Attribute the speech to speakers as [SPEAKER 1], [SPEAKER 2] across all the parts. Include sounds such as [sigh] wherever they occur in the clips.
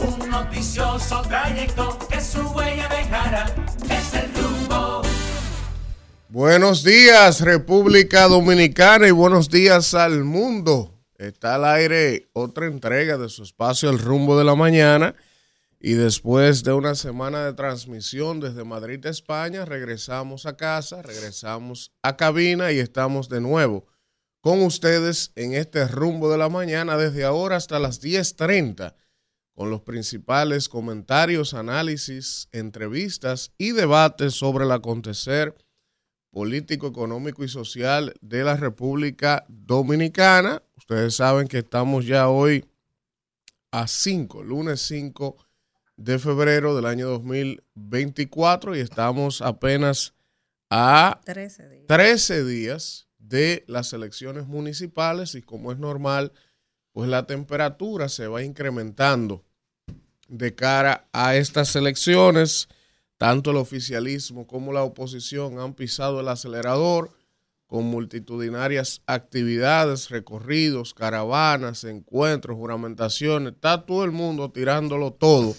[SPEAKER 1] un noticioso trayecto que su huella el rumbo.
[SPEAKER 2] Buenos días, República Dominicana, y buenos días al mundo. Está al aire otra entrega de su espacio El Rumbo de la Mañana. Y después de una semana de transmisión desde Madrid, España, regresamos a casa, regresamos a cabina y estamos de nuevo con ustedes en este rumbo de la mañana desde ahora hasta las 10.30 con los principales comentarios, análisis, entrevistas y debates sobre el acontecer político, económico y social de la República Dominicana. Ustedes saben que estamos ya hoy a 5, lunes 5 de febrero del año 2024 y estamos apenas a 13 días. 13 días de las elecciones municipales y como es normal, pues la temperatura se va incrementando de cara a estas elecciones. Tanto el oficialismo como la oposición han pisado el acelerador con multitudinarias actividades, recorridos, caravanas, encuentros, juramentaciones. Está todo el mundo tirándolo todo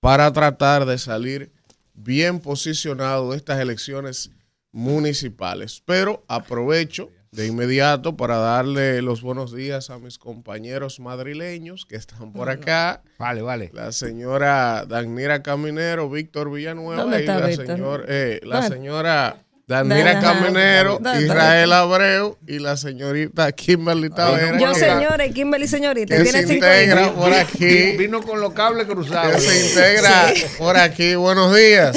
[SPEAKER 2] para tratar de salir bien posicionado de estas elecciones municipales. Pero aprovecho de inmediato para darle los buenos días a mis compañeros madrileños que están por acá.
[SPEAKER 3] Vale, vale.
[SPEAKER 2] La señora Danira Caminero, Víctor Villanueva y la, señor, eh, la señora Danira Caminero, Israel Abreu y la señorita Kimberly Tavera.
[SPEAKER 4] Yo, señora, y Kimberly, señorita.
[SPEAKER 2] Que se integra por aquí.
[SPEAKER 3] Vino con los cables cruzados.
[SPEAKER 2] Que se integra por aquí. Buenos días.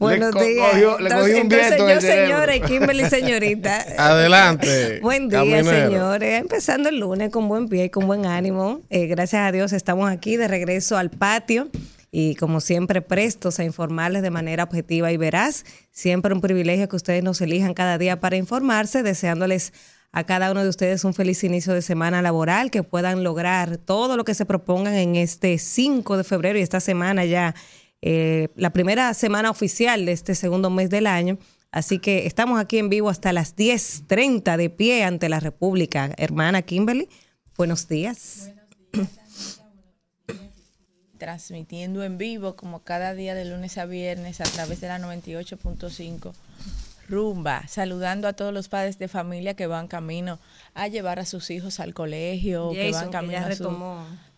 [SPEAKER 4] Buenos días.
[SPEAKER 3] le cogió un viento
[SPEAKER 4] yo, señora, y Kimberly, señorita.
[SPEAKER 2] Adelante.
[SPEAKER 4] Buen día, señores. Empezando el lunes con buen pie y con buen ánimo. Eh, gracias a Dios estamos aquí de regreso al patio y como siempre prestos a informarles de manera objetiva y veraz. Siempre un privilegio que ustedes nos elijan cada día para informarse, deseándoles a cada uno de ustedes un feliz inicio de semana laboral, que puedan lograr todo lo que se propongan en este 5 de febrero y esta semana ya, eh, la primera semana oficial de este segundo mes del año. Así que estamos aquí en vivo hasta las 10.30 de pie ante la República. Hermana Kimberly, buenos días. Buenos días
[SPEAKER 5] transmitiendo en vivo como cada día de lunes a viernes a través de la 98.5 Rumba, saludando a todos los padres de familia que van camino a llevar a sus hijos al colegio, que van camino a su,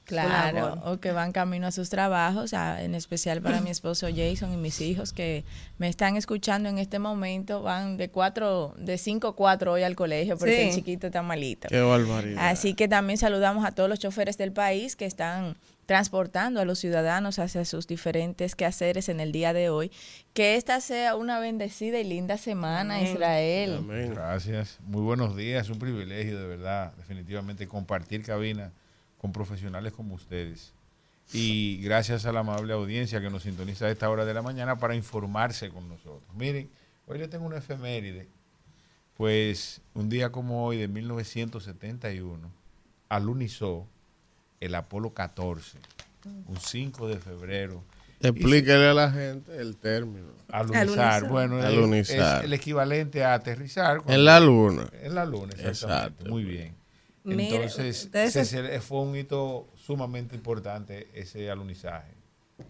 [SPEAKER 5] Claro, o que van camino a sus trabajos, en especial para mi esposo Jason y mis hijos que me están escuchando en este momento, van de cuatro, de cinco cuatro hoy al colegio porque el chiquito está malito.
[SPEAKER 2] Qué barbaridad.
[SPEAKER 5] Así que también saludamos a todos los choferes del país que están transportando a los ciudadanos hacia sus diferentes quehaceres en el día de hoy. Que esta sea una bendecida y linda semana, Israel.
[SPEAKER 3] Gracias. Muy buenos días. Un privilegio, de verdad, definitivamente, compartir cabina con profesionales como ustedes. Y gracias a la amable audiencia que nos sintoniza a esta hora de la mañana para informarse con nosotros. Miren, hoy le tengo una efeméride. Pues un día como hoy de 1971, alunizó el Apolo 14, un 5 de febrero.
[SPEAKER 2] Explíquele a la gente el término.
[SPEAKER 3] Alunizar. Bueno, Es, el equivalente a aterrizar.
[SPEAKER 2] En la luna.
[SPEAKER 3] En la luna, exactamente. Muy bien. Entonces, fue un hito sumamente importante ese alunizaje.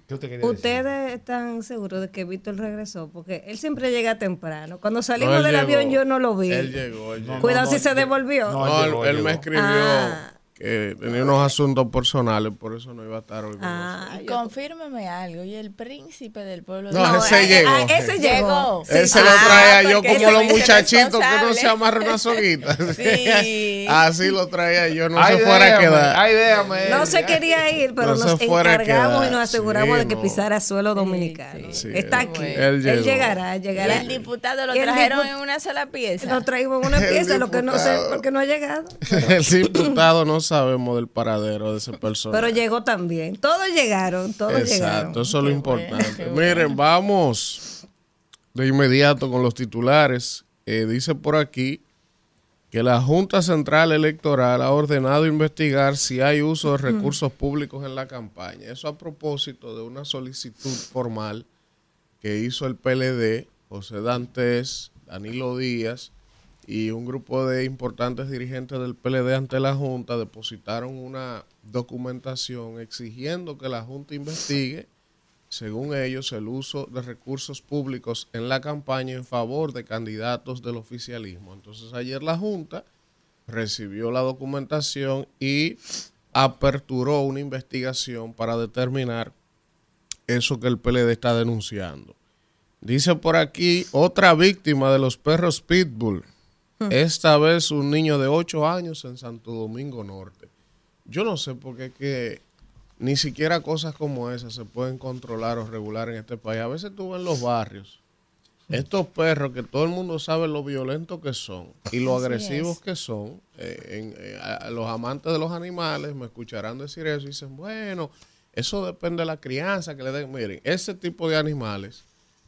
[SPEAKER 4] ¿Qué usted quería ¿Ustedes están seguros de que Víctor regresó? Porque él siempre llega temprano. Cuando salimos del avión yo no lo vi.
[SPEAKER 2] Él llegó.
[SPEAKER 4] Cuidado si se devolvió.
[SPEAKER 2] No, él, me escribió. Ah que tenía unos asuntos personales, por eso no iba a estar hoy.
[SPEAKER 5] Ah, confírmeme algo. Y el príncipe del pueblo
[SPEAKER 2] no, de ese, llegó.
[SPEAKER 4] Ah, ese llegó.
[SPEAKER 2] Ese lo traía yo como los muchachitos que no se amarran una soguita. [laughs] Sí. [laughs] Así lo traía yo, no se fuera a quedar.
[SPEAKER 3] Ay, déjame.
[SPEAKER 4] No se quería ir, pero nos encargamos y nos aseguramos de que pisara suelo dominicano. Está aquí. Él, llegará, llegará.
[SPEAKER 5] el diputado lo trajeron en una sola pieza.
[SPEAKER 4] Lo traímos en una pieza, lo que no sé, porque no ha llegado. [laughs]
[SPEAKER 2] El diputado no sabemos del paradero de ese personaje.
[SPEAKER 4] Pero llegó también. Todos llegaron, todos
[SPEAKER 2] Exacto,
[SPEAKER 4] llegaron.
[SPEAKER 2] Exacto, eso es lo importante. Miren, vamos de inmediato con los titulares. Eh, dice por aquí que la Junta Central Electoral ha ordenado investigar si hay uso de recursos públicos en la campaña. Eso a propósito de una solicitud formal que hizo el PLD, José Dantes, Danilo Díaz y un grupo de importantes dirigentes del PLD ante la Junta depositaron una documentación exigiendo que la Junta investigue, según ellos, el uso de recursos públicos en la campaña en favor de candidatos del oficialismo. Entonces ayer la Junta recibió la documentación y aperturó una investigación para determinar eso que el PLD está denunciando. Dice por aquí otra víctima de los perros Pitbull. Esta vez un niño de 8 años en Santo Domingo Norte. Yo no sé por qué que ni siquiera cosas como esas se pueden controlar o regular en este país. A veces tú ves en los barrios estos perros que todo el mundo sabe lo violentos que son y lo
[SPEAKER 5] Así
[SPEAKER 2] agresivos
[SPEAKER 5] es.
[SPEAKER 2] que son. eh, en- eh, a los amantes de los animales me escucharán decir eso y dicen, bueno, eso depende de la crianza que le den. Miren, ese tipo de animales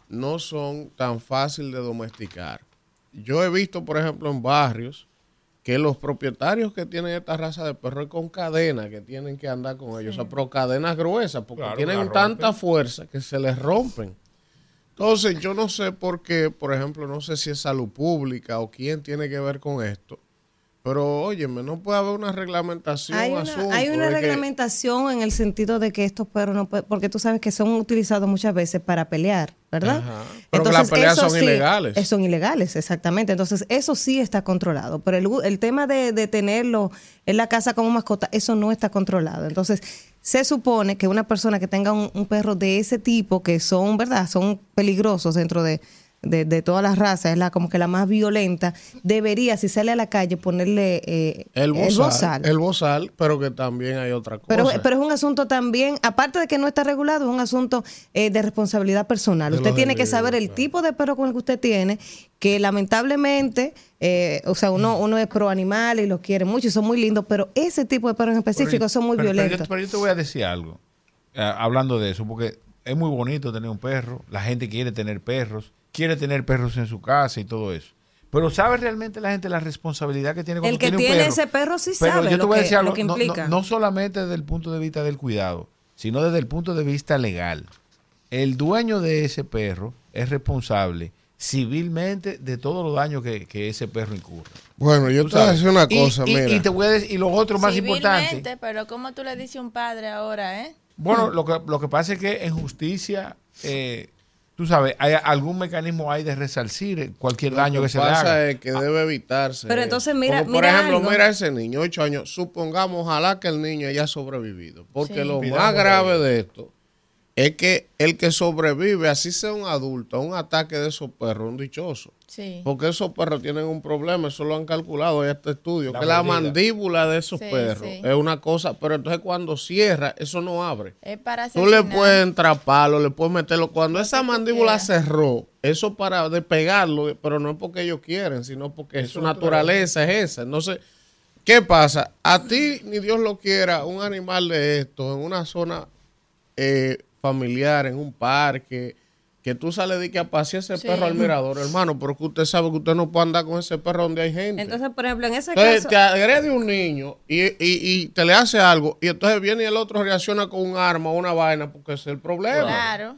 [SPEAKER 2] no son tan fácil de domesticar. Yo he visto, por ejemplo, en barrios que los propietarios que tienen esta raza de perros es con cadenas que tienen que andar con ellos, o sea, pero cadenas gruesas, porque
[SPEAKER 3] Claro,
[SPEAKER 2] tienen tanta fuerza que se les rompen. Entonces, yo no sé por qué, por ejemplo, no sé si es salud pública o quién tiene que ver con esto, pero óyeme, no puede haber una reglamentación,
[SPEAKER 4] Hay
[SPEAKER 2] un
[SPEAKER 4] una,
[SPEAKER 2] asunto
[SPEAKER 4] hay una
[SPEAKER 2] que-
[SPEAKER 4] reglamentación en el sentido de que estos perros no pueden, porque tú sabes que son utilizados muchas veces para pelear, ¿verdad?
[SPEAKER 2] Ajá. Pero que las peleas son ilegales.
[SPEAKER 4] eh, Son ilegales, exactamente. Entonces, eso sí está controlado. Pero el, el tema de, de tenerlo en la casa como mascota, eso no está controlado. Entonces, se supone que una persona que tenga un, un perro de ese tipo, que son, ¿verdad? Son peligrosos dentro de, de, de todas las razas, es la como que la más violenta, debería, si sale a la calle, ponerle eh,
[SPEAKER 2] el bozal,
[SPEAKER 4] bozal.
[SPEAKER 2] el bozal, pero que también hay otra cosa.
[SPEAKER 4] Pero, pero es un asunto también, aparte de que no está regulado, es un asunto eh, de responsabilidad personal.
[SPEAKER 2] De
[SPEAKER 4] usted tiene que saber el
[SPEAKER 2] claro.
[SPEAKER 4] tipo de perro con el que usted tiene, que lamentablemente, eh, o sea, uno, uno es pro animal y los quiere mucho y son muy lindos, pero ese tipo de perros en específico
[SPEAKER 3] Pero-
[SPEAKER 4] son muy
[SPEAKER 3] pero- pero yo-
[SPEAKER 4] violentos.
[SPEAKER 3] Pero yo, te voy a decir algo, eh, hablando de eso, porque es muy bonito tener un perro, la gente quiere tener perros, quiere tener perros en su casa y todo eso. Pero ¿sabe realmente la gente la responsabilidad que tiene cuando
[SPEAKER 4] El que
[SPEAKER 3] tiene un perro?
[SPEAKER 4] ese perro sí
[SPEAKER 3] Pero
[SPEAKER 4] sabe
[SPEAKER 3] yo te
[SPEAKER 4] lo
[SPEAKER 3] voy a
[SPEAKER 4] que-
[SPEAKER 3] decir algo,
[SPEAKER 4] lo que
[SPEAKER 3] no- no-
[SPEAKER 4] implica.
[SPEAKER 3] No, solamente desde el punto de vista del cuidado, sino desde el punto de vista legal. El dueño de ese perro es responsable civilmente de todos los daños que, que ese perro incurre.
[SPEAKER 2] Bueno, yo te voy a decir una cosa,
[SPEAKER 3] y,
[SPEAKER 2] mira.
[SPEAKER 3] y te voy a decir, y lo otro más importante.
[SPEAKER 5] Civilmente, pero ¿cómo tú le dices a un padre ahora, eh?
[SPEAKER 3] Bueno, lo que, lo que pasa es que en justicia, eh, tú sabes, hay algún mecanismo hay de resarcir cualquier
[SPEAKER 2] Lo
[SPEAKER 3] daño que, se le
[SPEAKER 2] pasa
[SPEAKER 3] haga.
[SPEAKER 2] es que debe evitarse.
[SPEAKER 4] Pero entonces mira-
[SPEAKER 2] Como por
[SPEAKER 4] mira
[SPEAKER 2] ejemplo,
[SPEAKER 4] algo.
[SPEAKER 2] mira ese niño, ocho años. Supongamos, ojalá que el niño haya sobrevivido. Porque
[SPEAKER 5] Sí.
[SPEAKER 2] lo
[SPEAKER 3] Pidamos
[SPEAKER 2] más grave de esto es que el que sobrevive, así sea un adulto, a un ataque de esos perros, un dichoso.
[SPEAKER 5] Sí.
[SPEAKER 2] Porque esos perros tienen un problema, eso lo han calculado en este estudio,
[SPEAKER 3] La
[SPEAKER 2] que la mandíbula de esos
[SPEAKER 5] Sí,
[SPEAKER 2] perros
[SPEAKER 5] sí.
[SPEAKER 2] es una cosa, pero entonces cuando cierra, eso no abre.
[SPEAKER 5] Es para
[SPEAKER 2] Tú le puedes entraparlo, le puedes meterlo. Cuando esa mandíbula cerró, eso para despegarlo, pero no es porque ellos quieren, sino porque su naturaleza es esa. Entonces, ¿qué pasa? A ti, ni Dios lo quiera, un animal de esto en una zona eh, familiar, en un parque, que tú sales de que a pasear ese
[SPEAKER 5] Sí.
[SPEAKER 2] perro al mirador, hermano, pero que usted sabe que usted no puede andar con ese perro donde hay gente.
[SPEAKER 4] Entonces, por ejemplo, en ese
[SPEAKER 2] Entonces
[SPEAKER 4] caso...
[SPEAKER 2] te agrede un niño y, y- y te le hace algo y entonces viene y el otro reacciona con un arma o una vaina porque ese es el problema.
[SPEAKER 5] Claro.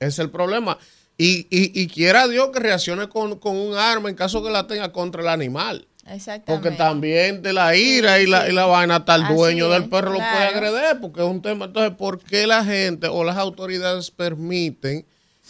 [SPEAKER 2] Es el problema. Y, y, y quiera Dios que reaccione con, con un arma en caso que la tenga contra el animal.
[SPEAKER 5] Exactamente.
[SPEAKER 2] Porque también de la ira y, la, y la vaina hasta el
[SPEAKER 5] Así
[SPEAKER 2] dueño
[SPEAKER 5] es,
[SPEAKER 2] del perro lo puede
[SPEAKER 5] claro.
[SPEAKER 2] agredir porque es un tema. Entonces, ¿por qué la gente o las autoridades permiten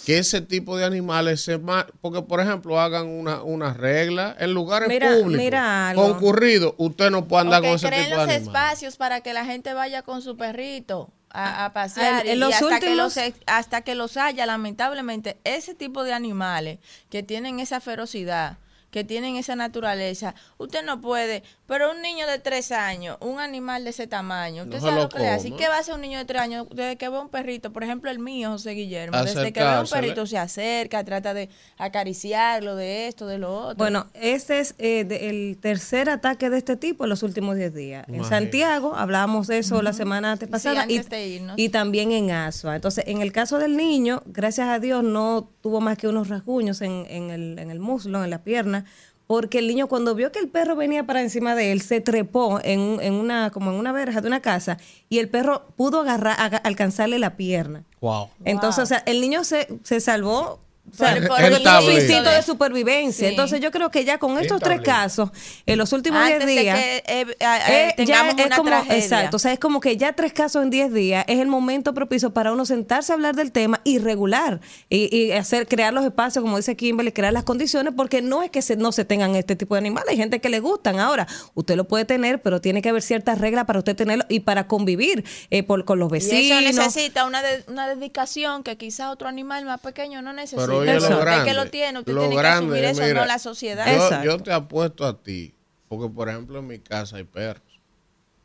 [SPEAKER 2] que ese tipo de animales se ma- porque por ejemplo hagan una, una regla en lugares
[SPEAKER 4] Mira-
[SPEAKER 2] públicos
[SPEAKER 4] mira algo.
[SPEAKER 2] concurridos usted no puede andar
[SPEAKER 5] O que
[SPEAKER 2] con ese
[SPEAKER 5] creen
[SPEAKER 2] tipo de
[SPEAKER 5] los
[SPEAKER 2] animales
[SPEAKER 5] espacios para que la gente vaya con su perrito a, a pasear
[SPEAKER 4] En- en
[SPEAKER 5] y
[SPEAKER 4] los
[SPEAKER 5] hasta, que
[SPEAKER 4] últimos-
[SPEAKER 5] los, ex- hasta que los haya, lamentablemente, ese tipo de animales que tienen esa ferocidad, que tienen esa naturaleza, usted no puede, pero un niño de tres años, un animal de ese tamaño, usted
[SPEAKER 2] No se
[SPEAKER 5] sabe
[SPEAKER 2] lo
[SPEAKER 5] que le hace. ¿Y
[SPEAKER 2] coma.
[SPEAKER 5] qué va a hacer un niño de tres años desde que ve un perrito? Por ejemplo, el mío, José Guillermo, desde que ve un perrito se acerca, trata de acariciarlo, de esto, de lo otro.
[SPEAKER 4] Bueno, este es eh, de- el tercer ataque de este tipo en los últimos 10 días. En. Santiago, hablábamos de eso la semana
[SPEAKER 5] antes
[SPEAKER 4] y,
[SPEAKER 5] de irnos.
[SPEAKER 4] y también en Asua. Entonces, en el caso del niño, gracias a Dios no tuvo más que unos rasguños en, en el, en el muslo, en la pierna, porque el niño cuando vio que el perro venía para encima de él, se trepó en, un- en una, como en una verja de una casa, y el perro pudo agarrar, aga- alcanzarle la pierna.
[SPEAKER 2] wow
[SPEAKER 4] Entonces, o sea, el niño se, se salvó o sea,
[SPEAKER 5] Por- por
[SPEAKER 4] por
[SPEAKER 2] el
[SPEAKER 4] el
[SPEAKER 2] tablero.
[SPEAKER 4] instinto de supervivencia.
[SPEAKER 5] Sí.
[SPEAKER 4] Entonces yo creo que ya con estos tres casos, en los últimos 10
[SPEAKER 5] Antes de
[SPEAKER 4] días...
[SPEAKER 5] que eh, eh,
[SPEAKER 4] eh,
[SPEAKER 5] tengamos
[SPEAKER 4] ya es
[SPEAKER 5] una
[SPEAKER 4] como,
[SPEAKER 5] tragedia.
[SPEAKER 4] exacto, o sea, es como que ya tres casos en 10 días es el momento propicio para uno sentarse a hablar del tema y regular y, y hacer, crear los espacios, como dice Kimberly, crear las condiciones, porque no es que se, no se tengan este tipo de animales, hay gente que le gustan. Ahora, usted lo puede tener, pero tiene que haber ciertas reglas para usted tenerlo y para convivir eh, por- con los
[SPEAKER 5] Y eso
[SPEAKER 4] vecinos.
[SPEAKER 5] necesita una, de- una dedicación que quizás otro animal más pequeño no necesita.
[SPEAKER 2] Pero oye,
[SPEAKER 4] Eso.
[SPEAKER 2] lo
[SPEAKER 5] que lo tiene, usted
[SPEAKER 2] lo
[SPEAKER 5] tiene que
[SPEAKER 2] grande,
[SPEAKER 5] asumir eso,
[SPEAKER 2] mira,
[SPEAKER 5] no la sociedad.
[SPEAKER 2] Yo, yo te apuesto a ti, porque por ejemplo en mi casa hay perros,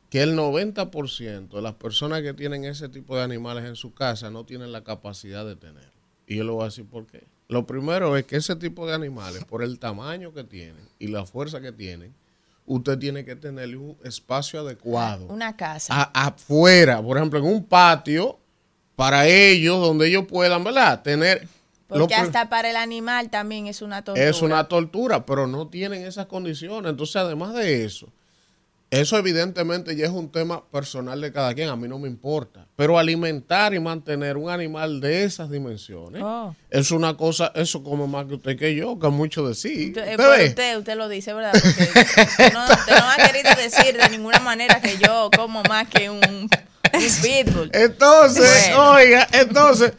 [SPEAKER 2] que el 90% de las personas que tienen ese tipo de animales en su casa no tienen la capacidad de tener. Y yo le voy a decir por qué. Lo primero es que ese tipo de animales, por el tamaño que tienen y la fuerza que tienen, usted tiene que tenerle un espacio adecuado.
[SPEAKER 5] Una casa.
[SPEAKER 2] a- afuera, por ejemplo, en un patio, para ellos, donde ellos puedan, ¿verdad? Tener...
[SPEAKER 5] Porque hasta para el animal también es una tortura.
[SPEAKER 2] es una tortura, pero no tienen esas condiciones. Entonces, además de eso, eso evidentemente ya es un tema personal de cada quien, a mí no me importa. Pero alimentar y mantener un animal de esas dimensiones
[SPEAKER 5] Oh.
[SPEAKER 2] es una cosa, eso como más que usted que yo, que mucho decir.
[SPEAKER 5] Usted, eh,
[SPEAKER 2] ¿Usted
[SPEAKER 5] usted, usted lo dice, ¿verdad? Porque no, usted no ha querido decir de ninguna manera que yo como más que un, un pitbull.
[SPEAKER 2] Entonces,
[SPEAKER 5] Bueno.
[SPEAKER 2] oiga, entonces,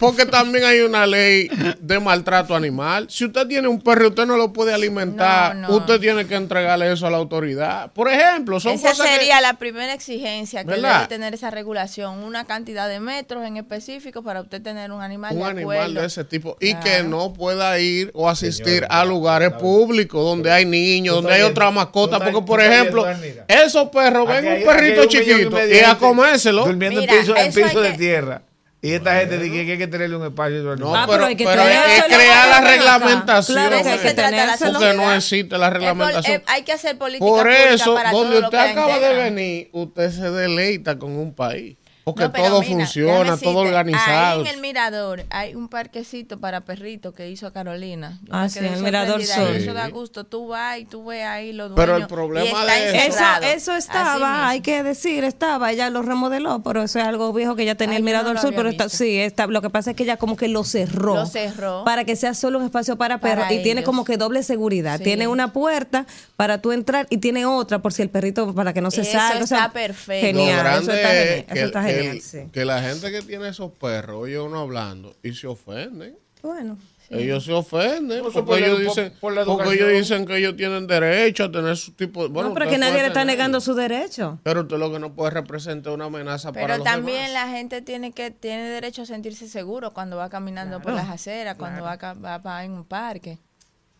[SPEAKER 2] porque también hay una ley de maltrato animal. Si usted tiene un perro y usted no lo puede alimentar,
[SPEAKER 5] No, no.
[SPEAKER 2] usted tiene que entregarle eso a la autoridad. Por ejemplo, son
[SPEAKER 5] Esa
[SPEAKER 2] cosas que-
[SPEAKER 5] sería la primera exigencia que
[SPEAKER 2] ¿Verdad?
[SPEAKER 5] debe tener esa regulación, una cantidad de metros en específico para usted tener un animal
[SPEAKER 2] un
[SPEAKER 5] de
[SPEAKER 2] animal
[SPEAKER 5] acuerdo.
[SPEAKER 2] de ese tipo y
[SPEAKER 5] Claro.
[SPEAKER 2] que no pueda ir o asistir a lugares
[SPEAKER 3] claro.
[SPEAKER 2] públicos donde hay niños, donde hay otra mascota, porque
[SPEAKER 3] tú
[SPEAKER 2] por ejemplo, esos perros ven un perrito chiquito y a comérselo.
[SPEAKER 3] Durmiendo
[SPEAKER 5] Mira,
[SPEAKER 3] en piso, en piso de
[SPEAKER 5] que-
[SPEAKER 3] tierra. Y esta gente dice que hay que tenerle un espacio.
[SPEAKER 2] No,
[SPEAKER 4] Ah,
[SPEAKER 2] pero,
[SPEAKER 4] pero hay que
[SPEAKER 2] pero crear la reglamentación.
[SPEAKER 4] Claro que
[SPEAKER 5] De
[SPEAKER 4] hay que
[SPEAKER 2] porque no existe la
[SPEAKER 5] Es por-
[SPEAKER 2] reglamentación.
[SPEAKER 5] eh, hay que hacer política
[SPEAKER 2] Por
[SPEAKER 5] pública
[SPEAKER 2] eso,
[SPEAKER 5] para
[SPEAKER 2] donde
[SPEAKER 5] todo
[SPEAKER 2] usted acaba de venir, usted se deleita con un país. Porque
[SPEAKER 5] No, pero
[SPEAKER 2] todo
[SPEAKER 5] mira,
[SPEAKER 2] funciona, todo
[SPEAKER 5] decirte,
[SPEAKER 2] organizado.
[SPEAKER 5] Ahí en el mirador hay un parquecito para perritos que hizo Carolina. Yo
[SPEAKER 4] Ah, sí, el Mirador.
[SPEAKER 5] Y Eso da gusto. Tú vas y tú ves ahí los dueños.
[SPEAKER 2] Pero el problema de eso-
[SPEAKER 4] Eso, estaba, hay que decir, estaba, ella lo remodeló, pero eso es algo viejo que ya tenía
[SPEAKER 5] Ay,
[SPEAKER 4] el Mirador
[SPEAKER 5] no había
[SPEAKER 4] pero está, sí, está, lo que pasa es que ella como que lo cerró.
[SPEAKER 5] Lo cerró.
[SPEAKER 4] Para que sea solo un espacio para
[SPEAKER 5] Para
[SPEAKER 4] perros y tiene como que doble seguridad.
[SPEAKER 5] Sí.
[SPEAKER 4] Tiene una puerta para tú entrar y tiene otra por si el perrito, para que no se
[SPEAKER 5] Eso
[SPEAKER 4] salga. o sea,
[SPEAKER 5] está perfecto.
[SPEAKER 2] Lo
[SPEAKER 4] Genial,
[SPEAKER 2] grande
[SPEAKER 4] eso está genial.
[SPEAKER 2] que,
[SPEAKER 4] Eso está
[SPEAKER 2] que
[SPEAKER 4] genial,
[SPEAKER 2] el-
[SPEAKER 4] sí.
[SPEAKER 2] que la gente que tiene esos perros, oye uno hablando y se ofenden.
[SPEAKER 4] Bueno.
[SPEAKER 2] Ellos se ofenden
[SPEAKER 3] Por
[SPEAKER 2] porque,
[SPEAKER 3] por la-
[SPEAKER 2] ellos
[SPEAKER 3] por-
[SPEAKER 2] dicen,
[SPEAKER 3] por la
[SPEAKER 2] porque ellos
[SPEAKER 3] educación.
[SPEAKER 2] dicen que ellos tienen derecho a tener su tipo de... Bueno,
[SPEAKER 4] no, pero que nadie le está negando su derecho.
[SPEAKER 2] Pero usted lo que no puede representar una amenaza para
[SPEAKER 5] Pero
[SPEAKER 2] los
[SPEAKER 5] también
[SPEAKER 2] demás.
[SPEAKER 5] la gente tiene que tiene derecho a sentirse seguro cuando va caminando por las aceras, cuando va, va, va en un parque.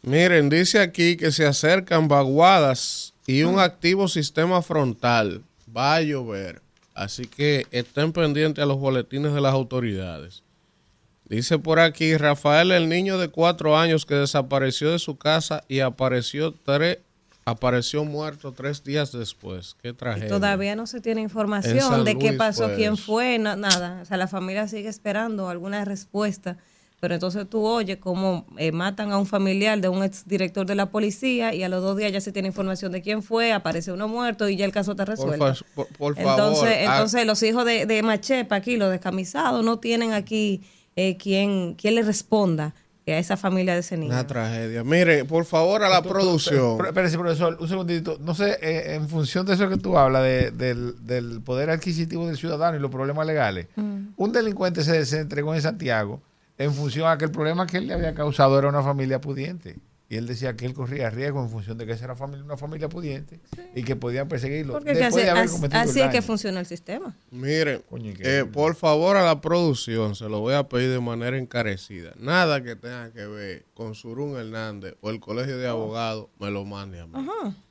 [SPEAKER 2] Miren, dice aquí que se acercan vaguadas y un activo sistema frontal. Va a llover. Así que estén pendientes a los boletines de las autoridades. Dice por aquí, Rafael, el niño de cuatro años que desapareció de su casa y apareció tres, apareció muerto tres días después. Qué tragedia.
[SPEAKER 4] Todavía no se tiene
[SPEAKER 2] En
[SPEAKER 4] información de qué pasó, quién
[SPEAKER 2] eso.
[SPEAKER 4] fue, na- nada. O sea, la familia sigue esperando alguna respuesta. Pero entonces tú oyes cómo eh, matan a un familiar de un exdirector de la policía y a los dos días ya se tiene información de quién fue, aparece uno muerto y ya el caso está
[SPEAKER 2] Por,
[SPEAKER 4] resuelto.
[SPEAKER 2] fa- por- por favor.
[SPEAKER 4] entonces,
[SPEAKER 2] ah,
[SPEAKER 4] entonces los hijos de, de Machepa aquí, los descamisados, no tienen aquí eh, quien, quien le responda a esa familia de ese niño.
[SPEAKER 2] una tragedia. Mire, por favor, a la producción.
[SPEAKER 3] Pero, Espérese, profesor, un segundito. No sé, eh, en función de eso que tú hablas, de- del, del poder adquisitivo del ciudadano y los problemas legales, un delincuente se, se entregó en Santiago en función a que el problema que él le había causado era una familia pudiente. Y él decía que él corría riesgo en función de que esa era familia, una familia pudiente y que podían perseguirlo.
[SPEAKER 4] Porque que
[SPEAKER 3] después
[SPEAKER 4] así,
[SPEAKER 3] de haber
[SPEAKER 4] así-
[SPEAKER 3] cometido el
[SPEAKER 4] así es que
[SPEAKER 3] daño.
[SPEAKER 4] funciona el sistema.
[SPEAKER 2] Miren, eh, por favor a la producción, se lo voy a pedir de manera encarecida. Nada que tenga que ver con Surún Hernández o el Colegio de Abogados, me lo mande a mí.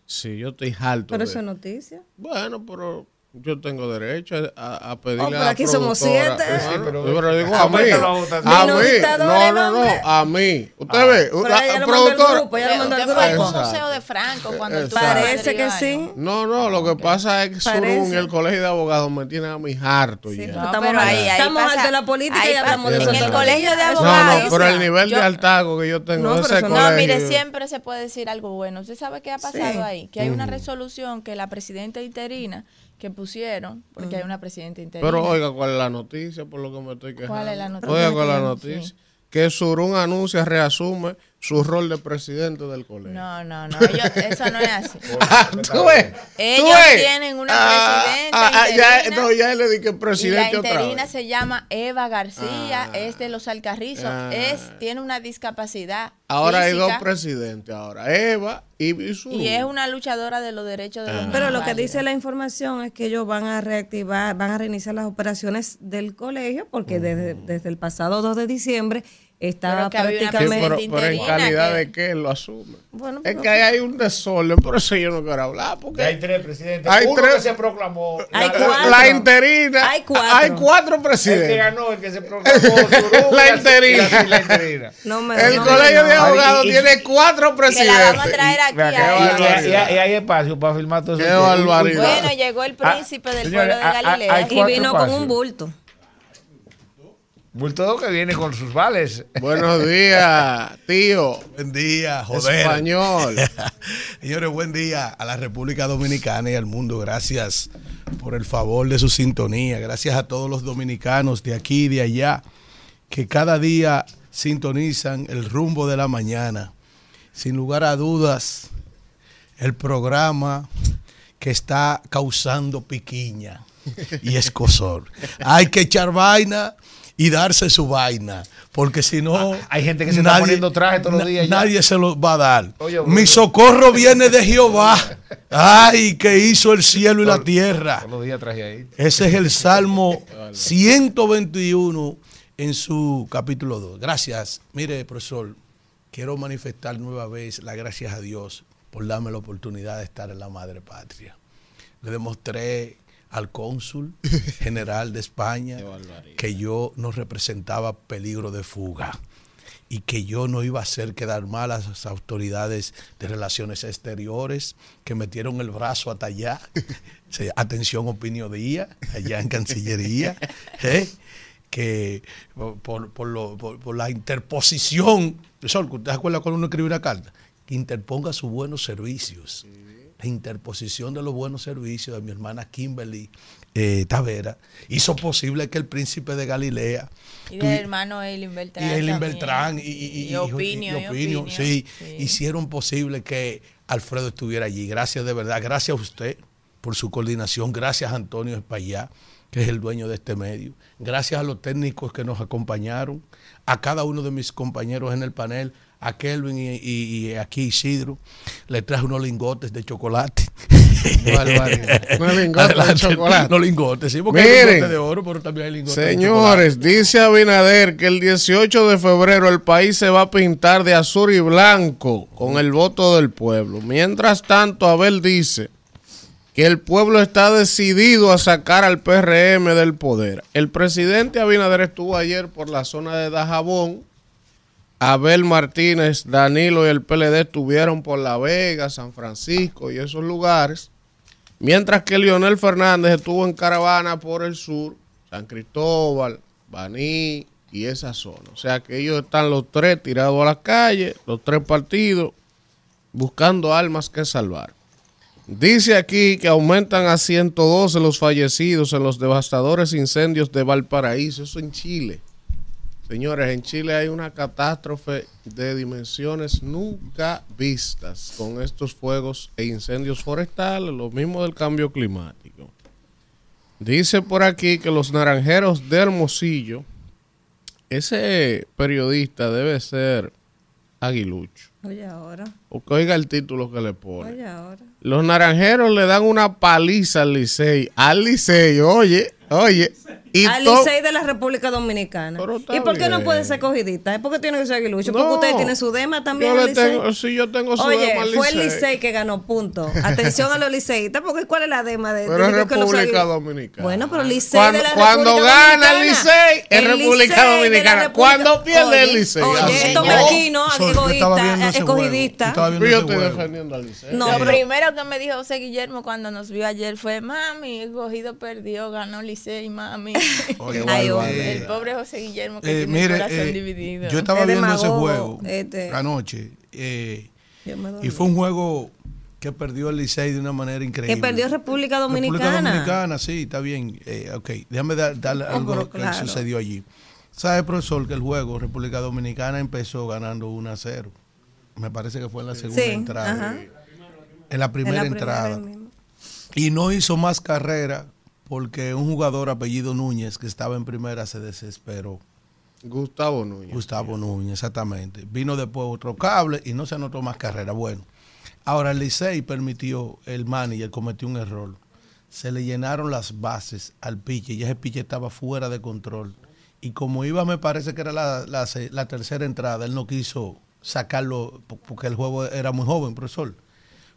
[SPEAKER 2] Sí, yo estoy harto
[SPEAKER 4] Pero
[SPEAKER 2] de-
[SPEAKER 4] eso es noticia.
[SPEAKER 2] Bueno, pero yo tengo derecho a, a pedirle
[SPEAKER 4] Oh,
[SPEAKER 2] a la
[SPEAKER 4] aquí somos siete.
[SPEAKER 2] Sí,
[SPEAKER 3] Sí,
[SPEAKER 2] pero, digo
[SPEAKER 3] Ah,
[SPEAKER 2] a mí.
[SPEAKER 3] la votación.
[SPEAKER 2] A
[SPEAKER 4] no
[SPEAKER 2] mí. No, no, no. A mí. Usted ve.
[SPEAKER 4] Pero
[SPEAKER 2] la
[SPEAKER 4] ella lo
[SPEAKER 2] productora.
[SPEAKER 4] grupo, ella lo mandó al grupo.
[SPEAKER 5] Museo de Franco cuando tú
[SPEAKER 4] Parece que sí.
[SPEAKER 2] No, no, lo que pasa es que y el Colegio de Abogados me tienen a mí harto
[SPEAKER 4] Sí,
[SPEAKER 2] ya.
[SPEAKER 5] No,
[SPEAKER 4] estamos,
[SPEAKER 5] pero ahí- ahí
[SPEAKER 4] estamos
[SPEAKER 5] pasa-
[SPEAKER 4] de la política
[SPEAKER 5] ahí
[SPEAKER 4] y hablamos de
[SPEAKER 5] en el colegio de
[SPEAKER 4] días.
[SPEAKER 2] No,
[SPEAKER 5] abogados.
[SPEAKER 2] no, pero el nivel
[SPEAKER 5] Yo-
[SPEAKER 2] de altago que yo tengo
[SPEAKER 4] No,
[SPEAKER 2] ese
[SPEAKER 4] no-
[SPEAKER 2] colegio.
[SPEAKER 5] No, mire, siempre se puede decir algo bueno. ¿Usted sabe qué ha pasado ahí? Que hay una resolución que la presidenta interina que pusieron, porque hay una presidenta interina.
[SPEAKER 2] Pero oiga, ¿cuál es la noticia por lo que me estoy quejando?
[SPEAKER 5] ¿Cuál es la noticia?
[SPEAKER 2] Oiga, ¿cuál es la
[SPEAKER 5] Sí.
[SPEAKER 2] noticia? que Surún anuncia, reasume su rol de presidente del colegio.
[SPEAKER 5] No, no, no, ellos- eso no es así. [laughs]
[SPEAKER 2] Ah, [laughs] ¿tú ves? ¿Tú
[SPEAKER 5] Ellos
[SPEAKER 2] ves?
[SPEAKER 5] tienen una
[SPEAKER 2] Ah,
[SPEAKER 5] presidenta
[SPEAKER 2] ah, ah, ya, no, ya le dije
[SPEAKER 5] Y la
[SPEAKER 2] presidente otra
[SPEAKER 5] interina
[SPEAKER 2] vez.
[SPEAKER 5] se llama Eva García,
[SPEAKER 2] Ah.
[SPEAKER 5] es de los Alcarrizos,
[SPEAKER 2] Ah.
[SPEAKER 5] es, tiene una discapacidad.
[SPEAKER 2] Ahora hay dos presidentes, ahora Eva y, y Surún.
[SPEAKER 5] Y es una luchadora de los derechos de los.
[SPEAKER 4] Pero lo que dice la información es que ellos van a reactivar, van a reiniciar las operaciones del colegio porque desde, desde el pasado 2 de diciembre estaba
[SPEAKER 5] que
[SPEAKER 4] prácticamente...
[SPEAKER 2] pero, en
[SPEAKER 5] interina
[SPEAKER 2] calidad
[SPEAKER 5] que-
[SPEAKER 2] de qué lo asume.
[SPEAKER 4] Bueno,
[SPEAKER 2] es que ahí hay un desorden, por eso yo no quiero hablar. Porque
[SPEAKER 3] Hay tres presidentes.
[SPEAKER 2] Hay
[SPEAKER 3] Uno
[SPEAKER 2] tres-
[SPEAKER 3] que se proclamó.
[SPEAKER 4] Hay
[SPEAKER 3] la-
[SPEAKER 4] cuatro.
[SPEAKER 2] la interina.
[SPEAKER 4] Hay cuatro.
[SPEAKER 2] Hay cuatro
[SPEAKER 3] El que
[SPEAKER 2] presidentes.
[SPEAKER 3] ganó, el que se proclamó. [laughs]
[SPEAKER 2] La interina.
[SPEAKER 3] y La, y la interina.
[SPEAKER 4] No me,
[SPEAKER 2] El
[SPEAKER 4] no me-
[SPEAKER 2] colegio de abogados tiene cuatro
[SPEAKER 5] Que la vamos a
[SPEAKER 2] presidentes.
[SPEAKER 5] traer aquí.
[SPEAKER 3] Y, y- y hay espacio para filmar todo eso.
[SPEAKER 5] Bueno, llegó el príncipe del pueblo de
[SPEAKER 3] ah, ah,
[SPEAKER 5] Galilea.
[SPEAKER 4] Y vino con un bulto.
[SPEAKER 3] Bulto que viene con sus vales.
[SPEAKER 2] Buenos días, tío.
[SPEAKER 6] Buen día, joder.
[SPEAKER 2] Español. [laughs]
[SPEAKER 6] Señores, buen día a la República Dominicana y al mundo. Gracias por el favor de su sintonía. Gracias a todos los dominicanos de aquí y de allá que cada día sintonizan el rumbo de la mañana. Sin lugar a dudas, el programa que está causando piquiña y escosor. [laughs] Hay que echar vaina y darse su vaina, porque si no...
[SPEAKER 3] hay gente que se está poniendo traje todos los días ya.
[SPEAKER 6] Nadie se los va a dar.
[SPEAKER 3] Oye,
[SPEAKER 6] Mi socorro viene de Jehová. [laughs] Ay, que hizo el cielo y la tierra.
[SPEAKER 3] Todos los días traje ahí.
[SPEAKER 6] Ese es el Salmo [laughs] 121 en su capítulo 2. Gracias. Mire, profesor, quiero manifestar nueva vez las gracias a Dios por darme la oportunidad de estar en la madre patria. Le demostré al cónsul general de España que yo no representaba peligro de fuga y que yo no iba a hacer quedar mal a las autoridades de relaciones exteriores que metieron el brazo hasta allá. [laughs] Atención, opinión día, allá en Cancillería, [laughs] ¿eh? que por, por lo- por- por la interposición, profesor, ¿usted se acuerda cuando uno escribe una carta? Que interponga sus buenos servicios. La interposición de los buenos servicios de mi hermana Kimberly eh, Tavera hizo posible que el príncipe de Galilea
[SPEAKER 5] Y del hermano Eileen Beltrán.
[SPEAKER 6] y Eileen. Beltrán y, y,
[SPEAKER 5] Opinio,
[SPEAKER 6] y Opinio,
[SPEAKER 5] Opinio,
[SPEAKER 6] sí,
[SPEAKER 5] sí.
[SPEAKER 6] hicieron posible que Alfredo estuviera allí. Gracias de verdad, gracias a usted por su coordinación, gracias a Antonio Espallá, que es el dueño de este medio, gracias a los técnicos que nos acompañaron, a cada uno de mis compañeros en el panel, a Kelvin y, y- y aquí Isidro, le traje unos lingotes de chocolate. [laughs] [laughs]
[SPEAKER 2] Unos lingotes de chocolate.
[SPEAKER 6] Unos [laughs] lingotes, sí, porque hay
[SPEAKER 2] Miren.
[SPEAKER 6] lingotes de oro, pero también hay lingotes de chocolate.
[SPEAKER 2] Señores, dice Abinader que el 18 de febrero el país se va a pintar de azul y blanco con el voto del pueblo. Mientras tanto, Abel dice que el pueblo está decidido a sacar al PRM del poder. El presidente Abinader estuvo ayer por la zona de Dajabón. Abel Martínez, Danilo y el PLD estuvieron por La Vega, San Francisco y esos lugares. Mientras que Leonel Fernández estuvo en caravana por el sur, San Cristóbal, Baní y esa zona. O sea que ellos están los tres tirados a la calle, los tres partidos, buscando almas que salvar. Dice aquí que aumentan a 112 los fallecidos en los devastadores incendios de Valparaíso, eso en Chile. Señores, en Chile hay una catástrofe de dimensiones nunca vistas con estos fuegos e incendios forestales, lo mismo del cambio climático. Dice por aquí que los naranjeros de Hermosillo, ese periodista debe ser aguilucho.
[SPEAKER 4] Oye, ahora.
[SPEAKER 2] Porque oiga el título que le pone.
[SPEAKER 4] Oye, ahora.
[SPEAKER 2] Los naranjeros le dan una paliza al Licey. Al Licey, oye, oye. Y
[SPEAKER 4] Al Licey de la República Dominicana. ¿Y por qué no
[SPEAKER 2] bien.
[SPEAKER 4] puede ser cogidita? ¿Es porque tiene que ser aguilucho?
[SPEAKER 2] No.
[SPEAKER 4] Porque ustedes tienen su dema también.
[SPEAKER 2] yo le tengo, sí, yo tengo su
[SPEAKER 4] Oye,
[SPEAKER 2] dema
[SPEAKER 4] fue el
[SPEAKER 2] Licey.
[SPEAKER 4] Que ganó punto. Atención a los liceístas, porque ¿cuál es la dema de
[SPEAKER 2] Pero es
[SPEAKER 4] digo que los
[SPEAKER 2] República Dominicana.
[SPEAKER 4] Bueno, pero Licey
[SPEAKER 2] Cuando,
[SPEAKER 4] de la
[SPEAKER 2] cuando
[SPEAKER 4] República
[SPEAKER 2] gana
[SPEAKER 4] Dominicana.
[SPEAKER 2] el Licey, es
[SPEAKER 4] El
[SPEAKER 2] República
[SPEAKER 4] Licey de la
[SPEAKER 2] Dominicana.
[SPEAKER 4] República-
[SPEAKER 2] Cuando pierde el
[SPEAKER 4] Oye,
[SPEAKER 2] Licey.
[SPEAKER 4] Oye, esto
[SPEAKER 6] estaba viendo
[SPEAKER 4] egoísta, escogidista.
[SPEAKER 6] Yo
[SPEAKER 2] estoy defendiendo al Licey.
[SPEAKER 4] No,
[SPEAKER 5] Lo primero que me dijo José Guillermo cuando nos vio ayer fue, mami, el cogido perdió, ganó Licey, mami. [laughs]
[SPEAKER 6] Oye,
[SPEAKER 4] Ay,
[SPEAKER 6] eh,
[SPEAKER 4] hombre.
[SPEAKER 5] el pobre José Guillermo que
[SPEAKER 6] eh,
[SPEAKER 5] tiene
[SPEAKER 6] mire,
[SPEAKER 5] el corazón
[SPEAKER 6] eh,
[SPEAKER 5] dividido.
[SPEAKER 6] yo estaba
[SPEAKER 4] Es
[SPEAKER 6] viendo ese juego
[SPEAKER 4] este.
[SPEAKER 6] anoche eh, y fue un juego que perdió el Licey de una manera increíble.
[SPEAKER 4] Que perdió República
[SPEAKER 6] República
[SPEAKER 4] Dominicana.
[SPEAKER 6] Dominicana, sí, está bien. Eh, ok, déjame dar, darle
[SPEAKER 4] Oh,
[SPEAKER 6] algo
[SPEAKER 4] pero
[SPEAKER 6] que
[SPEAKER 4] claro.
[SPEAKER 6] sucedió allí. ¿Sabe, profesor, que el juego República Dominicana empezó ganando 1 a 0? Me parece que fue en la segunda
[SPEAKER 4] Sí,
[SPEAKER 6] entrada.
[SPEAKER 4] ajá.
[SPEAKER 6] En la primera
[SPEAKER 4] En la primera
[SPEAKER 6] entrada. Y no hizo más carrera porque un jugador apellido Núñez que estaba en primera se desesperó.
[SPEAKER 2] Gustavo Núñez.
[SPEAKER 6] Gustavo Núñez, exactamente. Vino después otro cable y no se anotó más carrera. Bueno, ahora el Licey permitió, el manager cometió un error. Se le llenaron las bases al piche y ese piche estaba fuera de control. Y como iba, me parece que era la, la tercera entrada, él no quiso sacarlo po- porque el juego era muy joven, profesor.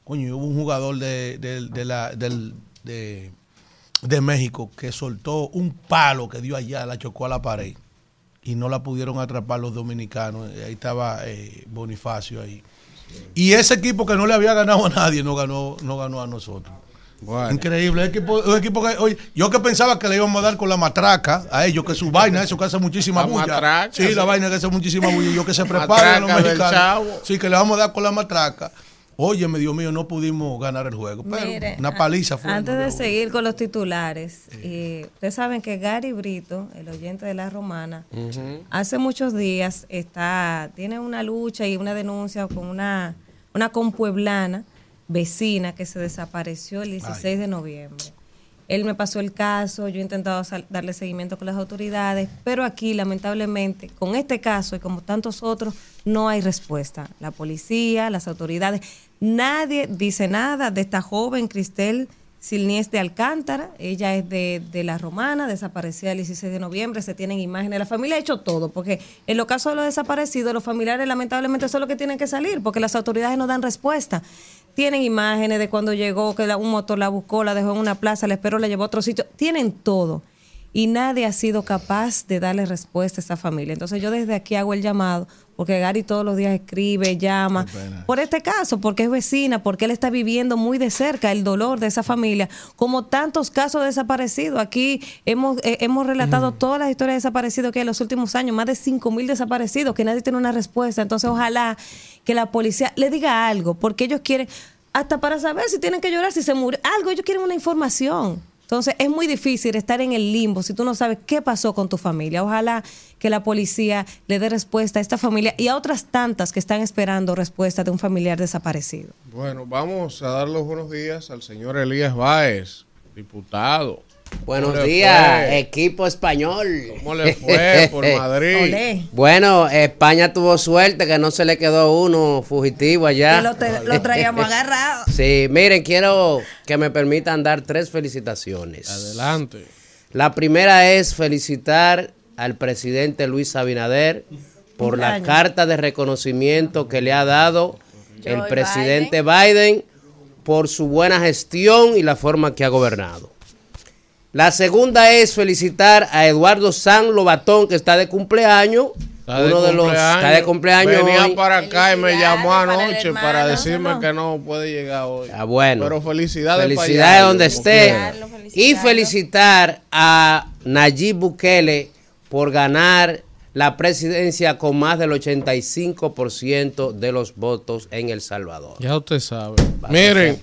[SPEAKER 6] Coño, y hubo un jugador de, de- de la, del- de, de México que soltó un palo que dio allá, la chocó a la pared y no la pudieron atrapar los dominicanos. Eh, Ahí estaba eh, Bonifacio ahí. Y ese equipo que no le había ganado a nadie no ganó, no ganó a nosotros.
[SPEAKER 2] Bueno,
[SPEAKER 6] Increíble. Un equipo, un equipo que, oye, yo que pensaba que le íbamos a dar con la matraca a ellos, que su vaina, eso que hace muchísima
[SPEAKER 2] La
[SPEAKER 6] bulla.
[SPEAKER 2] matraca,
[SPEAKER 6] sí, la vaina que hace muchísima bulla. Yo que se preparen los mexicanos. Sí, que le vamos a dar con la matraca. Oye, Dios mío, no pudimos ganar el juego. Pero
[SPEAKER 4] Mire,
[SPEAKER 6] una paliza fue.
[SPEAKER 4] Antes de seguir con los titulares, eh, ustedes saben que Gary Brito, el oyente de la Romana, hace muchos días está tiene una lucha y una denuncia con una, una compueblana vecina que se desapareció el 16 de noviembre. Él me pasó el caso, yo he intentado darle seguimiento con las autoridades, pero aquí lamentablemente con este caso y como tantos otros no hay respuesta. La policía, las autoridades, nadie dice nada de esta joven Cristel Silnies de Alcántara, ella es de, de La Romana, desaparecida el 16 de noviembre, se tienen imágenes, la familia ha hecho todo, porque en los casos de los desaparecidos, los familiares lamentablemente son los que tienen que salir, porque las autoridades no dan respuesta. Tienen imágenes de cuando llegó, que un motor la buscó, la dejó en una plaza, la esperó, la llevó a otro sitio, tienen todo. Y nadie ha sido capaz de darle respuesta a esa familia. Entonces yo desde aquí hago el llamado, porque Gary todos los días escribe, llama, por este caso, porque es vecina, porque él está viviendo muy de cerca el dolor de esa familia, como tantos casos desaparecidos. Aquí hemos, eh, hemos relatado todas las historias de desaparecidos que hay en los últimos años, más de 5 mil desaparecidos, que nadie tiene una respuesta. Entonces ojalá que la policía le diga algo, porque ellos quieren, hasta para saber si tienen que llorar, si se murió, algo, ellos quieren una información. Entonces es muy difícil estar en el limbo si tú no sabes qué pasó con tu familia. Ojalá que la policía le dé respuesta a esta familia y a otras tantas que están esperando respuesta de un familiar desaparecido.
[SPEAKER 2] bueno, vamos a dar los buenos días al señor Elías Báez, diputado.
[SPEAKER 7] Buenos
[SPEAKER 2] ¿Cómo le
[SPEAKER 7] días,
[SPEAKER 2] fue?
[SPEAKER 7] equipo español.
[SPEAKER 2] ¿Cómo le fue por [laughs] Madrid?
[SPEAKER 4] Olé.
[SPEAKER 7] Bueno, España tuvo suerte que no se le quedó uno fugitivo allá.
[SPEAKER 4] Que lo, te- lo traíamos [laughs] agarrado.
[SPEAKER 7] Sí, miren, quiero que me permitan dar tres felicitaciones.
[SPEAKER 2] Adelante.
[SPEAKER 7] La primera es felicitar al presidente Luis Abinader por la carta de reconocimiento que le ha dado el presidente Biden. por su buena gestión y la forma que ha gobernado. La segunda es felicitar a Eduardo San Lobatón, que está de cumpleaños.
[SPEAKER 2] Está de
[SPEAKER 7] uno de los
[SPEAKER 2] cumpleaños.
[SPEAKER 7] está de cumpleaños
[SPEAKER 2] Venía
[SPEAKER 7] hoy.
[SPEAKER 2] para acá y me llamó
[SPEAKER 5] para
[SPEAKER 2] anoche para, decirme
[SPEAKER 4] No.
[SPEAKER 2] que no puede llegar hoy.
[SPEAKER 7] Ah, bueno.
[SPEAKER 2] Pero felicidades. para
[SPEAKER 7] Felicidades
[SPEAKER 2] allá,
[SPEAKER 7] donde esté. Y felicitar a Nayib Bukele por ganar la presidencia con más del 85% de los votos en El Salvador.
[SPEAKER 2] Ya usted sabe.
[SPEAKER 7] Para
[SPEAKER 2] Miren,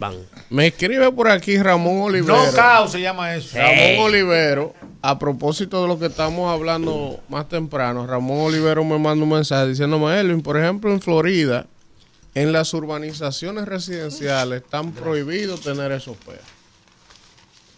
[SPEAKER 2] me escribe por aquí Ramón Olivero.
[SPEAKER 3] No caos se llama eso.
[SPEAKER 2] Ramón Olivero, a propósito de lo que estamos hablando más temprano, Ramón Olivero me manda un mensaje diciéndome, Elvin, por ejemplo, en Florida, en las urbanizaciones residenciales están prohibidos tener esos perros.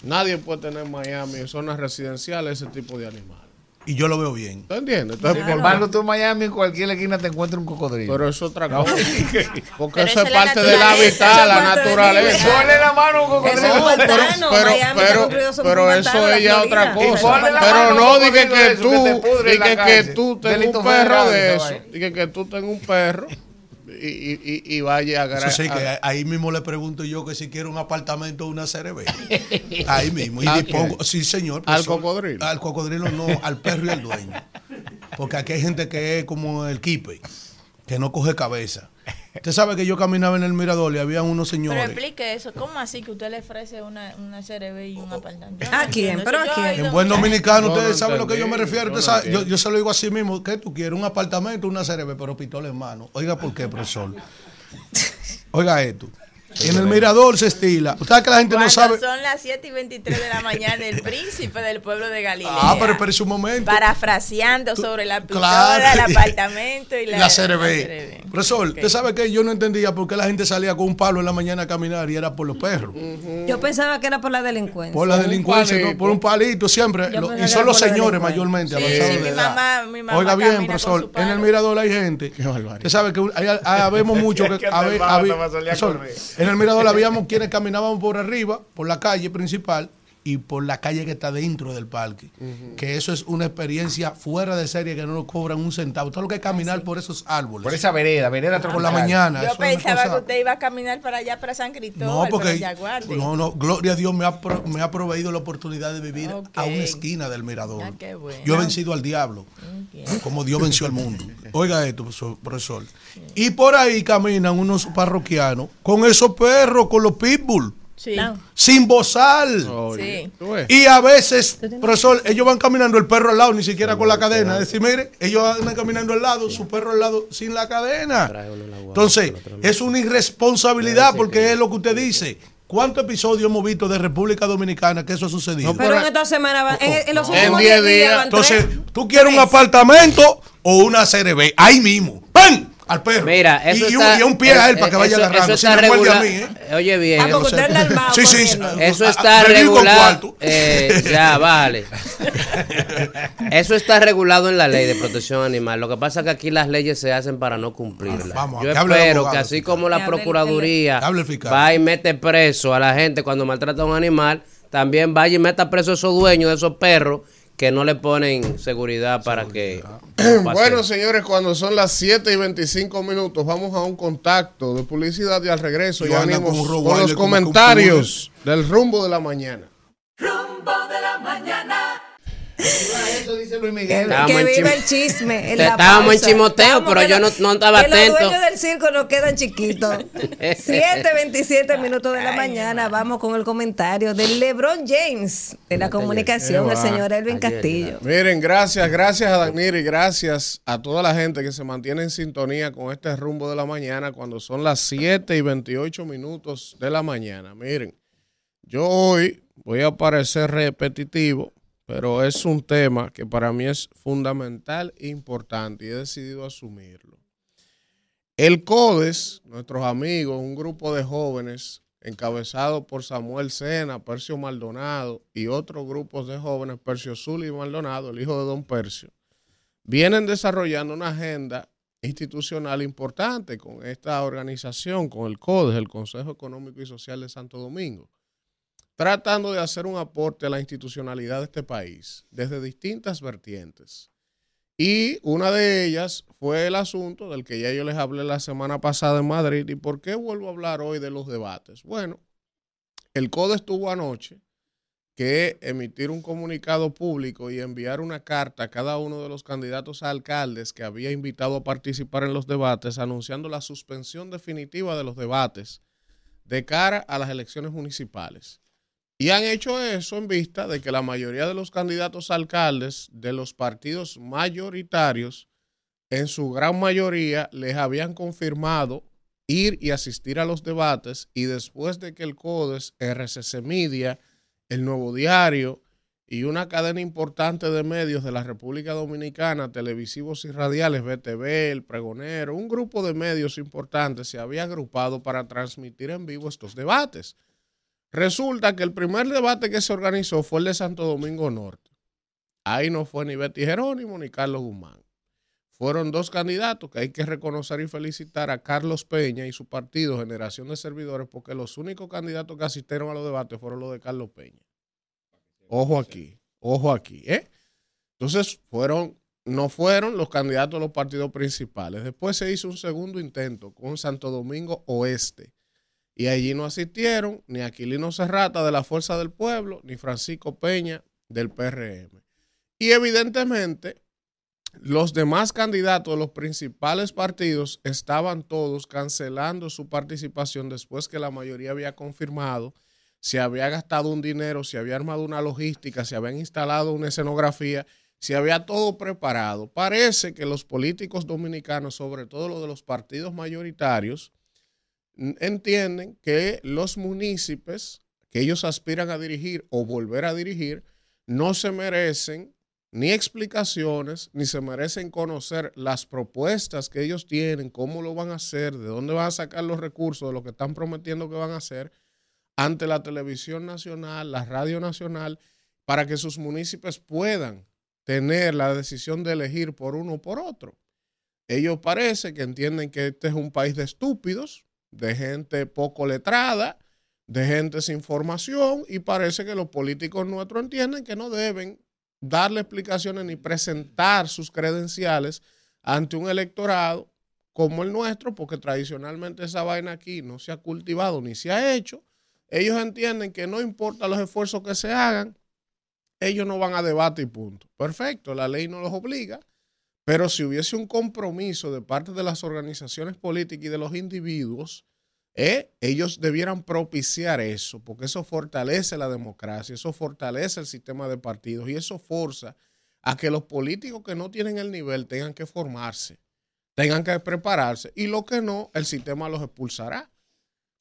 [SPEAKER 2] Nadie puede tener en Miami, en zonas residenciales, ese tipo de animales.
[SPEAKER 6] Y yo lo veo bien.
[SPEAKER 2] ¿Tú entiendes? Entonces,
[SPEAKER 3] Sin
[SPEAKER 2] por-
[SPEAKER 3] embargo, tú en Miami, en cualquier esquina te encuentras un cocodrilo.
[SPEAKER 2] pero es otra cosa. [laughs] Porque eso es parte de la
[SPEAKER 5] naturaleza,
[SPEAKER 2] habitat,
[SPEAKER 4] esa
[SPEAKER 2] la naturaleza.
[SPEAKER 3] Ponle la mano a un
[SPEAKER 4] Eso
[SPEAKER 3] cocodrilo.
[SPEAKER 2] pero, pero,
[SPEAKER 4] Miami está
[SPEAKER 2] pero, eso es ya otra cosa. Pero
[SPEAKER 3] mano
[SPEAKER 2] no dije que tú,
[SPEAKER 3] eso te
[SPEAKER 2] dije que tú tengas un perro de eso, dije que tú tengas un perro y, y, vaya a agarrar.
[SPEAKER 6] sí, que
[SPEAKER 2] a-
[SPEAKER 6] ahí mismo le pregunto yo que si quiero un apartamento o una CRB. [laughs] Ahí mismo. Y
[SPEAKER 2] ¿A
[SPEAKER 6] dispongo, sí, señor.
[SPEAKER 2] ¿Al
[SPEAKER 6] profesor.
[SPEAKER 2] cocodrilo?
[SPEAKER 6] Al cocodrilo no, al perro y al dueño. Porque aquí hay gente que es como el kipe, que no coge cabeza. Usted sabe que yo caminaba en el mirador y había unos
[SPEAKER 5] Pero
[SPEAKER 6] señores.
[SPEAKER 5] explique eso. ¿Cómo así que usted le ofrece una, una CRB y un apartamento?
[SPEAKER 4] ¿A quién? ¿Pero a quién?
[SPEAKER 6] En buen dominicano,
[SPEAKER 2] No,
[SPEAKER 6] ustedes
[SPEAKER 2] no
[SPEAKER 6] saben lo que yo me
[SPEAKER 2] entendí,
[SPEAKER 6] refiero.
[SPEAKER 2] yo
[SPEAKER 6] Usted
[SPEAKER 2] no
[SPEAKER 6] sabe- yo,
[SPEAKER 2] entiendo.
[SPEAKER 6] yo se lo digo así mismo. ¿Qué tú quieres? Un apartamento, una CRB, pero pistola en mano. Oiga, ¿por qué, profesor? [laughs] Oiga esto. En el mirador se estila. Usted que la gente no sabe.
[SPEAKER 5] son las 7 y 23 de la mañana, el príncipe del pueblo de Galilea.
[SPEAKER 6] Ah, pero espérese un momento.
[SPEAKER 5] Parafraseando sobre la pintura,
[SPEAKER 6] Claro.
[SPEAKER 5] el apartamento y la,
[SPEAKER 6] La CRB. Profesor,
[SPEAKER 5] Ok.
[SPEAKER 6] usted sabe que yo no entendía por qué la gente salía con un palo en la mañana a caminar y era por los perros.
[SPEAKER 4] Yo pensaba que era por la delincuencia.
[SPEAKER 6] Por la delincuencia, por un palito siempre. Lo- y son los señores mayormente
[SPEAKER 5] Sí,
[SPEAKER 6] avanzados
[SPEAKER 5] sí, mi mamá- mi mamá
[SPEAKER 6] Oiga bien, profesor, en el mirador hay gente. Usted sabe que hay, hay- habemos mucho que, [laughs]
[SPEAKER 3] Que
[SPEAKER 6] en el mirador habíamos quienes caminábamos por arriba, por la calle principal y por la calle que está dentro del parque. Que eso es una experiencia fuera de serie que no nos cobran un centavo. Todo lo que es caminar por esos árboles.
[SPEAKER 3] Por esa vereda, vereda
[SPEAKER 6] por la mañana.
[SPEAKER 5] Yo pensaba
[SPEAKER 6] cosa-
[SPEAKER 5] que usted iba a caminar para allá, para San Cristóbal,
[SPEAKER 6] no, porque
[SPEAKER 5] para
[SPEAKER 6] no, no, gloria a Dios me ha, pro- me ha proveído la oportunidad de vivir a una esquina del mirador.
[SPEAKER 5] Ah, qué bueno.
[SPEAKER 6] Yo he vencido al diablo, como Dios venció al mundo. [laughs] Oiga esto, profesor- profesor. Y por ahí caminan unos parroquianos con esos perros, con los pitbull,
[SPEAKER 5] Sí,
[SPEAKER 6] sin bozal. Y a veces, profesor, ellos van caminando el perro al lado, ni siquiera con la cadena. Es decir, mire, ellos andan caminando al lado, su perro al lado sin la cadena. Entonces, es una irresponsabilidad porque es lo que usted dice. ¿Cuántos episodios hemos visto de República Dominicana que eso ha sucedido?
[SPEAKER 4] Pero en esta semana, van- en, en los
[SPEAKER 2] En
[SPEAKER 4] últimos
[SPEAKER 2] 10
[SPEAKER 4] 10 días,
[SPEAKER 2] días.
[SPEAKER 4] van
[SPEAKER 6] Entonces,
[SPEAKER 4] tres.
[SPEAKER 6] tú quieres un apartamento o una CRB, ahí mismo. ¡Pam! Al perro.
[SPEAKER 7] Mira, eso
[SPEAKER 6] y,
[SPEAKER 7] está,
[SPEAKER 6] un, y un pie a él
[SPEAKER 7] eh,
[SPEAKER 6] para que vaya
[SPEAKER 7] eso-
[SPEAKER 6] agarrando.
[SPEAKER 7] Eso
[SPEAKER 6] Si
[SPEAKER 7] está
[SPEAKER 6] me muerde a mí, ¿eh?
[SPEAKER 7] Oye bien.
[SPEAKER 4] Ah, usted anda armado
[SPEAKER 6] Sí, sí,
[SPEAKER 4] corriendo.
[SPEAKER 7] Eso
[SPEAKER 6] a-
[SPEAKER 7] está
[SPEAKER 6] a-
[SPEAKER 7] regulado. eh, ya, [laughs] vale. Eso está regulado en la ley de protección animal. Lo que pasa es que aquí las leyes se hacen para no cumplirlas.
[SPEAKER 6] Ah, vamos,
[SPEAKER 7] Yo
[SPEAKER 6] que
[SPEAKER 7] espero
[SPEAKER 6] abogado,
[SPEAKER 7] que así como la Procuraduría va y mete preso a la gente cuando maltrata a un animal, también vaya y meta preso a esos dueños de esos perros que no le ponen seguridad para que... [clears throat]
[SPEAKER 2] Bueno, señores, cuando son las 7 y 25 minutos, vamos a un contacto de publicidad y al regreso ya venimos
[SPEAKER 6] con
[SPEAKER 2] los comentarios del rumbo de la mañana.
[SPEAKER 1] Rumbo de la mañana.
[SPEAKER 7] Eso dice Luis
[SPEAKER 4] Que,
[SPEAKER 7] Miguel.
[SPEAKER 4] que
[SPEAKER 7] chim-
[SPEAKER 4] el chisme. en la
[SPEAKER 7] estábamos en chimoteo,
[SPEAKER 4] Estábamos
[SPEAKER 7] pero yo no- no estaba
[SPEAKER 4] que
[SPEAKER 7] atento.
[SPEAKER 4] Los dueños del circo nos quedan chiquitos. [laughs] 7:27 minutos de la mañana. Vamos con el comentario del LeBron James de la comunicación, el señor Elvin
[SPEAKER 7] Ayer,
[SPEAKER 4] Castillo.
[SPEAKER 2] Miren, gracias, gracias a Danir y gracias a toda la gente que se mantiene en sintonía con este rumbo de la mañana cuando son las 7 y 28 minutos de la mañana. Miren, yo hoy voy a parecer repetitivo, pero es un tema que para mí es fundamental e importante y he decidido asumirlo. El CODES, nuestros amigos, un grupo de jóvenes encabezado por Samuel Sena, Percio Maldonado y otros grupos de jóvenes, Percio Zul y Maldonado, el hijo de Don Percio, vienen desarrollando una agenda institucional importante con esta organización, con el CODES, el Consejo Económico y Social de Santo Domingo, tratando de hacer un aporte a la institucionalidad de este país desde distintas vertientes. Y una de ellas fue el asunto del que ya yo les hablé la semana pasada en Madrid. ¿Y por qué vuelvo a hablar hoy de los debates? Bueno, el CODE estuvo anoche que emitir un comunicado público y enviar una carta a cada uno de los candidatos a alcaldes que había invitado a participar en los debates, anunciando la suspensión definitiva de los debates de cara a las elecciones municipales. Y han hecho eso en vista de que la mayoría de los candidatos a alcaldes de los partidos mayoritarios, en su gran mayoría, les habían confirmado ir y asistir a los debates y después de que el CODES, RCC Media, el Nuevo Diario y una cadena importante de medios de la República Dominicana, televisivos y radiales, BTV, El Pregonero, un grupo de medios importantes se había agrupado para transmitir en vivo estos debates. Resulta que el primer debate que se organizó fue el de Santo Domingo Norte. Ahí no fue ni Betty Jerónimo ni Carlos Guzmán. Fueron dos candidatos que hay que reconocer y felicitar a Carlos Peña y su partido Generación de Servidores porque los únicos candidatos que asistieron a los debates fueron los de Carlos Peña. Ojo aquí, ojo aquí, ¿eh? Entonces fueron, no fueron los candidatos de los partidos principales. Después se hizo un segundo intento con Santo Domingo Oeste. Y allí no asistieron ni Aquilino Serrata de la Fuerza del Pueblo, ni Francisco Peña del PRM. Y evidentemente, los demás candidatos de los principales partidos estaban todos cancelando su participación después que la mayoría había confirmado, se había gastado un dinero, se había armado una logística, se habían instalado una escenografía, se había todo preparado. Parece que los políticos dominicanos, sobre todo los de los partidos mayoritarios, entienden que los municipios que ellos aspiran a dirigir o volver a dirigir no se merecen ni explicaciones, ni se merecen conocer las propuestas que ellos tienen, cómo lo van a hacer, de dónde van a sacar los recursos de lo que están prometiendo que van a hacer ante la televisión nacional, la radio nacional, para que sus municipios puedan tener la decisión de elegir por uno o por otro. Ellos parece que entienden que este es un país de estúpidos, de gente poco letrada, de gente sin formación, y parece que los políticos nuestros entienden que no deben darle explicaciones ni presentar sus credenciales ante un electorado como el nuestro, porque tradicionalmente esa vaina aquí no se ha cultivado ni se ha hecho. Ellos entienden que no importa los esfuerzos que se hagan, ellos no van a debate y punto. Perfecto, la ley no los obliga, pero si hubiese un compromiso de parte de las organizaciones políticas y de los individuos, eh, ellos debieran propiciar eso, porque eso fortalece la democracia, eso fortalece el sistema de partidos y eso forza a que los políticos que no tienen el nivel tengan que formarse, tengan que prepararse y lo que no, el sistema los expulsará.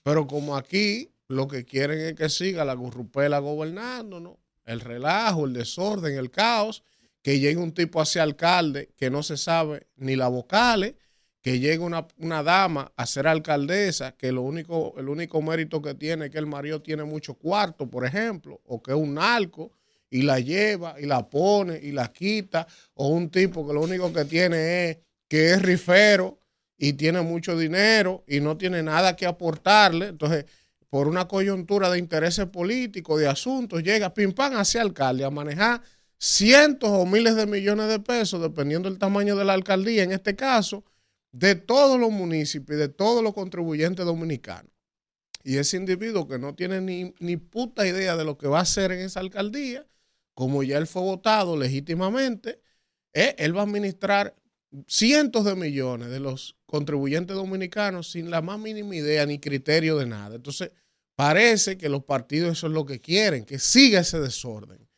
[SPEAKER 2] Pero como aquí lo que quieren es que siga la gurrupela gobernando, ¿no? El relajo, el desorden, el caos, que llegue un tipo hacia alcalde que no se sabe ni la vocales, que llegue una, una dama a ser alcaldesa, que lo único, el único mérito que tiene es que el marido tiene mucho cuarto, por ejemplo, o que es un narco y la lleva y la pone y la quita, o un tipo que lo único que tiene es que es rifero y tiene mucho dinero y no tiene nada que aportarle. Entonces, por una coyuntura de intereses políticos, de asuntos, llega pim pam hacia alcalde a manejar cientos o miles de millones de pesos, dependiendo del tamaño de la alcaldía, en este caso, de todos los municipios y de todos los contribuyentes dominicanos. Y ese individuo que no tiene ni, ni puta idea de lo que va a hacer en esa alcaldía, como ya él fue votado legítimamente, eh, él va a administrar cientos de millones de los contribuyentes dominicanos sin la más mínima idea ni criterio de nada. Entonces, parece que los partidos eso es lo que quieren, que siga ese desorden.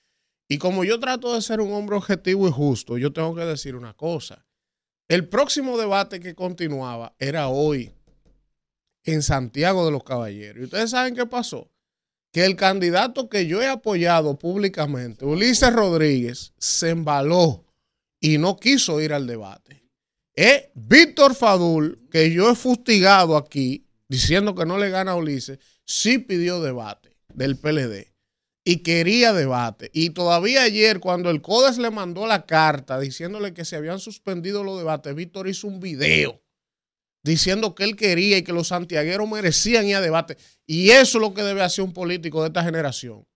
[SPEAKER 2] Y como yo trato de ser un hombre objetivo y justo, yo tengo que decir una cosa. El próximo debate que continuaba era hoy en Santiago de los Caballeros. ¿Y ustedes saben qué pasó? Que el candidato que yo he apoyado públicamente, Ulises Rodríguez, se embaló y no quiso ir al debate. Es Víctor Fadul, que yo he fustigado aquí, diciendo que no le gana a Ulises, sí pidió debate del PLD y quería debate. Y todavía ayer, cuando el CODES le mandó la carta diciéndole que se habían suspendido los debates, Víctor hizo un video diciendo que él quería y que los santiagueros merecían ir a debate. Y eso es lo que debe hacer un político de esta generación.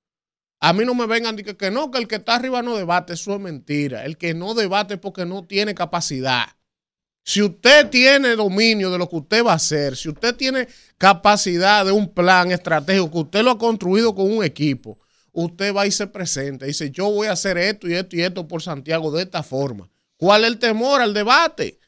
[SPEAKER 2] A mí no me vengan que, que no, que el que está arriba no debate, eso es mentira. El que no debate es porque no tiene capacidad. Si usted tiene dominio de lo que usted va a hacer, si usted tiene capacidad de un plan estratégico, que usted lo ha construido con un equipo, usted va y se presenta dice, yo voy a hacer esto y esto y esto por Santiago de esta forma. ¿Cuál es el temor al debate?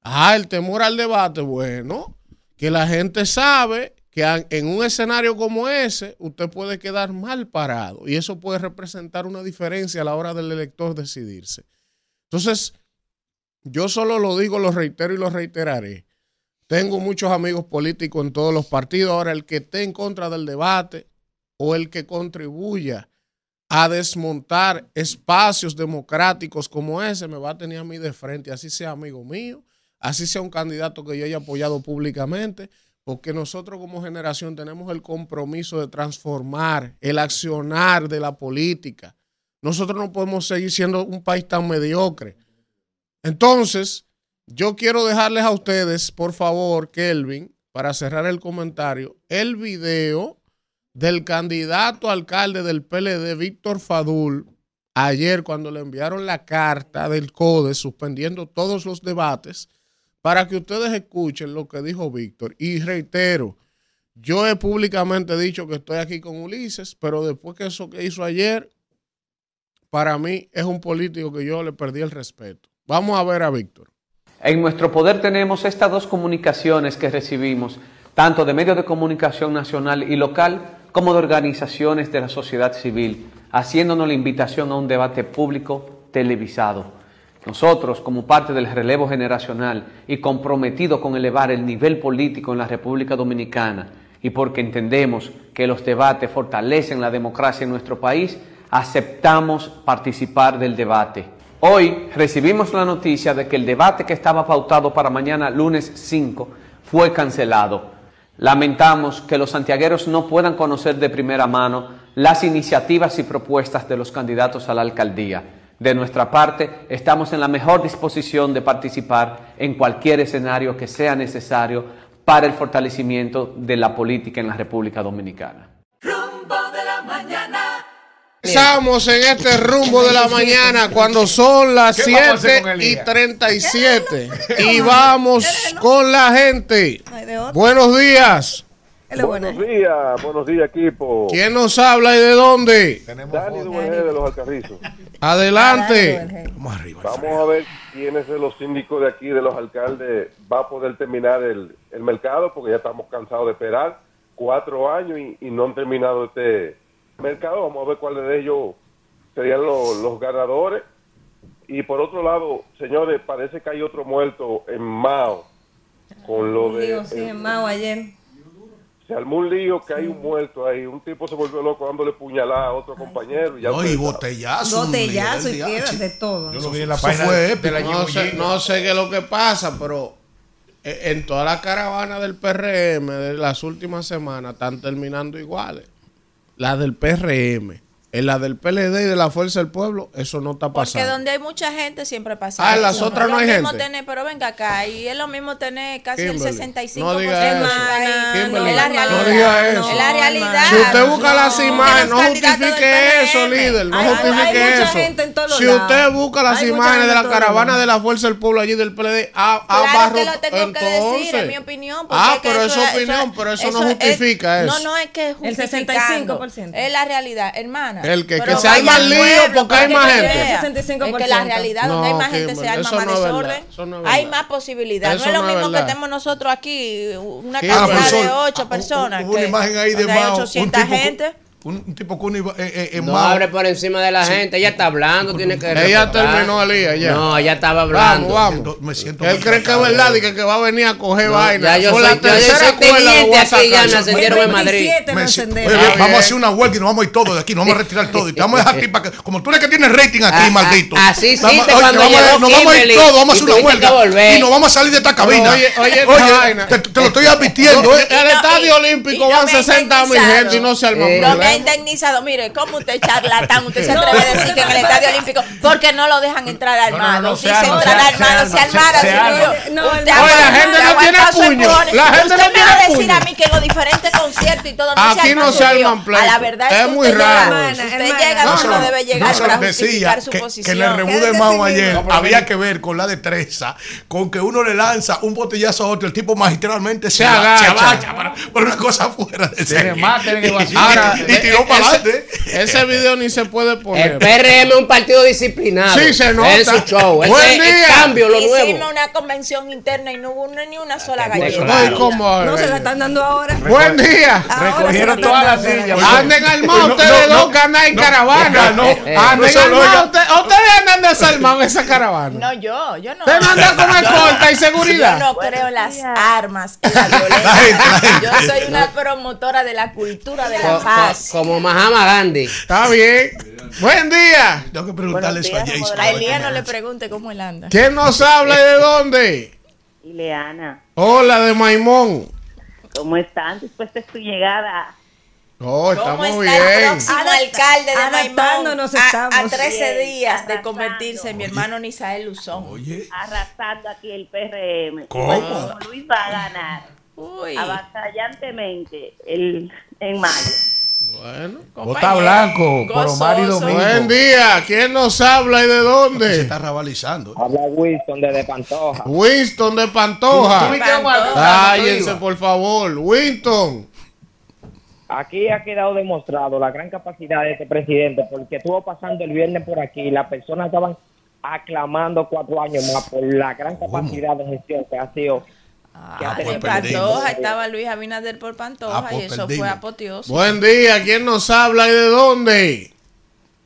[SPEAKER 2] Ah, el temor al debate, bueno, que la gente sabe que en un escenario como ese usted puede quedar mal parado y eso puede representar una diferencia a la hora del elector decidirse. Entonces, yo solo lo digo, lo reitero y lo reiteraré. Tengo muchos amigos políticos en todos los partidos. Ahora, el que esté en contra del debate o el que contribuya a desmontar espacios democráticos como ese, me va a tener a mí de frente, así sea amigo mío, así sea un candidato que yo haya apoyado públicamente, porque nosotros como generación tenemos el compromiso de transformar el accionar de la política. Nosotros no podemos seguir siendo un país tan mediocre. Entonces, yo quiero dejarles a ustedes, por favor, Kelvin, para cerrar el comentario, el video del candidato alcalde del PLD, Víctor Fadul, ayer cuando le enviaron la carta del CODE suspendiendo todos los debates, para que ustedes escuchen lo que dijo Víctor. Y reitero, yo he públicamente dicho que estoy aquí con Ulises, pero después que eso que hizo ayer, para mí es un político que yo le perdí el respeto. Vamos a ver a Víctor.
[SPEAKER 8] En nuestro poder tenemos estas dos comunicaciones que recibimos, tanto de medios de comunicación nacional y local, como de organizaciones de la sociedad civil, haciéndonos la invitación a un debate público televisado. Nosotros, como parte del relevo generacional y comprometidos con elevar el nivel político en la República Dominicana, y porque entendemos que los debates fortalecen la democracia en nuestro país, aceptamos participar del debate. Hoy recibimos la noticia de que el debate que estaba pautado para mañana lunes 5 fue cancelado. Lamentamos que los santiagueros no puedan conocer de primera mano las iniciativas y propuestas de los candidatos a la alcaldía. De nuestra parte, estamos en la mejor disposición de participar en cualquier escenario que sea necesario para el fortalecimiento de la política en la República Dominicana.
[SPEAKER 2] Estamos en este rumbo de la mañana cuando son las
[SPEAKER 3] ¿Qué vamos a hacer
[SPEAKER 2] 7
[SPEAKER 3] con el
[SPEAKER 2] y
[SPEAKER 3] día?
[SPEAKER 2] 37 y vamos con la gente. Buenos días.
[SPEAKER 4] Él es bueno.
[SPEAKER 9] Buenos días, buenos días equipo.
[SPEAKER 2] ¿Quién nos habla y de dónde?
[SPEAKER 9] Dani. Dueñez de los Alcarrizos.
[SPEAKER 2] Adelante.
[SPEAKER 6] Vamos arriba.
[SPEAKER 9] Vamos a ver quién es de los síndicos de aquí, de los alcaldes, va a poder terminar el, el mercado, porque ya estamos cansados de esperar cuatro años y, y no han terminado este mercado. Vamos a ver cuáles de ellos serían los, los ganadores. Y por otro lado, señores, parece que hay otro muerto en Mao. Con lo de.
[SPEAKER 4] Sí, en Mao ayer.
[SPEAKER 9] Se armó un lío que hay un muerto ahí. Un tipo se volvió loco dándole puñalada a otro compañero. Y ya
[SPEAKER 6] No, y botellazo.
[SPEAKER 4] Botellazo y piedras de todo.
[SPEAKER 3] Yo lo vi en la página
[SPEAKER 6] fue
[SPEAKER 3] de, la
[SPEAKER 2] No sé, no sé qué es lo que pasa, pero eh, en toda la caravana del PRM de las últimas semanas están terminando iguales. La del PRM, en la del PLD y de la Fuerza del Pueblo, eso no está
[SPEAKER 5] Porque
[SPEAKER 2] pasando.
[SPEAKER 5] donde hay mucha gente siempre pasa.
[SPEAKER 2] Ah, en las
[SPEAKER 5] eso.
[SPEAKER 2] otras
[SPEAKER 5] Es
[SPEAKER 2] no hay
[SPEAKER 5] lo mismo
[SPEAKER 2] gente.
[SPEAKER 5] Tener, pero venga acá, y es lo mismo tener casi
[SPEAKER 2] Kimberly,
[SPEAKER 5] el 65%
[SPEAKER 2] no diga eso.
[SPEAKER 5] país.
[SPEAKER 2] Kimberly,
[SPEAKER 5] es la
[SPEAKER 2] no
[SPEAKER 5] realidad.
[SPEAKER 2] diga eso.
[SPEAKER 5] Es la realidad.
[SPEAKER 2] Si usted busca las
[SPEAKER 5] No,
[SPEAKER 2] imágenes, no justifique eso, líder. No
[SPEAKER 4] Hay- hay
[SPEAKER 2] justifique
[SPEAKER 4] mucha
[SPEAKER 2] eso.
[SPEAKER 4] gente en todos
[SPEAKER 2] si
[SPEAKER 4] lados.
[SPEAKER 2] usted busca las
[SPEAKER 4] Hay
[SPEAKER 2] imágenes de la caravana de la Fuerza del Pueblo allí del PLD, a,
[SPEAKER 5] Claro que
[SPEAKER 2] abarro-
[SPEAKER 5] lo tengo que decir,
[SPEAKER 2] entonces-
[SPEAKER 5] es mi opinión. porque
[SPEAKER 2] Ah, pero es opinión, pero eso, no justifica
[SPEAKER 5] es-
[SPEAKER 2] eso.
[SPEAKER 5] No, no es que
[SPEAKER 4] El
[SPEAKER 5] justificando.
[SPEAKER 4] 65%.
[SPEAKER 5] Es la realidad, hermana.
[SPEAKER 2] El que- que se arma el lío porque hay más gente.
[SPEAKER 5] veas.
[SPEAKER 4] El 65%.
[SPEAKER 5] Es que la realidad, donde hay más gente, se arma
[SPEAKER 2] eso
[SPEAKER 5] más
[SPEAKER 2] no es verdad,
[SPEAKER 5] desorden.
[SPEAKER 2] eso no es
[SPEAKER 5] hay más posibilidades. No es lo mismo que tenemos nosotros aquí, una cantidad
[SPEAKER 2] pero
[SPEAKER 5] de 8
[SPEAKER 6] ah,
[SPEAKER 5] personas.
[SPEAKER 6] Hubo una imagen ahí de. Un
[SPEAKER 5] 800
[SPEAKER 6] tipo,
[SPEAKER 5] gente.
[SPEAKER 6] Un, un tipo con una iba- eh, eh, en
[SPEAKER 7] No abre por encima de la gente. Ella está hablando, tiene que.
[SPEAKER 2] Ella terminó el día ya.
[SPEAKER 7] No, ella estaba
[SPEAKER 2] Vamos,
[SPEAKER 7] hablando.
[SPEAKER 2] vamos.
[SPEAKER 6] Me siento
[SPEAKER 2] Él cree que es verdad y que, que va a venir a coger
[SPEAKER 7] No,
[SPEAKER 2] vaina.
[SPEAKER 7] ya yo
[SPEAKER 2] Por
[SPEAKER 7] soy-
[SPEAKER 2] la
[SPEAKER 7] yo-
[SPEAKER 2] tercera
[SPEAKER 7] soy teniente aquí,
[SPEAKER 2] sacar.
[SPEAKER 7] ya me ascendieron en Madrid.
[SPEAKER 4] 27
[SPEAKER 6] Me. Oye,
[SPEAKER 2] Está
[SPEAKER 6] vamos a hacer una huelga y nos vamos a ir todos de aquí. Nos vamos a retirar todo. Y te vamos a dejar aquí para que. Como tú eres que tienes rating aquí,
[SPEAKER 7] Ah, ah,
[SPEAKER 6] maldito.
[SPEAKER 7] así sí,
[SPEAKER 6] Vamos-
[SPEAKER 7] te
[SPEAKER 6] oye,
[SPEAKER 7] cuando
[SPEAKER 6] vamos a-
[SPEAKER 7] llegó
[SPEAKER 6] Nos vamos a ir todos, vamos a hacer una
[SPEAKER 7] que
[SPEAKER 6] huelga. Y nos vamos a salir de esta cabina.
[SPEAKER 2] oye, oye,
[SPEAKER 6] te, lo estoy advirtiendo, ¿eh?
[SPEAKER 2] El estadio olímpico van
[SPEAKER 5] me ha
[SPEAKER 2] 60 mil gente y no se arma
[SPEAKER 5] Indemnizado, mire, ¿cómo usted charlatán? Usted se atreve a decir que en el Estadio. Olímpico, porque no lo dejan entrar armado. Si
[SPEAKER 3] se
[SPEAKER 5] se entrar
[SPEAKER 3] se-
[SPEAKER 5] armado,
[SPEAKER 3] se
[SPEAKER 5] se
[SPEAKER 3] arma,
[SPEAKER 5] armara,
[SPEAKER 3] se
[SPEAKER 5] se
[SPEAKER 3] arma.
[SPEAKER 5] murió.
[SPEAKER 4] No,
[SPEAKER 5] Usted
[SPEAKER 4] no.
[SPEAKER 2] Oye, la gente no tiene puño. La gente
[SPEAKER 5] Usted
[SPEAKER 2] no
[SPEAKER 5] me va a
[SPEAKER 2] tiene
[SPEAKER 5] decir
[SPEAKER 2] puño.
[SPEAKER 5] a mí que en los diferentes conciertos y todo no
[SPEAKER 2] Aquí
[SPEAKER 5] se arma
[SPEAKER 2] no se arman.
[SPEAKER 5] A la verdad
[SPEAKER 2] Es muy
[SPEAKER 5] usted
[SPEAKER 2] raro.
[SPEAKER 5] Usted llega donde
[SPEAKER 6] No,
[SPEAKER 5] debe llegar para
[SPEAKER 6] decía
[SPEAKER 5] justificar su
[SPEAKER 6] que,
[SPEAKER 5] posición.
[SPEAKER 6] que en el rebú de
[SPEAKER 4] Quédese
[SPEAKER 6] Mao
[SPEAKER 4] sin
[SPEAKER 6] ayer había que ver con la destreza, con que uno le lanza un botellazo a otro, el tipo magistralmente se,
[SPEAKER 2] Se
[SPEAKER 6] aga- se
[SPEAKER 2] agacha.
[SPEAKER 6] agacha para, para una cosa fuera de
[SPEAKER 3] Tiene
[SPEAKER 6] serie.
[SPEAKER 3] más, tiene
[SPEAKER 6] y tiró para
[SPEAKER 2] ese-
[SPEAKER 6] adelante.
[SPEAKER 2] Ese video ni se puede
[SPEAKER 7] El
[SPEAKER 2] poner.
[SPEAKER 7] PRM es un partido disciplinado.
[SPEAKER 2] Sí, se nota.
[SPEAKER 7] Es su show. Ese
[SPEAKER 2] Buen
[SPEAKER 7] el
[SPEAKER 2] día.
[SPEAKER 7] cambio, lo
[SPEAKER 5] Hicimos
[SPEAKER 7] nuevo.
[SPEAKER 5] una convención interna y no hubo ni una sola galleta.
[SPEAKER 2] Ay, ¿cómo?
[SPEAKER 4] No se la están dando ahora.
[SPEAKER 2] Buen día.
[SPEAKER 4] Ahora
[SPEAKER 3] Recogieron todas las sillas.
[SPEAKER 2] Anden armados ustedes
[SPEAKER 6] no,
[SPEAKER 2] dos
[SPEAKER 6] no,
[SPEAKER 2] que andan en caravana.
[SPEAKER 6] no,
[SPEAKER 2] Anden armados. Ustedes andan desarmados en esa caravana.
[SPEAKER 5] No, yo, yo no.
[SPEAKER 2] No anda con escolta y
[SPEAKER 5] Yo
[SPEAKER 2] seguridad.
[SPEAKER 5] no creo en las armas, la violencia. Yo soy una promotora de la cultura de la paz.
[SPEAKER 7] Como Mahama Gandhi.
[SPEAKER 2] Está bien. Buen día.
[SPEAKER 6] Tengo que preguntarle eso a Jason.
[SPEAKER 5] A Elías no le pregunte cómo él anda.
[SPEAKER 2] ¿Quién nos habla y de dónde?
[SPEAKER 10] Ileana,
[SPEAKER 2] Hola, de Maimón.
[SPEAKER 10] ¿cómo están después de su llegada?
[SPEAKER 2] Oh,
[SPEAKER 5] ¿Cómo
[SPEAKER 2] estamos
[SPEAKER 5] está
[SPEAKER 2] bien.
[SPEAKER 5] el próximo
[SPEAKER 4] Adapta-
[SPEAKER 5] alcalde de Maimón? A, a
[SPEAKER 4] estamos.
[SPEAKER 5] 13
[SPEAKER 10] Bien,
[SPEAKER 5] días de convertirse en mi hermano Nisael Luzón.
[SPEAKER 6] Oye,
[SPEAKER 10] Arrasando aquí el PRM.
[SPEAKER 6] ¿Cómo?
[SPEAKER 10] Pues como Luis va a ganar
[SPEAKER 5] Uy,
[SPEAKER 10] avasallantemente el, en mayo.
[SPEAKER 2] Bueno.
[SPEAKER 3] Bota blanco, por Omar y. Domingo.
[SPEAKER 2] Buen día. ¿Quién nos habla y de
[SPEAKER 6] se
[SPEAKER 2] dónde?
[SPEAKER 6] está rabalizando.
[SPEAKER 11] Habla Wilson desde Pantoja.
[SPEAKER 2] Winston de Pantoja. Cállense, por favor. Winston.
[SPEAKER 11] Aquí ha quedado demostrado la gran capacidad de este presidente, porque estuvo pasando el viernes por aquí y las personas estaban aclamando cuatro años más por la gran capacidad de gestión que ha sido.
[SPEAKER 5] Ah, en
[SPEAKER 6] pues.
[SPEAKER 5] Pantoja estaba Luis Abinader por Pantoja
[SPEAKER 6] Ah, pues
[SPEAKER 5] y eso
[SPEAKER 6] perdimos.
[SPEAKER 5] fue apoteoso.
[SPEAKER 2] Buen día. ¿Quién nos habla y de dónde?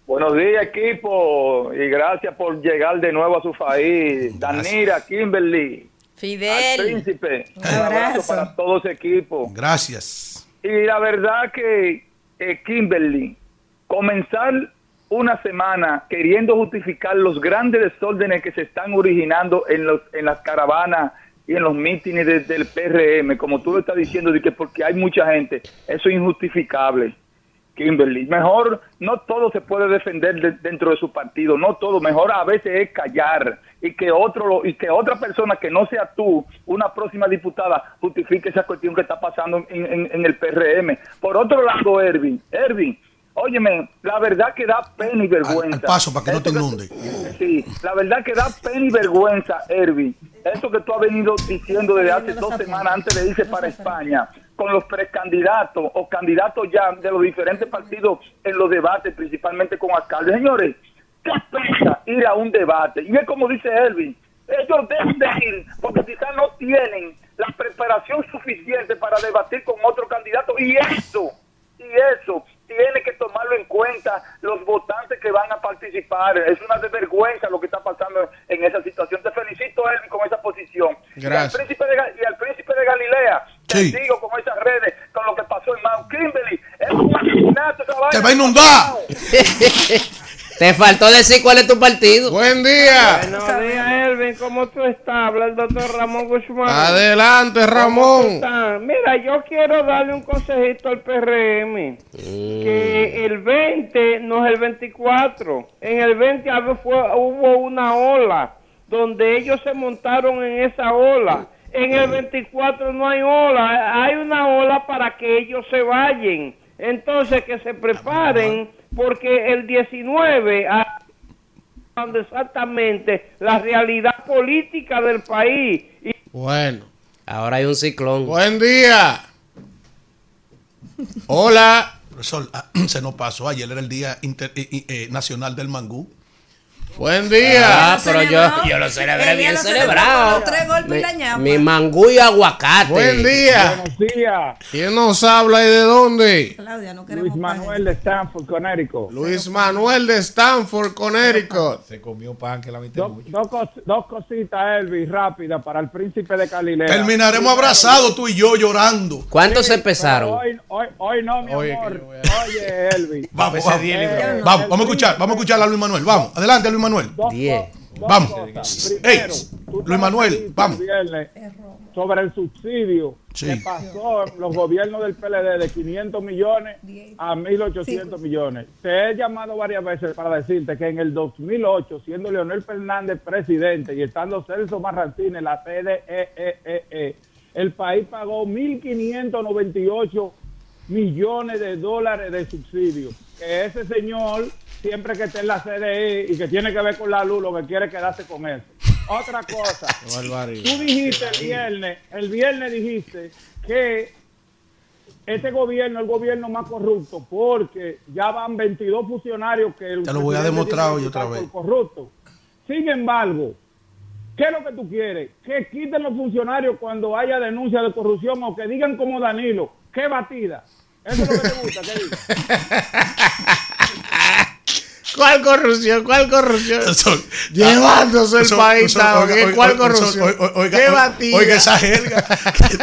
[SPEAKER 12] Buenos días, equipo, y gracias por llegar de nuevo a su país. Danira, Kimberly, al
[SPEAKER 5] Fidel.
[SPEAKER 12] príncipe. Un
[SPEAKER 5] abrazo.
[SPEAKER 12] abrazo para todo ese equipo.
[SPEAKER 6] Gracias.
[SPEAKER 12] Y la verdad que, eh, Kimberly, comenzar una semana queriendo justificar los grandes desórdenes que se están originando en, los, en las caravanas y en los mítines de- del PRM, como tú lo estás diciendo, de que porque hay mucha gente, eso es injustificable. Kimberly, mejor no todo se puede defender de- dentro de su partido, no todo, mejor a veces es callar y que otro y que otra persona que no sea tú, una próxima diputada, justifique esa cuestión que está pasando en- en el PRM. Por otro lado, Ervin, Ervin, óyeme, la verdad que da pena y vergüenza.
[SPEAKER 6] Al paso para que no te inunde.
[SPEAKER 12] Sí, la verdad que da pena y vergüenza, Ervin. Eso que tú has venido diciendo desde hace dos semanas antes de irse para España, con los precandidatos o candidatos ya de los diferentes partidos en los debates, principalmente con alcaldes. Señores, ¿qué pesa ir a un debate? Y es como dice Ervin, ellos deben de ir porque quizás no tienen la preparación suficiente para debatir con otro candidato y eso, y eso tiene que tomarlo en cuenta los votantes que van a participar. Es una desvergüenza lo que está pasando en esa situación. Te felicito, Elvin, con esa posición.
[SPEAKER 2] Gracias.
[SPEAKER 12] Y al príncipe de, Ga- y al príncipe de Galilea,
[SPEAKER 6] Sí.
[SPEAKER 12] te digo con esas redes, con lo que pasó en Mount Kimberly. Es un asesinato.
[SPEAKER 6] ¡Te va a inundar! [laughs]
[SPEAKER 7] Te faltó decir cuál es tu partido.
[SPEAKER 2] Buen día.
[SPEAKER 13] Buenos días, Elvin. ¿Cómo tú estás? Habla el doctor Ramón Guzmán.
[SPEAKER 2] Adelante,
[SPEAKER 13] ¿Cómo tú
[SPEAKER 2] Ramón.
[SPEAKER 13] Mira, yo quiero darle un consejito al PRM. Que el 20 no es el 24. En el 20 hab- fue- hubo una ola donde ellos se montaron en esa ola. En el 24 no hay ola. Hay una ola para que ellos se vayan. Entonces, que se preparen porque el 19... ah, donde exactamente la realidad política del país. Y
[SPEAKER 2] Bueno.
[SPEAKER 7] Ahora hay un ciclón.
[SPEAKER 2] Buen día. Hola.
[SPEAKER 6] Profesor, ah, [clears throat] se nos pasó. Ayer era el Día Inter- eh, eh, eh, Nacional del Mangú.
[SPEAKER 2] Buen día.
[SPEAKER 7] Ah, pero yo, yo lo celebré bien celebrado.
[SPEAKER 4] Tres golpes y
[SPEAKER 7] Mi,
[SPEAKER 4] la
[SPEAKER 7] mi mangú y aguacate.
[SPEAKER 2] Buen día.
[SPEAKER 12] Buenos días.
[SPEAKER 2] ¿Quién nos habla y de dónde?
[SPEAKER 4] Claudia, no
[SPEAKER 12] Luis
[SPEAKER 4] queremos
[SPEAKER 12] Manuel de Stanford, Connecticut.
[SPEAKER 2] Luis Manuel de Stanford, Connecticut.
[SPEAKER 3] Se comió pan que la mitad
[SPEAKER 12] Dos, dos, cos- dos cositas, Elvis, rápidas para el príncipe de Galilea.
[SPEAKER 6] Terminaremos abrazados tú y yo llorando.
[SPEAKER 7] ¿Cuántos se empezaron?
[SPEAKER 12] Hoy, hoy, hoy no, mi
[SPEAKER 2] Oye,
[SPEAKER 12] amor.
[SPEAKER 2] a-
[SPEAKER 12] Oye, Elvis.
[SPEAKER 6] Vamos,
[SPEAKER 3] Ese
[SPEAKER 6] vamos. Vamos, vamos a escuchar, vamos a escuchar a Luis Manuel. Vamos, adelante, Luis Manuel.
[SPEAKER 12] Dos
[SPEAKER 7] Diez.
[SPEAKER 6] Vamos.
[SPEAKER 12] Primero,
[SPEAKER 6] Luis Manuel, vamos.
[SPEAKER 12] Sobre el subsidio
[SPEAKER 6] Sí.
[SPEAKER 12] que pasó en los gobiernos del PLD de 500 millones a 1.800 millones. Te he llamado varias veces para decirte que en el 2008, siendo Leonel Fernández presidente y estando Celso Marrancines, la CDEE, E, el país pagó 1.598 millones de dólares de subsidio. Que ese señor, siempre que esté en la CDE y que tiene que ver con la luz, lo que quiere es quedarse con eso. Otra cosa, [laughs]
[SPEAKER 2] Qué barbaridad.
[SPEAKER 12] tú dijiste el viernes, el viernes dijiste que este gobierno es el gobierno más corrupto porque ya van 22 funcionarios que el
[SPEAKER 6] Te lo voy a demostrar hoy otra vez.
[SPEAKER 12] corruptos. Sin embargo, ¿qué es lo que tú quieres? Que quiten los funcionarios cuando haya denuncia de corrupción o que digan como Danilo, qué batida. Eso es lo que te gusta, que diga. [laughs]
[SPEAKER 2] ¿Cuál corrupción? ¿Cuál corrupción? [laughs]
[SPEAKER 6] Profesor,
[SPEAKER 2] Llevándose el país.
[SPEAKER 6] oiga,
[SPEAKER 2] ¿Cuál corrupción?
[SPEAKER 6] oiga, oiga,
[SPEAKER 2] ¿Qué batida?
[SPEAKER 6] Oiga, esa [laughs] jerga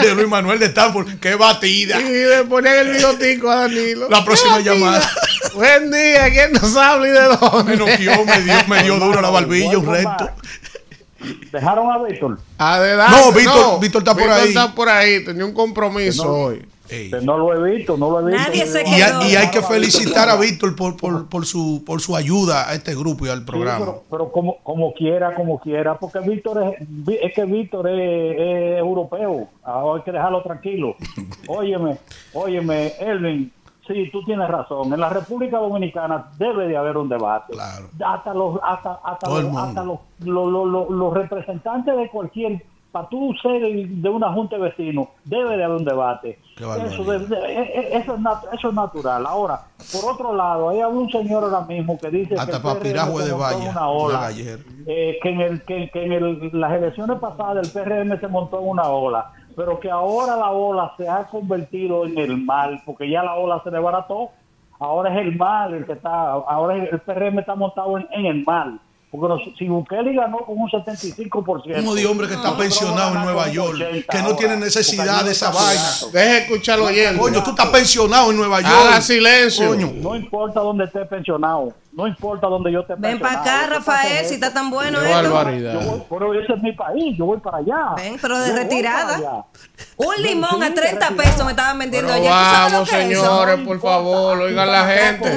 [SPEAKER 6] de Luis Manuel de Stanford. ¡Qué batida!
[SPEAKER 2] Y le ponían el bigotico a Danilo.
[SPEAKER 6] La próxima llamada.
[SPEAKER 2] Buen día. ¿Quién nos habla y de dónde?
[SPEAKER 6] Me noqueó, me dio, me dio duro la barbilla, un recto.
[SPEAKER 12] Dejaron a Víctor.
[SPEAKER 2] Adelante.
[SPEAKER 6] No, Víctor- Víctor está por ahí.
[SPEAKER 2] está por ahí. Tenía un compromiso
[SPEAKER 12] No.
[SPEAKER 2] hoy.
[SPEAKER 6] Ey.
[SPEAKER 12] No lo he visto, no lo he visto.
[SPEAKER 4] Nadie se
[SPEAKER 6] Y, hay- y hay que felicitar a Víctor por, por, por, su, por su ayuda a este grupo y al programa.
[SPEAKER 12] pero, pero como, como quiera, como quiera, porque Víctor es, es que Víctor es, es europeo, ahora hay que dejarlo tranquilo. [laughs] Óyeme, óyeme, Elvin, sí, tú tienes razón, en la República Dominicana debe de haber un debate.
[SPEAKER 6] Claro.
[SPEAKER 12] Hasta los, hasta, hasta los, hasta los, los, los- los- los representantes de cualquier, para tú ser de una junta de vecinos, debe de haber un debate. Eso, de- de- e- e- eso, es nat- eso es natural. Ahora, por otro lado, hay un señor ahora mismo que dice
[SPEAKER 6] Hasta
[SPEAKER 12] que el
[SPEAKER 6] para
[SPEAKER 12] PRM
[SPEAKER 6] de Valla,
[SPEAKER 12] una ola, eh, que en, el, que, que en el- las elecciones pasadas el PRM se montó en una ola, pero que ahora la ola se ha convertido en el mal, porque ya la ola se desbarató.
[SPEAKER 14] ahora es el mal el que está, ahora el PRM está montado en, en el mal. Porque si Bukele ganó con un 75%.
[SPEAKER 6] Como de hombre que está pensionado en Nueva York,
[SPEAKER 14] 80
[SPEAKER 6] que no
[SPEAKER 14] ahora,
[SPEAKER 6] tiene necesidad de esa vaina.
[SPEAKER 2] Deje escucharlo oyendo.
[SPEAKER 6] Coño, tú estás pensionado en Nueva York.
[SPEAKER 2] Haga silencio.
[SPEAKER 6] Coño.
[SPEAKER 14] No importa dónde esté pensionado, no importa dónde yo esté
[SPEAKER 4] Ven para acá, Rafael, si está tan bueno
[SPEAKER 2] Qué
[SPEAKER 4] esto.
[SPEAKER 2] barbaridad.
[SPEAKER 14] Yo voy- pero ese es mi país, yo voy para allá.
[SPEAKER 4] Ven, pero de
[SPEAKER 14] Yo
[SPEAKER 4] retirada. Un limón a
[SPEAKER 14] Sí,
[SPEAKER 4] 30
[SPEAKER 14] de
[SPEAKER 4] pesos me estaban vendiendo
[SPEAKER 2] Pero
[SPEAKER 4] ayer. ¿Tú sabes lo
[SPEAKER 2] vamos, señores, por favor, oigan la gente.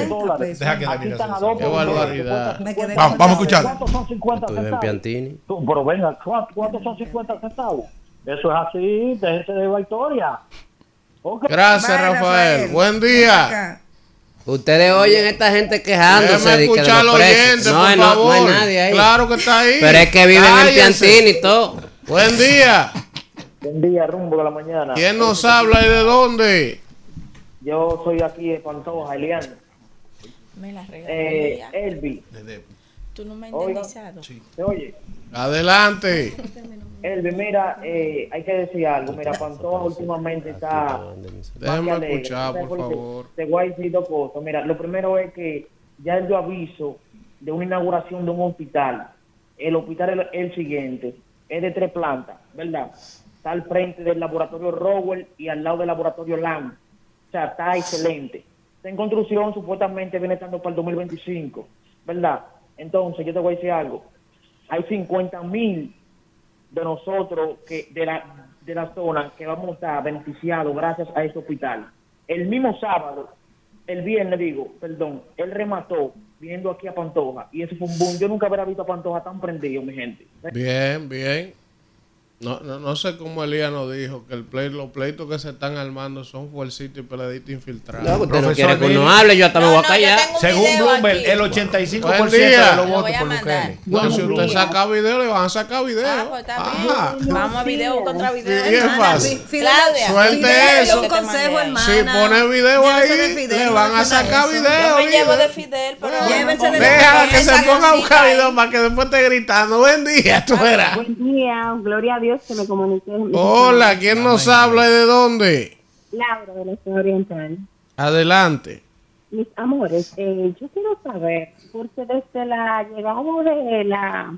[SPEAKER 3] Deja que
[SPEAKER 14] dos
[SPEAKER 2] Qué barbaridad.
[SPEAKER 6] Vamos, a escuchar.
[SPEAKER 14] ¿Cuántos son 50
[SPEAKER 7] Estuve en
[SPEAKER 14] centavos? Pero venga, ¿cuántos son 50 centavos? Eso es así, déjense de la historia. Ok.
[SPEAKER 2] Gracias,
[SPEAKER 4] Bye,
[SPEAKER 2] Rafael.
[SPEAKER 4] Rafael.
[SPEAKER 2] Buen día.
[SPEAKER 7] Ustedes oyen a esta gente quejándose de que de los
[SPEAKER 2] oyente,
[SPEAKER 7] No,
[SPEAKER 2] por
[SPEAKER 7] no, no
[SPEAKER 2] favor.
[SPEAKER 7] hay nadie ahí.
[SPEAKER 2] Claro que está ahí.
[SPEAKER 7] Pero es que viven
[SPEAKER 2] Cállese.
[SPEAKER 7] en Piantini y todo.
[SPEAKER 2] Buen día.
[SPEAKER 14] Buen día, rumbo de la mañana.
[SPEAKER 2] ¿Quién nos habla y de dónde?
[SPEAKER 14] Yo soy aquí de Pantoja, Elian.
[SPEAKER 5] Me la regaló
[SPEAKER 14] Eh. Elvi,
[SPEAKER 5] Tú no me has indemnizado.
[SPEAKER 14] ¿se oye?
[SPEAKER 2] Adelante.
[SPEAKER 14] Elvi, mira, eh, hay que decir algo. Mira, Pantoja últimamente está... Alegre.
[SPEAKER 2] escuchar,
[SPEAKER 14] ¿Sabes
[SPEAKER 2] por favor.
[SPEAKER 14] Te voy a decir dos cosas. Mira, lo primero es que ya yo aviso de una inauguración de un hospital. El hospital es el, el siguiente. Es de tres plantas, ¿verdad? Está al frente del laboratorio Rowell y al lado del laboratorio Lam. O sea, está excelente. Está en construcción, supuestamente viene estando para el 2025, ¿verdad? Entonces, yo te voy a decir algo. Hay 50 mil de nosotros que de la de la zona que vamos a estar beneficiados gracias a este hospital. El mismo sábado, el viernes digo, perdón, él remató viendo aquí a Pantoja y eso fue un boom. Yo nunca había visto a Pantoja tan prendido, mi gente.
[SPEAKER 2] Bien, bien. No, no, no sé cómo Elías nos dijo que el play, los pleitos que se están armando son fuercitos y peladitos infiltrados.
[SPEAKER 7] No, usted no
[SPEAKER 3] Profesor
[SPEAKER 7] quiere que uno hable, yo hasta me
[SPEAKER 5] No,
[SPEAKER 7] voy a
[SPEAKER 5] no,
[SPEAKER 7] callar.
[SPEAKER 3] Según Bloomberg,
[SPEAKER 5] aquí.
[SPEAKER 3] el 85%
[SPEAKER 2] Buen
[SPEAKER 3] de
[SPEAKER 2] día.
[SPEAKER 3] los
[SPEAKER 5] Lo
[SPEAKER 3] votos por. Bukele.
[SPEAKER 2] No, si usted saca video, le van a sacar video.
[SPEAKER 5] Ah, pues.
[SPEAKER 2] Ajá.
[SPEAKER 5] Vamos a video contra video.
[SPEAKER 2] Sí, es
[SPEAKER 5] hermana.
[SPEAKER 2] fácil.
[SPEAKER 5] Fi- Claudia,
[SPEAKER 2] Suelte
[SPEAKER 5] Fidel,
[SPEAKER 2] eso.
[SPEAKER 5] te
[SPEAKER 4] Un consejo, hermana.
[SPEAKER 2] Si pone video ahí,
[SPEAKER 4] de Fidel,
[SPEAKER 2] le
[SPEAKER 4] no
[SPEAKER 2] van a sacar
[SPEAKER 4] de eso.
[SPEAKER 2] video.
[SPEAKER 5] Yo me llevo de Fidel, pero
[SPEAKER 4] Llévese de
[SPEAKER 2] Deja que se ponga a buscar video para que después esté gritando. Buen día, tú verás.
[SPEAKER 10] Buen día, gloria a Dios que me comuniqué.
[SPEAKER 2] Hola, ¿quién nos habla y de dónde?
[SPEAKER 10] Laura de la Ciudad Oriental.
[SPEAKER 2] Adelante.
[SPEAKER 10] Mis amores, eh, yo quiero saber, porque desde la llegada de la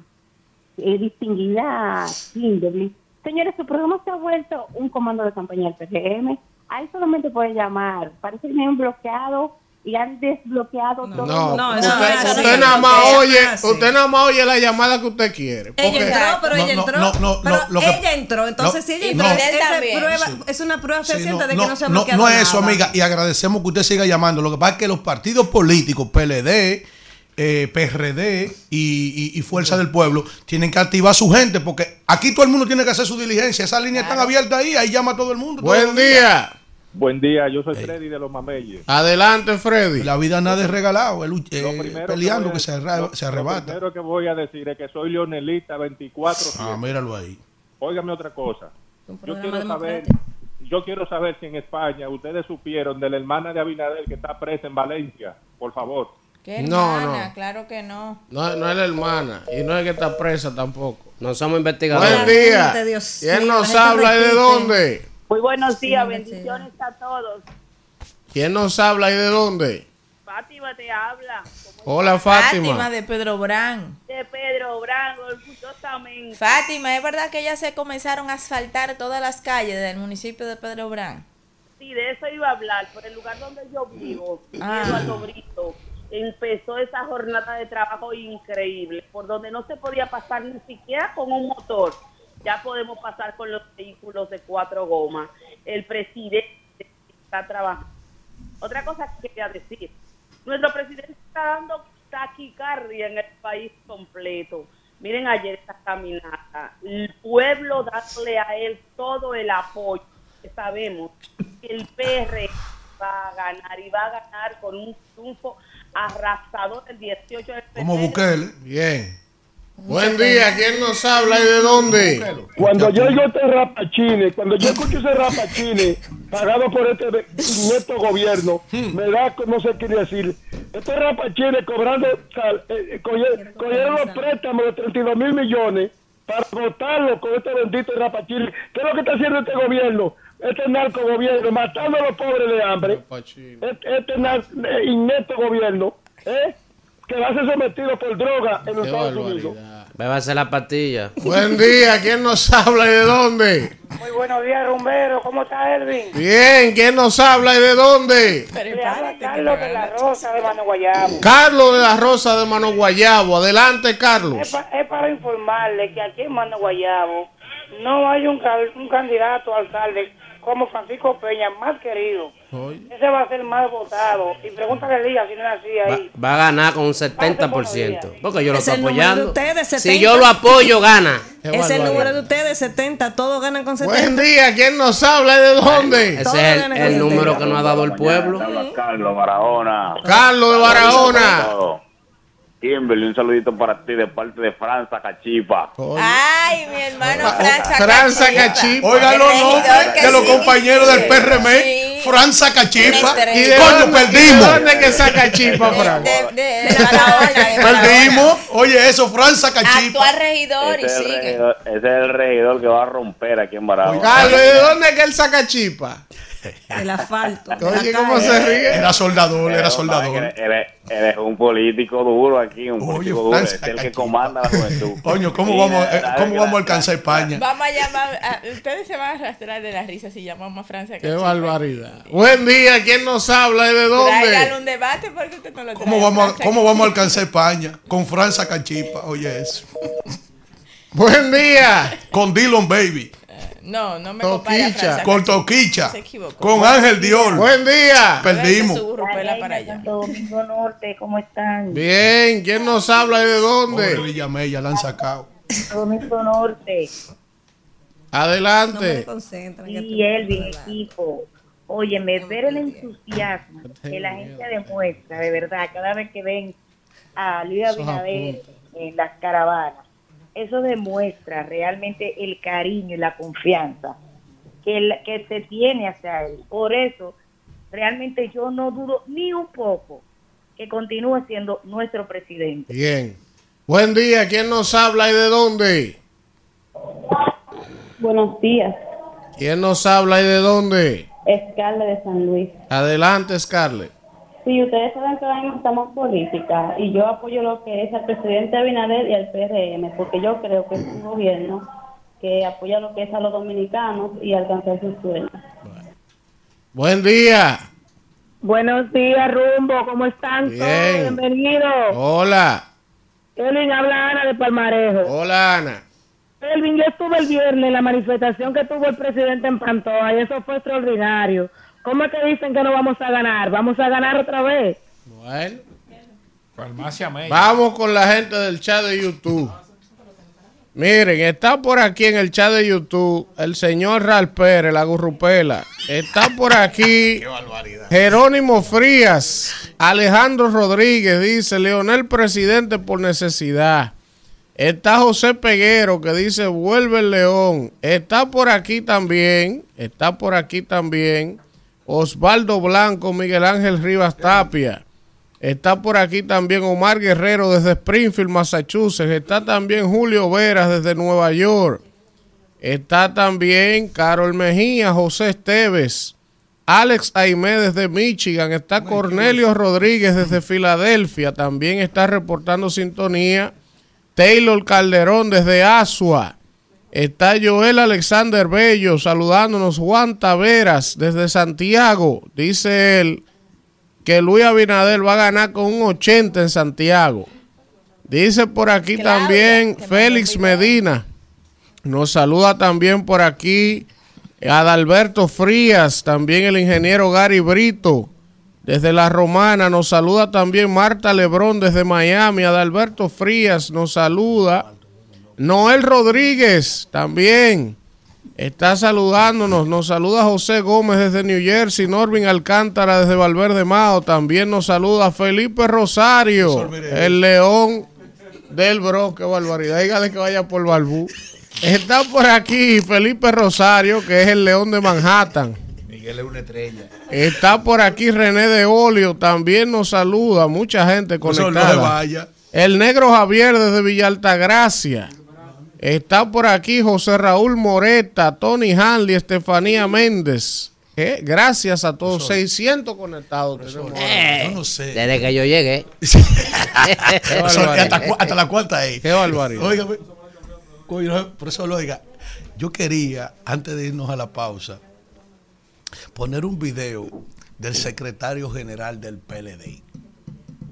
[SPEAKER 10] eh, distinguida Kimberly, señores, su programa se ha vuelto un comando de campaña del PGM. Ahí solamente puede llamar. Parece que me han bloqueado y han desbloqueado todo.
[SPEAKER 2] No,
[SPEAKER 4] No,
[SPEAKER 2] usted,
[SPEAKER 4] eso no es
[SPEAKER 2] usted nada más
[SPEAKER 4] no
[SPEAKER 2] oye,
[SPEAKER 4] es
[SPEAKER 2] usted nada más oye la llamada que usted quiere.
[SPEAKER 4] Ella entró, pero
[SPEAKER 6] No,
[SPEAKER 4] ella
[SPEAKER 6] no,
[SPEAKER 4] entró.
[SPEAKER 6] no, no,
[SPEAKER 4] pero
[SPEAKER 6] no,
[SPEAKER 4] ella entró. Entonces,
[SPEAKER 6] no,
[SPEAKER 4] si ella
[SPEAKER 5] y
[SPEAKER 4] entró, esa
[SPEAKER 5] también.
[SPEAKER 4] prueba,
[SPEAKER 6] Sí.
[SPEAKER 4] es una prueba
[SPEAKER 6] Sí,
[SPEAKER 4] fehaciente
[SPEAKER 6] no,
[SPEAKER 4] de que
[SPEAKER 6] no,
[SPEAKER 4] no se ha
[SPEAKER 6] no,
[SPEAKER 4] bloqueado
[SPEAKER 6] no es eso,
[SPEAKER 4] nada.
[SPEAKER 6] amiga, y agradecemos que usted siga llamando. Lo que pasa es que los partidos políticos, PLD, eh, PRD y, y- y Fuerza del Pueblo, tienen que activar a su gente, porque aquí todo el mundo tiene que hacer su diligencia. Esas líneas están abiertas ahí, ahí llama a todo el mundo.
[SPEAKER 2] Buen día.
[SPEAKER 9] Buen día, yo soy Freddy de los Mameyes.
[SPEAKER 2] Adelante, Freddy.
[SPEAKER 6] La vida nada es regalado, el, eh,
[SPEAKER 9] Lo primero
[SPEAKER 6] peleando
[SPEAKER 9] voy a-
[SPEAKER 6] que se, arra-
[SPEAKER 9] lo-
[SPEAKER 6] se
[SPEAKER 9] Lo
[SPEAKER 6] arrebata.
[SPEAKER 9] primero que voy a decir es que soy leonelita 24
[SPEAKER 6] Ah, míralo ahí.
[SPEAKER 9] Óigame otra cosa. Yo quiero saber, yo quiero saber si en España ustedes supieron de la hermana de Abinader que está presa en Valencia, por favor.
[SPEAKER 5] ¿Qué
[SPEAKER 2] No,
[SPEAKER 5] hermana?
[SPEAKER 2] no.
[SPEAKER 5] Claro que no.
[SPEAKER 2] No, no es la hermana y no es que está presa tampoco.
[SPEAKER 7] No somos
[SPEAKER 2] Buen
[SPEAKER 7] investigadores.
[SPEAKER 2] día.
[SPEAKER 4] gente, Dios
[SPEAKER 2] ¿Quién
[SPEAKER 4] mío,
[SPEAKER 2] nos habla y de dónde?
[SPEAKER 10] Muy buenos días,
[SPEAKER 4] Sí,
[SPEAKER 10] bendiciones a todos.
[SPEAKER 2] ¿Quién nos habla y de dónde?
[SPEAKER 10] Fátima te habla.
[SPEAKER 2] Hola,
[SPEAKER 5] Fátima
[SPEAKER 2] Fátima.
[SPEAKER 5] de Pedro Brán.
[SPEAKER 10] De Pedro Branco, orgullosamente.
[SPEAKER 5] Fátima, ¿es verdad que ya se comenzaron a asfaltar todas las calles del municipio de Pedro Brán?
[SPEAKER 10] Sí, de eso iba a hablar. Por el lugar donde yo vivo,
[SPEAKER 5] Ah.
[SPEAKER 10] Brito, empezó esa jornada de trabajo increíble, por donde no se podía pasar ni siquiera con un motor. Ya podemos pasar con los vehículos de cuatro gomas. El presidente está trabajando. Otra cosa que quería decir, nuestro presidente está dando taquicardia en el país completo. Miren ayer esta caminata, el pueblo dándole a él todo el apoyo. Sabemos que el PR va a ganar y va a ganar con un triunfo arrasador el 18 de
[SPEAKER 6] Como
[SPEAKER 10] febrero.
[SPEAKER 6] Bukele.
[SPEAKER 2] Bien. Buen día. ¿Quién nos habla y de dónde?
[SPEAKER 15] Cuando yo oigo este rapachine, cuando yo escucho ese rapachine pagado por este inepto gobierno, me da no sé qué decir. Este rapachine cobrando, sal- eh, eh, cogieron los préstamos de 32 mil millones para votarlo con este bendito rapachine. ¿Qué es lo que está haciendo este gobierno?
[SPEAKER 16] este narco gobierno, matando a los pobres de hambre, este, este nar- eh, inepto gobierno, ¿eh? Que va a ser sometido por droga en los Estados Unidos.
[SPEAKER 7] Bébase la pastilla.
[SPEAKER 2] Buen día, ¿quién nos habla y de dónde?
[SPEAKER 17] Muy buenos días, rumbero. ¿Cómo está Elvin?
[SPEAKER 2] Bien, ¿quién nos habla y de dónde?
[SPEAKER 17] Le habla Carlos de la Rosa de Mano Guayabo.
[SPEAKER 2] Carlos de la Rosa de Mano Guayabo. Adelante, Carlos.
[SPEAKER 17] Es, pa- es para informarle que aquí en Mano Guayabo no hay un, ca- un candidato a alcalde como Francisco Peña, más querido. Ese va a ser más votado. Y pregúntale a Elías si no es así ahí.
[SPEAKER 7] va a ganar con un 70%. Porque yo lo
[SPEAKER 4] Es
[SPEAKER 7] estoy
[SPEAKER 4] el número de
[SPEAKER 7] apoyando.
[SPEAKER 4] ustedes,
[SPEAKER 7] Si
[SPEAKER 4] 70.
[SPEAKER 7] yo lo apoyo, gana. [laughs]
[SPEAKER 4] Es el número de ustedes, 70. Todos ganan con 70.
[SPEAKER 2] Buen día, ¿quién nos habla y de dónde?
[SPEAKER 7] Ese es el, el número que nos ha dado el pueblo.
[SPEAKER 18] Carlos Barahona.
[SPEAKER 2] Carlos de Barahona.
[SPEAKER 18] Kimberly, un saludito para ti de parte de Franza Cachipa.
[SPEAKER 5] Ay, mi hermano Franza
[SPEAKER 2] Franza
[SPEAKER 5] Cachipa.
[SPEAKER 2] Cachipa.
[SPEAKER 6] Oigan los nombres
[SPEAKER 5] que
[SPEAKER 6] de los
[SPEAKER 5] sí,
[SPEAKER 6] compañeros del. PRM.
[SPEAKER 5] Sí.
[SPEAKER 6] Franza Cachipa.
[SPEAKER 5] ¿Y de
[SPEAKER 6] Coño,
[SPEAKER 2] dónde-
[SPEAKER 6] perdimos.
[SPEAKER 2] ¿De dónde que saca
[SPEAKER 5] de Barahona.
[SPEAKER 6] Perdimos. Oye, eso, Franza Cachipa.
[SPEAKER 5] Actual regidor y
[SPEAKER 18] Ese es, el
[SPEAKER 5] sigue.
[SPEAKER 18] regidor, ese es el regidor que va a romper aquí en Barahona.
[SPEAKER 2] Carlos, ¿y de dónde es que él saca chispa? [laughs]
[SPEAKER 4] El asfalto.
[SPEAKER 2] Oye, ¿cómo se ríe?
[SPEAKER 6] Era soldador, era soldador.
[SPEAKER 18] ¿sabes que Él, es- un político duro aquí, un político duro. Es el que comanda la juventud.
[SPEAKER 6] Coño, ¿cómo vamos, eh, ¿cómo vamos a alcanzar España?
[SPEAKER 5] Vamos a llamar, a- ustedes se van a arrastrar de la risa si llamamos a Francia
[SPEAKER 2] Qué
[SPEAKER 5] Cachipa.
[SPEAKER 2] barbaridad. Buen día, ¿quién nos habla y de
[SPEAKER 5] Tráigale
[SPEAKER 2] dónde?
[SPEAKER 5] un debate porque usted no lo.
[SPEAKER 6] ¿Cómo vamos, ¿Cómo vamos a alcanzar España? Con Franza Cachipa. Oye, eso. [laughs]
[SPEAKER 2] Buen día. [laughs]
[SPEAKER 6] Con Dylan Baby.
[SPEAKER 5] No, no me
[SPEAKER 2] Toquicha.
[SPEAKER 6] Con. Toquicha.
[SPEAKER 5] Se equivocó.
[SPEAKER 6] Con Ángel Dior.
[SPEAKER 2] Buen día.
[SPEAKER 6] Perdimos.
[SPEAKER 5] Para allá.
[SPEAKER 10] Domingo Norte, ¿cómo están?
[SPEAKER 2] Bien, ¿quién nos habla y de
[SPEAKER 6] Pobre
[SPEAKER 2] dónde?
[SPEAKER 6] Villamella, la han sacado.
[SPEAKER 10] Domingo Norte.
[SPEAKER 2] Adelante.
[SPEAKER 10] Y Elvin, equipo. Óyeme, ver el entusiasmo que la gente demuestra, de verdad, cada vez que ven a Luis Abinader en las caravanas, eso demuestra realmente el cariño y la confianza que, el- que se tiene hacia él. Por eso, realmente yo no dudo ni un poco que continúe siendo nuestro presidente.
[SPEAKER 2] Bien. Buen día, ¿quién nos habla y de dónde?
[SPEAKER 19] Buenos días,
[SPEAKER 2] ¿Quién nos habla y de dónde?
[SPEAKER 19] Escala de San Luis.
[SPEAKER 2] Adelante, Scarlett.
[SPEAKER 19] Sí, ustedes saben que ahora mismo estamos en política y yo apoyo lo que es al presidente Abinader y al PRM porque yo creo que es un gobierno que apoya lo que es a los dominicanos y alcanzar sus sueños.
[SPEAKER 2] Buen día.
[SPEAKER 19] Buenos días, Rumbo, ¿cómo están
[SPEAKER 2] Bien.
[SPEAKER 19] Bienvenidos.
[SPEAKER 2] Hola.
[SPEAKER 19] Elvin habla Ana de Palmarejo.
[SPEAKER 2] Hola, Ana.
[SPEAKER 19] Elvin, yo estuve el viernes en la manifestación que tuvo el presidente en Pantoja y eso fue extraordinario. ¿Cómo es que dicen que no vamos a ganar? ¿Vamos a ganar otra vez?
[SPEAKER 2] Bueno.
[SPEAKER 3] Farmacia Mella.
[SPEAKER 2] Vamos con la gente del chat de YouTube. Miren, está por aquí en el chat de YouTube el señor Ral Pérez, la gurrupela. Está por aquí [laughs] Jerónimo Frías, Alejandro Rodríguez, dice Leonel presidente por necesidad. Está José Peguero que dice vuelve el león. Está por aquí también, está por aquí también Osvaldo Blanco, Miguel Ángel Rivas Tapia. Está por aquí también Omar Guerrero desde Springfield, Massachusetts. Está también Julio Veras desde Nueva York. Está también Carol Mejía, José Esteves, Alex Aimé desde Michigan. Está Cornelio Rodríguez desde Filadelfia. También está reportando sintonía. Taylor Calderón desde Asua. Está Joel Alexander Bello saludándonos. Juan Taveras desde Santiago. Dice él que Luis Abinader va a ganar con un 80 en Santiago. Dice por aquí también Félix Medina. Nos saluda también por aquí Adalberto Frías, también el ingeniero Gary Brito. Desde La Romana nos saluda también Marta Lebrón desde Miami. Adalberto Frías nos saluda. Noel Rodríguez también está saludándonos. Nos saluda José Gómez desde New Jersey. Norvin Alcántara desde Valverde Mao. También nos saluda Felipe Rosario, el león del Bro. Qué barbaridad. Dígale que vaya por Balbú. Está por aquí Felipe Rosario, que es el león de Manhattan.
[SPEAKER 6] Miguel es una estrella.
[SPEAKER 2] Está por aquí René de Olio, también nos saluda, mucha gente
[SPEAKER 6] no
[SPEAKER 2] conectada.
[SPEAKER 6] vaya.
[SPEAKER 2] El negro Javier desde Villa Altagracia. Está por aquí José Raúl Moreta, Tony Hanley, Estefanía Méndez. Eh, Gracias a todos. 600 conectados. tenemos.
[SPEAKER 7] Eh,
[SPEAKER 6] yo no sé.
[SPEAKER 7] Desde que yo llegué. [laughs]
[SPEAKER 6] Profesor, hasta, la cuarta es.
[SPEAKER 2] Qué barbaridad.
[SPEAKER 6] Oiga, coño, profesor, oiga, yo quería, antes de irnos a la pausa, poner un video del secretario general del PLD,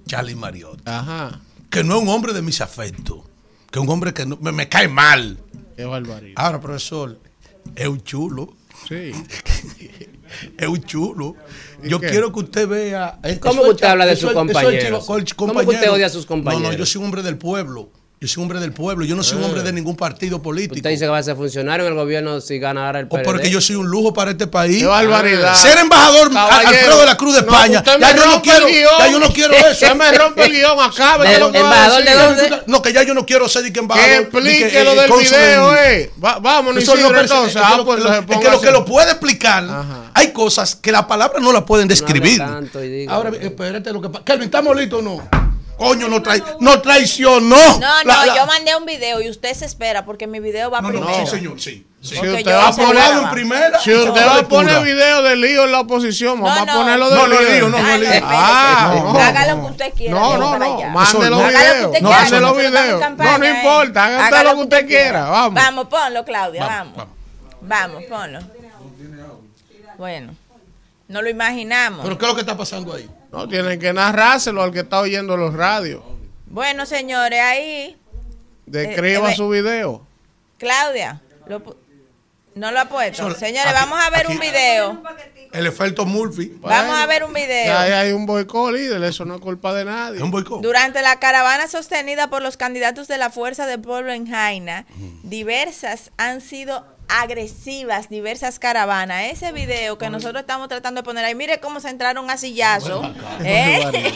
[SPEAKER 6] Charlie Mariotti.
[SPEAKER 2] Ajá.
[SPEAKER 6] Que no es un hombre de mis afectos, que un hombre que no- me, me cae mal.
[SPEAKER 2] Qué barbaridad.
[SPEAKER 6] Ahora, profesor, es un chulo.
[SPEAKER 2] Sí. [laughs]
[SPEAKER 6] es un chulo.
[SPEAKER 7] ¿Y
[SPEAKER 6] Yo
[SPEAKER 7] qué?
[SPEAKER 6] quiero que usted vea. eh,
[SPEAKER 7] ¿Cómo usted habla de sus compañeros?
[SPEAKER 6] el
[SPEAKER 7] ¿Cómo que
[SPEAKER 6] compañero.
[SPEAKER 7] usted odia a sus
[SPEAKER 6] No, no,
[SPEAKER 7] compañeros?
[SPEAKER 6] yo soy un hombre del pueblo. Yo soy un hombre del pueblo. Yo no soy un hombre de ningún partido político.
[SPEAKER 7] Usted dice que va a ser funcionario en el gobierno si gana ahora el
[SPEAKER 6] O
[SPEAKER 7] PLD.
[SPEAKER 6] porque yo soy un lujo para este país.
[SPEAKER 2] Qué barbaridad.
[SPEAKER 6] Ser embajador
[SPEAKER 2] Caballero.
[SPEAKER 6] Alfredo de la Cruz de
[SPEAKER 2] No,
[SPEAKER 6] España. ya, yo no quiero, ya yo no quiero eso.
[SPEAKER 2] Usted me rompe el guion. Acabe.
[SPEAKER 6] De-
[SPEAKER 2] ¿qué lo puedo
[SPEAKER 6] ¿Embajador de dónde? No, que ya yo no quiero ser ni que embajador.
[SPEAKER 2] Que explique
[SPEAKER 6] que,
[SPEAKER 2] lo
[SPEAKER 6] eh,
[SPEAKER 2] del video, eh. Va- vámonos,
[SPEAKER 6] Eso
[SPEAKER 2] Isidro, entonces.
[SPEAKER 6] es que
[SPEAKER 2] Ah,
[SPEAKER 6] lo-
[SPEAKER 2] pues
[SPEAKER 6] es que lo que lo puede explicar, hay cosas que las palabras no las pueden describir.
[SPEAKER 7] tanto y diga.
[SPEAKER 6] Ahora, espérate lo que pasa. Kelvin, ¿estamos listos o no? Coño, no, trai no traicionó.
[SPEAKER 5] No, no,
[SPEAKER 6] La- la-
[SPEAKER 5] yo mandé un video y usted se espera porque mi video va
[SPEAKER 6] No, no,
[SPEAKER 5] primero.
[SPEAKER 6] sí, señor, sí. sí.
[SPEAKER 2] Si usted va a poner
[SPEAKER 6] en primera,
[SPEAKER 2] Si usted
[SPEAKER 6] no,
[SPEAKER 2] va a poner video de lío en la oposición, vamos
[SPEAKER 5] no.
[SPEAKER 2] a ponerlo de
[SPEAKER 6] No, no,
[SPEAKER 2] lío.
[SPEAKER 6] lío, no, no, lío.
[SPEAKER 2] Ah,
[SPEAKER 6] No,
[SPEAKER 2] no.
[SPEAKER 5] Haga lo que usted quiera.
[SPEAKER 2] No, no, no. Mande los
[SPEAKER 6] no. No,
[SPEAKER 2] No, no importa. Haga usted lo que usted quiera. Vamos.
[SPEAKER 5] Vamos, ponlo, Claudia, vamos. Vamos, ponlo. Bueno, no lo imaginamos.
[SPEAKER 6] Pero ¿qué es lo que está pasando ahí?
[SPEAKER 2] No, tienen que narrárselo al que está oyendo los radios.
[SPEAKER 5] Bueno, señores, ahí,
[SPEAKER 2] Describa
[SPEAKER 5] Eh, eh,
[SPEAKER 2] su video.
[SPEAKER 5] Claudia, lo no lo ha puesto. Señores,
[SPEAKER 6] aquí-
[SPEAKER 5] vamos a ver
[SPEAKER 6] aquí-
[SPEAKER 5] un video.
[SPEAKER 6] El efecto Murphy.
[SPEAKER 5] Vamos a ver un video.
[SPEAKER 2] Ahí hay un boicot, líder. Eso no es culpa de nadie.
[SPEAKER 6] Es un boicot.
[SPEAKER 5] Durante la caravana sostenida por los candidatos de la Fuerza del Pueblo en Jaina, diversas han sido agresivas, diversas caravanas. Ese video que nosotros estamos tratando de poner ahí, mire cómo se entraron a sillazo, ¿eh?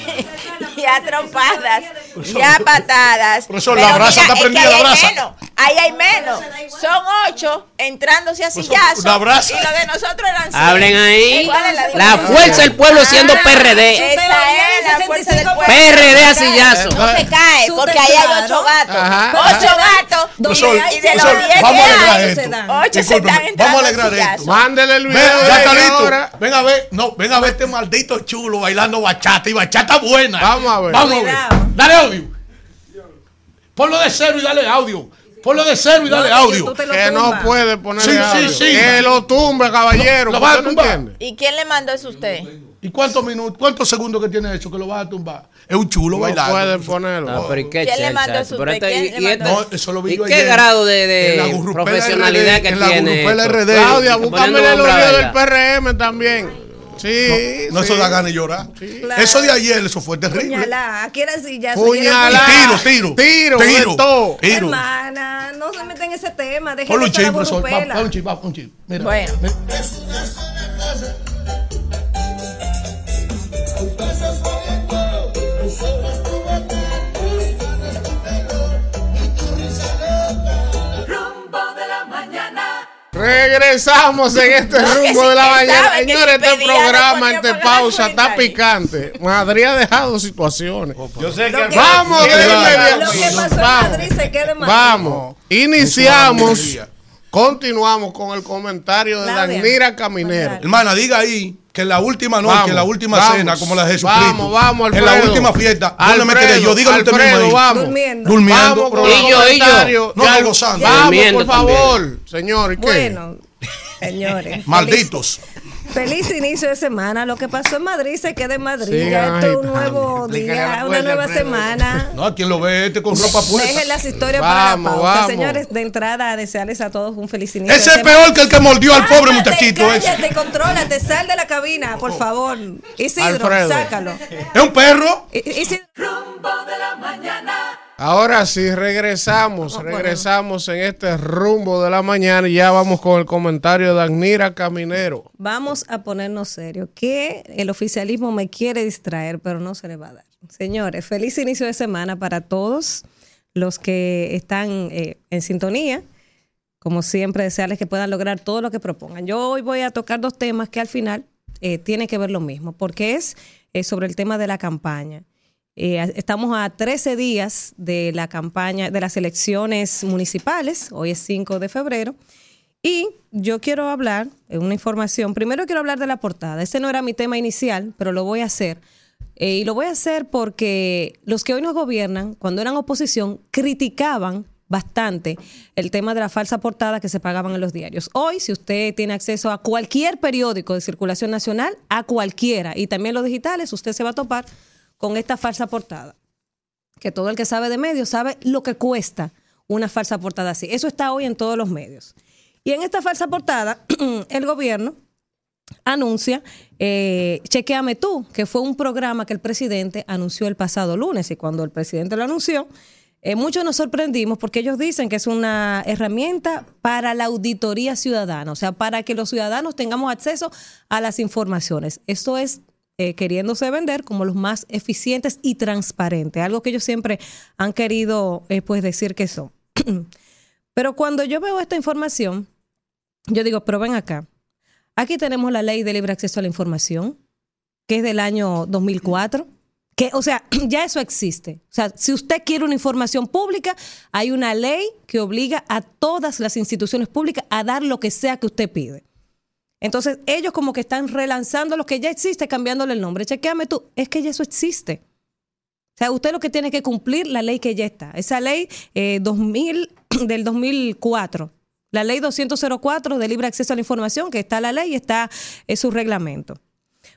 [SPEAKER 5] [laughs] y a trompadas, y a patadas.
[SPEAKER 6] Profesor, la
[SPEAKER 5] Pero
[SPEAKER 6] brasa está prendida,
[SPEAKER 5] ahí
[SPEAKER 6] la
[SPEAKER 5] hay
[SPEAKER 6] brasa.
[SPEAKER 5] menos, Ahí hay menos. Son ocho entrándose a
[SPEAKER 6] Profesor,
[SPEAKER 5] sillazo.
[SPEAKER 6] la.
[SPEAKER 5] Y lo de nosotros eran seis.
[SPEAKER 7] Hablen ahí.
[SPEAKER 5] ¿Cuál es
[SPEAKER 7] La fuerza del pueblo siendo PRD.
[SPEAKER 5] Esa es la fuerza del pueblo.
[SPEAKER 7] PRD a sillazo.
[SPEAKER 5] No se cae, porque ahí hay ocho gatos.
[SPEAKER 2] Ajá.
[SPEAKER 5] Ocho gatos.
[SPEAKER 6] Profesor,
[SPEAKER 5] y de los diez que hay,
[SPEAKER 6] Vamos a alegrar esto.
[SPEAKER 2] Mándele el
[SPEAKER 6] Ven,
[SPEAKER 2] video.
[SPEAKER 6] ya está listo.
[SPEAKER 2] ahora.
[SPEAKER 6] Ven a ver, no, ven a ver este maldito chulo bailando bachata y bachata buena.
[SPEAKER 2] Vamos a ver.
[SPEAKER 6] Vamos a ver. Dale audio. Ponlo de cero y dale audio. Ponlo de cero y dale
[SPEAKER 19] No,
[SPEAKER 6] audio.
[SPEAKER 19] lo
[SPEAKER 2] Que no puede
[SPEAKER 6] Sí,
[SPEAKER 2] audio.
[SPEAKER 6] sí.
[SPEAKER 2] Que lo tumbe, caballero.
[SPEAKER 6] Lo
[SPEAKER 2] ¿Usted
[SPEAKER 6] va a
[SPEAKER 2] no
[SPEAKER 6] tumbar.
[SPEAKER 2] entiende?
[SPEAKER 5] ¿Y quién le mandó eso a usted?
[SPEAKER 6] ¿Y cuántos minutos, cuántos segundos que tiene eso que lo vas a tumbar? Es un chulo
[SPEAKER 2] No
[SPEAKER 6] bailando.
[SPEAKER 2] puede ponerlo.
[SPEAKER 7] No, pero ¿y qué
[SPEAKER 5] ¿Quién le mandó
[SPEAKER 7] eso?
[SPEAKER 5] usted? ¿Quién
[SPEAKER 7] y- esto-
[SPEAKER 6] No, eso lo vi
[SPEAKER 7] ¿Y
[SPEAKER 6] yo
[SPEAKER 7] qué
[SPEAKER 6] ayer.
[SPEAKER 7] grado de, de
[SPEAKER 6] En la Gurrupela
[SPEAKER 7] profesionalidad
[SPEAKER 6] RD,
[SPEAKER 7] que
[SPEAKER 6] en la
[SPEAKER 7] tiene?
[SPEAKER 6] Gurrupela
[SPEAKER 7] esto?
[SPEAKER 6] RD.
[SPEAKER 2] Claudia, búscame los
[SPEAKER 7] nombre a
[SPEAKER 2] videos del. PRM también. Sí.
[SPEAKER 6] No,
[SPEAKER 2] sí.
[SPEAKER 6] eso da ganas de llorar.
[SPEAKER 19] Claro.
[SPEAKER 6] Eso de ayer, eso fue terrible.
[SPEAKER 19] Puñalá, aquí era sillazo.
[SPEAKER 2] Puñalá.
[SPEAKER 6] Tiro, tiro.
[SPEAKER 2] Tiro,
[SPEAKER 6] Tiro. Tiro.
[SPEAKER 19] Hermana, no se meten en ese tema. Dejen
[SPEAKER 6] Ponlo
[SPEAKER 19] de
[SPEAKER 6] un chip, profesor. Va, va un chip, va un chip. Mira.
[SPEAKER 5] Bueno.
[SPEAKER 6] Mira.
[SPEAKER 2] Regresamos en este
[SPEAKER 5] No,
[SPEAKER 2] rumbo
[SPEAKER 5] sí
[SPEAKER 2] de la mañana. Señores,
[SPEAKER 5] si
[SPEAKER 2] este programa,
[SPEAKER 5] la
[SPEAKER 2] pausa, está
[SPEAKER 5] ahí.
[SPEAKER 2] picante. Madrid ha dejado situaciones.
[SPEAKER 3] Yo sé que
[SPEAKER 19] que-
[SPEAKER 2] Vamos, de inmediato.
[SPEAKER 19] Lo que pasó en
[SPEAKER 2] Vamos.
[SPEAKER 19] Madrid se queda en Madrid.
[SPEAKER 2] Vamos. Iniciamos. Continuamos con el comentario de
[SPEAKER 19] Claudia.
[SPEAKER 2] Danira Caminero.
[SPEAKER 6] Hermana, diga ahí que en la última noche,
[SPEAKER 2] Vamos,
[SPEAKER 6] en la última
[SPEAKER 2] vamos,
[SPEAKER 6] cena, como la de Jesucristo.
[SPEAKER 2] Vamos, vamos,
[SPEAKER 6] En la
[SPEAKER 2] Alfredo.
[SPEAKER 6] última fiesta, ¿dónde me
[SPEAKER 2] Alfredo,
[SPEAKER 6] quedé yo? Dígalo usted mismo
[SPEAKER 2] Alfredo,
[SPEAKER 6] ahí.
[SPEAKER 2] vamos.
[SPEAKER 19] Durmiendo.
[SPEAKER 6] Durmiendo.
[SPEAKER 2] Vamos
[SPEAKER 7] Y yo, y yo.
[SPEAKER 6] No,
[SPEAKER 2] Ya-
[SPEAKER 6] no, gozando.
[SPEAKER 2] Vamos, por favor, señor. ¿y qué?
[SPEAKER 19] Bueno, señores. [laughs]
[SPEAKER 6] Malditos.
[SPEAKER 19] Feliz, feliz inicio de semana. Lo que pasó en Madrid se queda en Madrid. Ya esto es un nuevo día, una nueva
[SPEAKER 3] Alfredo.
[SPEAKER 19] semana.
[SPEAKER 6] No, a quien lo ve este con ropa puesta.
[SPEAKER 19] Dejen las historias
[SPEAKER 2] Vamos,
[SPEAKER 19] para la pausa.
[SPEAKER 2] vamos.
[SPEAKER 19] Señores, de entrada, desearles a todos un feliz inicio.
[SPEAKER 6] Ese es
[SPEAKER 19] semana.
[SPEAKER 6] peor que el que mordió al pobre
[SPEAKER 19] Cállate,
[SPEAKER 6] muchachito ese.
[SPEAKER 19] Cállate, contrólate, sal de la cabina, por favor. Isidro,
[SPEAKER 2] Alfredo.
[SPEAKER 19] sácalo.
[SPEAKER 6] Es un perro.
[SPEAKER 19] Isidro.
[SPEAKER 1] Rumbo de la mañana.
[SPEAKER 2] Ahora sí, regresamos, [laughs] regresamos en este rumbo de la mañana y ya vamos con el comentario de Agnira Caminero.
[SPEAKER 19] Vamos a ponernos serios, que el oficialismo me quiere distraer, pero no se le va a dar. Señores, feliz inicio de semana para todos los que están eh, en sintonía. Como siempre, desearles que puedan lograr todo lo que propongan. Yo hoy voy a tocar dos temas que al final eh, tienen que ver lo mismo, porque es eh, sobre el tema de la campaña.
[SPEAKER 4] Eh, estamos a 13 días de la campaña, de las elecciones municipales, hoy es 5 de febrero, y yo quiero hablar, en una información, primero quiero hablar de la portada. Ese no era mi tema inicial, pero lo voy a hacer. Eh, y lo voy a hacer porque los que hoy nos gobiernan, cuando eran oposición, criticaban bastante el tema de la falsa portada que se pagaban en los diarios. Hoy, si usted tiene acceso a cualquier periódico de circulación nacional, a cualquiera, y también los digitales, usted se va a topar con esta falsa portada. Que todo el que sabe de medios sabe lo que cuesta una falsa portada así. Eso está hoy en todos los medios. Y en esta falsa portada, [clears throat] el gobierno anuncia eh, Chequeame tú, que fue un programa que el presidente anunció el pasado lunes. Y cuando el presidente lo anunció, eh, muchos nos sorprendimos porque ellos dicen que es una herramienta para la auditoría ciudadana, o sea, para que los ciudadanos tengamos acceso a las informaciones. Esto es eh, queriéndose vender como los más eficientes y transparentes, algo que ellos siempre han querido eh, pues decir que son. [clears throat] pero cuando yo veo esta información, yo digo, pero ven acá, aquí tenemos la ley de libre acceso a la información, que es del año 2004 que, o sea, [clears throat] ya eso existe. O sea, si usted quiere una información pública, hay una ley que obliga a todas las instituciones públicas a dar lo que sea que usted pide. Entonces, ellos como que están relanzando lo que ya existe, cambiándole el nombre. Chequéame tú, es que ya eso existe. O sea, usted lo que tiene que cumplir la ley que ya está. Esa ley 2000, eh, [clears throat] del 2004, la ley 204 de libre acceso a la información, que está la ley y está en su reglamento.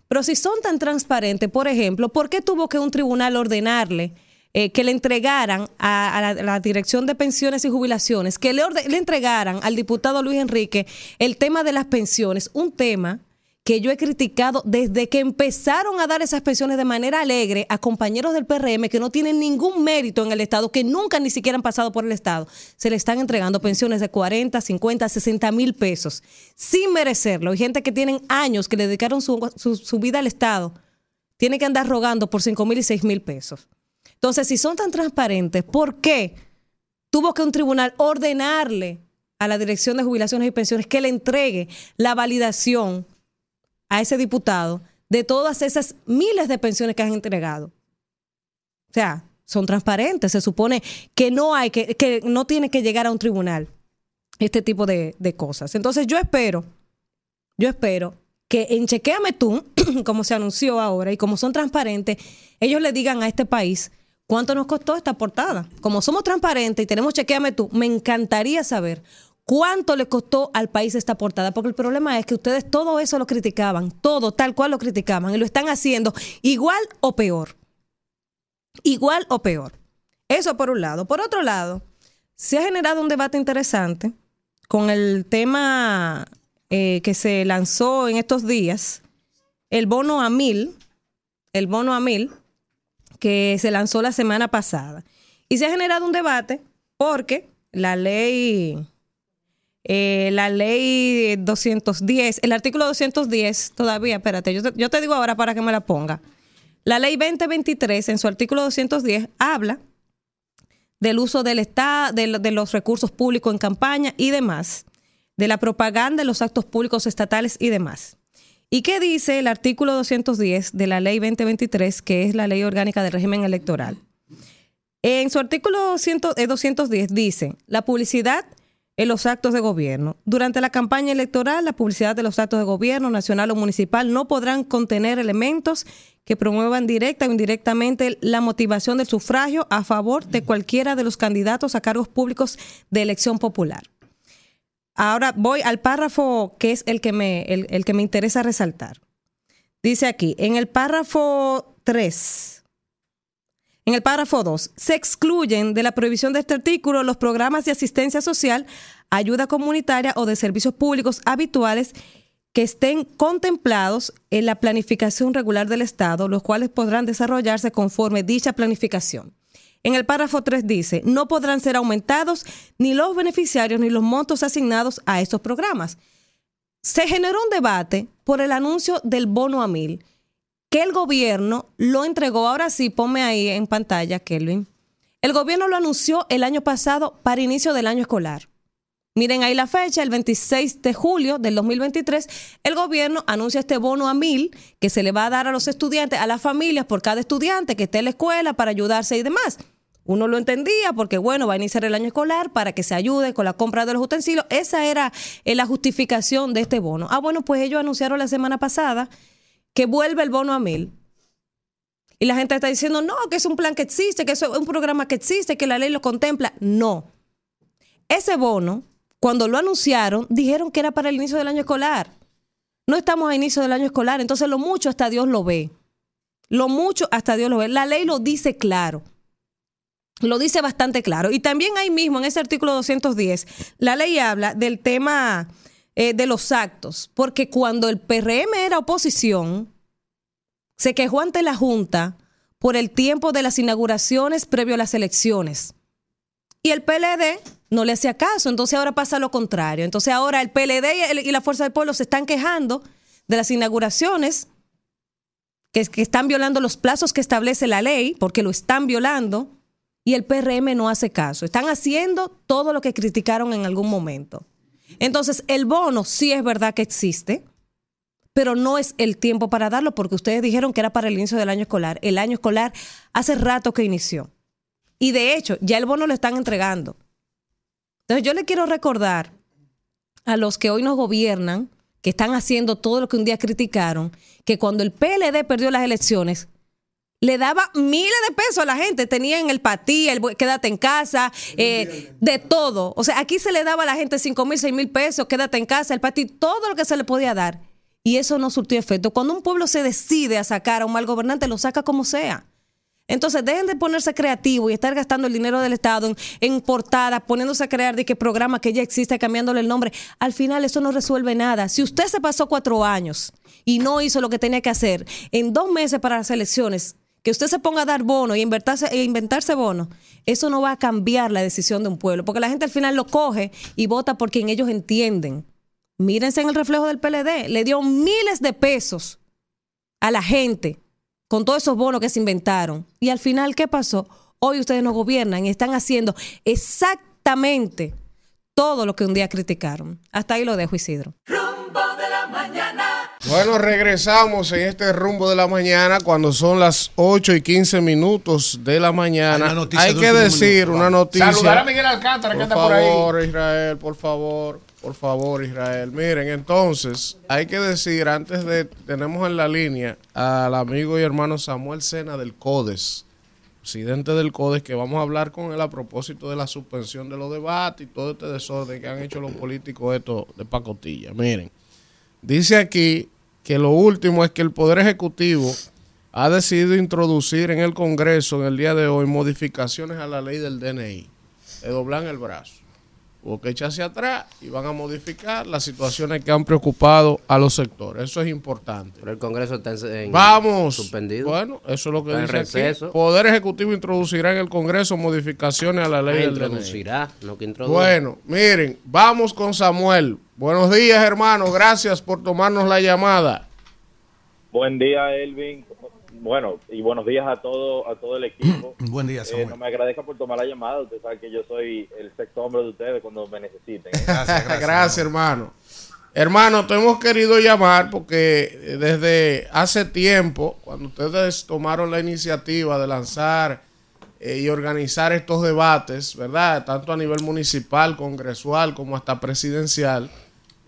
[SPEAKER 4] Pero si son tan transparentes, por ejemplo, ¿por qué tuvo que un tribunal ordenarle eh, que le entregaran a, la, Dirección de Pensiones y Jubilaciones, que le, entregaran al diputado Luis Enrique el tema de las pensiones, un tema que yo he criticado desde que empezaron a dar esas pensiones de manera alegre a compañeros del PRM que no tienen ningún mérito en el Estado, que nunca ni siquiera han pasado por el Estado. Se le están entregando pensiones de 40, 50, 60 mil pesos sin merecerlo. Hay gente que tienen años que le dedicaron su, su vida al Estado. Tiene que andar rogando por 5 mil y 6 mil pesos. Entonces, si son tan transparentes, ¿por qué tuvo que un tribunal ordenarle a la Dirección de Jubilaciones y Pensiones que le entregue la validación a ese diputado de todas esas miles de pensiones que han entregado. O sea, son transparentes. Se supone que no hay, que, que no tiene que llegar a un tribunal este tipo de, de cosas. Entonces yo espero, yo espero que en Chequeame tú, [clears throat] como se anunció ahora y como son transparentes, ellos le digan a este país cuánto nos costó esta portada. Como somos transparentes y tenemos Chequeame tú, me encantaría saber ¿Cuánto le costó al país esta portada? Porque el problema es que ustedes todo eso lo criticaban, todo tal cual lo criticaban y lo están haciendo igual o peor. Igual o peor. Eso por un lado. Por otro lado, se ha generado un debate interesante con el tema eh, que se lanzó en estos días, el bono a mil, el bono a mil, que se lanzó la semana pasada. Y se ha generado un debate porque la ley eh, la ley 210, el artículo 210, todavía, espérate, yo te, digo ahora para que me la ponga. La ley 2023, en su artículo 210, habla del uso del Estado, de, de los recursos públicos en campaña y demás, de la propaganda de los actos públicos estatales y demás. ¿Y qué dice el artículo 210 de la ley 2023, que es la ley orgánica del régimen electoral? En su artículo 210 eh, dice, la publicidad en los actos de gobierno. Durante la campaña electoral, la publicidad de los actos de gobierno nacional o municipal no podrán contener elementos que promuevan directa o indirectamente la motivación del sufragio a favor de cualquiera de los candidatos a cargos públicos de elección popular. Ahora voy al párrafo que es el que me, el, que me interesa resaltar. Dice aquí, en el párrafo 3, en el párrafo 2, se excluyen de la prohibición de este artículo los programas de asistencia social, ayuda comunitaria o de servicios públicos habituales que estén contemplados en la planificación regular del Estado, los cuales podrán desarrollarse conforme dicha planificación. En el párrafo 3 dice, no podrán ser aumentados ni los beneficiarios ni los montos asignados a estos programas. Se generó un debate por el anuncio del bono a mil que el gobierno lo entregó, ahora sí, ponme ahí en pantalla, Kelvin. El gobierno lo anunció el año pasado para inicio del año escolar. Miren ahí la fecha, el 26 de julio del 2023, el gobierno anuncia este bono a mil que se le va a dar a los estudiantes, a las familias por cada estudiante que esté en la escuela para ayudarse y demás. Uno lo entendía porque, bueno, va a iniciar el año escolar para que se ayude con la compra de los utensilios. Esa era eh, la justificación de este bono. Ah, bueno, pues ellos anunciaron la semana pasada que vuelve el bono a mil. Y la gente está diciendo, no, que es un plan que existe, que es un programa que existe, que la ley lo contempla. No. Ese bono cuando lo anunciaron, dijeron que era para el inicio del año escolar. No estamos a inicio del año escolar, entonces lo mucho hasta Dios lo ve. Lo mucho hasta Dios lo ve. La ley lo dice claro. Lo dice bastante claro. Y también ahí mismo, en ese artículo 210, la ley habla del tema eh, de los actos, porque cuando el PRM era oposición, se quejó ante la Junta por el tiempo de las inauguraciones previo a las elecciones. Y el PLD no le hacía caso. Entonces ahora pasa lo contrario. Entonces ahora el PLD y, la Fuerza del Pueblo se están quejando de las inauguraciones que, que están violando los plazos que establece la ley, porque lo están violando, y el PRM no hace caso. Están haciendo todo lo que criticaron en algún momento. Entonces, el bono sí es verdad que existe, pero no es el tiempo para darlo porque ustedes dijeron que era para el inicio del año escolar. El año escolar hace rato que inició. Y de hecho, ya el bono lo están entregando. Entonces yo le quiero recordar a los que hoy nos gobiernan, que están haciendo todo lo que un día criticaron, que cuando el PLD perdió las elecciones, le daba miles de pesos a la gente. Tenían el patí, el quédate en casa, eh, de todo. O sea, aquí se le daba a la gente 5 mil, 6 mil pesos, quédate en casa, el patí, todo lo que se le podía dar. Y eso no surtió efecto. Cuando un pueblo se decide a sacar a un mal gobernante, lo saca como sea. Entonces, dejen de ponerse creativos y estar gastando el dinero del Estado en, portadas, poniéndose a crear de qué programa que ya existe, cambiándole el nombre. Al final, eso no resuelve nada. Si usted se pasó cuatro años y no hizo lo que tenía que hacer en dos meses para las elecciones, que usted se ponga a dar bono e inventarse bono, eso no va a cambiar la decisión de un pueblo, porque la gente al final lo coge y vota por quien ellos entienden. Mírense en el reflejo del PLD, le dio miles de pesos a la gente con todos esos bonos que se inventaron. Y al final, ¿qué pasó? Hoy ustedes no gobiernan y están haciendo exactamente todo lo que un día criticaron. Hasta ahí lo dejo, Isidro.
[SPEAKER 2] Bueno, regresamos en este rumbo de la mañana cuando son las 8 y 15 minutos de la mañana. Hay, que decir una noticia.
[SPEAKER 3] Saludar a Miguel Alcántara que anda por ahí.
[SPEAKER 2] Por favor, Israel, por favor. Por favor, Israel. Miren, entonces, hay que decir, antes de, tenemos en la línea al amigo y hermano Samuel Sena del CODES, presidente del CODES, que vamos a hablar con él a propósito de la suspensión de los debates y todo este desorden que han hecho los políticos esto de pacotilla. Miren, dice aquí que lo último es que el Poder Ejecutivo ha decidido introducir en el Congreso en el día de hoy modificaciones a la ley del DNI. Le doblan el brazo o que echarse atrás y van a modificar las situaciones que han preocupado a los sectores. Eso es importante.
[SPEAKER 7] Pero el Congreso está en,
[SPEAKER 2] Vamos.
[SPEAKER 7] suspendido.
[SPEAKER 2] Bueno, eso es lo que dice aquí. Poder Ejecutivo introducirá en el Congreso modificaciones a la ley
[SPEAKER 7] ah, introducirá, no que
[SPEAKER 2] Bueno, miren, vamos con Samuel. Buenos días, hermano. Gracias por tomarnos la llamada.
[SPEAKER 20] Buen día, Elvin bueno, y buenos días a todo, a todo el equipo. [clears throat]
[SPEAKER 6] Buen día,
[SPEAKER 20] eh, no me agradezca por tomar la llamada. Usted sabe que yo soy el sexto hombre de ustedes cuando me necesiten. ¿eh?
[SPEAKER 2] Gracias, hermano. Hermano, te hemos querido llamar porque desde hace tiempo, cuando ustedes tomaron la iniciativa de lanzar eh, y organizar estos debates, ¿verdad? Tanto a nivel municipal, congresual, como hasta presidencial,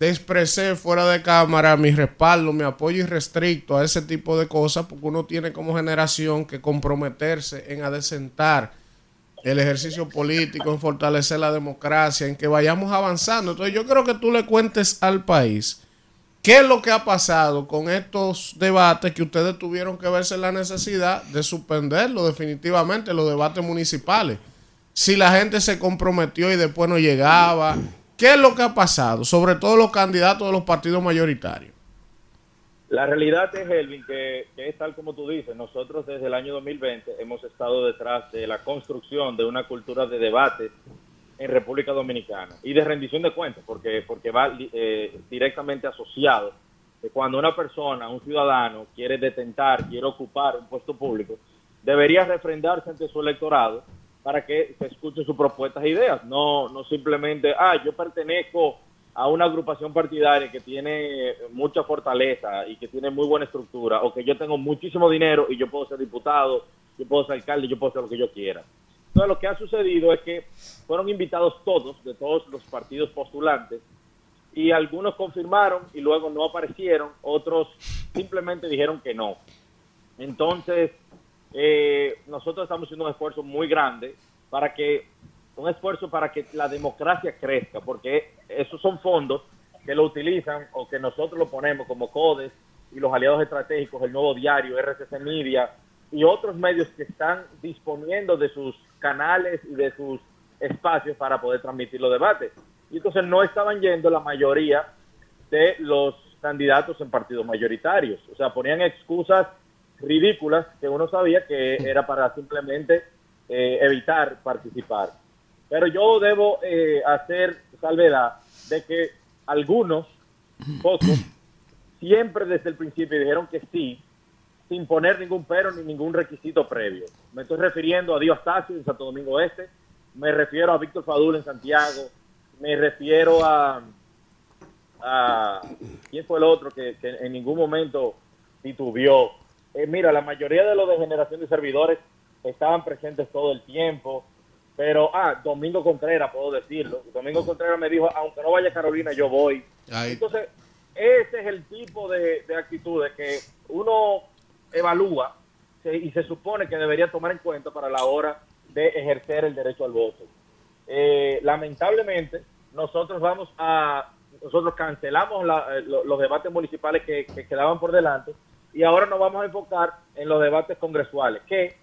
[SPEAKER 2] expresé fuera de cámara mi respaldo, mi apoyo irrestricto a ese tipo de cosas, porque uno tiene como generación que comprometerse en adecentar el ejercicio político, en fortalecer la democracia, en que vayamos avanzando. Entonces yo creo que tú le cuentes al país qué es lo que ha pasado con estos debates que ustedes tuvieron que verse la necesidad de suspenderlo definitivamente, los debates municipales. Si la gente se comprometió y después no llegaba, ¿Qué es lo que ha pasado? Sobre todo los candidatos de los partidos mayoritarios.
[SPEAKER 20] La realidad es, Elvin, que, es tal como tú dices. Nosotros desde el año 2020 hemos estado detrás de la construcción de una cultura de debate en República Dominicana y de rendición de cuentas, porque, porque va eh, directamente asociado que cuando una persona, un ciudadano, quiere detentar, quiere ocupar un puesto público, debería refrendarse ante su electorado para que se escuchen sus propuestas e ideas, no, no simplemente, ah, yo pertenezco a una agrupación partidaria que tiene mucha fortaleza y que tiene muy buena estructura, o que yo tengo muchísimo dinero y yo puedo ser diputado, yo puedo ser alcalde, yo puedo hacer lo que yo quiera. Entonces lo que ha sucedido es que fueron invitados todos, de todos los partidos postulantes, y algunos confirmaron y luego no aparecieron, otros simplemente dijeron que no. Entonces, eh, nosotros estamos haciendo un esfuerzo muy grande para que, un esfuerzo para que la democracia crezca, porque esos son fondos que lo utilizan o que nosotros lo ponemos como CODES y los aliados estratégicos, el nuevo diario, RCC Media y otros medios que están disponiendo de sus canales y de sus espacios para poder transmitir los debates. Y entonces no estaban yendo la mayoría de los candidatos en partidos mayoritarios. O sea, ponían excusas ridículas que uno sabía que [laughs] era para simplemente eh, evitar participar. Pero yo debo eh, hacer salvedad de que algunos, [clears throat] pocos, siempre desde el principio dijeron que sí, sin poner ningún pero ni ningún requisito previo. Me estoy refiriendo a Dios Tassi en Santo Domingo Este, me refiero a Víctor Fadul en Santiago, me refiero a, a ¿quién fue el otro que, que en ningún momento titubió? Eh, mira, la mayoría de los de generación de servidores estaban presentes todo el tiempo, pero, ah, Domingo Contreras, puedo decirlo. Domingo Contreras me dijo, aunque no vaya Carolina, yo voy. Entonces, ese es el tipo de, de actitudes que uno evalúa se- y se supone que debería tomar en cuenta para la hora de ejercer el derecho al voto. Eh, lamentablemente, nosotros vamos a, nosotros cancelamos la- eh, lo- los debates municipales que, que quedaban por delante y ahora nos vamos a enfocar en los debates congresuales, que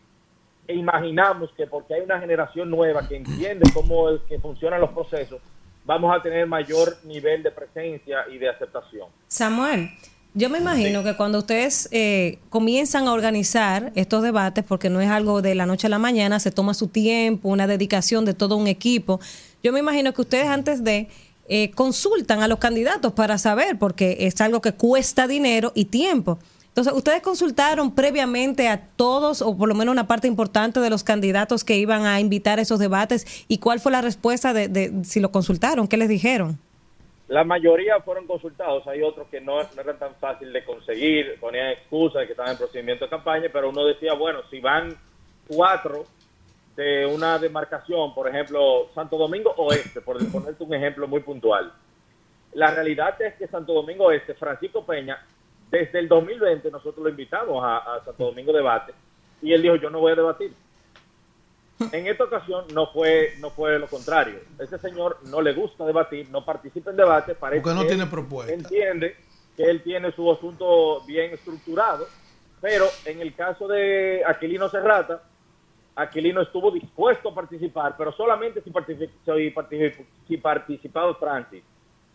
[SPEAKER 20] imaginamos que porque hay una generación nueva que entiende cómo es que funcionan los procesos, vamos a tener mayor nivel de presencia y de aceptación.
[SPEAKER 4] Samuel, yo me imagino que cuando ustedes eh, comienzan a organizar estos debates, porque no es algo de la noche a la mañana, se toma su tiempo, una dedicación de todo un equipo, yo me imagino que ustedes antes de eh, consultan a los candidatos para saber, porque es algo que cuesta dinero y tiempo. Entonces, ¿ustedes consultaron previamente a todos, o por lo menos una parte importante de los candidatos que iban a invitar a esos debates? ¿Y cuál fue la respuesta de, si lo consultaron? ¿Qué les dijeron?
[SPEAKER 20] La mayoría fueron consultados, hay otros que no, no eran tan fácil de conseguir, ponían excusas de que estaban en procedimiento de campaña, pero uno decía, bueno, si van cuatro de una demarcación, por ejemplo, Santo Domingo Oeste, por ponerte un ejemplo muy puntual, la realidad es que Santo Domingo Oeste, Francisco Peña, desde el 2020 nosotros lo invitamos a, a Santo Domingo Debate y él dijo, yo no voy a debatir. En esta ocasión no fue no fue lo contrario. Ese señor no le gusta debatir, no participa en debate, parece
[SPEAKER 6] Porque no
[SPEAKER 20] que
[SPEAKER 6] tiene propuesta.
[SPEAKER 20] Entiende que él tiene su asunto bien estructurado, pero en el caso de Aquilino Serrata, Aquilino estuvo dispuesto a participar, pero solamente si, partici- si partici- si participado Francis,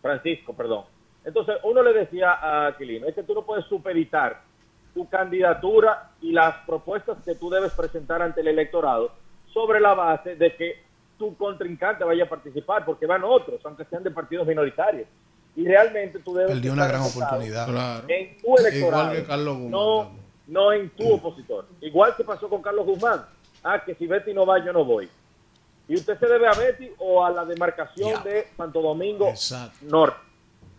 [SPEAKER 20] Francisco, perdón. Entonces uno le decía a Aquilino, es que tú no puedes supeditar tu candidatura y las propuestas que tú debes presentar ante el electorado sobre la base de que tu contrincante vaya a participar, porque van otros, aunque sean de partidos minoritarios. Y realmente tú debes
[SPEAKER 6] Perdió una gran oportunidad. Claro.
[SPEAKER 20] en tu electorado,
[SPEAKER 6] Igual que Carlos Guzmán
[SPEAKER 20] no, no en tu opositor. Igual que pasó con Carlos Guzmán. Ah, que si Betty no va, yo no voy. Y usted se debe a Betty o a la demarcación de Santo Domingo Norte.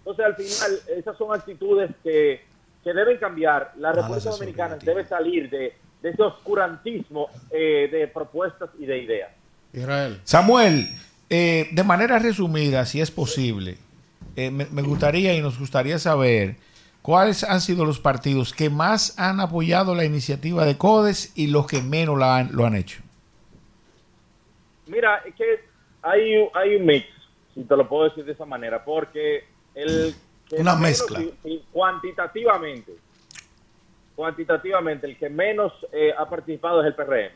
[SPEAKER 20] Entonces, al final, esas son actitudes que, que deben cambiar. La República Dominicana debe salir de, de ese oscurantismo eh, de propuestas y de ideas.
[SPEAKER 2] Israel.
[SPEAKER 3] Samuel, eh, de manera resumida, si es posible, eh, me, me gustaría y nos gustaría saber cuáles han sido los partidos que más han apoyado la iniciativa de CODES y los que menos la han- lo han hecho.
[SPEAKER 20] Mira, es que hay, hay un mix, si te lo puedo decir de esa manera, porque el... que
[SPEAKER 6] Una
[SPEAKER 20] menos-
[SPEAKER 6] mezcla.
[SPEAKER 20] cuantitativamente, cuantitativamente, el que menos eh, ha participado es el PRM.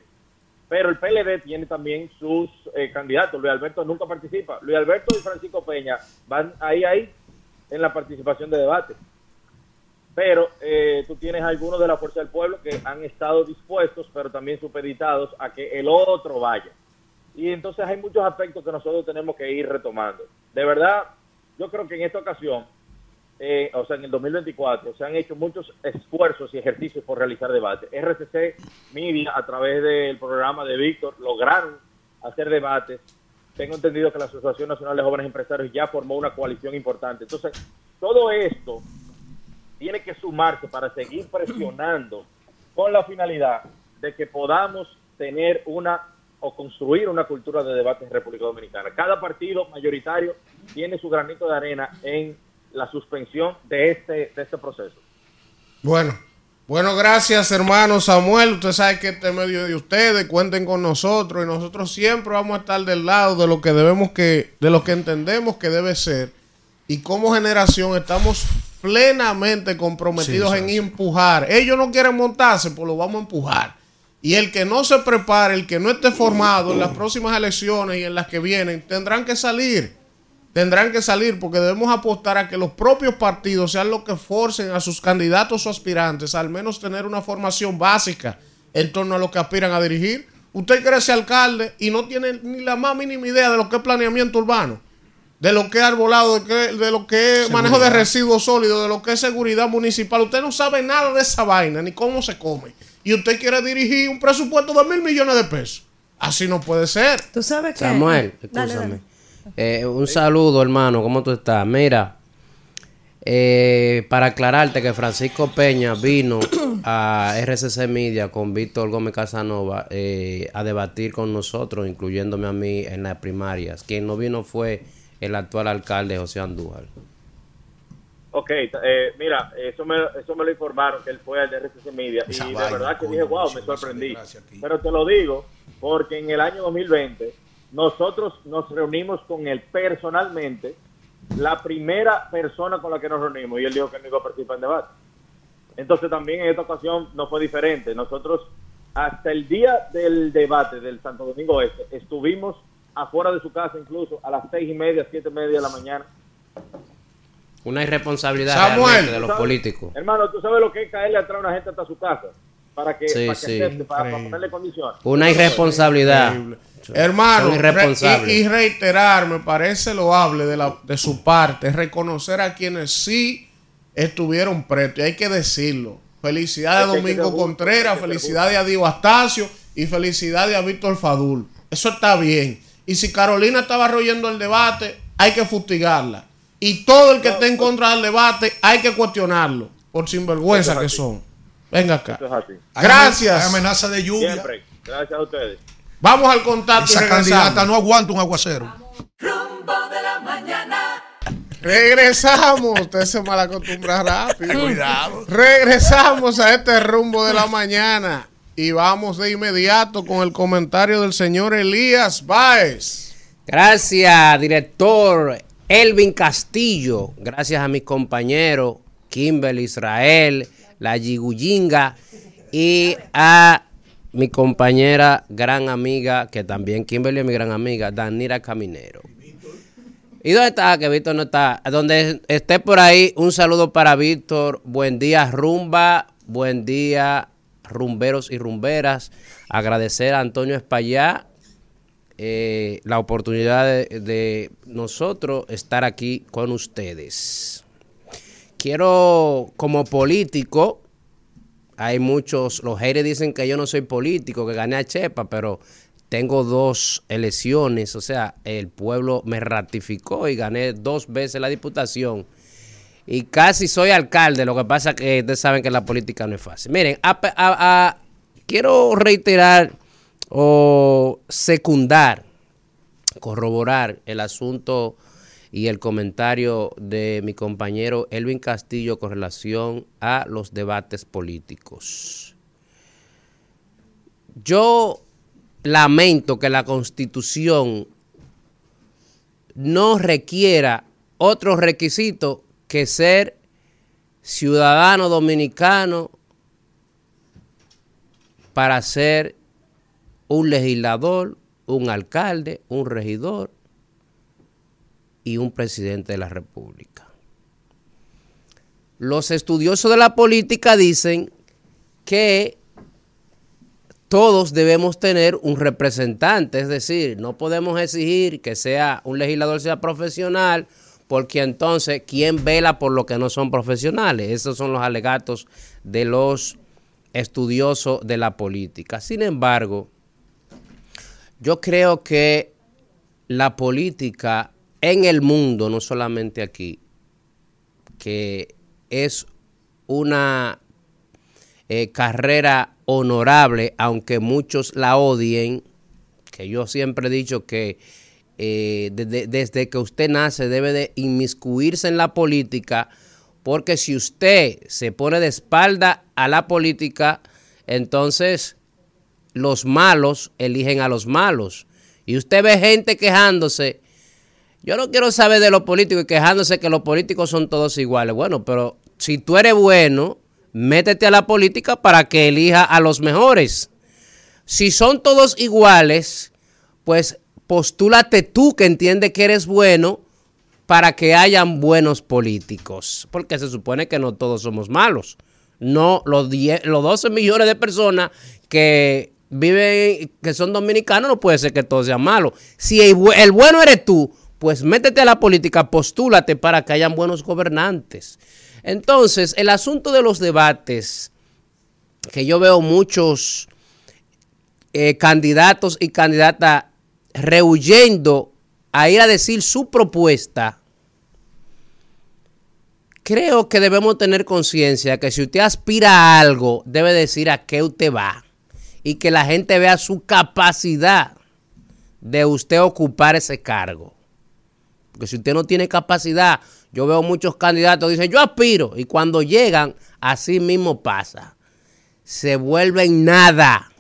[SPEAKER 20] Pero el PLD tiene también sus eh, candidatos. Luis Alberto nunca participa. Luis Alberto y Francisco Peña van ahí, ahí, en la participación de debate. Pero eh, tú tienes algunos de la Fuerza del Pueblo que han estado dispuestos, pero también supeditados a que el otro vaya. Y entonces hay muchos aspectos que nosotros tenemos que ir retomando. De verdad, yo creo que en esta ocasión, eh, o sea, en el 2024, se han hecho muchos esfuerzos y ejercicios por realizar debates. RCC Media, a través del programa de Víctor, lograron hacer debates. Tengo entendido que la Asociación Nacional de Jóvenes Empresarios ya formó una coalición importante. Entonces, todo esto tiene que sumarse para seguir presionando con la finalidad de que podamos tener una o construir una cultura de debate en República Dominicana. Cada partido mayoritario tiene su granito de arena en la suspensión de este, de este proceso.
[SPEAKER 2] Bueno, bueno, gracias hermano Samuel. Usted sabe que este medio de ustedes, cuenten con nosotros y nosotros siempre vamos a estar del lado de lo que debemos que, de lo que entendemos que debe ser. Y como generación estamos plenamente comprometidos
[SPEAKER 6] Sí,
[SPEAKER 2] en empujar. Ellos no quieren montarse, pues lo vamos a empujar. Y el que no se prepare, el que no esté formado en las próximas elecciones y en las que vienen, tendrán que salir. Tendrán que salir porque debemos apostar a que los propios partidos sean los que forcen a sus candidatos o aspirantes a al menos tener una formación básica en torno a lo que aspiran a dirigir. Usted quiere ser alcalde y no tiene ni la más mínima idea de lo que es planeamiento urbano, de lo que es arbolado, de, que- de lo que es manejo de residuos sólidos, de lo que es seguridad municipal. Usted no sabe nada de esa vaina, ni cómo se come. Y usted quiere dirigir un presupuesto de mil millones de pesos. Así no puede ser.
[SPEAKER 4] Tú sabes que...
[SPEAKER 7] Samuel, escúchame. Eh, un saludo, hermano. ¿Cómo tú estás? Mira, eh, para aclararte que Francisco Peña vino a RCC Media con Víctor Gómez Casanova eh, a debatir con nosotros, incluyéndome a mí en las primarias. Quien no vino fue el actual alcalde José Andújar.
[SPEAKER 20] Ok, eh, mira, eso me, eso me lo informaron que él fue al de RCC Media y de verdad que
[SPEAKER 6] coño,
[SPEAKER 20] dije, wow, me sorprendí.
[SPEAKER 6] gracias.
[SPEAKER 20] Pero te lo digo porque en el año 2020 nosotros nos reunimos con él personalmente, la primera persona con la que nos reunimos y él dijo que no iba a participar en debate. Entonces también en esta ocasión no fue diferente. Nosotros hasta el día del debate del Santo Domingo Este estuvimos afuera de su casa incluso a las seis y media, siete y media de la mañana
[SPEAKER 7] Una irresponsabilidad
[SPEAKER 2] Samuel.
[SPEAKER 7] de los
[SPEAKER 20] ¿Sabes?
[SPEAKER 7] políticos.
[SPEAKER 20] Hermano, tú sabes lo que es caerle atrás a una gente hasta su casa para que,
[SPEAKER 7] Sí,
[SPEAKER 20] para que
[SPEAKER 7] sí.
[SPEAKER 20] acepte, para, ponerle condiciones.
[SPEAKER 7] Una irresponsabilidad.
[SPEAKER 2] Hermano, re- y, y reiterar, me parece loable de, la, de su parte, reconocer a quienes sí estuvieron presos, y hay que decirlo. Felicidades a Domingo Contreras, felicidades a Dio Astacio y felicidades a Víctor Fadul. Eso está bien. Y si Carolina estaba royendo el debate, hay que fustigarla. Y todo el que esté en contra del debate, hay que cuestionarlo, por sinvergüenza
[SPEAKER 20] es
[SPEAKER 2] que son. Venga acá.
[SPEAKER 20] Es
[SPEAKER 2] Gracias.
[SPEAKER 6] hay amenaza de lluvia.
[SPEAKER 20] Siempre. Gracias a ustedes.
[SPEAKER 2] Vamos al contacto y
[SPEAKER 6] Esa
[SPEAKER 2] regresamos.
[SPEAKER 6] candidata no aguanta un aguacero.
[SPEAKER 1] Rumbo de la mañana.
[SPEAKER 2] Regresamos. Usted se malacostumbra rápido. [laughs]
[SPEAKER 6] Cuidado.
[SPEAKER 2] Regresamos a este rumbo de la mañana. Y vamos de inmediato con el comentario del señor Elías Báez.
[SPEAKER 7] Gracias, director Elvin Castillo. Gracias a mis compañeros Kimberly Israel, la Yiguyinga y a mi compañera, gran amiga, que también Kimberly es mi gran amiga, Danira Caminero. ¿Y dónde está? Que Víctor no está. Donde esté por ahí, un saludo para Víctor. Buen día, rumba. Buen día, rumberos y rumberas. Agradecer a Antonio Espallá eh, la oportunidad de, nosotros estar aquí con ustedes. Quiero, como político, hay muchos, los haters dicen que yo no soy político, que gané a Chepa, pero tengo dos elecciones, o sea, el pueblo me ratificó y gané dos veces la diputación. Y casi soy alcalde, lo que pasa que ustedes saben que la política no es fácil. Miren, a- quiero reiterar o secundar, corroborar el asunto y el comentario de mi compañero Elvin Castillo con relación a los debates políticos. Yo lamento que la constitución no requiera otro requisito que ser ciudadano dominicano para ser un legislador, un alcalde, un regidor y un presidente de la República. Los estudiosos de la política dicen que todos debemos tener un representante, es decir, no podemos exigir que sea un legislador sea profesional, porque entonces quién vela por lo que no son profesionales. Esos son los alegatos de los estudiosos de la política. Sin embargo, Yo creo que la política en el mundo, no solamente aquí, que es una eh, carrera honorable, aunque muchos la odien, que yo siempre he dicho que eh, desde, desde que usted nace debe de inmiscuirse en la política, porque si usted se pone de espalda a la política, entonces los malos eligen a los malos. Y usted ve gente quejándose. Yo no quiero saber de los políticos y quejándose que los políticos son todos iguales. Bueno, pero si tú eres bueno, métete a la política para que elija a los mejores. Si son todos iguales, pues postúlate tú que entiendes que eres bueno para que hayan buenos políticos. Porque se supone que no todos somos malos. No, los, 10, los 12 millones de personas que viven, que son dominicanos, no puede ser que todos sean malos. Si el, el bueno eres tú, pues métete a la política, postúlate para que hayan buenos gobernantes. Entonces, el asunto de los debates, que yo veo muchos eh, candidatos y candidatas rehuyendo a ir a decir su propuesta, creo que debemos tener conciencia que si usted aspira a algo, debe decir a qué usted va y que la gente vea su capacidad de usted ocupar ese cargo. Porque si usted no tiene capacidad, yo veo muchos candidatos dicen, yo aspiro, y cuando llegan, así mismo pasa. Se vuelven nada.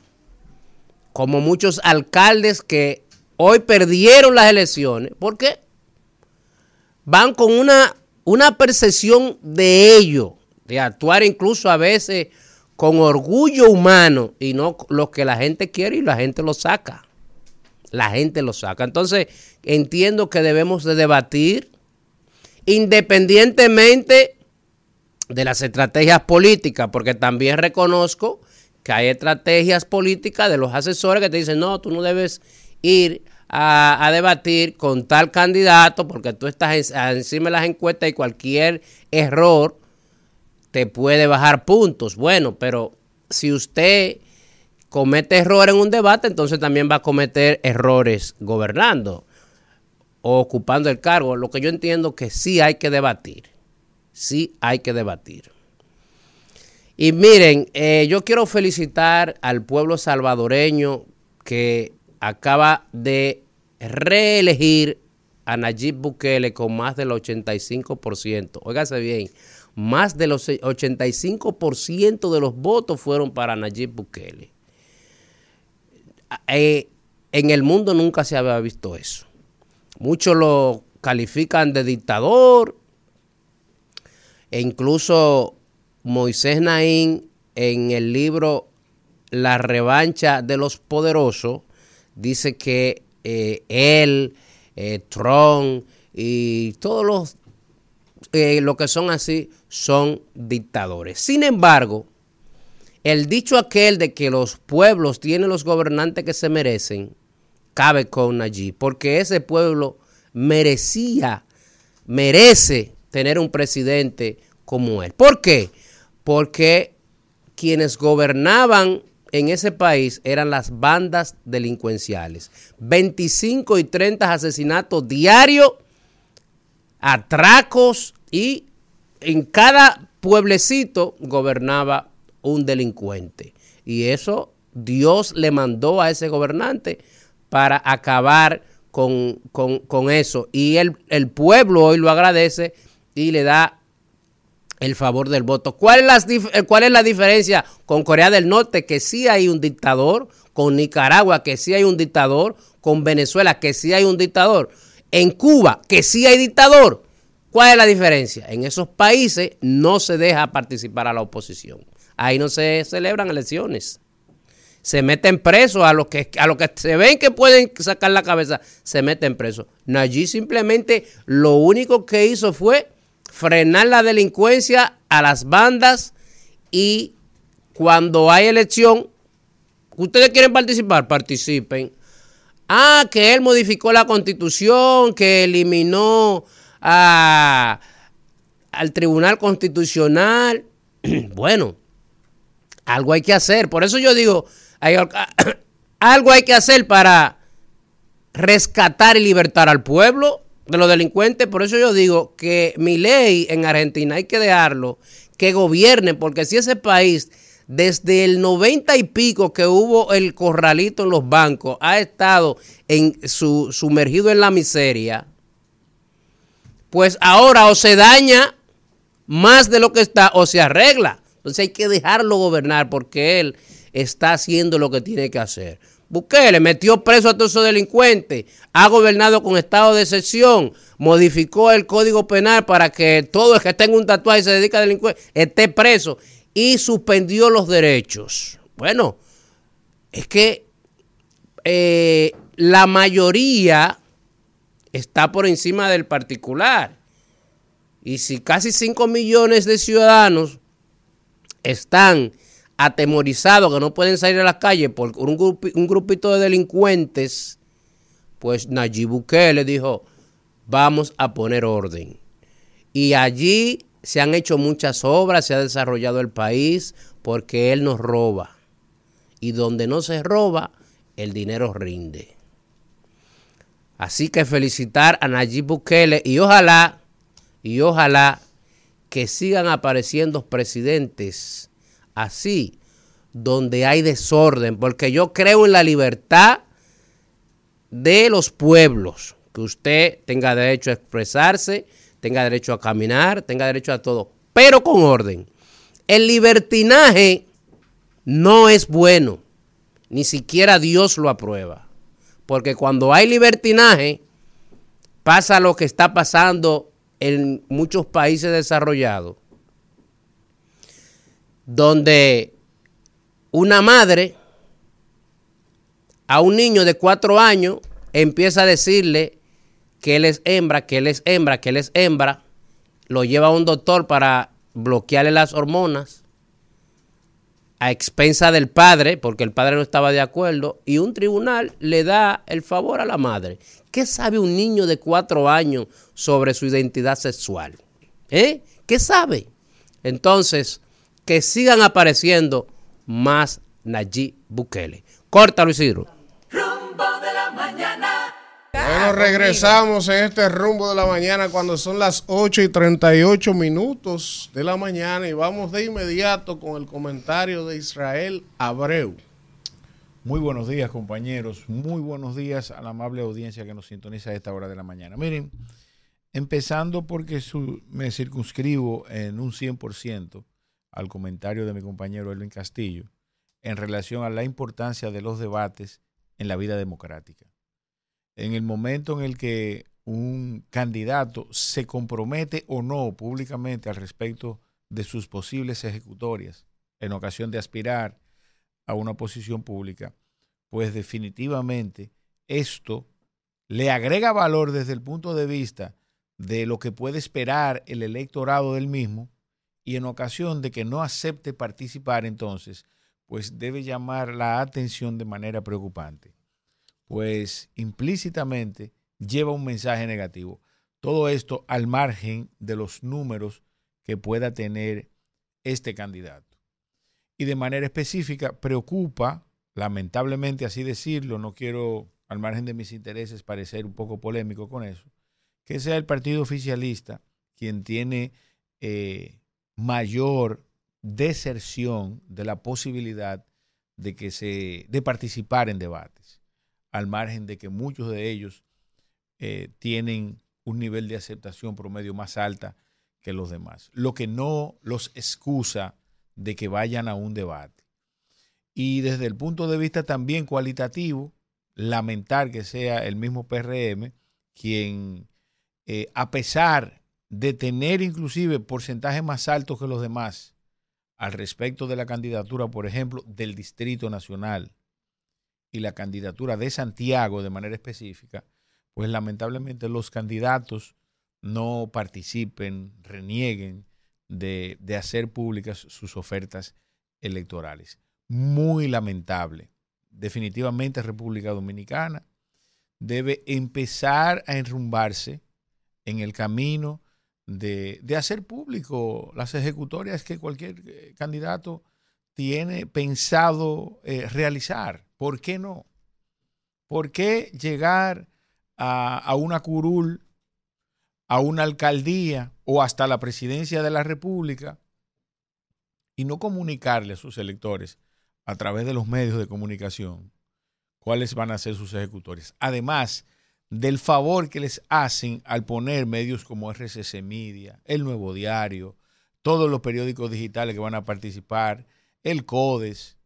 [SPEAKER 7] Como muchos alcaldes que hoy perdieron las elecciones. ¿Por qué? Van con una, una percepción de ello, de actuar incluso a veces con orgullo humano y no lo que la gente quiere y la gente lo saca. La gente lo saca. Entonces, entiendo que debemos de debatir independientemente de las estrategias políticas, porque también reconozco que hay estrategias políticas de los asesores que te dicen, no, tú no debes ir a, debatir con tal candidato porque tú estás encima de las encuestas y cualquier error te puede bajar puntos. Bueno, pero si usted comete error en un debate, entonces también va a cometer errores gobernando o ocupando el cargo. Lo que yo entiendo que sí hay que debatir. Sí hay que debatir. Y miren, eh, yo quiero felicitar al pueblo salvadoreño que acaba de reelegir a Nayib Bukele con más del 85%. Óigase bien, más del 85% de los votos fueron para Nayib Bukele. Eh, en el mundo nunca se había visto eso. Muchos lo califican de dictador. E incluso Moisés Naín en el libro La revancha de los poderosos dice que eh, él, eh, Trump y todos los eh, lo que son así son dictadores. Sin embargo, el dicho aquel de que los pueblos tienen los gobernantes que se merecen, cabe con allí, porque ese pueblo merecía, merece tener un presidente como él. ¿Por qué? Porque quienes gobernaban en ese país eran las bandas delincuenciales. 25 y 30 asesinatos diarios, atracos y en cada pueblecito gobernaba un delincuente. Y eso Dios le mandó a ese gobernante para acabar con, eso. Y el, el, pueblo hoy lo agradece y le da el favor del voto. ¿Cuál es, la, eh, ¿Cuál es la diferencia con Corea del Norte? Que sí hay un dictador, con Nicaragua, que sí hay un dictador, con Venezuela, que sí hay un dictador, en Cuba, que sí hay dictador. ¿Cuál es la diferencia? En esos países no se deja participar a la oposición. Ahí no se celebran elecciones se meten presos a los que a los que se ven que pueden sacar la cabeza, se meten presos. Allí simplemente lo único que hizo fue frenar la delincuencia a las bandas y cuando hay elección, ustedes quieren participar, participen. Ah, que él modificó la constitución, que eliminó al Tribunal Constitucional. [clears throat] bueno, algo hay que hacer. Por eso yo digo, [coughs] algo hay que hacer para rescatar y libertar al pueblo de los delincuentes. Por eso yo digo que mi ley en Argentina hay que dejarlo que gobierne, porque si ese país desde el 90 y pico que hubo el corralito en los bancos ha estado en su, sumergido en la miseria, pues ahora o se daña más de lo que está o se arregla. Entonces hay que dejarlo gobernar porque él está haciendo lo que tiene que hacer. Bukele metió preso a todos esos delincuentes, ha gobernado con estado de excepción, modificó el código penal para que todo el que tenga un tatuaje y se dedica a delincuir esté preso y suspendió los derechos. Bueno, es que eh, la mayoría está por encima del particular. Y si casi 5 millones de ciudadanos están atemorizados que no pueden salir a las calles por un, un grupito de delincuentes, pues Nayib Bukele dijo, vamos a poner orden. Y allí se han hecho muchas obras, se ha desarrollado el país, porque él nos roba. Y donde no se roba, el dinero rinde. Así que felicitar a Nayib Bukele y ojalá, y ojalá que sigan apareciendo presidentes así, donde hay desorden, porque yo creo en la libertad de los pueblos, que usted tenga derecho a expresarse, tenga derecho a caminar, tenga derecho a todo, pero con orden. El libertinaje no es bueno, ni siquiera Dios lo aprueba, porque cuando hay libertinaje, pasa lo que está pasando en muchos países desarrollados donde una madre a un niño de cuatro años empieza a decirle que él es hembra, que él es hembra, que él es hembra, lo lleva a un doctor para bloquearle las hormonas a expensa del padre, porque el padre no estaba de acuerdo, y un tribunal le da el favor a la madre. ¿Qué sabe un niño de cuatro años sobre su identidad sexual? ¿Eh? ¿Qué sabe? Entonces, que sigan apareciendo más Nayib Bukele.
[SPEAKER 1] La mañana.
[SPEAKER 2] Bueno, regresamos en este rumbo de la mañana cuando son las 8 y 38 minutos de la mañana y vamos de inmediato con el comentario de Israel Abreu.
[SPEAKER 3] Muy buenos días, compañeros. Muy buenos días a la amable audiencia que nos sintoniza a esta hora de la mañana. Miren, empezando porque su- me circunscribo en un 100% al comentario de mi compañero Elvin Castillo en relación a la importancia de los debates en la vida democrática. En el momento en el que un candidato se compromete o no públicamente al respecto de sus posibles ejecutorias en ocasión de aspirar a una posición pública, pues definitivamente esto le agrega valor desde el punto de vista de lo que puede esperar el electorado del mismo y en ocasión de que no acepte participar entonces, pues debe llamar la atención de manera preocupante, pues implícitamente lleva un mensaje negativo. Todo esto al margen de los números que pueda tener este candidato. Y de manera específica preocupa, lamentablemente así decirlo, no quiero al margen de mis intereses parecer un poco polémico con eso, que sea el partido oficialista quien tiene eh, mayor deserción de la posibilidad de que se de participar en debates, al margen de que muchos de ellos eh, tienen un nivel de aceptación promedio más alta que los demás, lo que no los excusa de que vayan a un debate. Y desde el punto de vista también cualitativo, lamentar que sea el mismo PRM quien, eh, a pesar de tener inclusive porcentajes más altos que los demás al respecto de la candidatura, por ejemplo, del Distrito Nacional y la candidatura de Santiago de manera específica, pues lamentablemente los candidatos no participen, renieguen de, de hacer públicas sus ofertas electorales. Muy lamentable. Definitivamente República Dominicana debe empezar a enrumbarse en el camino de, de hacer público las ejecutorias que cualquier eh, candidato tiene pensado eh, realizar. ¿Por qué no? ¿Por qué llegar a, una curul, a una alcaldía o hasta la presidencia de la República y no comunicarle a sus electores a través de los medios de comunicación cuáles van a ser sus ejecutores? Además del favor que les hacen al poner medios como RCC Media, El Nuevo Diario, todos los periódicos digitales que van a participar, el CODES,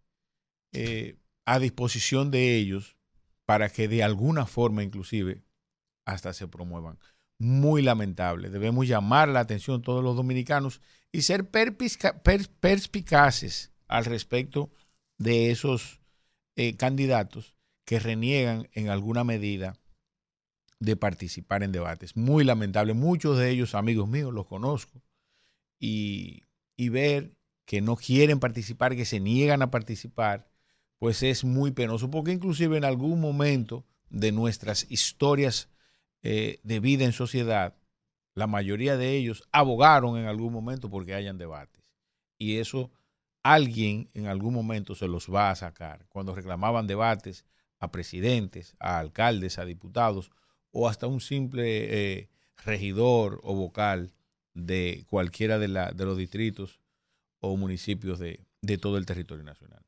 [SPEAKER 3] eh, a disposición de ellos para que de alguna forma inclusive hasta se promuevan. Muy lamentable. Debemos llamar la atención todos los dominicanos y ser perspicaces al respecto de esos eh, candidatos que reniegan en alguna medida de participar en debates. Muy lamentable. Muchos de ellos, amigos míos, los conozco. Y, y ver que no quieren participar, que se niegan a participar, pues es muy penoso, porque inclusive en algún momento de nuestras historias eh, de vida en sociedad, la mayoría de ellos abogaron en algún momento porque hayan debates. Y eso alguien en algún momento se los va a sacar. Cuando reclamaban debates a presidentes, a alcaldes, a diputados, o hasta un simple eh, regidor o vocal de cualquiera de, de los distritos o municipios de todo el territorio nacional.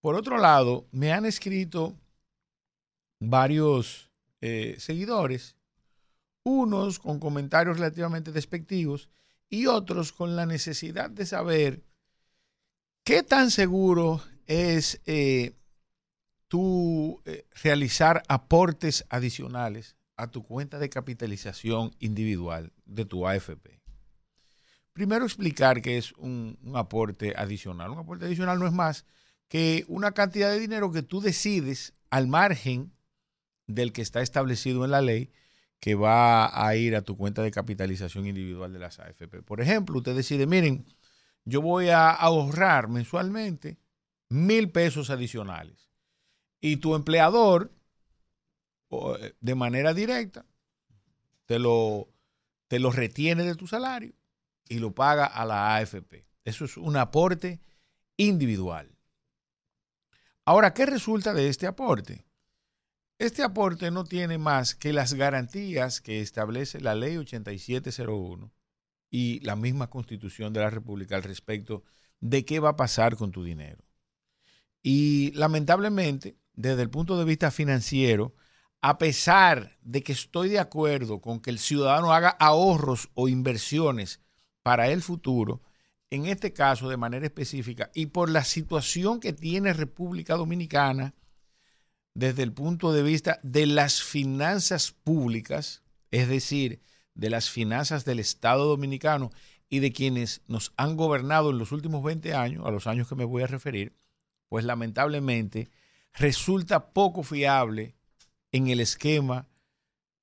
[SPEAKER 3] Por otro lado, me han escrito varios eh, seguidores, unos con comentarios relativamente despectivos y otros con la necesidad de saber qué tan seguro es eh, tú eh, realizar aportes adicionales a tu cuenta de capitalización individual de tu AFP. Primero explicar qué es un, un, aporte adicional. Un aporte adicional no es más que una cantidad de dinero que tú decides al margen del que está establecido en la ley que va a ir a tu cuenta de capitalización individual de las AFP. Por ejemplo, usted decide, miren, yo voy a ahorrar mensualmente mil pesos adicionales y tu empleador, eh, de manera directa, te lo, te lo retiene de tu salario y lo paga a la AFP. Eso es un aporte individual. Ahora, ¿qué resulta de este aporte? Este aporte no tiene más que las garantías que establece la ley 8701 y la misma constitución de la República al respecto de qué va a pasar con tu dinero. Y lamentablemente, desde el punto de vista financiero, a pesar de que estoy de acuerdo con que el ciudadano haga ahorros o inversiones para el futuro, en este caso de manera específica, y por la situación que tiene República Dominicana desde el punto de vista de las finanzas públicas, es decir, de las finanzas del Estado dominicano y de quienes nos han gobernado en los últimos 20 años, a los años que me voy a referir, pues lamentablemente resulta poco fiable en el esquema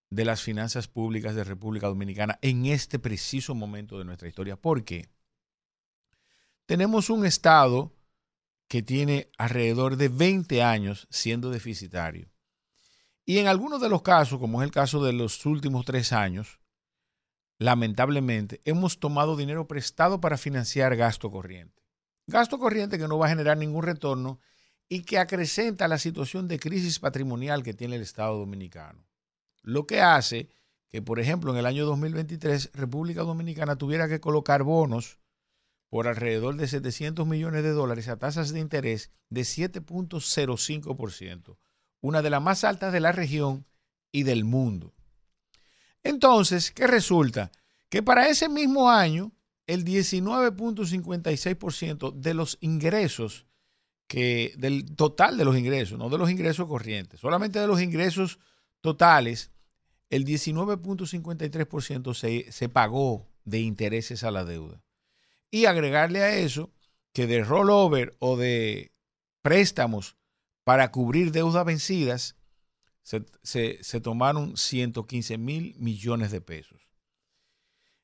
[SPEAKER 3] de las finanzas públicas de República Dominicana en este preciso momento de nuestra historia. ¿Por qué? Tenemos un Estado que tiene alrededor de 20 años siendo deficitario. Y en algunos de los casos, como es el caso de los últimos tres años, lamentablemente hemos tomado dinero prestado para financiar gasto corriente. Gasto corriente que no va a generar ningún retorno y que acrecenta la situación de crisis patrimonial que tiene el Estado dominicano. Lo que hace que, por ejemplo, en el año 2023, República Dominicana tuviera que colocar bonos por alrededor de 700 millones de dólares a tasas de interés de 7.05%, una de las más altas de la región y del mundo. Entonces, ¿qué resulta? Que para ese mismo año, el 19.56% de los ingresos que del total de los ingresos, no de los ingresos corrientes, solamente de los ingresos totales, el 19.53% se, se pagó de intereses a la deuda. Y agregarle a eso que de rollover o de préstamos para cubrir deudas vencidas, se, se, tomaron 115 mil millones de pesos.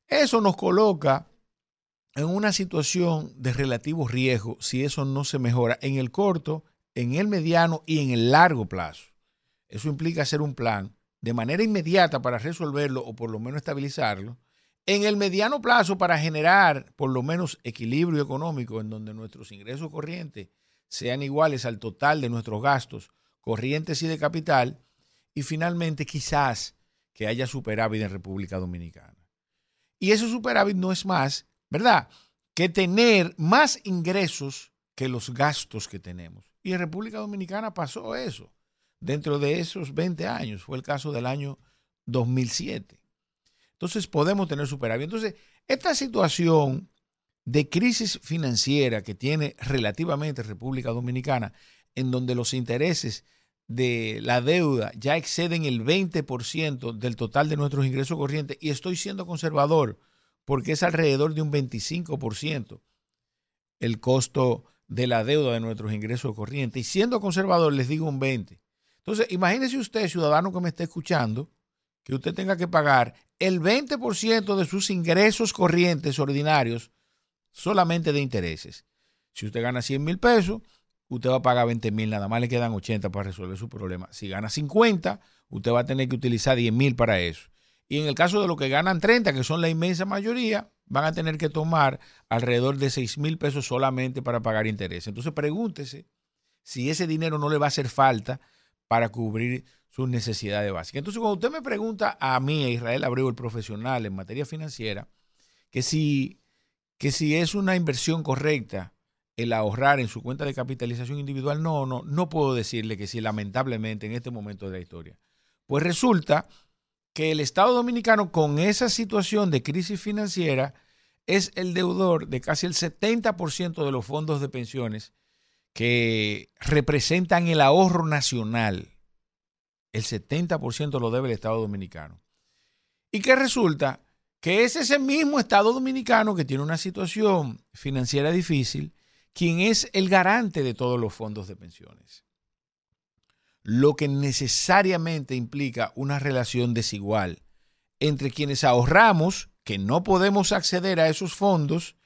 [SPEAKER 3] Eso nos coloca en una situación de relativo riesgo si eso no se mejora en el corto, en el mediano y en el largo plazo. Eso implica hacer un plan de manera inmediata para resolverlo o por lo menos estabilizarlo. En el mediano plazo para generar por lo menos equilibrio económico en donde nuestros ingresos corrientes sean iguales al total de nuestros gastos corrientes y de capital. Y finalmente, quizás que haya superávit en República Dominicana. Y ese superávit no es más, ¿verdad? Que tener más ingresos que los gastos que tenemos. Y en República Dominicana pasó eso. Dentro de esos 20 años, fue el caso del año 2007. Entonces podemos tener superávit. Entonces, esta situación de crisis financiera que tiene relativamente República Dominicana, en donde los intereses de la deuda ya exceden el 20% del total de nuestros ingresos corrientes, y estoy siendo conservador porque es alrededor de un 25% el costo de la deuda de nuestros ingresos corrientes. Y siendo conservador, les digo un 20%. Entonces, imagínese usted, ciudadano que me está escuchando, que usted tenga que pagar el 20% de sus ingresos corrientes ordinarios solamente de intereses. Si usted gana 100 mil pesos, usted va a pagar 20 mil, nada más le quedan 80 para resolver su problema. Si gana 50, usted va a tener que utilizar 10 mil para eso. Y en el caso de los que ganan 30, que son la inmensa mayoría, van a tener que tomar alrededor de 6 mil pesos solamente para pagar intereses. Entonces pregúntese si ese dinero no le va a hacer falta para cubrir sus necesidades básicas. Entonces, cuando usted me pregunta a mí, a Israel Abreu, el profesional en materia financiera, que si, que si es una inversión correcta el ahorrar en su cuenta de capitalización individual, no, no, no puedo decirle que sí, lamentablemente, en este momento de la historia. Pues resulta que el Estado Dominicano, con esa situación de crisis financiera, es el deudor de casi el 70% de los fondos de pensiones que representan el ahorro nacional el 70% lo debe el Estado Dominicano. ¿Y qué resulta? Que es ese mismo Estado Dominicano que tiene una situación financiera difícil, quien es el garante de todos los fondos de pensiones. Lo que necesariamente implica una relación desigual entre quienes ahorramos, que no podemos acceder a esos fondos,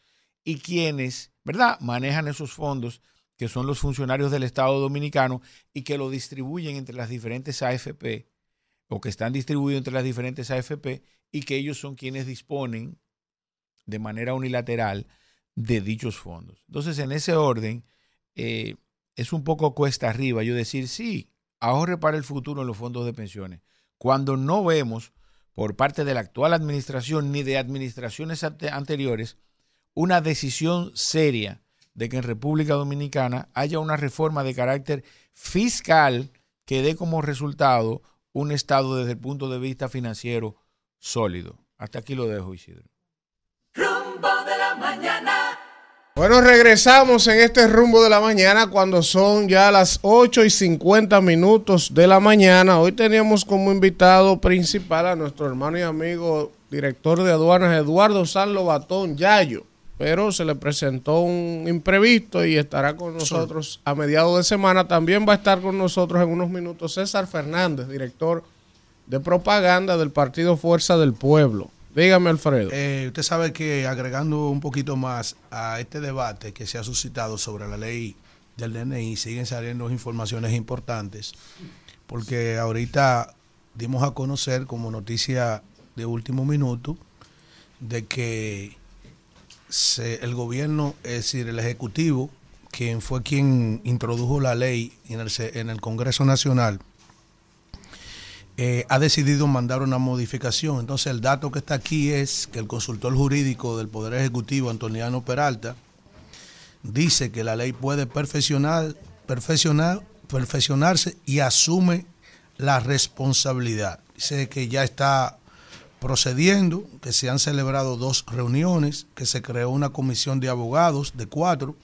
[SPEAKER 3] y quienes, ¿verdad?, manejan esos fondos que son los funcionarios del Estado Dominicano y que lo distribuyen entre las diferentes AFP o que están distribuidos entre las diferentes AFP y que ellos son quienes disponen de manera unilateral de dichos fondos. Entonces, en ese orden, eh, es un poco cuesta arriba yo decir, sí, ahorre para el futuro en los fondos de pensiones, cuando no vemos por parte de la actual administración ni de administraciones anteriores una decisión seria de que en República Dominicana haya una reforma de carácter fiscal que dé como resultado un Estado desde el punto de vista financiero sólido. Hasta aquí lo dejo, Isidro.
[SPEAKER 1] Rumbo de la mañana.
[SPEAKER 2] Bueno, regresamos en este rumbo de la mañana cuando son ya las 8 y 50 minutos de la mañana. Hoy teníamos como invitado principal a nuestro hermano y amigo director de aduanas Eduardo San Lobatón Yayo pero se le presentó un imprevisto y estará con nosotros a mediados de semana. También va a estar con nosotros en unos minutos César Fernández, director de propaganda del Partido Fuerza del Pueblo. Dígame, Alfredo.
[SPEAKER 6] Eh, usted sabe que agregando un poquito más a este debate que se ha suscitado sobre la ley del DNI, siguen saliendo informaciones importantes, porque ahorita dimos a conocer como noticia de último minuto de que el gobierno, es decir, el Ejecutivo, quien fue quien introdujo la ley en el, en el Congreso Nacional, eh, ha decidido mandar una modificación. Entonces el dato que está aquí es que el consultor jurídico del Poder Ejecutivo, Antoniano Peralta, dice que la ley puede perfeccionar, perfeccionar, perfeccionarse y asume la responsabilidad. Dice que ya está procediendo, que se han celebrado dos reuniones, que se creó una comisión de abogados de cuatro,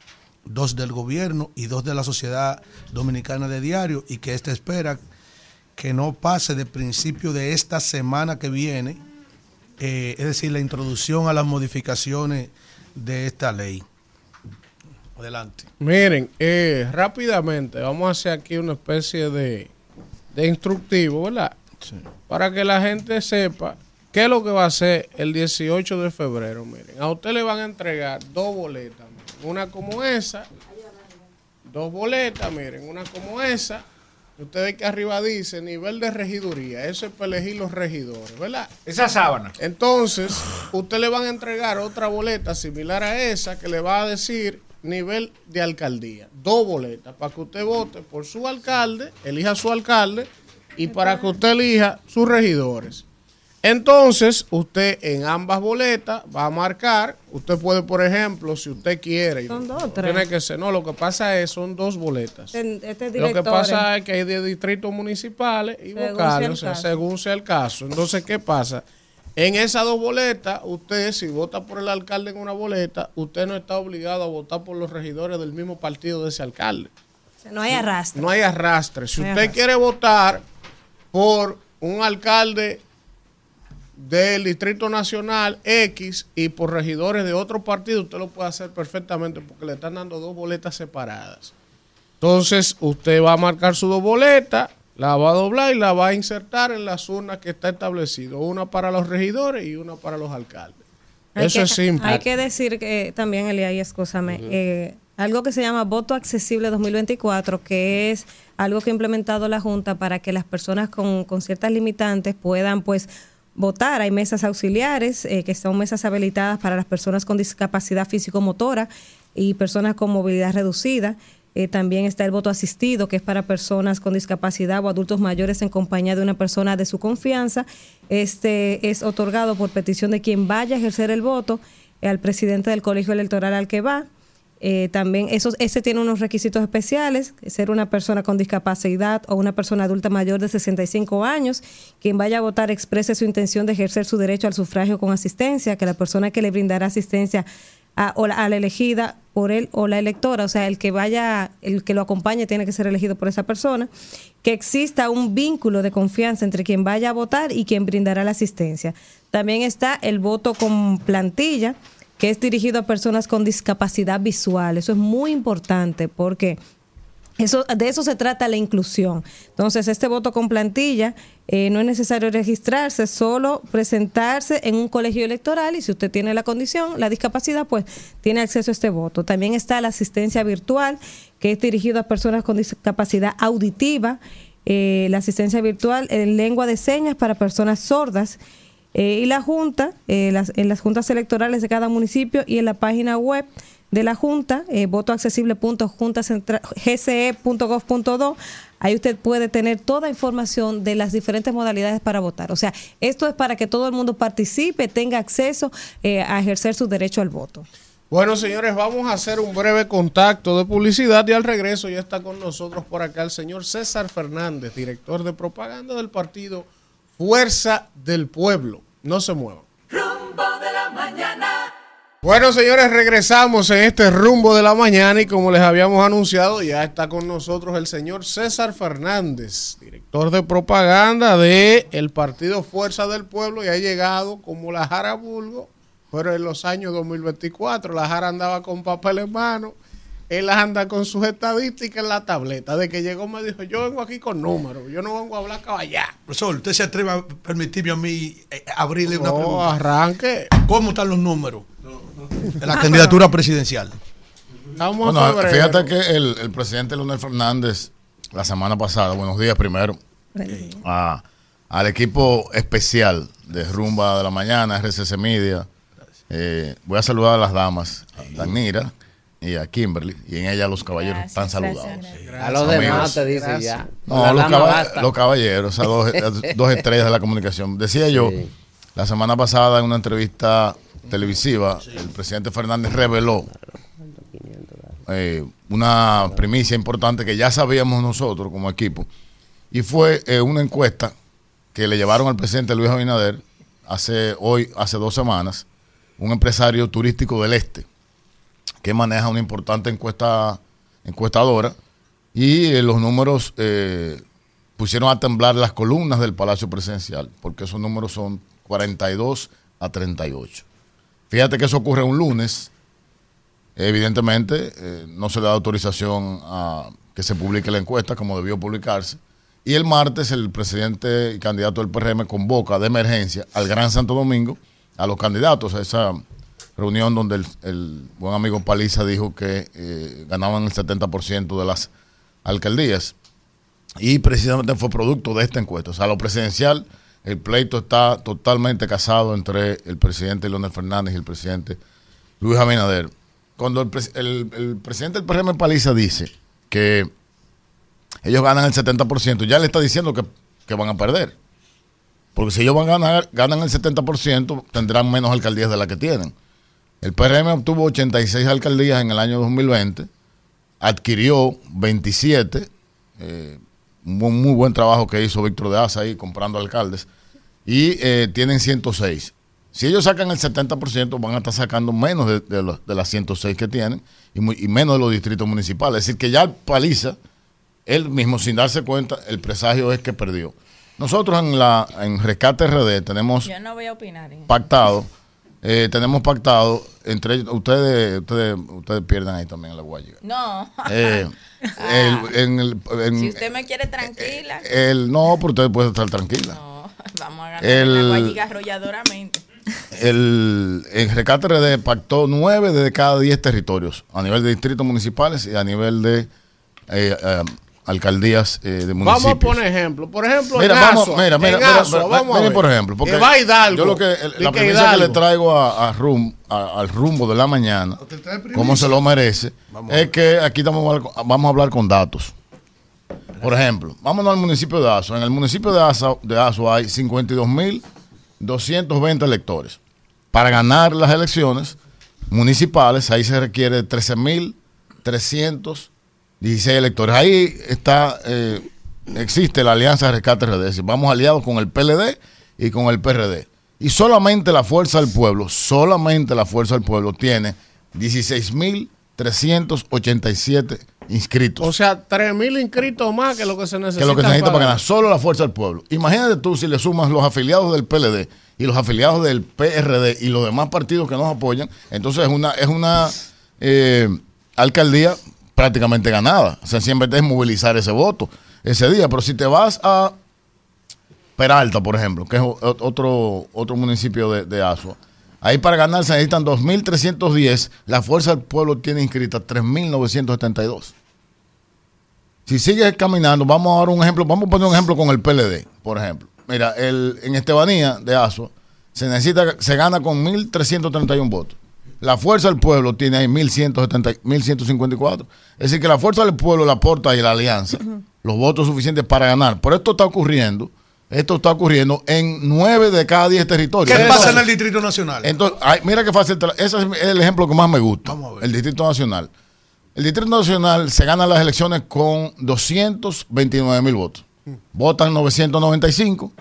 [SPEAKER 6] dos del gobierno y dos de la Sociedad Dominicana de Diario, y que esta espera que no pase de principio de esta semana que viene, eh, es decir, la introducción a las modificaciones de esta ley. Adelante.
[SPEAKER 2] Miren, eh, rápidamente, vamos a hacer aquí una especie de, de instructivo, ¿verdad? Para que la gente sepa ¿Qué es lo que va a hacer el 18 de febrero? Miren, a usted le van a entregar dos boletas. Una como esa, dos boletas, miren, una como esa. Ustedes que arriba dice nivel de regiduría, eso es para elegir los regidores, ¿verdad?
[SPEAKER 3] Esa sábana.
[SPEAKER 2] Entonces, usted le van a entregar otra boleta similar a esa que le va a decir nivel de alcaldía. Dos boletas para que usted vote por su alcalde, elija su alcalde y para que usted elija sus regidores. Entonces, usted en ambas boletas va a marcar, usted puede, por ejemplo, si usted quiere,
[SPEAKER 4] Son dos, tres.
[SPEAKER 2] tiene que ser, no, lo que pasa es, son dos boletas.
[SPEAKER 4] Este- este
[SPEAKER 2] Lo que pasa es que hay de distritos municipales y
[SPEAKER 4] Según
[SPEAKER 2] vocales,
[SPEAKER 4] sea el
[SPEAKER 2] o sea,
[SPEAKER 4] caso.
[SPEAKER 2] según sea el caso. Entonces, ¿qué pasa? En esas dos boletas, usted, si vota por el alcalde en una boleta, usted no está obligado a votar por los regidores del mismo partido de ese alcalde.
[SPEAKER 4] O sea, no hay arrastre.
[SPEAKER 2] No hay arrastre. Si
[SPEAKER 4] No hay
[SPEAKER 2] usted
[SPEAKER 4] arrastre.
[SPEAKER 2] quiere votar por un alcalde del Distrito Nacional X y por regidores de otro partido, usted lo puede hacer perfectamente porque le están dando dos boletas separadas. Entonces, usted va a marcar sus dos boletas, la va a doblar y la va a insertar en las urnas que está establecido, una para los regidores y una para los alcaldes.
[SPEAKER 4] Hay
[SPEAKER 2] Eso
[SPEAKER 4] que-
[SPEAKER 2] es simple.
[SPEAKER 4] Hay que decir que también, Elia, y escúchame, eh, algo que se llama Voto Accesible 2024, que es algo que ha implementado la Junta para que las personas con, con ciertas limitantes puedan, pues, votar. Hay mesas auxiliares, eh, que son mesas habilitadas para las personas con discapacidad físico-motora y personas con movilidad reducida. Eh, también está el voto asistido, que es para personas con discapacidad o adultos mayores en compañía de una persona de su confianza. Este es otorgado por petición de quien vaya a ejercer el voto al presidente del colegio electoral al que va. Eh, también eso, ese tiene unos requisitos especiales, ser una persona con discapacidad o una persona adulta mayor de 65 años. Quien vaya a votar exprese su intención de ejercer su derecho al sufragio con asistencia, que la persona que le brindará asistencia a, o la, a la elegida por él o la electora, o sea, el que vaya, el que lo acompañe tiene que ser elegido por esa persona, que exista un vínculo de confianza entre quien vaya a votar y quien brindará la asistencia. También está el voto con plantilla, que es dirigido a personas con discapacidad visual. Eso es muy importante porque eso, de eso se trata la inclusión. Entonces, este voto con plantilla eh, no es necesario registrarse, solo presentarse en un colegio electoral y si usted tiene la condición, la discapacidad, pues tiene acceso a este voto. También está la asistencia virtual, que es dirigido a personas con discapacidad auditiva, eh, la asistencia virtual en lengua de señas para personas sordas. Eh, y la Junta, eh, en las juntas electorales de cada municipio y en la página web de la Junta, eh, votoaccesible.gce.gov.do, ahí usted puede tener toda información de las diferentes modalidades para votar. O sea, esto es para que todo el mundo participe, tenga acceso eh, a ejercer su derecho al voto.
[SPEAKER 2] Bueno, señores, vamos a hacer un breve contacto de publicidad y al regreso ya está con nosotros por acá el señor César Fernández, director de propaganda del partido Fuerza del Pueblo. No se muevan.
[SPEAKER 1] Rumbo de la mañana.
[SPEAKER 2] Bueno, señores, regresamos en este rumbo de la mañana y como les habíamos anunciado, ya está con nosotros el señor César Fernández, director de propaganda de el partido Fuerza del Pueblo y ha llegado como la Jara Bulgo, pero en los años 2024 la Jara andaba con papel en mano, él anda con sus estadísticas en la tableta. De que llegó me dijo, yo vengo aquí con números, yo no vengo a hablar caballá.
[SPEAKER 6] Profesor, ¿usted se atreve a permitirme a mí eh, abrirle una
[SPEAKER 2] No,
[SPEAKER 6] pregunta?
[SPEAKER 2] arranque.
[SPEAKER 6] ¿Cómo están los números de la candidatura presidencial?
[SPEAKER 2] Vamos
[SPEAKER 21] Bueno, fíjate que el, el presidente Leonel Fernández, la semana pasada, buenos días primero, a- al equipo especial de Rumba de la Mañana, RCC Media. eh, voy a saludar a las damas, a Danira y a Kimberly, y en ella los caballeros están saludados.
[SPEAKER 7] A los demás te dice ya.
[SPEAKER 21] No, los,
[SPEAKER 7] dama
[SPEAKER 21] caba-
[SPEAKER 7] basta.
[SPEAKER 21] los caballeros, o sea, dos, [laughs] dos estrellas de la comunicación. Decía yo, la semana pasada en una entrevista televisiva, el presidente Fernández reveló eh, una primicia importante que ya sabíamos nosotros como equipo, y fue eh, una encuesta que le llevaron al presidente Luis Abinader hace hoy, hace dos semanas, un empresario turístico del este que maneja una importante encuesta encuestadora y eh, los números eh, pusieron a temblar las columnas del Palacio Presidencial, porque esos números son 42 a 38. Fíjate que eso ocurre un lunes, evidentemente eh, no se le da autorización a que se publique la encuesta como debió publicarse, y el martes el presidente y candidato del PRM convoca de emergencia al Gran Santo Domingo a los candidatos a esa reunión donde el, buen amigo Paliza dijo que eh, ganaban el 70% de las alcaldías. Y precisamente fue producto de esta encuesta. O sea, lo presidencial, el pleito está totalmente casado entre el presidente Leonel Fernández y el presidente Luis Abinader. cuando el, el- el presidente del PRM Paliza dice que ellos ganan el 70%, ya le está diciendo que, que van a perder. Porque si ellos van a ganar, ganan el 70%, tendrán menos alcaldías de las que tienen. El PRM obtuvo 86 alcaldías en el año 2020, adquirió 27, eh, un muy buen trabajo que hizo Víctor de Asa ahí comprando alcaldes, y eh, tienen 106. Si ellos sacan el 70%, van a estar sacando menos de, de los- de las 106 que tienen y, muy- y menos de los distritos municipales. Es decir, que ya el Paliza, él mismo, sin darse cuenta, el presagio es que perdió. Nosotros en la en Rescate RD tenemos
[SPEAKER 5] Yo no voy a opinar. en eso.
[SPEAKER 21] pactado, eh, tenemos pactado entre ustedes, ustedes, ustedes pierden ahí también la guayiga.
[SPEAKER 5] No.
[SPEAKER 21] Eh, [laughs] el- en el- en-
[SPEAKER 5] si usted me quiere tranquila,
[SPEAKER 21] el, no, pero usted puede estar tranquila. [laughs]
[SPEAKER 5] vamos a ganar
[SPEAKER 21] el-
[SPEAKER 5] la guayiga arrolladoramente.
[SPEAKER 21] El, el Rescate RD pactó nueve de cada diez territorios a nivel de distritos municipales y a nivel de eh, eh, alcaldías eh, de municipios.
[SPEAKER 2] Vamos a poner ejemplo. Por ejemplo,
[SPEAKER 21] Mira,
[SPEAKER 2] en
[SPEAKER 21] vamos,
[SPEAKER 2] Asua,
[SPEAKER 21] mira, mira,
[SPEAKER 2] en
[SPEAKER 21] mira,
[SPEAKER 2] Asua,
[SPEAKER 21] mira,
[SPEAKER 2] vamos a
[SPEAKER 21] mira,
[SPEAKER 2] ver.
[SPEAKER 21] por ejemplo, porque
[SPEAKER 2] Que va Hidalgo.
[SPEAKER 21] yo lo que, el- la
[SPEAKER 2] que
[SPEAKER 21] premisa que le traigo a, a Rum- a- al rumbo de la mañana, como se lo merece, es que aquí estamos, vamos a hablar con datos. Por ejemplo, vámonos al municipio de Asua. En el municipio de Asua, de Asua hay 52.220 electores. Para ganar las elecciones municipales, ahí se requiere 13.316 electores. Ahí está, eh, existe la Alianza de Rescate RD. Es decir, vamos aliados con el PLD y con el PRD. Y solamente la Fuerza del Pueblo, solamente la Fuerza del Pueblo tiene 16.387 inscritos.
[SPEAKER 2] O sea, 3.000 inscritos más que lo que se necesita.
[SPEAKER 21] que lo que se necesita para ganar, solo la fuerza del pueblo. Imagínate tú si le sumas los afiliados del PLD y los afiliados del PRD y los demás partidos que nos apoyan, entonces es una, es una eh, alcaldía prácticamente ganada. O sea, siempre es movilizar ese voto ese día. Pero si te vas a Peralta, por ejemplo, que es otro, otro municipio de, de Asua, ahí para ganar se necesitan 2.310, la fuerza del pueblo tiene inscritas 3.972. Si sigues caminando, vamos a dar un ejemplo, vamos a poner un ejemplo con el PLD, por ejemplo. Mira, el, en Estebanía de Asua se necesita, se gana con 1.331 votos. La fuerza del pueblo tiene ahí 1.170 1.154. Es decir, que la fuerza del pueblo le aporta ahí la alianza los votos suficientes para ganar. Pero esto está ocurriendo, esto está ocurriendo en 9 de cada 10 territorios.
[SPEAKER 6] ¿Qué
[SPEAKER 21] Entonces-
[SPEAKER 6] pasa en el Distrito Nacional?
[SPEAKER 21] entonces, ay, mira qué fácil. la- Ese es el ejemplo que más me gusta. El Distrito Nacional. El Distrito Nacional se gana las elecciones con 229 mil votos. Votan 995.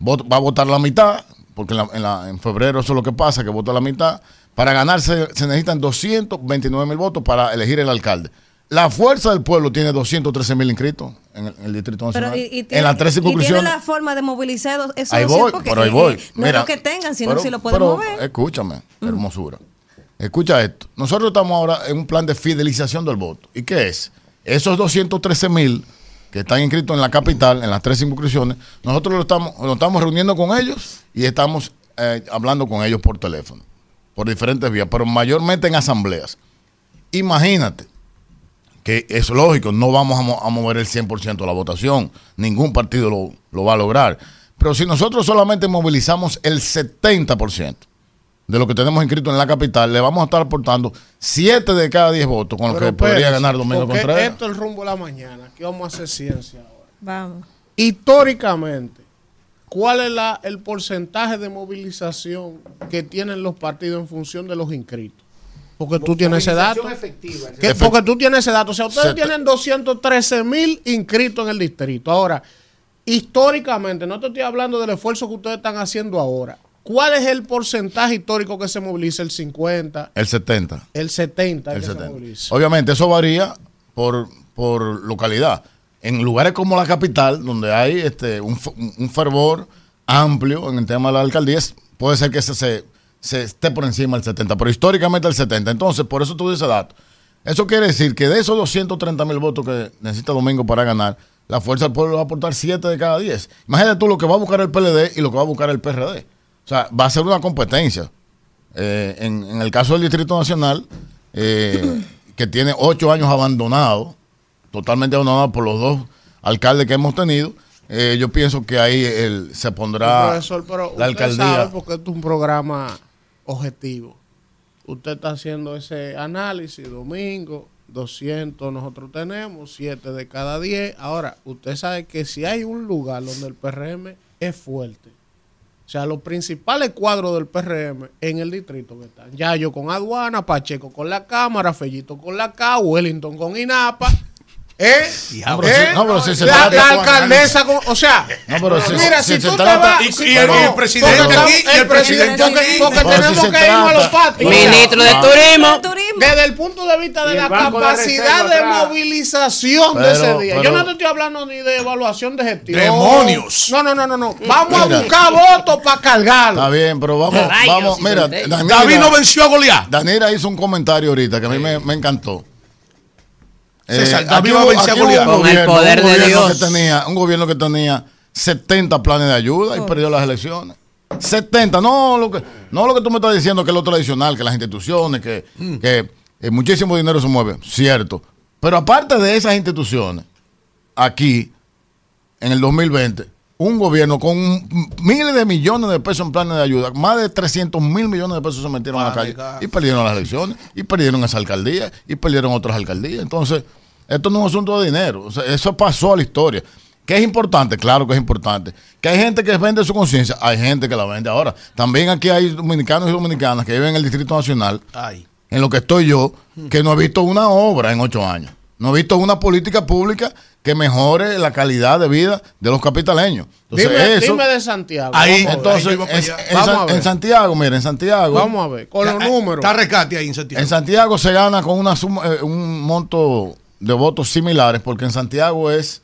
[SPEAKER 21] vot- va a votar la mitad, porque en, la- en la- en febrero eso es lo que pasa, que vota la mitad. Para ganarse se necesitan 229 mil votos para elegir el alcalde. La fuerza del pueblo tiene 213 mil inscritos en el, en el Distrito Nacional.
[SPEAKER 4] Pero, y, y
[SPEAKER 21] en
[SPEAKER 4] tiene,
[SPEAKER 21] las tres
[SPEAKER 4] y tiene la forma de movilizar esos
[SPEAKER 21] Ahí
[SPEAKER 4] 200
[SPEAKER 21] voy,
[SPEAKER 4] porque,
[SPEAKER 21] pero ahí
[SPEAKER 4] eh,
[SPEAKER 21] voy.
[SPEAKER 4] no es
[SPEAKER 21] Mira,
[SPEAKER 4] lo que tengan, sino
[SPEAKER 21] pero-
[SPEAKER 4] si lo pueden
[SPEAKER 21] pero,
[SPEAKER 4] mover.
[SPEAKER 21] Escúchame, hermosura. Escucha esto. Nosotros estamos ahora en un plan de fidelización del voto. ¿Y qué es? Esos 213 mil que están inscritos en la capital, en las tres circunscripciones, nosotros lo estamos, lo estamos reuniendo con ellos y estamos eh, hablando con ellos por teléfono, por diferentes vías, pero mayormente en asambleas. Imagínate que es lógico, no vamos a, mo- a mover el 100% de la votación, ningún partido lo, lo va a lograr. Pero si nosotros solamente movilizamos el 70% de lo que tenemos inscrito en la capital, le vamos a estar aportando 7 de cada 10 votos, con lo
[SPEAKER 2] Pero
[SPEAKER 21] que podría
[SPEAKER 2] espérese,
[SPEAKER 21] ganar Domingo Contreras.
[SPEAKER 2] Esto es el rumbo de la mañana. Aquí vamos a hacer ciencia ahora.
[SPEAKER 4] Vamos.
[SPEAKER 2] Históricamente, ¿cuál es la, el porcentaje de movilización que tienen los partidos en función de los inscritos? Porque tú tienes ese dato.
[SPEAKER 7] efectiva.
[SPEAKER 2] Que- porque tú tienes ese dato. O sea, ustedes
[SPEAKER 21] Se-
[SPEAKER 2] tienen 213 mil inscritos en el distrito. Ahora, históricamente, no te estoy hablando del esfuerzo que ustedes están haciendo ahora. ¿Cuál es el porcentaje histórico que se moviliza? ¿El 50?
[SPEAKER 21] El 70.
[SPEAKER 2] ¿El 70?
[SPEAKER 21] El
[SPEAKER 2] que se
[SPEAKER 21] 70.
[SPEAKER 2] moviliza?
[SPEAKER 21] Obviamente eso varía por, por localidad. En lugares como la capital, donde hay este un, un fervor amplio en el tema de las alcaldías, puede ser que ese se, se esté por encima del 70, pero históricamente el 70. Entonces, por eso tú dices dato. Eso quiere decir que de esos 230 mil votos que necesita Domingo para ganar, la Fuerza del Pueblo va a aportar 7 de cada 10. Imagínate tú lo que va a buscar el PLD y lo que va a buscar el PRD. O sea, va a ser una competencia. Eh, en, el caso del Distrito Nacional, eh, que tiene ocho años abandonado, totalmente abandonado por los dos alcaldes que hemos tenido, eh, yo pienso que ahí se pondrá
[SPEAKER 2] Profesor, pero
[SPEAKER 21] la
[SPEAKER 2] usted
[SPEAKER 21] alcaldía.
[SPEAKER 2] sabe porque esto es un programa objetivo. usted está haciendo ese análisis, domingo, 200 nosotros tenemos, 7 de cada 10. Ahora, usted sabe que si hay un lugar donde el PRM es fuerte, o sea, los principales cuadros del PRM en el distrito que están. Yayo con Aduana, Pacheco con la Cámara, Fellito con la K, Wellington con INAPA. ¿Eh?
[SPEAKER 21] No, pero
[SPEAKER 2] ¿Eh?
[SPEAKER 21] si- no, pero si se
[SPEAKER 2] la,
[SPEAKER 21] trata-
[SPEAKER 2] la alcaldesa con, o sea,
[SPEAKER 21] No, pero si-
[SPEAKER 2] mira,
[SPEAKER 21] si
[SPEAKER 2] tú te
[SPEAKER 21] trata-
[SPEAKER 2] vas,
[SPEAKER 21] y- el-
[SPEAKER 2] no,
[SPEAKER 21] y el presidente aquí, y el
[SPEAKER 2] presidente, porque,
[SPEAKER 21] si
[SPEAKER 2] tenemos que irnos a los patios.
[SPEAKER 21] Ministro de
[SPEAKER 2] No.
[SPEAKER 21] Turismo.
[SPEAKER 2] Desde el punto de vista de la capacidad de
[SPEAKER 21] atrás.
[SPEAKER 2] movilización de ese día. Yo no te estoy hablando ni de evaluación de gestión.
[SPEAKER 21] ¡Demonios!
[SPEAKER 2] No, no, no, no, no. Vamos
[SPEAKER 21] Mira.
[SPEAKER 2] a buscar votos para cargarlo.
[SPEAKER 21] Está bien, pero vamos, vamos, mira,
[SPEAKER 6] David no venció a Goliat.
[SPEAKER 21] Danira hizo un comentario ahorita que a mí me encantó. Eh, aquí hubo- aquí un
[SPEAKER 6] Con el
[SPEAKER 21] gobierno-
[SPEAKER 6] poder
[SPEAKER 21] un
[SPEAKER 6] de Dios.
[SPEAKER 21] Que tenía, un gobierno que tenía 70 planes de ayuda y perdió las elecciones. 70, no lo que, no lo que tú me estás diciendo que es lo tradicional, que las instituciones, que, que eh, muchísimo dinero se mueve, cierto. Pero aparte de esas instituciones, aquí, en el 2020, un gobierno con miles de millones de pesos en planes de ayuda, más de 300 mil millones de pesos se metieron a la calle y perdieron las elecciones, y perdieron esa alcaldía, y perdieron otras alcaldías. Entonces, esto no es un asunto de dinero. O sea, eso pasó a la historia. ¿Que es importante? Claro que es importante. ¿Que hay gente que vende su conciencia? Hay gente que la vende. Ahora, también aquí hay dominicanos y dominicanas que viven en el Distrito Nacional,
[SPEAKER 6] Ay.
[SPEAKER 21] en lo que estoy yo, que no he visto una obra en ocho años. No he visto una política pública que mejore la calidad de vida de los capitaleños. Entonces,
[SPEAKER 2] Dime,
[SPEAKER 21] eso,
[SPEAKER 2] dime de Santiago.
[SPEAKER 21] Ahí,
[SPEAKER 2] Vamos a ver.
[SPEAKER 21] entonces,
[SPEAKER 2] Ahí
[SPEAKER 21] en, en
[SPEAKER 2] Vamos
[SPEAKER 21] San-
[SPEAKER 2] a ver.
[SPEAKER 21] en Santiago, mira, en Santiago.
[SPEAKER 2] Vamos a ver, con los números.
[SPEAKER 6] Está rescate ahí en Santiago.
[SPEAKER 21] En Santiago se gana con una suma, eh, un monto de votos similares, porque en Santiago es.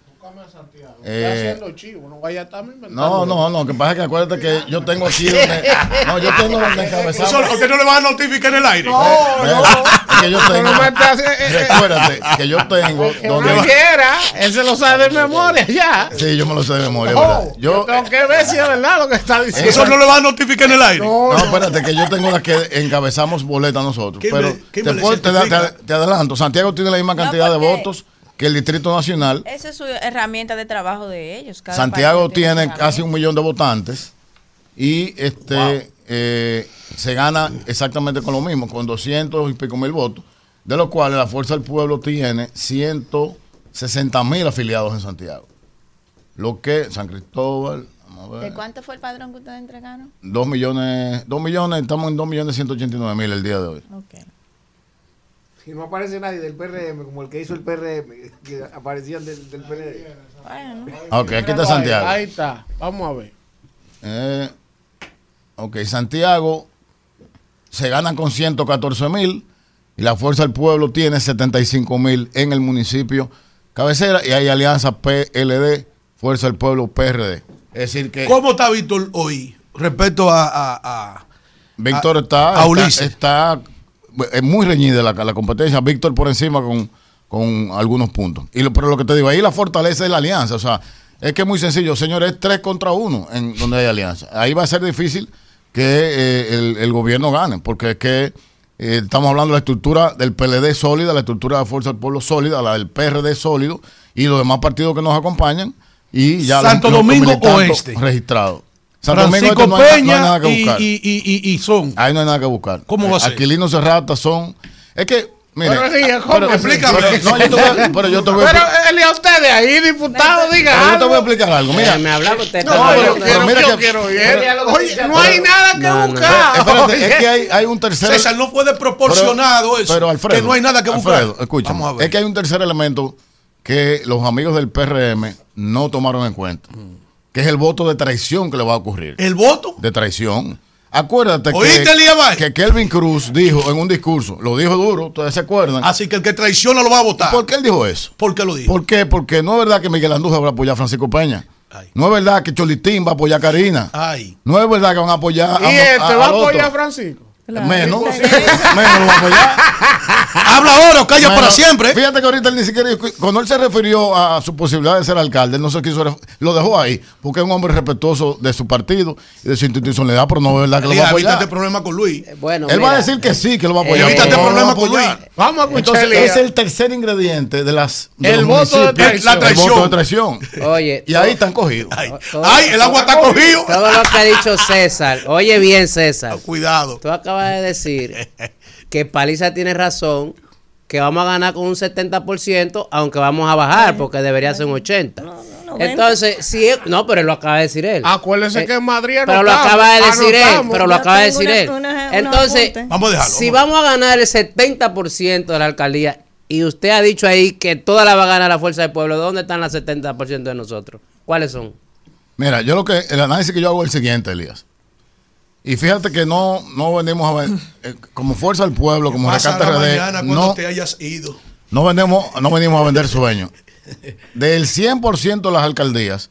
[SPEAKER 21] Eh,
[SPEAKER 2] haciendo chivo, no vaya a
[SPEAKER 21] no, no, no, que pasa es que acuérdate que yo tengo aquí donde, [laughs] no, yo tengo donde encabezamos.
[SPEAKER 6] Eso, usted no le va a notificar en el aire.
[SPEAKER 21] Es que yo tengo,
[SPEAKER 2] no eh, eh,
[SPEAKER 21] recuérdate que yo tengo
[SPEAKER 2] Que
[SPEAKER 21] donde,
[SPEAKER 2] uno quiera, él se lo sabe de memoria ya.
[SPEAKER 21] sí, yo me lo sé de memoria,
[SPEAKER 2] Oh,
[SPEAKER 21] ¿verdad?
[SPEAKER 2] yo
[SPEAKER 21] Yo,
[SPEAKER 2] tengo que ver si es verdad lo que está diciendo.
[SPEAKER 21] Eso no
[SPEAKER 6] le va a notificar en el aire.
[SPEAKER 21] no, espérate, que yo tengo la que encabezamos boleta nosotros.
[SPEAKER 6] ¿Quién
[SPEAKER 21] Pero
[SPEAKER 6] me- quién
[SPEAKER 21] te, puedo- te, te- te adelanto, Santiago tiene la misma cantidad de votos que el Distrito Nacional.
[SPEAKER 5] Esa es su herramienta de trabajo de ellos. cada
[SPEAKER 21] Santiago
[SPEAKER 5] tiene
[SPEAKER 21] casi un millón de votantes y este eh, se gana exactamente con lo mismo, con 200 y pico mil votos, de los cuales la Fuerza del Pueblo tiene 160 mil afiliados en Santiago. Lo que San Cristóbal, vamos a
[SPEAKER 5] ¿De
[SPEAKER 21] ver,
[SPEAKER 5] cuánto fue el padrón que ustedes entregaron?
[SPEAKER 21] 2 millones, 2 millones, estamos en 2 millones 189 mil el día de hoy.
[SPEAKER 18] Y no aparece nadie del PRM, como el que hizo el PRM, que aparecían del, del PRD.
[SPEAKER 21] Ok, aquí está Santiago.
[SPEAKER 2] Ahí está, vamos a ver.
[SPEAKER 21] Eh, ok, Santiago se gana con 114 mil y la Fuerza del Pueblo tiene 75 mil en el municipio cabecera y hay alianza PLD, Fuerza del Pueblo PRD. Es decir que
[SPEAKER 6] ¿Cómo está Víctor hoy respecto a, a- a-
[SPEAKER 21] Víctor
[SPEAKER 6] a-
[SPEAKER 21] está,
[SPEAKER 6] a
[SPEAKER 21] está,
[SPEAKER 6] Ulises?
[SPEAKER 21] está- es muy reñida la, la competencia, Víctor por encima con, con algunos puntos. Y lo, pero lo que te digo, ahí la fortaleza es la alianza, o sea, es que es muy sencillo, señores, es tres contra uno en donde hay alianza. Ahí va a ser difícil que eh, el, el gobierno gane, porque es que eh, estamos hablando de la estructura del PLD sólida, la estructura de la Fuerza del Pueblo sólida, la del PRD sólido y los demás partidos que nos acompañan y ya los-
[SPEAKER 6] Santo
[SPEAKER 21] los
[SPEAKER 6] Domingo
[SPEAKER 21] militantes
[SPEAKER 6] Oeste.
[SPEAKER 21] registrados. Santo Domingo
[SPEAKER 6] Francisco
[SPEAKER 21] no hay, no hay
[SPEAKER 6] Peña
[SPEAKER 21] nada que
[SPEAKER 6] y,
[SPEAKER 21] buscar.
[SPEAKER 6] y, y, y- y son.
[SPEAKER 21] Ahí no hay nada que buscar.
[SPEAKER 6] ¿Cómo va a ser?
[SPEAKER 21] Aquilino Serrata son. Es que, mire.
[SPEAKER 2] Pero sí, ¿cómo
[SPEAKER 21] pero- pero- no, yo te voy a- [laughs] pero yo te voy a
[SPEAKER 2] Pero él y a ustedes ahí, diputado, diga
[SPEAKER 21] pero yo te voy a explicar algo. Mira,
[SPEAKER 7] me hablaba usted.
[SPEAKER 2] No,
[SPEAKER 21] No,
[SPEAKER 2] yo
[SPEAKER 21] pero-
[SPEAKER 2] quiero,
[SPEAKER 21] pero mira
[SPEAKER 2] yo
[SPEAKER 21] que-
[SPEAKER 2] quiero oír.
[SPEAKER 21] pero-
[SPEAKER 2] Oye, no hay nada que
[SPEAKER 21] No, no.
[SPEAKER 2] buscar.
[SPEAKER 21] Espérate, es que hay, hay un tercer
[SPEAKER 6] César, no fue desproporcionado
[SPEAKER 21] pero,
[SPEAKER 6] eso.
[SPEAKER 21] Pero Alfredo,
[SPEAKER 6] que no hay nada que buscar.
[SPEAKER 21] Alfredo, escúchame,
[SPEAKER 6] Vamos a ver.
[SPEAKER 21] Es que hay un tercer elemento que los amigos del PRM no tomaron en cuenta, que es el voto de traición que le va a ocurrir.
[SPEAKER 6] ¿El voto?
[SPEAKER 21] De traición. Acuérdate
[SPEAKER 6] ¿Oíste,
[SPEAKER 21] que, que Kelvin Cruz dijo en un discurso, lo dijo duro, ustedes se acuerdan.
[SPEAKER 6] Así que el que traiciona lo va a votar.
[SPEAKER 21] ¿Por qué él dijo eso?
[SPEAKER 6] ¿Por qué lo dijo?
[SPEAKER 21] ¿Por qué? Porque no es verdad que Miguel Andújar va a apoyar a Francisco Peña. No es verdad que Cholitín va a apoyar a Karina.
[SPEAKER 6] Ay.
[SPEAKER 21] No es verdad que van a apoyar
[SPEAKER 2] ¿Y
[SPEAKER 21] a,
[SPEAKER 2] este
[SPEAKER 21] a-
[SPEAKER 2] va a apoyar a Francisco?
[SPEAKER 21] Menos. [laughs] Menos lo va a apoyar.
[SPEAKER 6] Habla ahora o calla
[SPEAKER 21] Menos.
[SPEAKER 6] para siempre.
[SPEAKER 21] Fíjate que ahorita él ni siquiera, cuando él se refirió a su posibilidad de ser alcalde, él no se quiso, lo dejó ahí, porque es un hombre respetuoso de su partido y de su institucionalidad, pero no es verdad que lo va a apoyar.
[SPEAKER 6] evítate problema con Luis.
[SPEAKER 7] Bueno,
[SPEAKER 21] Él va a decir que sí, que lo va a
[SPEAKER 6] Eh,
[SPEAKER 21] apoyar.
[SPEAKER 6] evítate
[SPEAKER 21] pero no
[SPEAKER 6] problema con. Luis.
[SPEAKER 2] Vamos a escuchar
[SPEAKER 21] Entonces, es el tercer ingrediente de las de
[SPEAKER 2] El voto de
[SPEAKER 21] municipios.
[SPEAKER 2] traición.
[SPEAKER 21] El voto de traición. [laughs]
[SPEAKER 7] Oye,
[SPEAKER 21] Y ahí están cogidos.
[SPEAKER 7] todo-
[SPEAKER 6] Ay, el agua está cogido.
[SPEAKER 7] Todo lo que ha dicho César. Oye bien, César.
[SPEAKER 6] Cuidado.
[SPEAKER 7] Tú acabas de decir que Paliza tiene razón, que vamos a ganar con un 70%, aunque vamos a bajar, porque debería ser un 80%. Entonces, si es- no, pero lo acaba de decir él.
[SPEAKER 2] Acuérdese
[SPEAKER 7] Eh,
[SPEAKER 2] que en Madrid
[SPEAKER 7] Pero lo acaba de decir él, pero lo
[SPEAKER 2] Yo
[SPEAKER 7] acaba de decir
[SPEAKER 2] una-
[SPEAKER 7] él.
[SPEAKER 2] una-
[SPEAKER 7] Entonces.
[SPEAKER 6] Vamos a dejarlo,
[SPEAKER 7] si
[SPEAKER 6] vamos.
[SPEAKER 7] vamos a ganar el 70% de la alcaldía y usted ha dicho ahí que toda la va a ganar la fuerza del pueblo, ¿dónde están las 70% de nosotros? ¿Cuáles son?
[SPEAKER 21] Mira, yo lo que, el análisis que yo hago es el siguiente, Elías. Y fíjate que no, no venimos a ver, eh, como fuerza del pueblo, como rescate RD, no,
[SPEAKER 6] te hayas ido.
[SPEAKER 21] no, vendemos, no venimos a vender sueños. Del 100% de las alcaldías,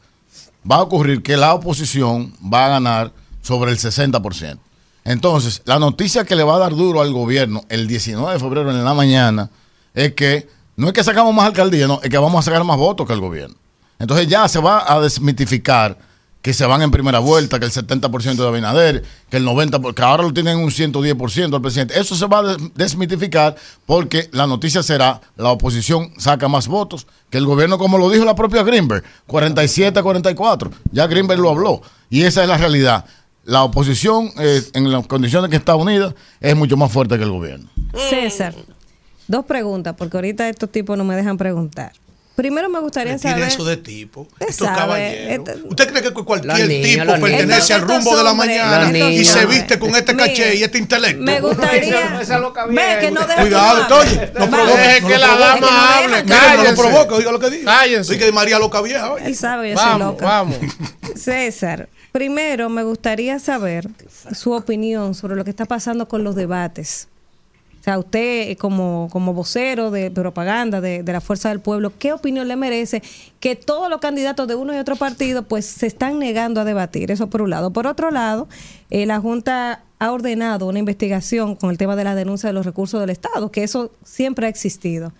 [SPEAKER 21] va a ocurrir que la oposición va a ganar sobre el 60%. Entonces, la noticia que le va a dar duro al gobierno el 19 de febrero en la mañana es que no es que sacamos más alcaldías, no, es que vamos a sacar más votos que el gobierno. Entonces ya se va a desmitificar que se van en primera vuelta, que el 70% de Abinader, que el 90%, porque ahora lo tienen un 110% el presidente. Eso se va a des- desmitificar porque la noticia será la oposición saca más votos que el gobierno, como lo dijo la propia Greenberg, 47 a 44. Ya Greenberg lo habló. Y esa es la realidad. La oposición, eh, en las condiciones que está unida, es mucho más fuerte que el gobierno.
[SPEAKER 4] César, dos preguntas, porque ahorita estos tipos no me dejan preguntar. Primero me gustaría
[SPEAKER 6] Retire
[SPEAKER 4] saber.
[SPEAKER 6] eso de tipo. Estos
[SPEAKER 4] sabe,
[SPEAKER 6] caballeros.
[SPEAKER 4] este-
[SPEAKER 6] ¿Usted cree que cualquier
[SPEAKER 7] niños,
[SPEAKER 6] tipo pertenece al rumbo de la mañana y
[SPEAKER 7] niños.
[SPEAKER 6] se viste con este caché y este intelecto?
[SPEAKER 4] Me gustaría. Ve que no deja
[SPEAKER 6] Cuidado,
[SPEAKER 4] que
[SPEAKER 6] oye, no provoque. No
[SPEAKER 2] que la dama hable,
[SPEAKER 6] no lo provoque, oiga lo que dice.
[SPEAKER 2] Cállense.
[SPEAKER 6] Que María Loca Vieja. oye.
[SPEAKER 4] Él sabe, yo soy
[SPEAKER 2] Vamos,
[SPEAKER 4] loca.
[SPEAKER 2] vamos. [laughs]
[SPEAKER 4] César, primero me gustaría saber su opinión sobre lo que está pasando con los debates. O sea, usted eh, como, como vocero de propaganda de, de la Fuerza del Pueblo, ¿qué opinión le merece que todos los candidatos de uno y otro partido pues se están negando a debatir? Eso por un lado. Por otro lado, eh, la Junta ha ordenado una investigación con el tema de la denuncia de los recursos del Estado, que eso siempre ha existido.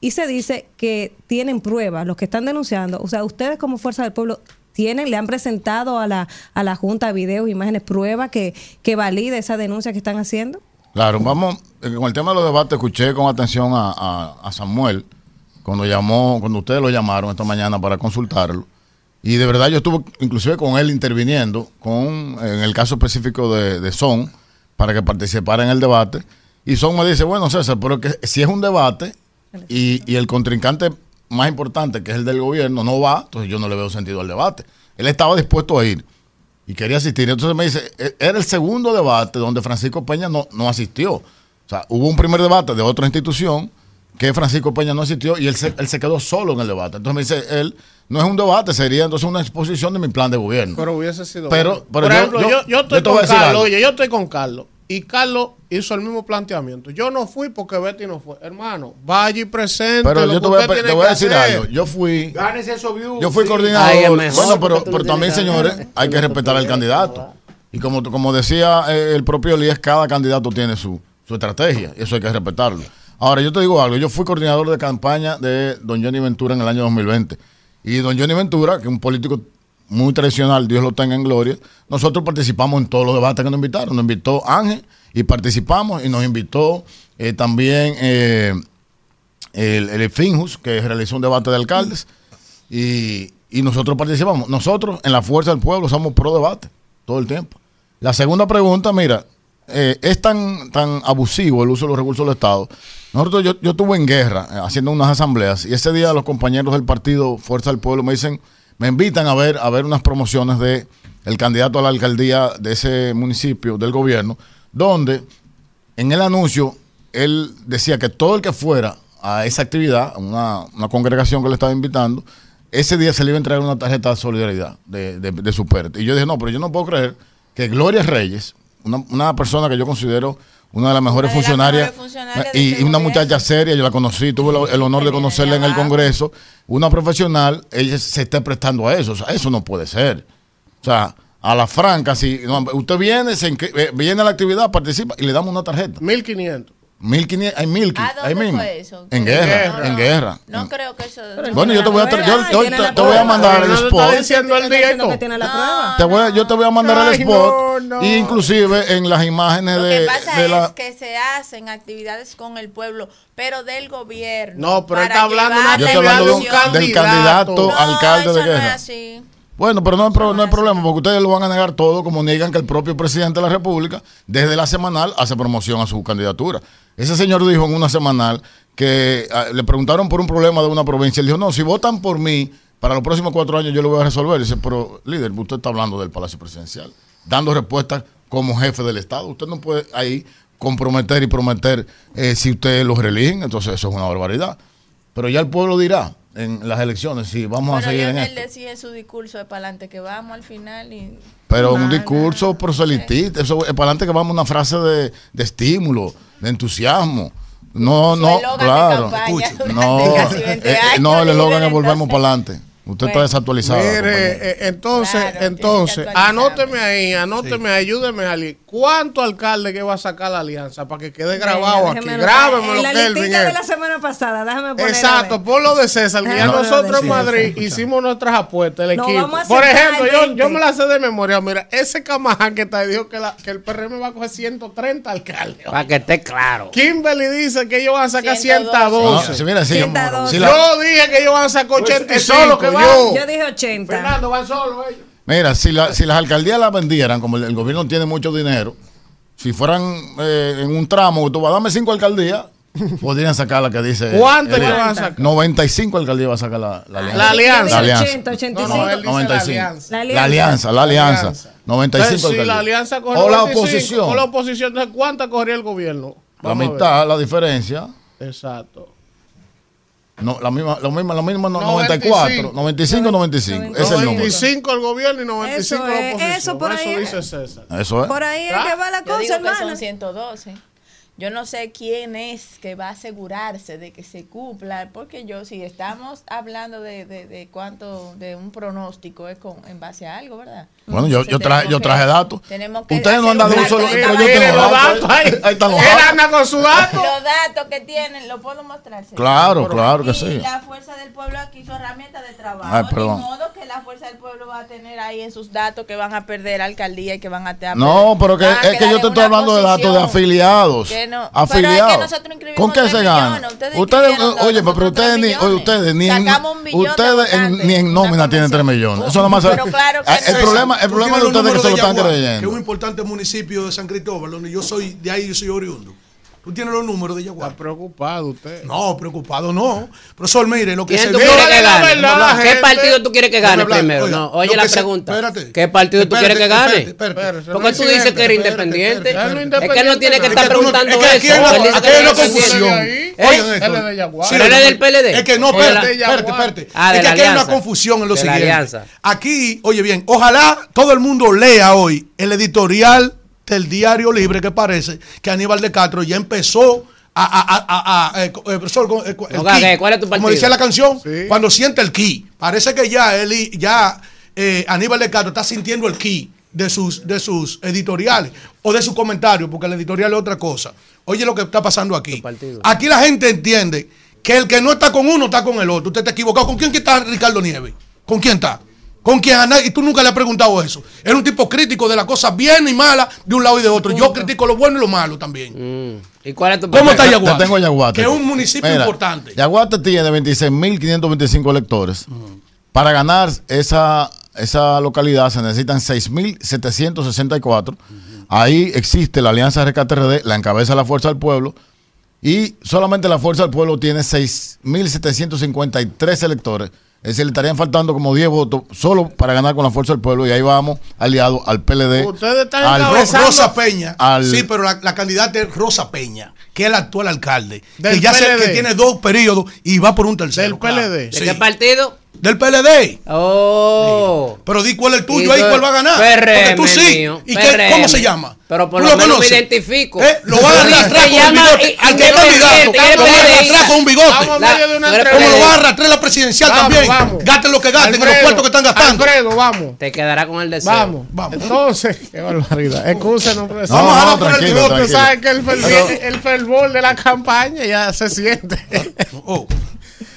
[SPEAKER 4] Y se dice que tienen pruebas, los que están denunciando, o sea, ustedes como Fuerza del Pueblo tienen, le han presentado a la, a la Junta videos, imágenes, pruebas que, que valide esa denuncia que están haciendo.
[SPEAKER 21] Claro, vamos, con el tema de los debates, escuché con atención a, a- a Samuel cuando llamó, cuando ustedes lo llamaron esta mañana para consultarlo. Y de verdad yo estuve inclusive con él interviniendo con, en el caso específico de, de Son, para que participara en el debate. Y Son me dice, bueno César, pero que si es un debate y, y el contrincante más importante, que es el del gobierno, no va, entonces yo no le veo sentido al debate. Él estaba dispuesto a ir y quería asistir. Entonces me dice, "E- era el segundo debate donde Francisco Peña no, no asistió. O sea, hubo un primer debate de otra institución que Francisco Peña no asistió y él se, él se quedó solo en el debate. Entonces me dice, él, no es un debate, sería entonces una exposición de mi plan de gobierno.
[SPEAKER 2] Pero hubiese sido.
[SPEAKER 21] Pero-
[SPEAKER 2] Por
[SPEAKER 21] yo-
[SPEAKER 2] ejemplo,
[SPEAKER 21] yo-
[SPEAKER 2] yo, yo estoy
[SPEAKER 21] yo
[SPEAKER 2] con Carlos. Oye, yo estoy con Carlos. Y Carlos hizo el mismo planteamiento. Yo no fui porque Betty no fue. Hermano, vaya y presente.
[SPEAKER 21] Pero
[SPEAKER 2] lo
[SPEAKER 21] yo
[SPEAKER 2] que
[SPEAKER 21] te voy a, te voy decir
[SPEAKER 2] hacer.
[SPEAKER 21] algo. Yo fui,
[SPEAKER 18] Gánese
[SPEAKER 21] yo fui
[SPEAKER 18] sí.
[SPEAKER 21] coordinador.
[SPEAKER 7] Ay,
[SPEAKER 21] bueno, pero, también, señores, hay que respetar al candidato. Y como, como decía eh, el propio Elías, cada candidato tiene su, estrategia. Eso hay que respetarlo. Ahora, yo te digo algo. Yo fui coordinador de campaña de don Johnny Ventura en el año 2020. Y don Johnny Ventura, que es un político muy tradicional, Dios lo tenga en gloria, nosotros participamos en todos los debates que nos invitaron. Nos invitó Ángel y participamos y nos invitó eh, también eh, el, el Finjus, que realizó un debate de alcaldes, y, y nosotros participamos. Nosotros, en la Fuerza del Pueblo, somos pro debate todo el tiempo. La segunda pregunta, mira, eh, es tan, tan abusivo el uso de los recursos del Estado. Nosotros, yo, yo estuve en guerra eh, haciendo unas asambleas y ese día los compañeros del partido Fuerza del Pueblo me dicen, me invitan a ver, a ver unas promociones de el candidato a la alcaldía de ese municipio, del gobierno, donde en el anuncio él decía que todo el que fuera a esa actividad, una, una congregación que le estaba invitando, ese día se le iba a entregar una tarjeta de solidaridad de, de, de su PERTE. Y yo dije, no, pero yo no puedo creer que Gloria Reyes, una, una persona que yo considero una de las mejores
[SPEAKER 5] de
[SPEAKER 21] funcionarias, y,
[SPEAKER 5] este
[SPEAKER 21] y una muchacha seria, yo la conocí, tuve el honor de conocerla en el Congreso, una profesional, ella se esté prestando a eso, o sea, eso no puede ser. O sea, a la franca, si no, usted viene, se eh, viene a la actividad, participa y le damos una tarjeta.
[SPEAKER 2] 1500.
[SPEAKER 21] 1500, hay 1000,
[SPEAKER 5] ¿A
[SPEAKER 21] ahí mismo.
[SPEAKER 5] eso?
[SPEAKER 21] En guerra,
[SPEAKER 5] No,
[SPEAKER 21] en
[SPEAKER 5] no.
[SPEAKER 21] guerra.
[SPEAKER 5] No creo que eso.
[SPEAKER 21] Bueno, yo te voy a, yo te, voy a mandar el spot.
[SPEAKER 2] diciendo el.
[SPEAKER 21] Te voy a- yo te voy a mandar el spot.
[SPEAKER 2] no.
[SPEAKER 21] Y inclusive en las imágenes
[SPEAKER 5] Lo
[SPEAKER 21] de,
[SPEAKER 5] que pasa
[SPEAKER 21] de
[SPEAKER 5] es
[SPEAKER 21] la...
[SPEAKER 5] que se hacen actividades con el pueblo, pero del gobierno.
[SPEAKER 2] No, pero él está hablando de
[SPEAKER 5] llevar
[SPEAKER 2] una
[SPEAKER 21] Yo
[SPEAKER 5] la
[SPEAKER 21] estoy hablando de un
[SPEAKER 5] información.
[SPEAKER 21] del candidato
[SPEAKER 5] No,
[SPEAKER 21] alcalde
[SPEAKER 5] eso
[SPEAKER 21] de
[SPEAKER 5] no es
[SPEAKER 21] guerra.
[SPEAKER 5] así.
[SPEAKER 21] Bueno, pero no hay, pro- no hay problema, porque ustedes lo van a negar todo, como niegan que el propio presidente de la República, desde la semanal, hace promoción a su candidatura. Ese señor dijo en una semanal que ah, le preguntaron por un problema de una provincia. Él dijo, no, si votan por mí, para los próximos cuatro años yo lo voy a resolver. Dice, pero líder, usted está hablando del Palacio Presidencial, dando respuestas como jefe del Estado. Usted no puede ahí comprometer y prometer eh, si usted los religen, entonces eso es una barbaridad. Pero ya el pueblo dirá en las elecciones si vamos a seguir en esto.
[SPEAKER 5] decía en su discurso de para adelante que vamos al final y
[SPEAKER 21] Pero un discurso proselitista, eso es para adelante que vamos una frase de, de estímulo, de entusiasmo. No, no, claro. no,
[SPEAKER 5] casi 20
[SPEAKER 21] eh, eh, no, el eslogan es volvemos para adelante. Usted está desactualizado.
[SPEAKER 2] Mire, eh, entonces,
[SPEAKER 5] Claro, que
[SPEAKER 2] entonces, anóteme ahí, anóteme, ayúdeme Ali. ¿Cuánto alcalde que va a sacar la alianza para que quede grabado aquí?
[SPEAKER 4] En la
[SPEAKER 2] Kelvin.
[SPEAKER 4] listita de la semana pasada, déjame poner.
[SPEAKER 2] Exacto, por lo de César, que ya
[SPEAKER 4] No,
[SPEAKER 2] nosotros
[SPEAKER 4] no,
[SPEAKER 2] en
[SPEAKER 4] sí,
[SPEAKER 2] Madrid
[SPEAKER 4] sí,
[SPEAKER 2] hicimos nuestras apuestas, el
[SPEAKER 4] No,
[SPEAKER 2] equipo.
[SPEAKER 4] a
[SPEAKER 2] Por ejemplo, yo,
[SPEAKER 4] 20.
[SPEAKER 2] yo me la sé de memoria. Mira, ese Camaján que está ahí dijo que, la, que el PRM va a coger 130 alcaldes.
[SPEAKER 7] Para que esté claro.
[SPEAKER 2] Kimberly dice que ellos van a sacar
[SPEAKER 5] 112.
[SPEAKER 2] 112.
[SPEAKER 21] No, sí, mira, sí,
[SPEAKER 4] 112.
[SPEAKER 21] si la-
[SPEAKER 2] yo dije que ellos van a sacar 85.
[SPEAKER 18] solo que van.
[SPEAKER 2] yo.
[SPEAKER 4] Yo dije 80.
[SPEAKER 2] Fernando, van solo ellos.
[SPEAKER 21] Mira, si, la- si las alcaldías las vendieran, como el, el gobierno tiene mucho dinero, si fueran eh, en un tramo, tú vas a darme cinco alcaldías, podrían sacar la que dice.
[SPEAKER 2] ¿Cuántas
[SPEAKER 21] el-
[SPEAKER 2] que van a sacar?
[SPEAKER 21] 95 alcaldías va a sacar la, la alianza.
[SPEAKER 2] La alianza.
[SPEAKER 21] La alianza.
[SPEAKER 4] 80, 85.
[SPEAKER 2] No, no, él dice la
[SPEAKER 21] 95.
[SPEAKER 2] alianza.
[SPEAKER 4] La
[SPEAKER 21] La alianza, la alianza.
[SPEAKER 2] alianza.
[SPEAKER 21] 95
[SPEAKER 2] Entonces, si
[SPEAKER 21] alcaldías.
[SPEAKER 2] la alianza
[SPEAKER 21] O la
[SPEAKER 2] 95,
[SPEAKER 21] oposición.
[SPEAKER 2] O la oposición, entonces, ¿cuánta corría el gobierno?
[SPEAKER 21] La
[SPEAKER 2] Vamos a ver.
[SPEAKER 21] mitad, la diferencia.
[SPEAKER 2] Exacto.
[SPEAKER 21] No, la misma, la misma, la misma no-
[SPEAKER 2] 95.
[SPEAKER 21] 94, 95, 95. Ese es el número.
[SPEAKER 2] 95 el gobierno y 95
[SPEAKER 4] Eso
[SPEAKER 2] la oposición.
[SPEAKER 4] eso por ahí
[SPEAKER 2] dice
[SPEAKER 4] es.
[SPEAKER 2] César.
[SPEAKER 21] Eso es.
[SPEAKER 4] Por ahí es
[SPEAKER 2] ¿Ah?
[SPEAKER 4] que va la
[SPEAKER 5] Yo
[SPEAKER 4] cosa,
[SPEAKER 5] digo que
[SPEAKER 4] hermano.
[SPEAKER 5] son 112. Yo no sé quién es que va a asegurarse de que se cumpla, porque yo, si estamos hablando de, de, de cuánto, de un pronóstico, es con, en base a algo, ¿verdad?
[SPEAKER 21] Bueno, yo, yo, traje, yo traje datos.
[SPEAKER 5] Tenemos que
[SPEAKER 21] Ustedes no han dado un solo.
[SPEAKER 5] de
[SPEAKER 21] Pero yo tengo
[SPEAKER 2] los
[SPEAKER 21] datos.
[SPEAKER 2] datos ahí.
[SPEAKER 21] Ahí están los
[SPEAKER 2] Él
[SPEAKER 21] datos.
[SPEAKER 2] anda con su dato.
[SPEAKER 5] Los datos que tienen, ¿lo puedo mostrar?
[SPEAKER 21] Claro, claro que
[SPEAKER 5] Y
[SPEAKER 21] sí.
[SPEAKER 5] la fuerza del pueblo aquí su herramienta de trabajo.
[SPEAKER 21] Ay, perdón.
[SPEAKER 5] Ni modo que la fuerza del pueblo va a tener ahí en sus datos que van a perder alcaldía y que van a tener.
[SPEAKER 21] No, pero que, es que yo te estoy hablando de datos de afiliados.
[SPEAKER 5] que no-
[SPEAKER 21] Afiliados.
[SPEAKER 5] Pero es que
[SPEAKER 21] ¿Con qué se gana?
[SPEAKER 5] ustedes
[SPEAKER 21] oye, pero ustedes ni, ustedes ni
[SPEAKER 5] de
[SPEAKER 21] ustedes ni en nómina tienen 3 millones. Eso nada más.
[SPEAKER 5] Pero claro que
[SPEAKER 21] el
[SPEAKER 5] no.
[SPEAKER 21] Problema, el problema de ustedes es que se lo están
[SPEAKER 6] Yaguá, Que es
[SPEAKER 21] creyendo.
[SPEAKER 6] un importante municipio de San Cristóbal, donde yo soy, de ahí yo soy oriundo. Tú tienes los números de Yaguá.
[SPEAKER 2] Está preocupado usted.
[SPEAKER 6] No, preocupado no. Profesor, mire, lo que
[SPEAKER 7] ¿Quién
[SPEAKER 6] se
[SPEAKER 7] quieres que gane?
[SPEAKER 2] verdad,
[SPEAKER 7] ¿Qué
[SPEAKER 2] gente.
[SPEAKER 7] partido tú quieres que gane primero?
[SPEAKER 6] oiga,
[SPEAKER 7] No, oye la
[SPEAKER 6] se-
[SPEAKER 7] pregunta.
[SPEAKER 6] espérate.
[SPEAKER 7] ¿Qué partido tú quieres que gane?
[SPEAKER 6] espérate, espérate.
[SPEAKER 7] Porque tú dices que eres independiente. Es que él no tiene que estar
[SPEAKER 6] que no-
[SPEAKER 7] preguntando eso.
[SPEAKER 6] aquí
[SPEAKER 7] que
[SPEAKER 6] hay
[SPEAKER 7] es
[SPEAKER 6] una confusión. Oigan
[SPEAKER 2] Él
[SPEAKER 6] esto.
[SPEAKER 2] es
[SPEAKER 7] del PLD.
[SPEAKER 6] Es que no, espérate, espérate.
[SPEAKER 7] Ah,
[SPEAKER 6] es que aquí hay una confusión en lo siguiente. Aquí, oye bien, ojalá todo el mundo lea hoy el editorial del Diario Libre que parece que Aníbal de Castro ya empezó a, a, a, a- a- eh, eh, profesor, eh, el.
[SPEAKER 7] ¿Cuál es tu
[SPEAKER 6] Como decía la canción,
[SPEAKER 2] Sí.
[SPEAKER 6] cuando siente el ki. Parece que ya él y- ya eh, Aníbal de Castro está sintiendo el ki de sus, de sus editoriales o de sus comentarios, porque el editorial es otra cosa. Oye lo que está pasando aquí. Aquí la gente entiende que el que no está con uno está con el otro. Usted está equivocado. ¿Con quién está Ricardo Nieves? ¿Con quién está? ¿Con quién? A nadie- Y tú nunca le has preguntado eso. Es un tipo crítico de las cosas bien y malas de un lado y de otro. Yo critico lo bueno y lo malo también.
[SPEAKER 7] Mm. ¿Y cuál es tu
[SPEAKER 6] ¿Cómo está
[SPEAKER 21] Te-
[SPEAKER 6] Yaguate?
[SPEAKER 21] te tengo Yaguate.
[SPEAKER 6] Que es un municipio
[SPEAKER 21] Mira,
[SPEAKER 6] importante.
[SPEAKER 21] Yaguate tiene 26.525 electores. Para ganar esa, esa localidad se necesitan 6.764. Ahí existe la Alianza RKTRD, la encabeza la Fuerza del Pueblo. Y solamente la Fuerza del Pueblo tiene 6.753 electores. Es decir, le estarían faltando como 10 votos solo para ganar con la Fuerza del Pueblo. Y ahí vamos aliado al PLD.
[SPEAKER 2] Ustedes están
[SPEAKER 21] al-
[SPEAKER 6] Rosa Peña.
[SPEAKER 21] al-
[SPEAKER 6] sí, pero la, la candidata es Rosa Peña, que es el actual alcalde.
[SPEAKER 2] Del
[SPEAKER 6] que ya sé
[SPEAKER 2] PLD.
[SPEAKER 6] que tiene dos periodos y va por un tercero.
[SPEAKER 2] Del
[SPEAKER 6] claro.
[SPEAKER 2] PLD.
[SPEAKER 7] ¿De
[SPEAKER 6] Sí.
[SPEAKER 7] qué partido?
[SPEAKER 6] Del PLD.
[SPEAKER 7] Oh.
[SPEAKER 6] Pero di cuál es el tuyo
[SPEAKER 7] Y
[SPEAKER 6] ahí, cuál va a ganar.
[SPEAKER 7] PRM,
[SPEAKER 6] Porque tú sí.
[SPEAKER 7] mío,
[SPEAKER 6] ¿Y qué, cómo se llama?
[SPEAKER 7] Pero por
[SPEAKER 6] ¿Tú
[SPEAKER 7] lo menos me identifico.
[SPEAKER 6] ¿Eh? Lo van a arrastrar con un bigote. Al que es candidato. Lo van a arrastrar con un bigote.
[SPEAKER 2] Vamos
[SPEAKER 7] La-
[SPEAKER 2] medio de una
[SPEAKER 7] tú eres
[SPEAKER 6] ¿Cómo lo van a arrastrar en la presidencial
[SPEAKER 2] Vamos,
[SPEAKER 6] también?
[SPEAKER 2] vamos.
[SPEAKER 6] Gasten lo que gasten en los puertos que están gastando.
[SPEAKER 2] Alfredo, vamos.
[SPEAKER 7] Te quedará con el deseo.
[SPEAKER 2] Vamos.
[SPEAKER 6] Vamos.
[SPEAKER 2] Entonces, qué barbaridad. Excúsenos, profesor.
[SPEAKER 6] Vamos a por el bigote,
[SPEAKER 2] Usted
[SPEAKER 21] tranquilo.
[SPEAKER 2] sabe que el fervor,
[SPEAKER 21] Pero-
[SPEAKER 2] el fervor de la campaña ya se siente. [laughs]
[SPEAKER 6] Oh.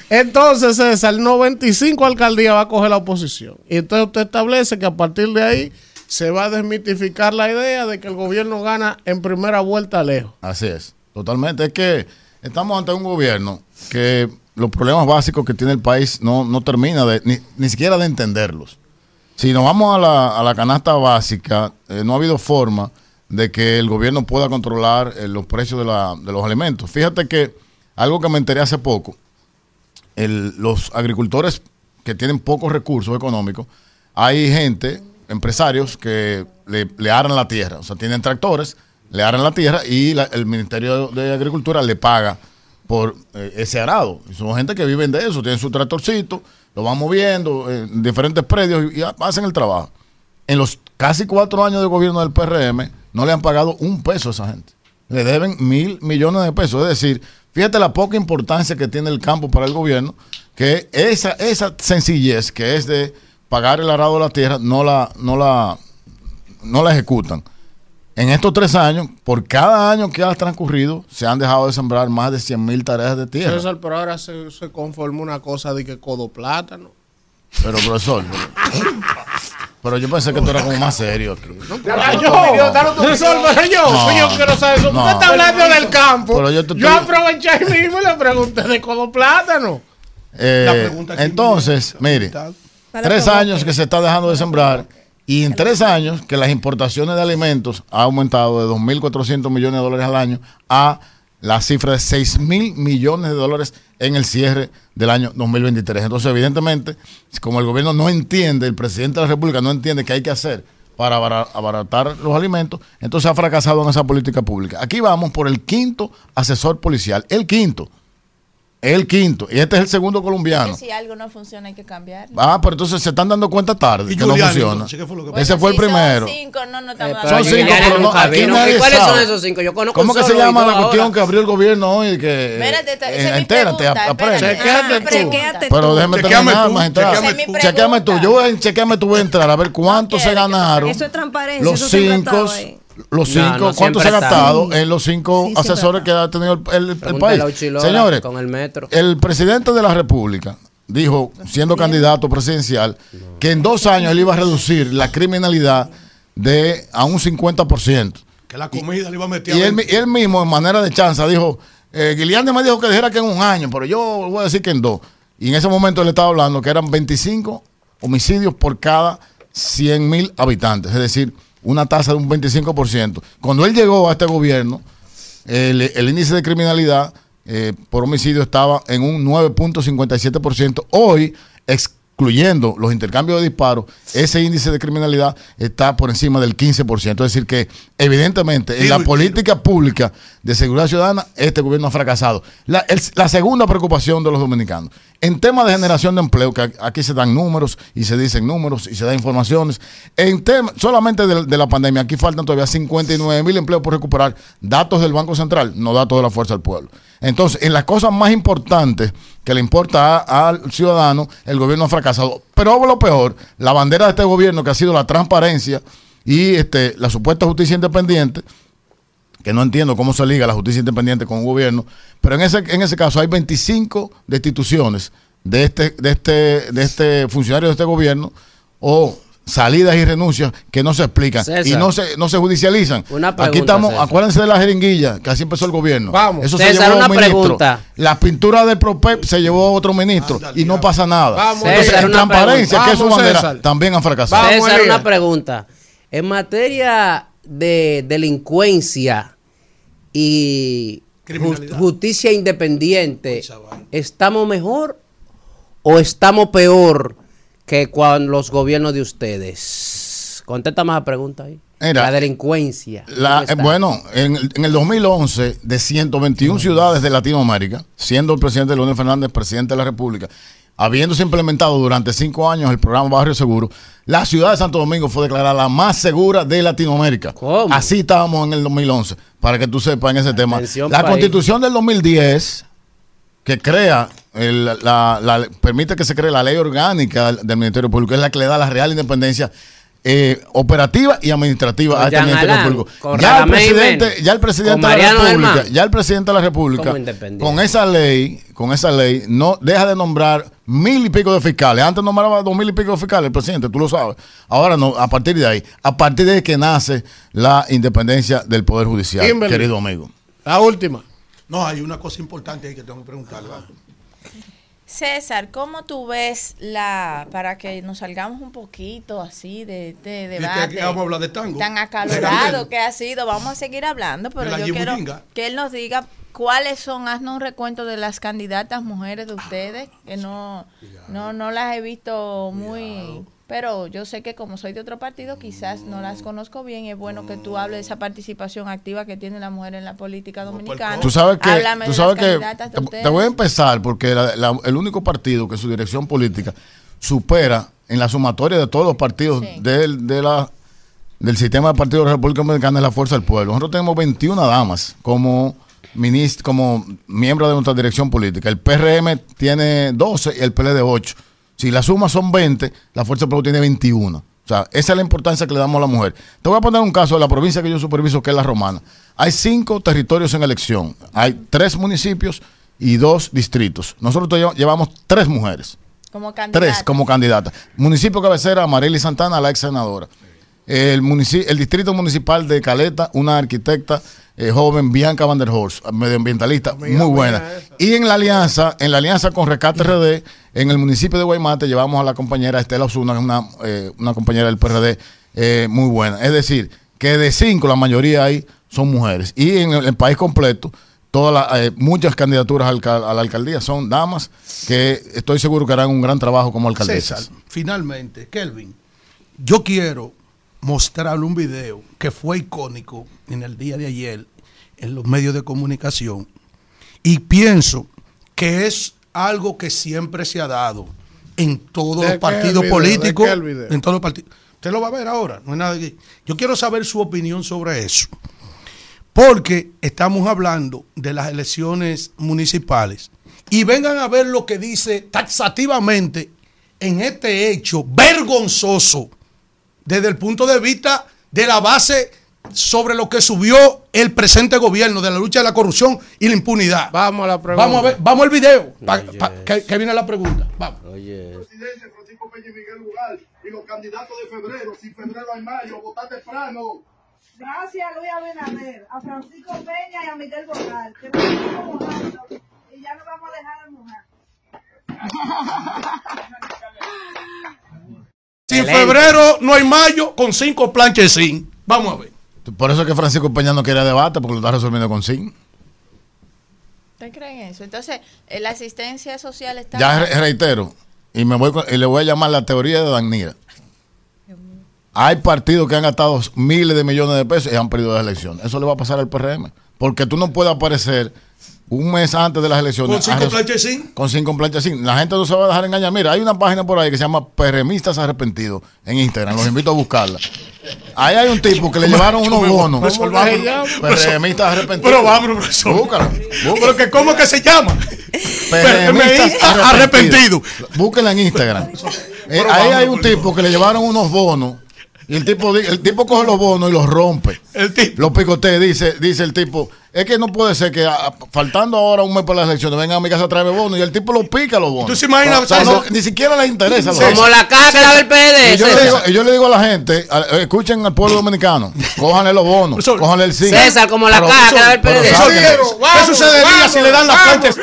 [SPEAKER 2] Entonces, César, 95 alcaldías va a coger la oposición. Y entonces usted establece que a partir de ahí se va a desmitificar la idea de que el gobierno gana en primera vuelta lejos.
[SPEAKER 21] Así es, totalmente. Es que estamos ante un gobierno que los problemas básicos que tiene el país no, no termina de, ni, ni siquiera de entenderlos. Si nos vamos a la, a la canasta básica, eh, no ha habido forma de que el gobierno pueda controlar eh, los precios de, la- de los alimentos. Fíjate que algo que me enteré hace poco, los agricultores que tienen pocos recursos económicos, hay gente, empresarios, que le, le aran la tierra. O sea, tienen tractores, le aran la tierra y la- el Ministerio de Agricultura le paga por eh, ese arado. Y son gente que viven de eso, tienen su tractorcito, lo van moviendo eh, en diferentes predios y, y hacen el trabajo. En los casi cuatro años de gobierno del PRM, no le han pagado un peso a esa gente. Le deben mil millones de pesos. Es decir, fíjate la poca importancia que tiene el campo para el gobierno, que esa, esa sencillez que es de pagar el arado de la tierra, no la, no la, no la ejecutan. En estos tres años, por cada año que ha transcurrido, se han dejado de sembrar más de 100 mil tareas de tierra.
[SPEAKER 2] Pero ahora se, se conforma una cosa de que codo plátano.
[SPEAKER 21] Pero, profesor, [laughs] pero, yo pensé que tú eras como más serio aquí.
[SPEAKER 2] Ah, yo, profesor, pero yo,
[SPEAKER 21] No,
[SPEAKER 2] yo quiero saber eso.
[SPEAKER 21] no.
[SPEAKER 2] Usted está hablando del campo.
[SPEAKER 21] Pero yo
[SPEAKER 2] yo
[SPEAKER 21] te estoy-
[SPEAKER 2] aproveché ahí mismo y le pregunté de codo plátano.
[SPEAKER 21] Eh, entonces, mire, tres años que se está dejando de sembrar y en tres años que las importaciones de alimentos ha aumentado de 2.400 millones de dólares al año a la cifra de 6.000 millones de dólares en el cierre del año 2023. Entonces, evidentemente, como el gobierno no entiende, el presidente de la República no entiende qué hay que hacer para abara- abaratar los alimentos, entonces ha fracasado en esa política pública. Aquí vamos por el quinto asesor policial, el quinto. El quinto. Y este es el segundo colombiano.
[SPEAKER 5] Que si algo no funciona hay que cambiar.
[SPEAKER 21] Ah, pero entonces se están dando cuenta tarde
[SPEAKER 6] ¿Y
[SPEAKER 21] que no
[SPEAKER 6] Giuliani,
[SPEAKER 21] funciona.
[SPEAKER 6] entonces, qué fue lo que
[SPEAKER 21] Ese
[SPEAKER 5] Bueno,
[SPEAKER 21] fue el
[SPEAKER 5] si son
[SPEAKER 21] primero.
[SPEAKER 5] cinco, no, no estamos
[SPEAKER 21] Son cinco, pero no, aquí nadie
[SPEAKER 7] ¿Y cuáles son
[SPEAKER 21] sabe.
[SPEAKER 7] esos cinco? Yo conozco
[SPEAKER 21] ¿Cómo que se llama la cuestión
[SPEAKER 7] ahora.
[SPEAKER 21] que abrió el gobierno hoy? Que,
[SPEAKER 5] Espérate,
[SPEAKER 21] eh,
[SPEAKER 5] es
[SPEAKER 21] entérate,
[SPEAKER 5] pregunta,
[SPEAKER 21] aprende.
[SPEAKER 5] espérate. Chequéate tú.
[SPEAKER 21] Pero
[SPEAKER 5] tú.
[SPEAKER 21] déjame
[SPEAKER 5] Chequéame
[SPEAKER 21] terminar,
[SPEAKER 5] tú,
[SPEAKER 21] magistrado.
[SPEAKER 5] chequéame es tú.
[SPEAKER 21] Chequéame. Yo voy a chequeame tú voy a entrar a ver cuánto se ganaron.
[SPEAKER 4] Eso es transparencia.
[SPEAKER 21] Los cinco. Los
[SPEAKER 7] No,
[SPEAKER 21] cinco,
[SPEAKER 7] no
[SPEAKER 21] ¿cuánto se ha
[SPEAKER 7] siempre está.
[SPEAKER 21] gastado
[SPEAKER 7] Sí.
[SPEAKER 21] en los cinco
[SPEAKER 7] Sí,
[SPEAKER 21] asesores que ha tenido el, el- el
[SPEAKER 7] Pregúntale
[SPEAKER 21] país? Señores,
[SPEAKER 7] con el metro.
[SPEAKER 21] el presidente de la República dijo, siendo candidato presidencial, que en dos años él iba a reducir la criminalidad de a un 50%.
[SPEAKER 6] Que la comida le iba a meter
[SPEAKER 21] Y él, mi- él mismo, en manera de chanza, dijo, eh, me dijo que dijera que en un año, pero yo voy a decir que en dos. Y en ese momento él estaba hablando que eran 25 homicidios por cada 100 mil habitantes, es decir, una tasa de un 25%. Cuando él llegó a este gobierno, el, índice de criminalidad eh, por homicidio estaba en un 9.57%. Hoy, excluyendo los intercambios de disparos, ese índice de criminalidad está por encima del 15%. Es decir, que evidentemente en la política pública de seguridad ciudadana, este gobierno ha fracasado. La, el- la segunda preocupación de los dominicanos, en tema de generación de empleo, que aquí se dan números y se dicen números y se dan informaciones, en tema solamente de, de la pandemia, aquí faltan todavía 59 mil empleos por recuperar, datos del Banco Central, no datos de la Fuerza del Pueblo. Entonces, en las cosas más importantes que le importa al ciudadano, el gobierno ha fracasado. Pero lo peor, la bandera de este gobierno que ha sido la transparencia y este, la supuesta justicia independiente, que no entiendo cómo se liga la justicia independiente con un gobierno, pero en ese, en ese caso hay 25 destituciones de este, de este, de este funcionario de este gobierno o salidas y renuncias que no se explican
[SPEAKER 7] César.
[SPEAKER 21] y no se, no se judicializan.
[SPEAKER 7] Una
[SPEAKER 21] Aquí estamos,
[SPEAKER 7] César.
[SPEAKER 21] acuérdense de la jeringuilla, que así empezó el gobierno.
[SPEAKER 2] Vamos.
[SPEAKER 21] Eso
[SPEAKER 7] César,
[SPEAKER 21] se llevó
[SPEAKER 7] una
[SPEAKER 21] un ministro.
[SPEAKER 7] pregunta.
[SPEAKER 21] La pintura del PROPEP se llevó otro ministro y no pasa nada.
[SPEAKER 2] Vamos,
[SPEAKER 21] Entonces,
[SPEAKER 7] César,
[SPEAKER 21] en transparencia, que es su
[SPEAKER 2] Vamos,
[SPEAKER 21] bandera,
[SPEAKER 2] César.
[SPEAKER 21] también han fracasado.
[SPEAKER 7] César, una pregunta. En materia de delincuencia y justicia independiente, ¿estamos mejor o estamos peor que con los gobiernos de ustedes? Contesta más la pregunta ahí.
[SPEAKER 21] Mira,
[SPEAKER 7] la delincuencia.
[SPEAKER 21] La-
[SPEAKER 7] ¿cómo
[SPEAKER 21] bueno, en, el- en el 2011, de 121 ciudades de Latinoamérica, siendo el presidente Leónel Fernández presidente de la República, habiéndose implementado durante cinco años el programa Barrio Seguro, la ciudad de Santo Domingo fue declarada la más segura de Latinoamérica. Así estábamos en el 2011, para que tú sepas en ese tema. La
[SPEAKER 7] país.
[SPEAKER 21] constitución del 2010 que crea, el- la, la- permite que se cree la ley orgánica del, Ministerio Público, es la que le da la real independencia eh, operativa y administrativa a este Ministerio Público. Ya el presidente, ya el presidente de la República,
[SPEAKER 7] Germán.
[SPEAKER 21] ya el presidente de la República,
[SPEAKER 7] Como independiente.
[SPEAKER 21] con esa ley, con esa ley, no deja de nombrar mil y pico de fiscales. Antes nombraba dos mil y pico de fiscales el presidente, tú lo sabes. Ahora no, a partir de ahí, a partir de que nace la independencia del Poder Judicial,
[SPEAKER 2] Kimberly.
[SPEAKER 21] querido amigo.
[SPEAKER 2] La última.
[SPEAKER 6] No, hay una cosa importante ahí que tengo que preguntarle.
[SPEAKER 5] César, ¿cómo tú ves la, para que nos salgamos un poquito así de este
[SPEAKER 6] ¿De
[SPEAKER 5] debate
[SPEAKER 6] qué vamos a hablar de tango?
[SPEAKER 5] tan
[SPEAKER 6] De
[SPEAKER 5] acalorado que ha sido? Vamos a seguir hablando, pero yo quiero que él nos diga cuáles son, haznos un recuento de las candidatas mujeres de ustedes, que no, no, no las he visto muy... Pero yo sé que como soy de otro partido, quizás no las conozco bien y es bueno que tú hables de esa participación activa que tiene la mujer en la política dominicana.
[SPEAKER 21] Tú sabes que,
[SPEAKER 5] Háblame
[SPEAKER 21] tú
[SPEAKER 5] de
[SPEAKER 21] sabes
[SPEAKER 5] las
[SPEAKER 21] que te, voy a empezar porque la- la- el único partido que su dirección política supera en la sumatoria de todos los partidos del, de la, del sistema de partidos de la República Dominicana es la Fuerza del Pueblo. Nosotros tenemos 21 damas como minist- como miembros de nuestra dirección política. El PRM tiene 12 y el PLD 8. Si la suma son 20, la Fuerza del Pueblo tiene 21. O sea, esa es la importancia que le damos a la mujer. Te voy a poner un caso de la provincia que yo superviso, que es la Romana. Hay cinco territorios en elección. Hay tres municipios y dos distritos. Nosotros lle- llevamos tres mujeres.
[SPEAKER 5] Como candidata.
[SPEAKER 21] Tres como candidatas. Municipio cabecera, Marely Santana, la ex senadora. El, distrito municipal de Caleta, una arquitecta eh, joven, Bianca Van der Horst, medioambientalista, muy buena. Y en la alianza, en la alianza con Rescate RD, en el municipio de Guaymate, llevamos a la compañera Estela Osuna, una, eh, una compañera del PRD eh, muy buena. Es decir, que de cinco, la mayoría ahí son mujeres. Y en el, el país completo, todas las, eh, muchas candidaturas a la alcaldía son damas que estoy seguro que harán un gran trabajo como alcaldesas.
[SPEAKER 6] César, finalmente, Kelvin, yo quiero mostrarle un video que fue icónico en el día de ayer en los medios de comunicación y pienso que es algo que siempre se ha dado en todos
[SPEAKER 2] ¿De
[SPEAKER 6] los partidos políticos, en todos los partidos. Usted lo va a ver ahora, no es nada que- Yo quiero saber su opinión sobre eso. Porque estamos hablando de las elecciones municipales. Y vengan a ver lo que dice taxativamente en este hecho vergonzoso desde el punto de vista de la base sobre lo que subió el presente gobierno de la lucha de la corrupción y la impunidad.
[SPEAKER 2] Vamos a la pregunta.
[SPEAKER 6] Vamos a ver, vamos al video. pa- pa- que, que viene la pregunta. Vamos.
[SPEAKER 22] presidente Francisco Peña y Miguel Lugar y los candidatos de febrero, si febrero hay mayo, votar temprano.
[SPEAKER 23] Gracias a Luis Abinader, a Francisco Peña y a Miguel Borral, que nos estamos mojando y ya nos vamos a dejar de mojar. [laughs]
[SPEAKER 6] Si en febrero no hay mayo, con cinco planches sin. Vamos a ver.
[SPEAKER 21] Por eso es que Francisco Peña no quiere debate, porque lo está resolviendo con sí.
[SPEAKER 5] ¿Ustedes creen eso? Entonces, eh, la asistencia social está...
[SPEAKER 21] Ya re- reitero, y me voy con- y le voy a llamar la teoría de Danira. Hay partidos que han gastado miles de millones de pesos y han perdido las elecciones. Eso le va a pasar al PRM. Porque tú no puedes aparecer un mes antes de las elecciones.
[SPEAKER 6] Con cinco
[SPEAKER 21] a res-
[SPEAKER 6] planches sin.
[SPEAKER 21] Con cinco planchas sin. La gente no se va a dejar engañar. Mira, hay una página por ahí que se llama PRMistas Arrepentidos en Instagram. Los invito a buscarla. Ahí hay un tipo que le llevaron unos bonos. PRMistas Arrepentidos.
[SPEAKER 6] Pero vámonos, profesor.
[SPEAKER 21] Búscalo.
[SPEAKER 6] Pero que, ¿Cómo que se llama?
[SPEAKER 21] PRMistas arrepentidos. Búsquenla en Instagram. Eh, ahí hay un tipo que le llevaron unos bonos y el tipo el tipo coge los bonos y los rompe. Los picotea, dice, dice el tipo, es que no puede ser que faltando ahora un mes para las elecciones vengan a mi casa a traerme bonos y el tipo los pica los bonos.
[SPEAKER 6] ¿Tú se imaginas?
[SPEAKER 21] O sea, no, ni siquiera les interesa. los
[SPEAKER 7] Como la caca del PLD.
[SPEAKER 21] Y yo, le digo, y yo le digo a la gente, a- eh, escuchen al pueblo dominicano, cójanle los bonos, cójanle el zinc.
[SPEAKER 7] César, como la
[SPEAKER 21] Pero-
[SPEAKER 7] caca del
[SPEAKER 21] pero
[SPEAKER 7] PLD.
[SPEAKER 21] saquen-
[SPEAKER 6] ¿Qué sucedería si le dan las planchas?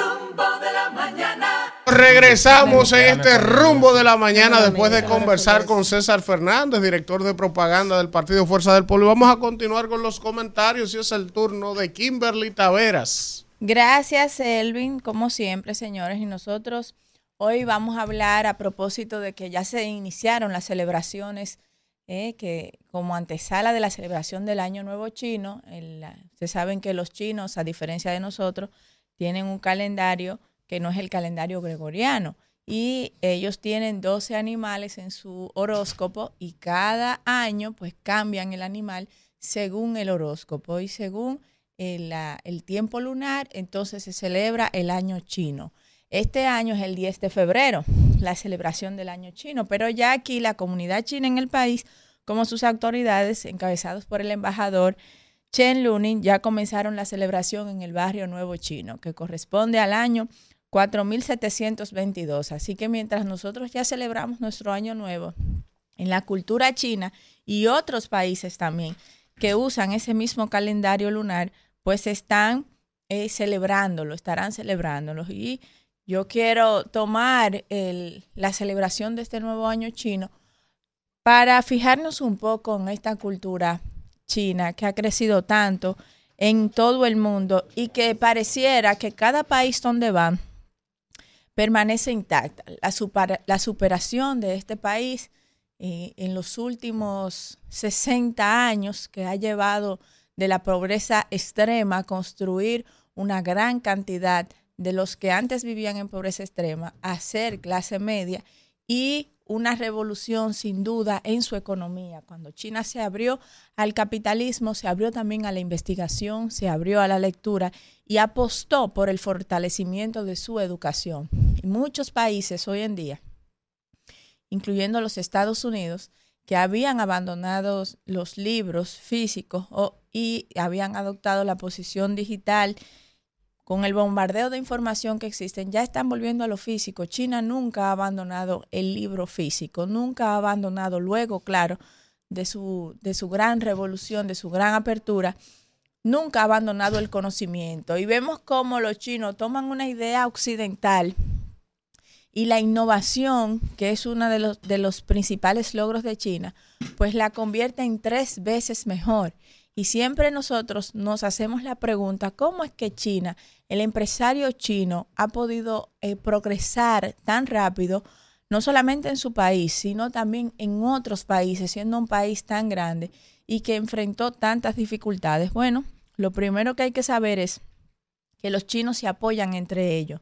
[SPEAKER 2] Regresamos en este rumbo de la mañana después de conversar con César Fernández, director de propaganda del Partido Fuerza del Pueblo. Y vamos a continuar con los comentarios y es el turno de Kimberly Taveras.
[SPEAKER 5] Gracias, Elvin, como siempre, señores. Y nosotros hoy vamos a hablar a propósito de que ya se iniciaron las celebraciones, eh, que como antesala de la celebración del Año Nuevo Chino, el- ustedes saben que los chinos, a diferencia de nosotros, tienen un calendario que no es el calendario gregoriano. Y ellos tienen 12 animales en su horóscopo y cada año pues cambian el animal según el horóscopo y según el, la- el tiempo lunar, entonces se celebra el año chino. Este año es el 10 de febrero, la celebración del año chino, pero ya aquí la comunidad china en el país, como sus autoridades, encabezados por el embajador Chen Lunin, ya comenzaron la celebración en el barrio Nuevo Chino, que corresponde al año 4722. Así que mientras nosotros ya celebramos nuestro año nuevo, en la cultura china y otros países también que usan ese mismo calendario lunar, pues están eh, celebrándolo, estarán celebrándolo. Y yo quiero tomar el- la celebración de este nuevo año chino para fijarnos un poco en esta cultura china que ha crecido tanto en todo el mundo y que pareciera que cada país donde van permanece intacta. La, la superación de este país eh, en los últimos 60 años que ha llevado de la pobreza extrema a construir una gran cantidad de los que antes vivían en pobreza extrema a ser clase media y una revolución sin duda en su economía. Cuando China se abrió al capitalismo, se abrió también a la investigación, se abrió a la lectura y apostó por el fortalecimiento de su educación. Y muchos países hoy en día, incluyendo los Estados Unidos, que habían abandonado los libros físicos y habían adoptado la posición digital con el bombardeo de información que existen, ya están volviendo a lo físico. China nunca ha abandonado el libro físico, nunca ha abandonado, luego, claro, de su, de su gran revolución, de su gran apertura, nunca ha abandonado el conocimiento. Y vemos cómo los chinos toman una idea occidental y la innovación, que es uno de los, de los principales logros de China, pues la convierte en tres veces mejor. Y siempre nosotros nos hacemos la pregunta, ¿cómo es que China, el empresario chino, ha podido eh, progresar tan rápido, no solamente en su país, sino también en otros países, siendo un país tan grande y que enfrentó tantas dificultades? Bueno, lo primero que hay que saber es que los chinos se apoyan entre ellos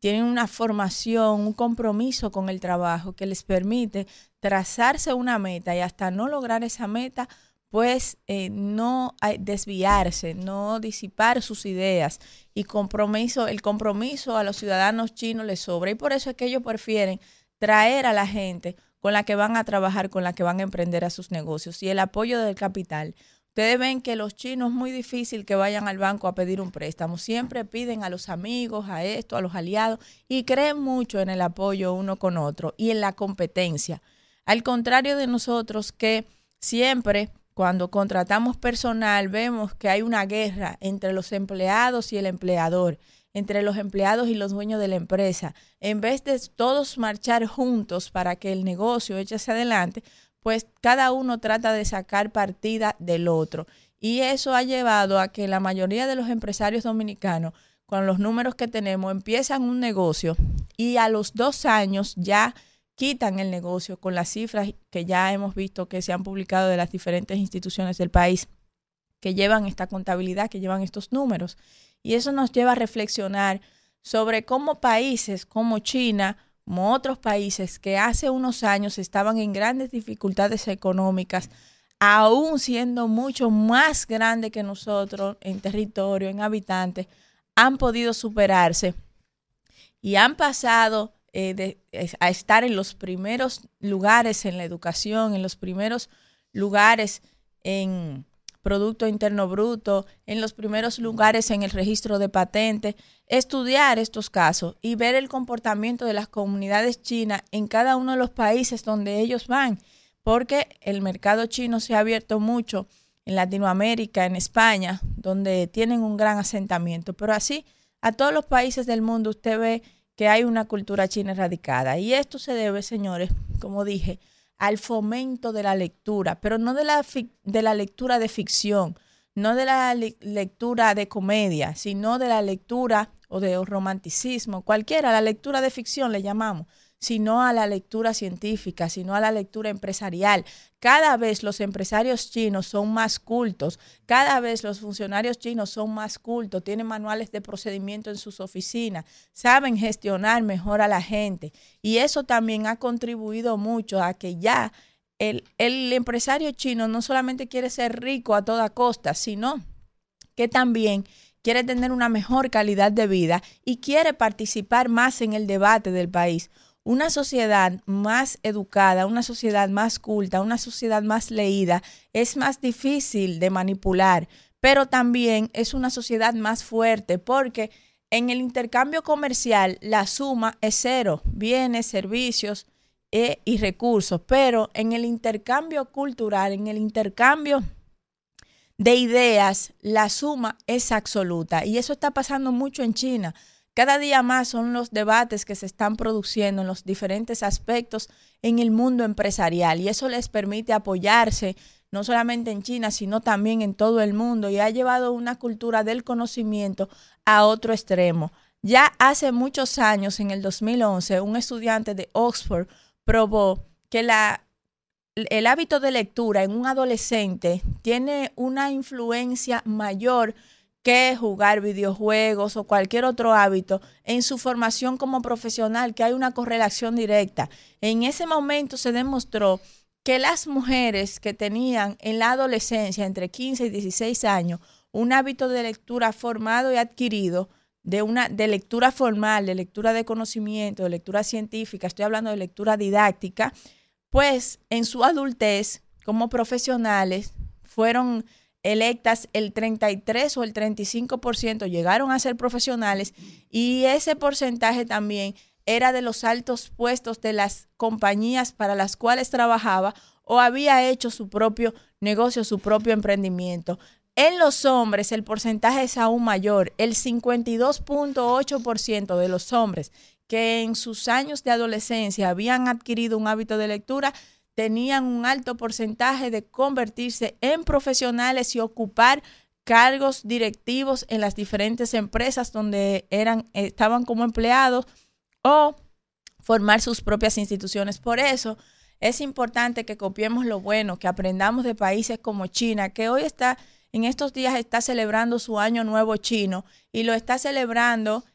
[SPEAKER 5] tienen una formación, un compromiso con el trabajo que les permite trazarse una meta y hasta no lograr esa meta, pues eh, no hay- desviarse, no disipar sus ideas y compromiso, el compromiso a los ciudadanos chinos les sobra y por eso es que ellos prefieren traer a la gente con la que van a trabajar, con la que van a emprender a sus negocios y el apoyo del capital. Ustedes ven que los chinos es muy difícil que vayan al banco a pedir un préstamo. Siempre piden a los amigos, a esto, a los aliados y creen mucho en el apoyo uno con otro y en la competencia. Al contrario de nosotros que siempre cuando contratamos personal vemos que hay una guerra entre los empleados y el empleador, entre los empleados y los dueños de la empresa. En vez de todos marchar juntos para que el negocio eche hacia adelante, pues cada uno trata de sacar partida del otro. Y eso ha llevado a que la mayoría de los empresarios dominicanos, con los números que tenemos, empiezan un negocio y a los dos años ya quitan el negocio con las cifras que ya hemos visto que se han publicado de las diferentes instituciones del país que llevan esta contabilidad, que llevan estos números. Y eso nos lleva a reflexionar sobre cómo países como China, como otros países que hace unos años estaban en grandes dificultades económicas, aún siendo mucho más grandes que nosotros en territorio, en habitantes, han podido superarse y han pasado eh, a estar en los primeros lugares en la educación, en los primeros lugares en Producto Interno Bruto, en los primeros lugares en el registro de patentes, estudiar estos casos y ver el comportamiento de las comunidades chinas en cada uno de los países donde ellos van, porque el mercado chino se ha abierto mucho en Latinoamérica, en España, donde tienen un gran asentamiento, pero así a todos los países del mundo usted ve que hay una cultura china erradicada. Y esto se debe, señores, como dije, al fomento de la lectura, pero no de la, de la lectura de ficción, no de la le- lectura de comedia, sino de la lectura o de romanticismo, cualquiera, la lectura de ficción le llamamos, sino a la lectura científica, sino a la lectura empresarial. Cada vez los empresarios chinos son más cultos, cada vez los funcionarios chinos son más cultos, tienen manuales de procedimiento en sus oficinas, saben gestionar mejor a la gente. Y eso también ha contribuido mucho a que ya el, el empresario chino no solamente quiere ser rico a toda costa, sino que también quiere tener una mejor calidad de vida y quiere participar más en el debate del país. Una sociedad más educada, una sociedad más culta, una sociedad más leída es más difícil de manipular, pero también es una sociedad más fuerte porque en el intercambio comercial la suma es cero, bienes, servicios eh, y recursos, pero en el intercambio cultural, en el intercambio de ideas, la suma es absoluta. Y eso está pasando mucho en China. Cada día más son los debates que se están produciendo en los diferentes aspectos en el mundo empresarial y eso les permite apoyarse no solamente en China, sino también en todo el mundo y ha llevado una cultura del conocimiento a otro extremo. Ya hace muchos años, en el 2011, un estudiante de Oxford probó que la, el hábito de lectura en un adolescente tiene una influencia mayor que jugar videojuegos o cualquier otro hábito en su formación como profesional, que hay una correlación directa. En ese momento se demostró que las mujeres que tenían en la adolescencia entre 15 y 16 años un hábito de lectura formado y adquirido, de una de lectura formal, de lectura de conocimiento, de lectura científica, estoy hablando de lectura didáctica, pues en su adultez como profesionales fueron electas el 33 o el 35% llegaron a ser profesionales y ese porcentaje también era de los altos puestos de las compañías para las cuales trabajaba o había hecho su propio negocio, su propio emprendimiento. En los hombres el porcentaje es aún mayor. El 52.8% de los hombres que en sus años de adolescencia habían adquirido un hábito de lectura tenían un alto porcentaje de convertirse en profesionales y ocupar cargos directivos en las diferentes empresas donde eran estaban como empleados o formar sus propias instituciones. Por eso es importante que copiemos lo bueno, que aprendamos de países como China, que hoy está, en estos días está celebrando su año nuevo chino y lo está celebrando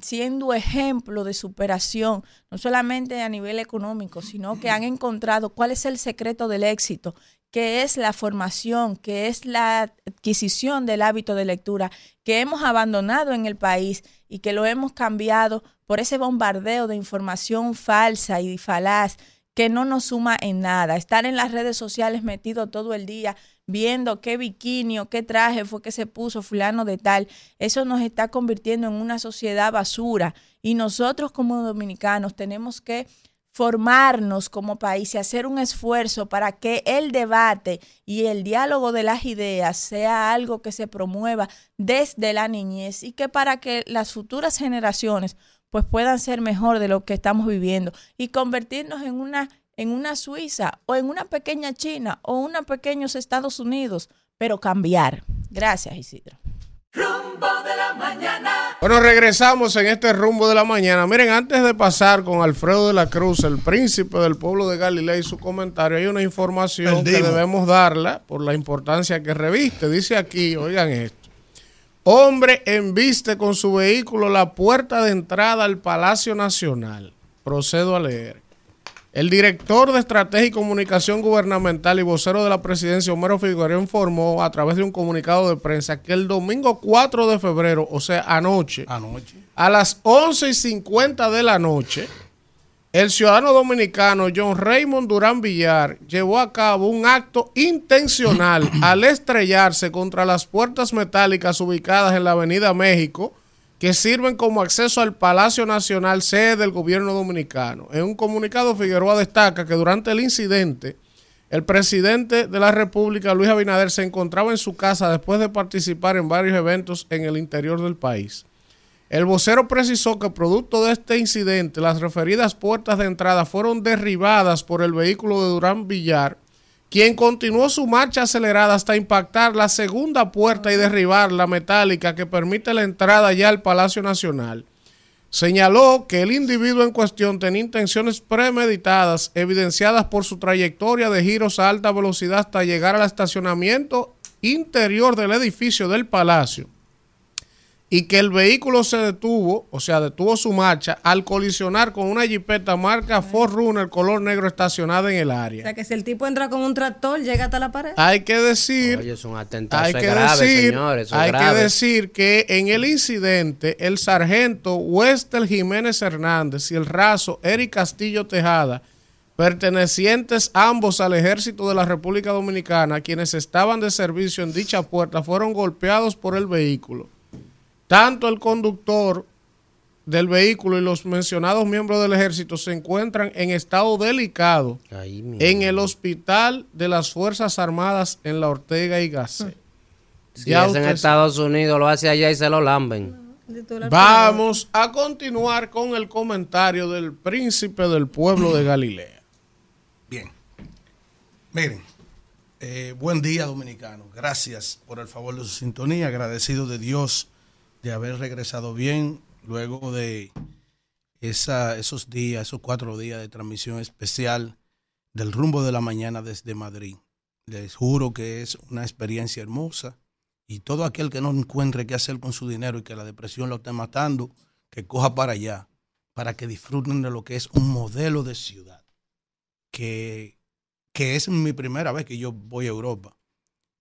[SPEAKER 5] siendo ejemplo de superación, no solamente a nivel económico, sino que han encontrado cuál es el secreto del éxito, que es la formación, que es la adquisición del hábito de lectura, que hemos abandonado en el país y que lo hemos cambiado por ese bombardeo de información falsa y falaz que no nos suma en nada. Estar en las redes sociales metido todo el día viendo qué bikini o qué traje fue que se puso fulano de tal, eso nos está convirtiendo en una sociedad basura y nosotros como dominicanos tenemos que formarnos como país y hacer un esfuerzo para que el debate y el diálogo de las ideas sea algo que se promueva desde la niñez y que para que las futuras generaciones pues puedan ser mejor de lo que estamos viviendo y convertirnos en una en una Suiza o en una pequeña China o una pequeños Estados Unidos, pero cambiar. Gracias, Isidro.
[SPEAKER 1] Rumbo de la mañana.
[SPEAKER 2] Bueno, regresamos en este rumbo de la mañana. Miren, antes de pasar con Alfredo de la Cruz, el príncipe del pueblo de Galilea y su comentario, hay una información que debemos darla por la importancia que reviste. Dice aquí, oigan esto. Hombre embiste con su vehículo la puerta de entrada al Palacio Nacional. Procedo a leer. El director de Estrategia y Comunicación Gubernamental y vocero de la presidencia, Homero Figueroa, informó a través de un comunicado de prensa que el domingo 4 de febrero, o sea, anoche, a las 11 y 50 de la noche, el ciudadano dominicano John Raymond Durán Villar llevó a cabo un acto intencional [clears throat] al estrellarse contra las puertas metálicas ubicadas en la Avenida México, que sirven como acceso al Palacio Nacional, sede del gobierno dominicano. En un comunicado, Figueroa destaca que durante el incidente, el presidente de la República, Luis Abinader, se encontraba en su casa después de participar en varios eventos en el interior del país. El vocero precisó que producto de este incidente, las referidas puertas de entrada fueron derribadas por el vehículo de Durán Villar, quien continuó su marcha acelerada hasta impactar la segunda puerta y derribar la metálica que permite la entrada ya al Palacio Nacional. Señaló que el individuo en cuestión tenía intenciones premeditadas, evidenciadas por su trayectoria de giros a alta velocidad hasta llegar al estacionamiento interior del edificio del Palacio y que el vehículo se detuvo, o sea, detuvo su marcha al colisionar con una jipeta marca Ford Runner color negro estacionada en el
[SPEAKER 4] O
[SPEAKER 2] área.
[SPEAKER 4] sea que si el tipo entra con un tractor, llega hasta la pared.
[SPEAKER 2] Hay que decir,
[SPEAKER 7] Oye, es un atentado.
[SPEAKER 2] hay que
[SPEAKER 7] grave,
[SPEAKER 2] decir,
[SPEAKER 7] señores. eso es
[SPEAKER 2] hay que decir que en el incidente el sargento Wester Jiménez Hernández y el raso Eric Castillo Tejada, pertenecientes ambos al ejército de la República Dominicana, quienes estaban de servicio en dicha puerta, fueron golpeados por el vehículo. Tanto el conductor del vehículo y los mencionados miembros del ejército se encuentran en estado delicado en el hospital de las Fuerzas Armadas en la Ortega y Gasset.
[SPEAKER 7] Si
[SPEAKER 2] Ya
[SPEAKER 7] es en
[SPEAKER 2] usted-
[SPEAKER 7] Estados Unidos, lo hace allá y se lo lamben.
[SPEAKER 2] Vamos a continuar con el comentario del príncipe del pueblo de Galilea.
[SPEAKER 6] Bien. Miren, eh, buen día dominicano. Gracias por el favor de su sintonía. Agradecido de Dios de haber regresado bien luego de esos días, esos cuatro días de transmisión especial del rumbo de la mañana desde Madrid. Les juro que es una experiencia hermosa y todo aquel que no encuentre qué hacer con su dinero y que la depresión lo esté matando, que coja para allá, para que disfruten de lo que es un modelo de ciudad, que, que es mi primera vez que yo voy a Europa.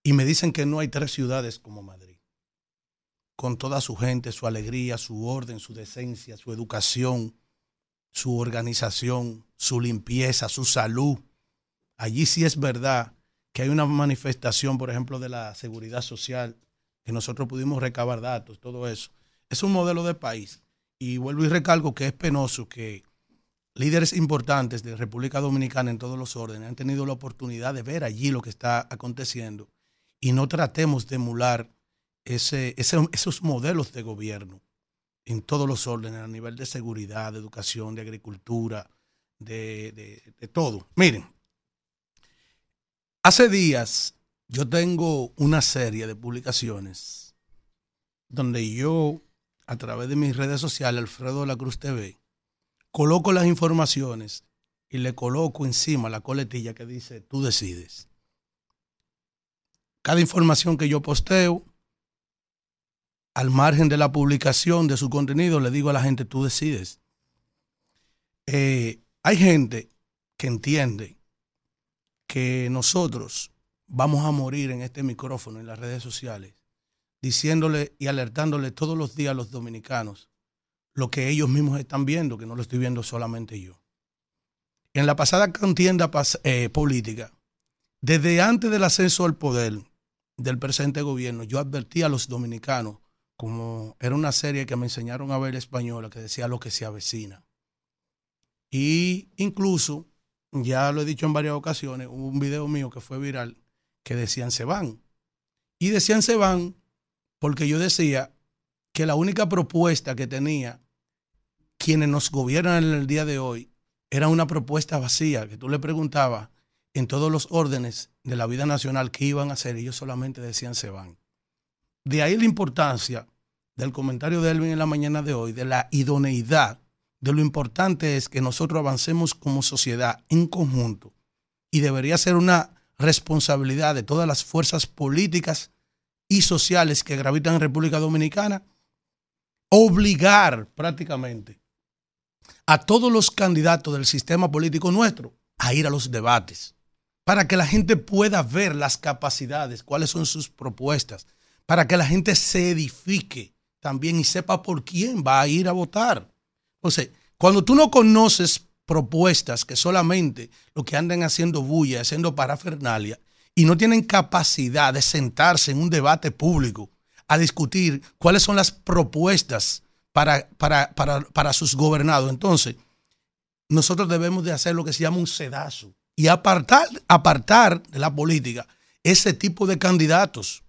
[SPEAKER 6] Y me dicen que no hay tres ciudades como Madrid, con toda su gente, su alegría, su orden, su decencia, su educación, su organización, su limpieza, su salud. Allí sí es verdad que hay una manifestación, por ejemplo, de la seguridad social, que nosotros pudimos recabar datos, todo eso. Es un modelo de país. Y vuelvo y recalco que es penoso que líderes importantes de República Dominicana en todos los órdenes han tenido la oportunidad de ver allí lo que está aconteciendo y no tratemos de emular ese, esos modelos de gobierno en todos los órdenes, a nivel de seguridad, de educación, de agricultura, de, de todo. Miren, Hace días yo tengo una serie de publicaciones donde yo, a través de mis redes sociales, Alfredo de la Cruz TV, coloco las informaciones y le coloco encima la coletilla que dice, tú decides. Cada información que yo posteo, al margen de la publicación de su contenido, le digo a la gente, tú decides. Eh, hay gente que entiende que nosotros vamos a morir en este micrófono, en las redes sociales, diciéndole y alertándole todos los días a los dominicanos lo que ellos mismos están viendo, que no lo estoy viendo solamente yo. En la pasada contienda eh, política, desde antes del ascenso al poder del presente gobierno, yo advertí a los dominicanos, como era una serie que me enseñaron a ver española, que decía lo que se avecina. Y incluso ya lo he dicho en varias ocasiones, hubo un video mío que fue viral que decían se van. Y decían se van porque yo decía que la única propuesta que tenía quienes nos gobiernan en el día de hoy era una propuesta vacía, que tú le preguntabas en todos los órdenes de la vida nacional qué iban a hacer, ellos solamente decían se van. De ahí la importancia del comentario de Elvin en la mañana de hoy, de la idoneidad de lo importante es que nosotros avancemos como sociedad en conjunto. Y debería ser una responsabilidad de todas las fuerzas políticas y sociales que gravitan en República Dominicana obligar prácticamente a todos los candidatos del sistema político nuestro a ir a los debates para que la gente pueda ver las capacidades, cuáles son sus propuestas, para que la gente se edifique también y sepa por quién va a ir a votar. Entonces, cuando tú no conoces propuestas que solamente lo que andan haciendo bulla, haciendo parafernalia, y no tienen capacidad de sentarse en un debate público a discutir cuáles son las propuestas para, para, para, para sus gobernados, entonces nosotros debemos de hacer lo que se llama un sedazo y apartar, apartar de la política ese tipo de candidatos.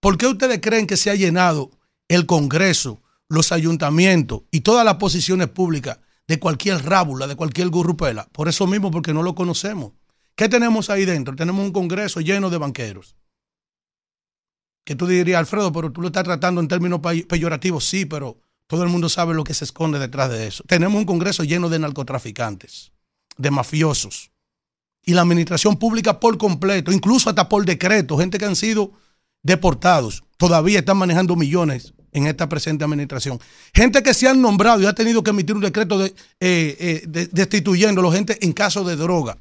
[SPEAKER 6] ¿Por qué ustedes creen que se ha llenado el Congreso los ayuntamientos y todas las posiciones públicas de cualquier rábula, de cualquier gurrupela. Por eso mismo, porque no lo conocemos. ¿Qué tenemos ahí dentro? Tenemos un congreso lleno de banqueros. Que tú dirías, Alfredo, pero tú lo estás tratando en términos peyorativos. Sí, pero todo el mundo sabe lo que se esconde detrás de eso. Tenemos un congreso lleno de narcotraficantes, de mafiosos. Y la administración pública por completo, incluso hasta por decreto, gente que han sido deportados, todavía están manejando millones en esta presente administración. Gente que se han nombrado y ha tenido que emitir un decreto de, eh, eh, gente en caso de droga.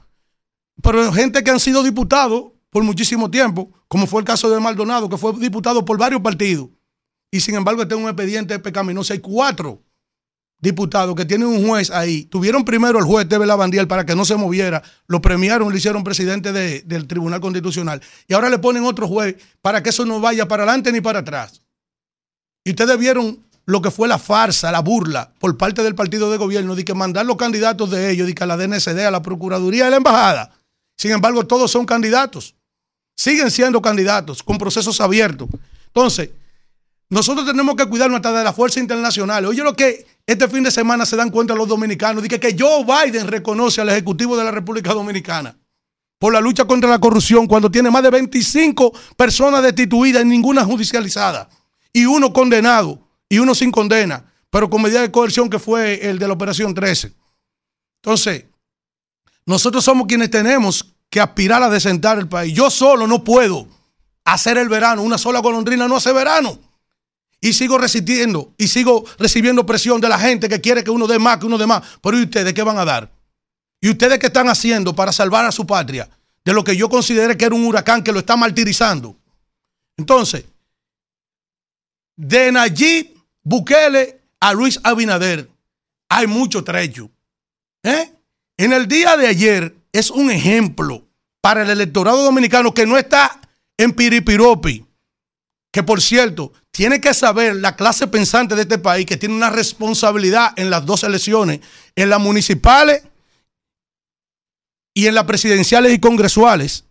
[SPEAKER 6] Pero gente que han sido diputados por muchísimo tiempo, como fue el caso de Maldonado, que fue diputado por varios partidos. Y sin embargo, está en un expediente pecaminoso. Hay cuatro diputados que tienen un juez ahí. Tuvieron primero el juez Teve Lavandiel para que no se moviera. Lo premiaron, le hicieron presidente del Tribunal Constitucional. Y ahora le ponen otro juez para que eso no vaya para adelante ni para atrás. Y ustedes vieron lo que fue la farsa, la burla por parte del partido de gobierno de que mandar los candidatos de ellos, de que a la DNCD, a la Procuraduría a la Embajada. Sin embargo, todos son candidatos. Siguen siendo candidatos con procesos abiertos. Entonces, Nosotros tenemos que cuidarnos hasta de la fuerza internacional. Oye, lo que este fin de semana se dan cuenta los dominicanos, de que, Joe Biden reconoce al Ejecutivo de la República Dominicana por la lucha contra la corrupción cuando tiene más de 25 personas destituidas y ninguna judicializada. Y uno condenado y uno sin condena, pero con medida de coerción que fue el de la Operación 13. Entonces, nosotros somos quienes tenemos que aspirar a desentar el país. Yo solo no puedo hacer el verano. Una sola golondrina no hace verano. Y sigo resistiendo y sigo recibiendo presión de la gente que quiere que uno dé más, que uno dé más. Pero ¿y ustedes qué van a dar? ¿Y ustedes qué están haciendo para salvar a su patria de lo que yo considere que era un huracán que lo está martirizando? Entonces, de Nayib Bukele a Luis Abinader hay mucho trecho. ¿Eh? En el día de ayer es un ejemplo para el electorado dominicano que no está en piripiropi, que por cierto, tiene que saber la clase pensante de este país que tiene una responsabilidad en las dos elecciones, en las municipales y en las presidenciales y congresuales.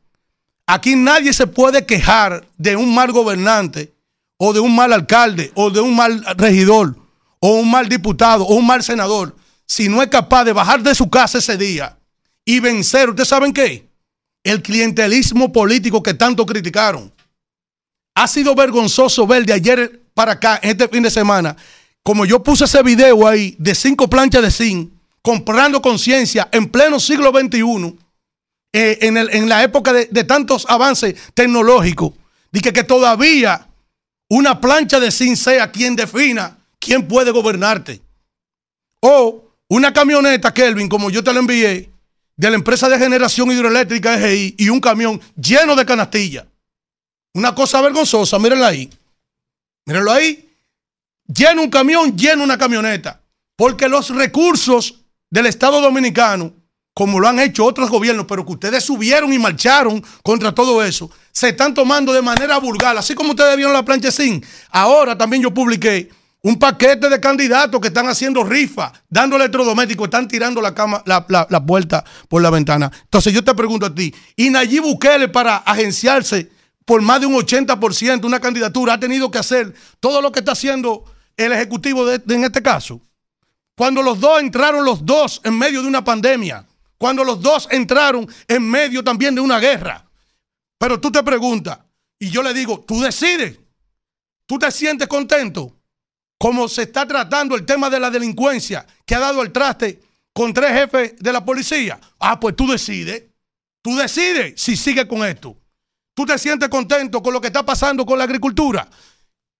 [SPEAKER 6] Aquí nadie se puede quejar de un mal gobernante o de un mal alcalde o de un mal regidor o un mal diputado o un mal senador si no es capaz de bajar de su casa ese día y vencer, ¿ustedes saben qué? El clientelismo político que tanto criticaron. Ha sido vergonzoso ver de ayer para acá, este fin de semana, como yo puse ese video ahí de cinco planchas de zinc, comprando conciencia en pleno siglo XXI, eh, en, el- en la época de, tantos avances tecnológicos, que, que todavía una plancha de zinc sea quien defina quién puede gobernarte. O una camioneta, Kelvin, como yo te la envié, de la empresa de generación hidroeléctrica EGI y un camión lleno de canastillas. Una cosa vergonzosa, mírenla ahí. Mírenlo ahí. Lleno un camión, lleno una camioneta. Porque los recursos del Estado Dominicano, como lo han hecho otros gobiernos, pero que ustedes subieron y marcharon contra todo eso, se están tomando de manera vulgar. Así como ustedes vieron la plancha zinc. Ahora también yo publiqué un paquete de candidatos que están haciendo rifa, dando electrodomésticos, están tirando la, cama, la, la- la puerta por la ventana. Entonces yo te pregunto a ti, ¿y Nayib Bukele para agenciarse por más de un 80% una candidatura ha tenido que hacer todo lo que está haciendo el Ejecutivo en este caso? Cuando los dos entraron los dos en medio de una pandemia, cuando los dos entraron en medio también de una guerra. Pero tú te preguntas, y yo le digo, tú decides, tú te sientes contento como se está tratando el tema de la delincuencia que ha dado el traste con tres jefes de la policía. Ah, pues tú decides, tú decides si sigue con esto. Tú te sientes contento con lo que está pasando con la agricultura.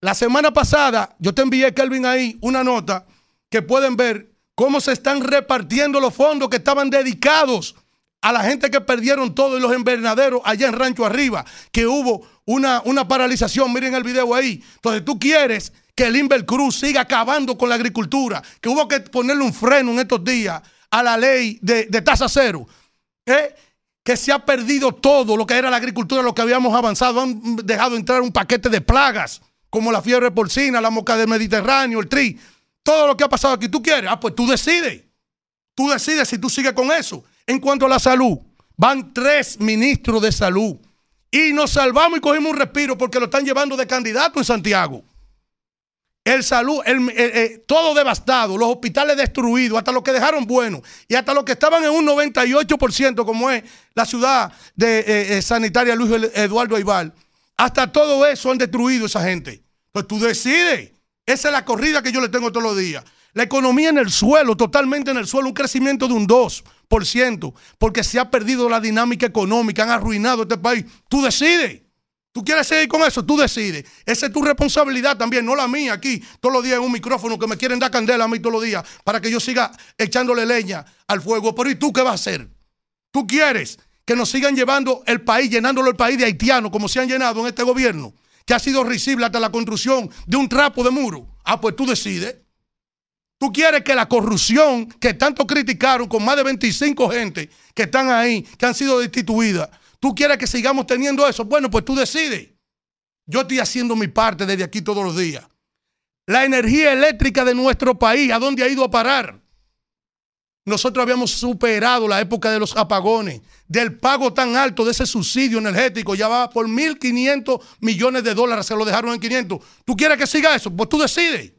[SPEAKER 6] La semana pasada yo te envié, Kelvin, ahí una nota que pueden ver cómo se están repartiendo los fondos que estaban dedicados a la gente que perdieron todo y los invernaderos allá en Rancho Arriba, que hubo una, una paralización, miren el video ahí. Entonces tú quieres que el Inver Cruz siga acabando con la agricultura, que hubo que ponerle un freno en estos días a la ley de, de tasa cero. ¿eh? Que se ha perdido todo lo que era la agricultura, lo que habíamos avanzado. Han dejado entrar un paquete de plagas, como la fiebre porcina, la moca del Mediterráneo, el tri. Todo lo que ha pasado aquí, ¿tú quieres? Ah, pues tú decides. Tú decides si tú sigues con eso. En cuanto a la salud, van tres ministros de salud. Y nos salvamos y cogimos un respiro porque lo están llevando de candidato en Santiago. El salud, el- eh, eh, todo devastado, los hospitales destruidos, hasta los que dejaron buenos y hasta los que estaban en un 98%, como es la ciudad de, eh, sanitaria Luis Eduardo Aibar. Hasta todo eso han destruido esa gente. Pues tú decides. Esa es la corrida que yo le tengo todos los días. La economía en el suelo, totalmente en el suelo, un crecimiento de un 2%, porque se ha perdido la dinámica económica, han arruinado este país. Tú decides. ¿Tú quieres seguir con eso? Tú decides. Esa es tu responsabilidad también, no la mía aquí, todos los días en un micrófono que me quieren dar candela a mí todos los días para que yo siga echándole leña al fuego. Pero ¿y tú qué vas a hacer? ¿Tú quieres que nos sigan llevando el país, llenándolo el país de haitianos como se han llenado en este gobierno? Que ha sido risible hasta la construcción de un trapo de muro. Ah, pues tú decides. Tú quieres que la corrupción que tanto criticaron con más de 25 gente que están ahí, que han sido destituidas, tú quieres que sigamos teniendo eso. Bueno, pues tú decides. Yo estoy haciendo mi parte desde aquí todos los días. La energía eléctrica de nuestro país, ¿a dónde ha ido a parar? nosotros habíamos superado la época de los apagones, del pago tan alto de ese subsidio energético, ya va por 1.500 millones de dólares, se lo dejaron en 500. ¿Tú quieres que siga eso? Pues tú decides.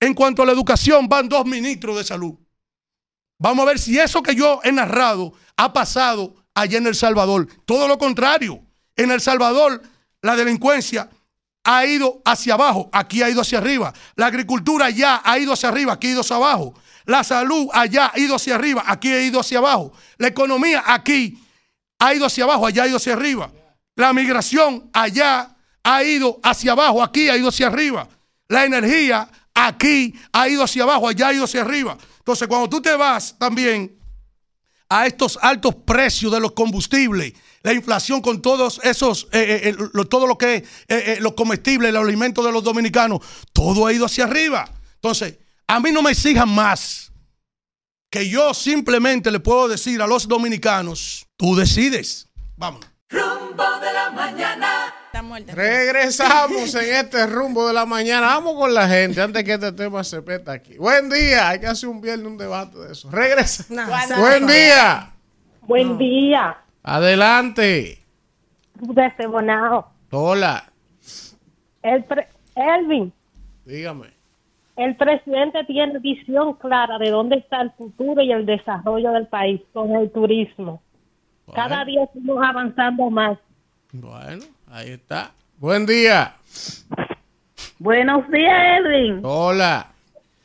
[SPEAKER 6] En cuanto a la educación, van dos ministros de salud. Vamos a ver si eso que yo he narrado ha pasado allá en El Salvador. Todo lo contrario. En El Salvador, la delincuencia ha ido hacia abajo, aquí ha ido hacia arriba. La agricultura allá ha ido hacia arriba, aquí ha ido hacia abajo. La salud allá ha ido hacia arriba, aquí ha ido hacia abajo. La economía aquí ha ido hacia abajo, allá ha ido hacia arriba. La migración allá ha ido hacia abajo, aquí ha ido hacia arriba. La energía aquí ha ido hacia abajo, allá ha ido hacia arriba. Entonces, cuando tú te vas también a estos altos precios de los combustibles, la inflación con todos esos, eh, eh, todo lo que es eh, los comestibles, los alimentos de los dominicanos, todo ha ido hacia arriba. Entonces, a mí no me exijan más que yo simplemente le puedo decir a los dominicanos, tú decides. Vamos.
[SPEAKER 1] Rumbo de la mañana.
[SPEAKER 2] Regresamos [laughs] en este rumbo de la mañana. Vamos con la gente antes que este tema se peta aquí. Buen día. Hay que hacer un viernes un debate de eso. Regresa. Buen día.
[SPEAKER 24] Buen día,
[SPEAKER 2] Adelante.
[SPEAKER 24] desde Bonao.
[SPEAKER 2] Hola.
[SPEAKER 24] El pre- Elvin,
[SPEAKER 2] Dígame.
[SPEAKER 24] el presidente tiene visión clara de dónde está el futuro y el desarrollo del país con el turismo. Cada día estamos avanzando más.
[SPEAKER 2] Bueno, ahí está. Buen día.
[SPEAKER 24] Buenos días, Elvin.
[SPEAKER 2] Hola.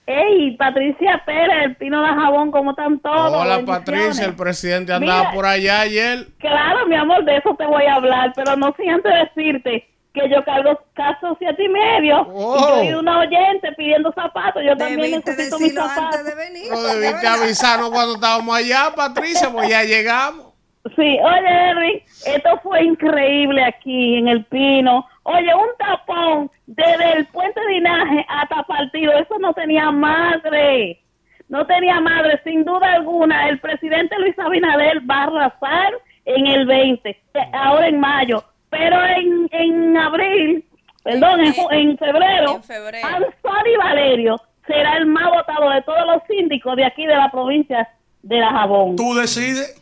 [SPEAKER 24] Hey, Patricia Pérez, el Pino de Jabón, ¿cómo están todos?
[SPEAKER 2] Hola. Patricia. El presidente andaba
[SPEAKER 24] Mira,
[SPEAKER 2] por allá ayer.
[SPEAKER 24] Claro, mi amor, de eso te voy a hablar, pero no sin antes decirte que yo cargo caso siete y medio y yo he ido una oyente pidiendo zapatos, yo también necesito mis zapatos.
[SPEAKER 2] No debiste avisarnos cuando estábamos allá, Patricia, pues ya llegamos.
[SPEAKER 24] Sí, oye, Henry, esto fue increíble aquí en El Pino. Oye, un tapón desde el puente de Linaje hasta partido, eso no tenía madre. No tenía madre, sin duda alguna. El presidente Luis Abinader va a arrasar en el 20, eh, ahora en mayo. Pero en, en abril, perdón, en, ju- en febrero, Anzoni Valerio será el más votado de todos los síndicos de aquí de la provincia de La Jabón.
[SPEAKER 6] Tú decides.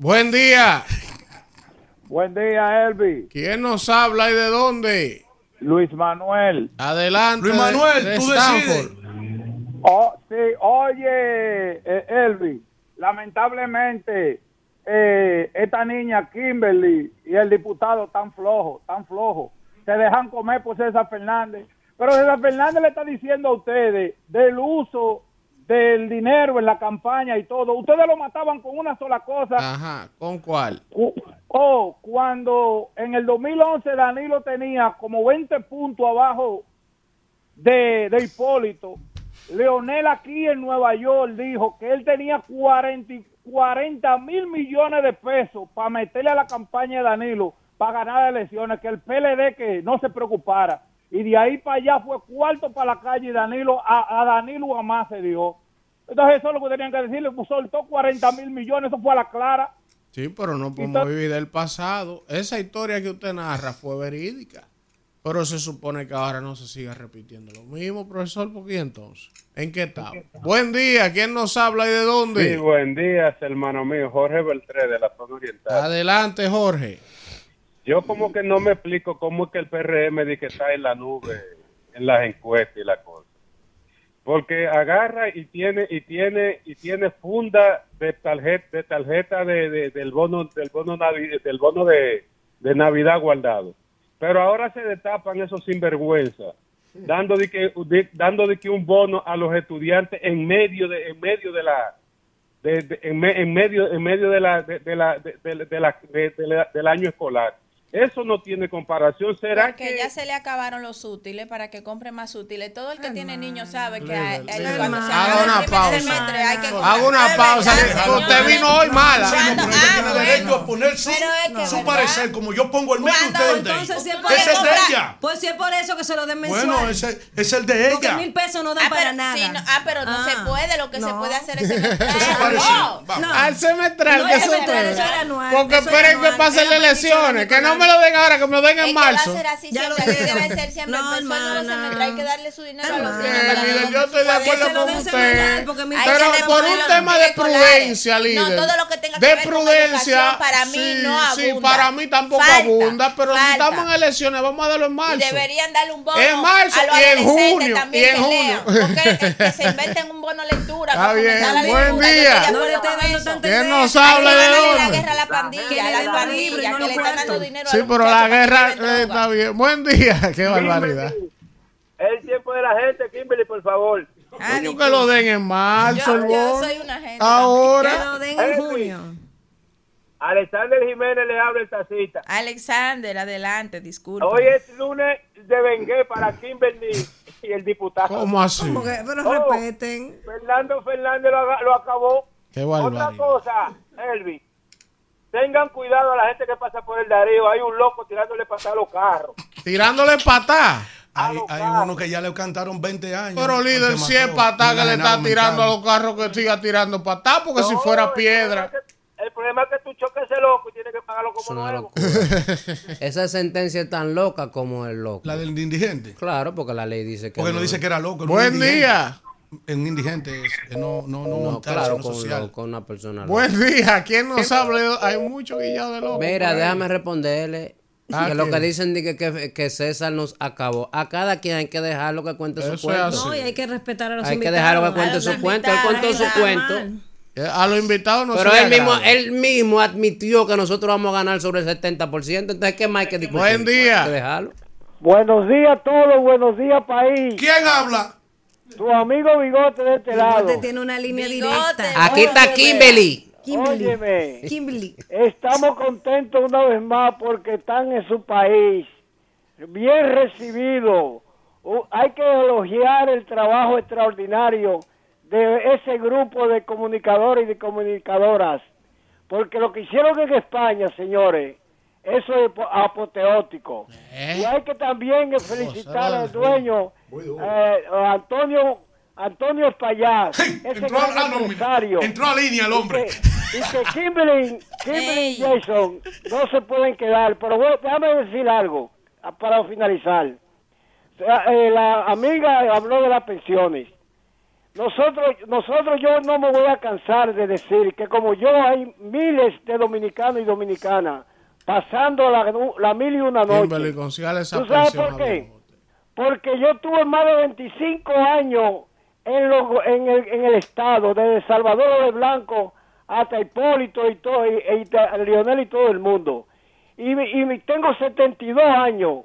[SPEAKER 2] Buen día.
[SPEAKER 25] Buen día, Elvi.
[SPEAKER 2] ¿Quién nos habla y de dónde?
[SPEAKER 25] Luis Manuel.
[SPEAKER 2] Adelante.
[SPEAKER 25] Luis Manuel,
[SPEAKER 2] de- de
[SPEAKER 25] tú
[SPEAKER 2] Stanford.
[SPEAKER 25] Oh, sí, oye, eh, Elvi, lamentablemente eh, esta niña Kimberly y el diputado tan flojo, tan flojo, se dejan comer por César Fernández. Pero César Fernández le está diciendo a ustedes del uso del dinero en la campaña y todo. Ustedes lo mataban con una sola cosa.
[SPEAKER 2] Ajá, ¿con cuál?
[SPEAKER 25] Oh, cuando en el 2011 Danilo tenía como 20 puntos abajo de, de Hipólito, Leonel aquí en Nueva York dijo que él tenía 40, y- 40 mil millones de pesos para meterle a la campaña de Danilo para ganar las elecciones, que el PLD que no se preocupara. Y de ahí para allá fue cuarto para la calle y Danilo, a, a Danilo jamás se dio. Entonces eso es lo que tenían que decirle, pues soltó 40 mil millones, eso fue a la clara.
[SPEAKER 2] Sí, pero no podemos vivir del pasado. Esa historia que usted narra fue verídica. Pero se supone que ahora no se siga repitiendo lo mismo, profesor. ¿Por qué entonces? ¿En qué estamos? Buen día. ¿Quién nos habla y de dónde?
[SPEAKER 26] Sí, buen día, hermano mío, Jorge Beltré de la zona oriental.
[SPEAKER 2] Adelante, Jorge.
[SPEAKER 26] Yo como que no me explico cómo es que el PRM dice que está en la nube en las encuestas y la cosa. Porque agarra y tiene y tiene y tiene funda de tarjeta de tarjeta de, de- del bono del bono del bono de, Navidad guardado. Pero ahora se destapan esos sinvergüenza dando de que de- dando de que un bono a los estudiantes en medio de en medio de la de- en, me- en medio en medio de la- de- de la- del año escolar eso no tiene comparación será
[SPEAKER 5] Porque
[SPEAKER 26] que
[SPEAKER 5] ya se le acabaron los útiles para que compre más útiles. Todo el que tiene niños sabe que a-
[SPEAKER 2] Lele.
[SPEAKER 5] cuando se
[SPEAKER 2] Haga una
[SPEAKER 5] el
[SPEAKER 2] pausa.
[SPEAKER 5] semestre hay que
[SPEAKER 2] Haga una pausa.
[SPEAKER 5] Verdad,
[SPEAKER 2] Usted vino hoy mala.
[SPEAKER 5] Cuando-
[SPEAKER 6] Pero
[SPEAKER 5] ah,
[SPEAKER 6] ella tiene
[SPEAKER 5] bueno.
[SPEAKER 6] derecho a poner su,
[SPEAKER 5] Pero es que,
[SPEAKER 6] su parecer, como yo pongo el mío,
[SPEAKER 5] Cuando-
[SPEAKER 6] ustedes
[SPEAKER 4] Entonces, si es
[SPEAKER 6] de. Ese es de ella.
[SPEAKER 4] pues si es por eso que se lo den mensual.
[SPEAKER 6] Bueno, ese es el de
[SPEAKER 4] Porque
[SPEAKER 6] ella.
[SPEAKER 4] mil pesos no dan
[SPEAKER 5] Ah,
[SPEAKER 4] para
[SPEAKER 5] pero,
[SPEAKER 4] nada.
[SPEAKER 5] sí, no, ah, pero no se puede. Lo que se
[SPEAKER 4] No.
[SPEAKER 5] puede hacer es [laughs] semestral. No.
[SPEAKER 2] Al semestral,
[SPEAKER 4] No
[SPEAKER 2] eso
[SPEAKER 4] semestral,
[SPEAKER 2] te-
[SPEAKER 4] eso era anual,
[SPEAKER 2] Porque esperen que pasen las
[SPEAKER 4] el
[SPEAKER 2] elecciones, que no me me lo den ahora, que me lo den
[SPEAKER 5] Es
[SPEAKER 2] en
[SPEAKER 5] que va a
[SPEAKER 2] marzo.
[SPEAKER 5] ser así
[SPEAKER 4] Ya
[SPEAKER 5] siempre, debe ser siempre.
[SPEAKER 4] No,
[SPEAKER 5] persona no meterá, hay que darle su dinero a los
[SPEAKER 4] Hermana.
[SPEAKER 5] niños. Para
[SPEAKER 2] líder,
[SPEAKER 5] que
[SPEAKER 2] yo estoy de
[SPEAKER 5] no-
[SPEAKER 2] acuerdo con usted. Pero por un tema
[SPEAKER 5] en
[SPEAKER 2] de prudencia,
[SPEAKER 5] No,
[SPEAKER 2] líder.
[SPEAKER 5] todo lo que tenga que
[SPEAKER 2] de
[SPEAKER 5] ver con
[SPEAKER 2] prudencia.
[SPEAKER 5] educación para mí
[SPEAKER 2] sí,
[SPEAKER 5] no
[SPEAKER 2] Sí,
[SPEAKER 5] abunda.
[SPEAKER 2] para mí tampoco abunda, pero si estamos en elecciones, vamos a darlo en marzo.
[SPEAKER 5] deberían darle un bono
[SPEAKER 2] En marzo
[SPEAKER 5] a los
[SPEAKER 2] y en
[SPEAKER 5] adolescentes
[SPEAKER 2] junio,
[SPEAKER 5] también
[SPEAKER 2] y en
[SPEAKER 5] que
[SPEAKER 2] junio.
[SPEAKER 5] lean. Porque que se [laughs] inventen un
[SPEAKER 2] Está bien, buen día. ¿Quién nos
[SPEAKER 5] que
[SPEAKER 2] habla de
[SPEAKER 5] ganarle la
[SPEAKER 2] dónde?
[SPEAKER 5] guerra a la
[SPEAKER 4] Que
[SPEAKER 5] pandilla, la
[SPEAKER 4] los
[SPEAKER 5] pandilla, que le están dando dinero a
[SPEAKER 2] Sí, pero la
[SPEAKER 5] que
[SPEAKER 2] guerra está bien. Buen día, qué barbaridad.
[SPEAKER 20] El tiempo de la gente, Kimberly, por favor.
[SPEAKER 2] Coño, que lo den en marzo,
[SPEAKER 5] Yo, soy una gente.
[SPEAKER 4] Que
[SPEAKER 2] Ahora.
[SPEAKER 4] lo den en junio.
[SPEAKER 20] Alexander Jiménez le habla el tacita.
[SPEAKER 5] Alexander, adelante, disculpa.
[SPEAKER 20] Hoy es lunes de vengué para Kimberly y el diputado.
[SPEAKER 2] ¿Cómo así?
[SPEAKER 4] Como que- pero
[SPEAKER 20] Oh.
[SPEAKER 4] respeten.
[SPEAKER 20] Fernando Fernández lo, lo acabó.
[SPEAKER 2] Qué
[SPEAKER 20] Otra cosa, Elvi. Tengan cuidado a la gente que pasa por el Darío. Hay un loco tirándole patada a los carros. [laughs]
[SPEAKER 2] Tirándole patá.
[SPEAKER 6] Hay, hay uno que ya le cantaron 20 años.
[SPEAKER 2] Pero líder, si es
[SPEAKER 6] un
[SPEAKER 2] que le está tirando a los carros, que siga tirando patá, porque si fuera piedra.
[SPEAKER 20] problema es que- El problema es que tú choques ese loco y tienes que pagarlo
[SPEAKER 7] Es
[SPEAKER 20] como
[SPEAKER 7] una
[SPEAKER 20] nuevo.
[SPEAKER 7] locura. [laughs] Esa sentencia es tan loca como el loco.
[SPEAKER 6] La del indigente.
[SPEAKER 7] Claro, porque la ley dice que.
[SPEAKER 6] Porque no dice que era loco. era
[SPEAKER 2] Buen día.
[SPEAKER 6] Un indigente es eh, no, no, no,
[SPEAKER 7] No, claro, con,
[SPEAKER 6] social.
[SPEAKER 7] lo- con una persona. loca.
[SPEAKER 2] Buen día. ¿Quién nos habla? Hay mucho guillado de loco.
[SPEAKER 7] Mira, déjame responderle.
[SPEAKER 2] Ah,
[SPEAKER 7] que lo que dicen de que, que, que César nos acabó. A cada quien hay que dejarlo que cuente
[SPEAKER 2] Eso
[SPEAKER 7] su
[SPEAKER 2] es
[SPEAKER 7] cuento.
[SPEAKER 4] No, y hay que respetar a los
[SPEAKER 7] Hay que
[SPEAKER 4] invitados.
[SPEAKER 7] dejarlo que cuente su cuento. Él contó su cuento.
[SPEAKER 2] Eh, A los invitados no
[SPEAKER 7] Pero
[SPEAKER 2] se
[SPEAKER 7] él
[SPEAKER 2] le
[SPEAKER 7] mismo, él mismo admitió que nosotros vamos a ganar sobre el 70%. Entonces, ¿qué más hay que discutir?
[SPEAKER 2] Buen día.
[SPEAKER 7] Que dejarlo.
[SPEAKER 27] Buenos días a todos, buenos días país.
[SPEAKER 6] ¿Quién habla?
[SPEAKER 27] Tu amigo Bigote de este lado.
[SPEAKER 4] Bigote tiene una línea
[SPEAKER 5] Bigote.
[SPEAKER 4] directa.
[SPEAKER 7] Aquí está Kimberly.
[SPEAKER 4] Kimberly.
[SPEAKER 27] Óyeme,
[SPEAKER 4] Kimberly.
[SPEAKER 27] estamos contentos una vez más porque están en su país. Bien recibido. Uh, hay que elogiar el trabajo extraordinario de ese grupo de comunicadores y de comunicadoras. Porque lo que hicieron en España, señores, eso es po- apoteótico. Y hay que también felicitar al dueño, eh, Antonio Antonio Espallar, ese
[SPEAKER 6] Entró
[SPEAKER 27] gran
[SPEAKER 6] a la nómina.
[SPEAKER 27] empresario.
[SPEAKER 6] Entró a línea el hombre.
[SPEAKER 27] Y que Kimberly, Kimberly y Jason no se pueden quedar. Pero bueno, déjame decir algo ah, para finalizar. Eh, la amiga habló de las pensiones. Nosotros, nosotros yo no me voy a cansar de decir que como yo hay miles de dominicanos y dominicanas pasando la, la mil y una noche.
[SPEAKER 2] Kimberly,
[SPEAKER 27] ¿Tú sabes por qué? Porque yo tuve más de 25 años en, los- en, el, en el estado, desde Salvador de Blanco hasta Hipólito y todo, y, y ta- Lionel y todo el mundo. Y, y tengo 72 años.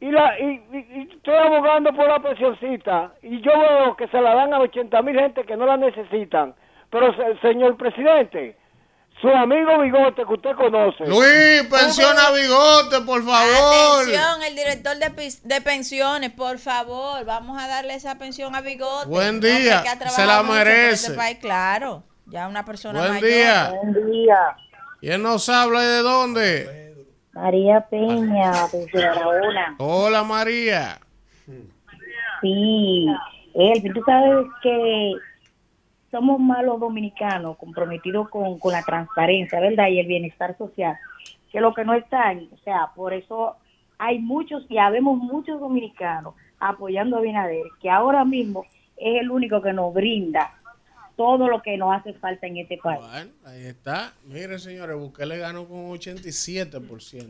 [SPEAKER 27] Y, la, y, y- y estoy abogando por la pensioncita. Y yo veo que se la dan a 80 mil gente que no la necesitan. Pero, se- señor presidente, su amigo Bigote que usted conoce.
[SPEAKER 2] Luis, pensiona a Bigote, por favor.
[SPEAKER 5] Atención, el director de, de pensiones, por favor, vamos a darle esa pensión a Bigote.
[SPEAKER 2] Buen día,
[SPEAKER 5] que ha
[SPEAKER 2] se la merece.
[SPEAKER 5] este país, claro, ya una persona
[SPEAKER 2] Buen
[SPEAKER 5] mayor.
[SPEAKER 2] día.
[SPEAKER 10] Buen día.
[SPEAKER 2] ¿Quién nos habla y de dónde?
[SPEAKER 10] María Peña, desde Barahona.
[SPEAKER 2] Hola, María.
[SPEAKER 10] Sí, Elvin, tú sabes que somos malos dominicanos comprometidos con, con la transparencia, ¿verdad? Y el bienestar social, que lo que no están, o sea, por eso hay muchos y habemos muchos dominicanos apoyando a Binader, que ahora mismo es el único que nos brinda todo lo que nos hace falta en este país.
[SPEAKER 2] Bueno, ahí está. Mire, señores, Bukele ganó con un 87%.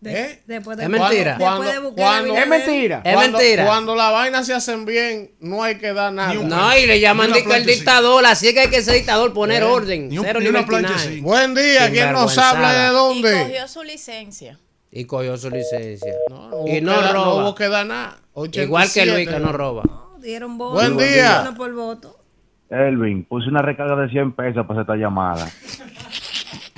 [SPEAKER 4] De-
[SPEAKER 2] ¿Eh?
[SPEAKER 4] Después de
[SPEAKER 7] Es mentira.
[SPEAKER 4] Después de
[SPEAKER 2] Cuando-.
[SPEAKER 28] Es mentira.
[SPEAKER 7] Es mentira.
[SPEAKER 2] Cuando la vaina se hacen bien, no hay que dar nada.
[SPEAKER 6] Un-
[SPEAKER 7] No, y le llaman el dictador, así es que hay que ser dictador, poner
[SPEAKER 2] Bien.
[SPEAKER 7] orden.
[SPEAKER 6] Ni un-
[SPEAKER 7] cero
[SPEAKER 6] ni una.
[SPEAKER 2] Buen día, ¿quién nos habla y de
[SPEAKER 5] Y
[SPEAKER 2] dónde?
[SPEAKER 5] cogió su licencia.
[SPEAKER 7] Y cogió su licencia.
[SPEAKER 2] No, no
[SPEAKER 7] y no
[SPEAKER 2] dar-
[SPEAKER 7] roba.
[SPEAKER 2] No hubo que dar nada.
[SPEAKER 7] Igual que Luis,
[SPEAKER 2] 87.
[SPEAKER 7] que no roba.
[SPEAKER 4] Dieron voto.
[SPEAKER 2] Buen día.
[SPEAKER 4] Por voto.
[SPEAKER 29] Elvin, puse una recarga de 100 pesos para hacer esta llamada.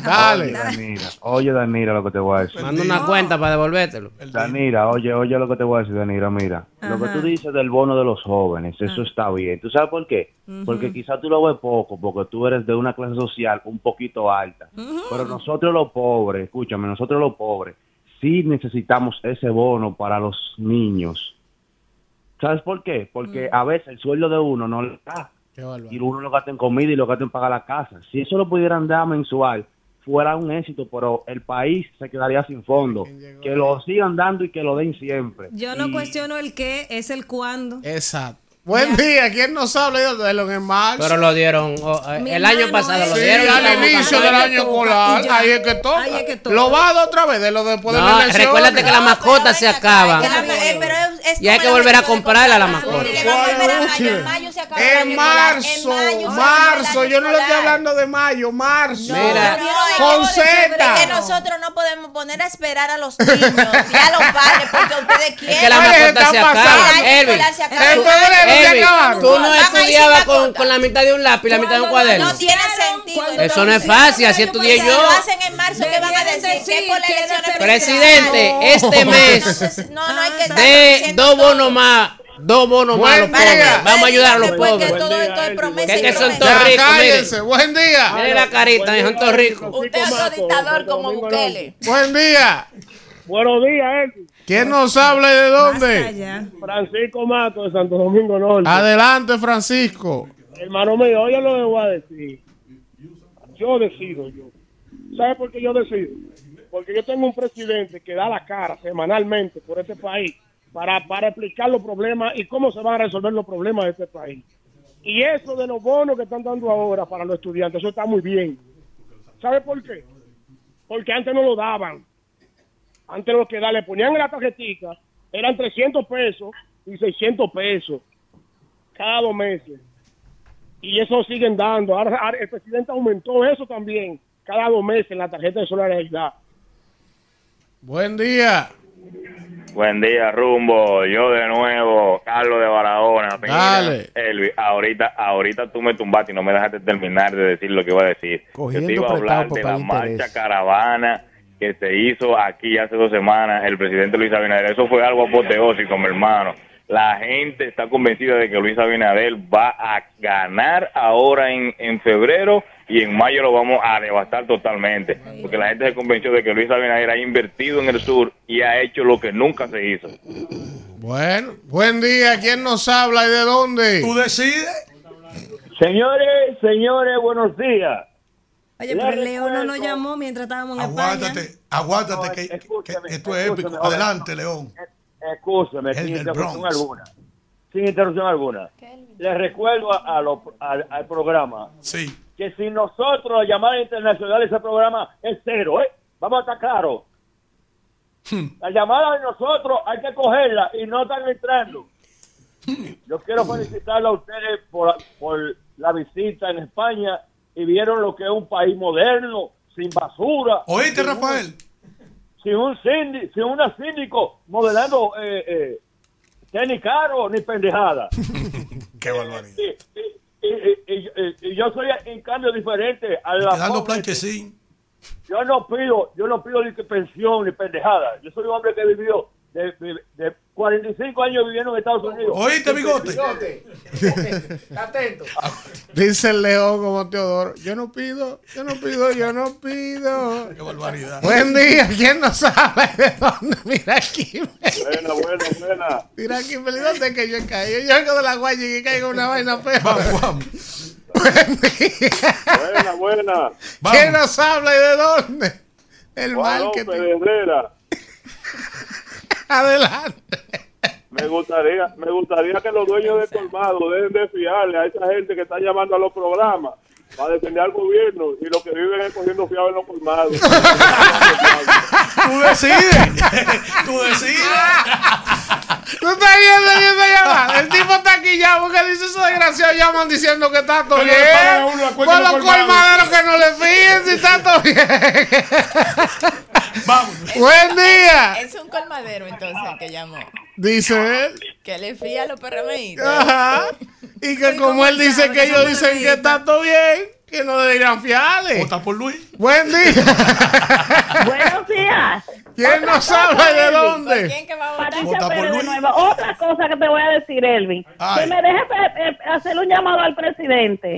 [SPEAKER 2] Dale.
[SPEAKER 29] Danira, oye Danira lo que te voy a decir.
[SPEAKER 7] Manda una cuenta para devolvértelo.
[SPEAKER 29] Danira, oye, oye lo que te voy a decir, Danira, mira. Lo que tú dices del bono de los jóvenes, eso está bien. ¿Tú sabes por qué? Porque quizás tú lo ves poco, porque tú eres de una clase social un poquito alta. Pero nosotros los pobres, escúchame, nosotros los pobres, sí necesitamos ese bono para los niños. ¿Sabes por qué? Porque a veces el sueldo de uno no le da. Y uno lo gasta en comida y lo gasta en pagar la casa. Si eso lo pudieran dar mensual, fuera un éxito, pero el país se quedaría sin fondo. Que lo sigan dando y que lo den siempre.
[SPEAKER 4] Yo no
[SPEAKER 29] Y-
[SPEAKER 4] cuestiono el qué, es el cuándo.
[SPEAKER 2] Exacto. Buen día, ¿quién nos habla de lo en marzo?
[SPEAKER 7] Pero lo dieron oh, eh, el año pasado,
[SPEAKER 4] eh.
[SPEAKER 7] lo
[SPEAKER 2] Sí,
[SPEAKER 7] dieron. y
[SPEAKER 2] al inicio del año escolar, ahí es que toca.
[SPEAKER 4] Ahí es que toca.
[SPEAKER 2] Lo va a dar otra vez de lo después de
[SPEAKER 7] No,
[SPEAKER 2] la elección.
[SPEAKER 7] recuérdate que las mascotas se acaban.
[SPEAKER 5] Eh, es- es
[SPEAKER 7] Y hay que volver a
[SPEAKER 5] de
[SPEAKER 7] comprarle a la mascota.
[SPEAKER 5] En mayo se acaba el año
[SPEAKER 2] En
[SPEAKER 5] escolar.
[SPEAKER 2] marzo, marzo, yo no le estoy hablando de mayo, marzo.
[SPEAKER 7] Mira.
[SPEAKER 2] con
[SPEAKER 5] Es que
[SPEAKER 2] Z.
[SPEAKER 5] nosotros no podemos poner a esperar a los niños y a los padres porque ustedes quieren.
[SPEAKER 7] que las mascotas se acaban.
[SPEAKER 5] Se
[SPEAKER 2] acabaron.
[SPEAKER 7] tú no estudiabas con, con la mitad de un lápiz y la mitad de un cuaderno.
[SPEAKER 5] No tiene sentido.
[SPEAKER 7] Eso no es fácil, así estudié
[SPEAKER 5] Si
[SPEAKER 7] yo.
[SPEAKER 5] lo hacen en marzo, ¿qué van a decir? ¿Qué
[SPEAKER 4] decir
[SPEAKER 5] por
[SPEAKER 4] que
[SPEAKER 7] Presidente, este mes
[SPEAKER 5] no, no hay que
[SPEAKER 7] de dos bonos más, dos bonos más a los pobres. Vamos a ayudar a los
[SPEAKER 5] que
[SPEAKER 7] pobres.
[SPEAKER 5] todo esto es promesa
[SPEAKER 7] Que, que son todos ricos,
[SPEAKER 2] cállense. Buen día.
[SPEAKER 7] Miren la carita, son todos ricos.
[SPEAKER 5] Usted es otro dictador como Bukele.
[SPEAKER 2] Buen día.
[SPEAKER 15] Buenos días, Elvin.
[SPEAKER 2] ¿Quién nos habla y de dónde?
[SPEAKER 15] Francisco Mato de Santo Domingo Norte.
[SPEAKER 2] Adelante, Francisco.
[SPEAKER 15] Hermano mío, oye lo que voy a decir. Yo decido yo. ¿Sabe por qué yo decido? Porque yo tengo un presidente que da la cara semanalmente por este país para, para explicar los problemas y cómo se van a resolver los problemas de este país. Y eso de los bonos que están dando ahora para los estudiantes, eso está muy bien. ¿Sabe por qué? Porque antes no lo daban. Antes lo que da, le ponían en la tarjetita, eran 300 pesos y 600 pesos cada dos meses. Y eso siguen dando. Ahora, ahora el presidente aumentó eso también cada dos meses en la tarjeta de solidaridad.
[SPEAKER 2] Buen día.
[SPEAKER 18] Buen día, Rumbo. Yo de nuevo, Carlos de Barahona.
[SPEAKER 2] Dale.
[SPEAKER 18] Elvi, ahorita, ahorita tú me tumbaste y no me dejaste terminar de decir lo que iba a decir.
[SPEAKER 3] Cogiendo
[SPEAKER 18] Yo te iba a hablar de la marcha caravana que se hizo aquí hace dos semanas el presidente Luis Abinader. Eso fue algo apoteósico, mi hermano. La gente está convencida de que Luis Abinader va a ganar ahora en, en febrero y en mayo lo vamos a devastar totalmente. Porque la gente se convenció de que Luis Abinader ha invertido en el sur y ha hecho lo que nunca se hizo.
[SPEAKER 2] Bueno, buen día. ¿Quién nos habla y de dónde?
[SPEAKER 6] Tú decides.
[SPEAKER 20] Señores, señores, buenos días.
[SPEAKER 4] Oye, pero Leo no nos
[SPEAKER 20] recuerdo-
[SPEAKER 4] llamó mientras estábamos en España.
[SPEAKER 6] Aguántate, aguántate, que, que esto es épico.
[SPEAKER 20] escúchame,
[SPEAKER 6] Adelante, León.
[SPEAKER 20] Escúchame,
[SPEAKER 6] El
[SPEAKER 20] sin interrupción
[SPEAKER 6] Bronx.
[SPEAKER 20] alguna. Sin interrupción alguna. Les recuerdo a, a lo- al, al programa
[SPEAKER 6] Sí.
[SPEAKER 20] que si nosotros la llamada internacional ese programa es cero, ¿eh? Vamos a estar claros. La llamada de nosotros hay que cogerla y no están entrando. Yo quiero felicitarlo a ustedes por, por la visita en España y vieron lo que es un país moderno, sin basura.
[SPEAKER 6] ¿Oíste,
[SPEAKER 20] sin un-
[SPEAKER 6] Rafael?
[SPEAKER 20] sin un síndico, sin una síndico modelando eh, eh, tenis caro ni pendejada. [laughs]
[SPEAKER 6] Qué barbaridad.
[SPEAKER 20] y, y- y- y- yo soy en cambio diferente a la forma de-
[SPEAKER 6] planchecín.
[SPEAKER 20] yo no pido, yo no pido ni pensión ni pendejada. Yo soy un hombre que vivió de, de, de 45 años viviendo en Estados Unidos.
[SPEAKER 6] ¿Oíste, bigote?
[SPEAKER 3] Atento.
[SPEAKER 2] Dice el león como Teodoro. Yo no pido, yo no pido, yo no pido.
[SPEAKER 6] Qué barbaridad.
[SPEAKER 2] Buen día. ¿Quién nos habla y de dónde? Mira aquí.
[SPEAKER 20] Buena, buena, buena.
[SPEAKER 2] Mira aquí, ¿dónde es que yo caído? Yo vengo de la guaya y caigo una vaina fea.
[SPEAKER 6] Vamos, vamos.
[SPEAKER 2] Buen día.
[SPEAKER 20] Buena, buena.
[SPEAKER 2] ¿Quién nos habla y de dónde? El
[SPEAKER 20] Juan
[SPEAKER 2] mal que te...
[SPEAKER 20] de Herrera.
[SPEAKER 2] Adelante.
[SPEAKER 20] Me gustaría, me gustaría que los dueños de colmado dejen de fiarle a esa gente que está llamando a los programas para defender al gobierno y los que viven es cogiendo fiado en los colmados.
[SPEAKER 6] Tú decides. Tú decides.
[SPEAKER 2] ¿Tú estás viendo esa llamada? El tipo está aquí ya porque dice esos desgraciados llaman diciendo que está todo bien.
[SPEAKER 6] de
[SPEAKER 2] los colmaderos que no le fíen si está todo bien.
[SPEAKER 6] Vámonos.
[SPEAKER 2] Buen día.
[SPEAKER 5] Es un colmadero entonces el que llamó.
[SPEAKER 2] Dice él.
[SPEAKER 5] Que le fía a los perrameitos.
[SPEAKER 2] Ajá. Y que como él dice que ellos dicen que está todo bien, que no deberían fiarle.
[SPEAKER 6] Vota por Luis.
[SPEAKER 2] Buen día. [laughs]
[SPEAKER 24] Buenos días.
[SPEAKER 2] ¿Quién
[SPEAKER 24] Otra
[SPEAKER 2] habla y de
[SPEAKER 24] Elvin.
[SPEAKER 2] dónde?
[SPEAKER 5] ¿Quién que va a votar?
[SPEAKER 6] Vota por Luis.
[SPEAKER 24] nuevo. Otra cosa que te voy a decir, Elvin.
[SPEAKER 6] Ay.
[SPEAKER 24] Que me deje eh, eh, hacerle un llamado al presidente.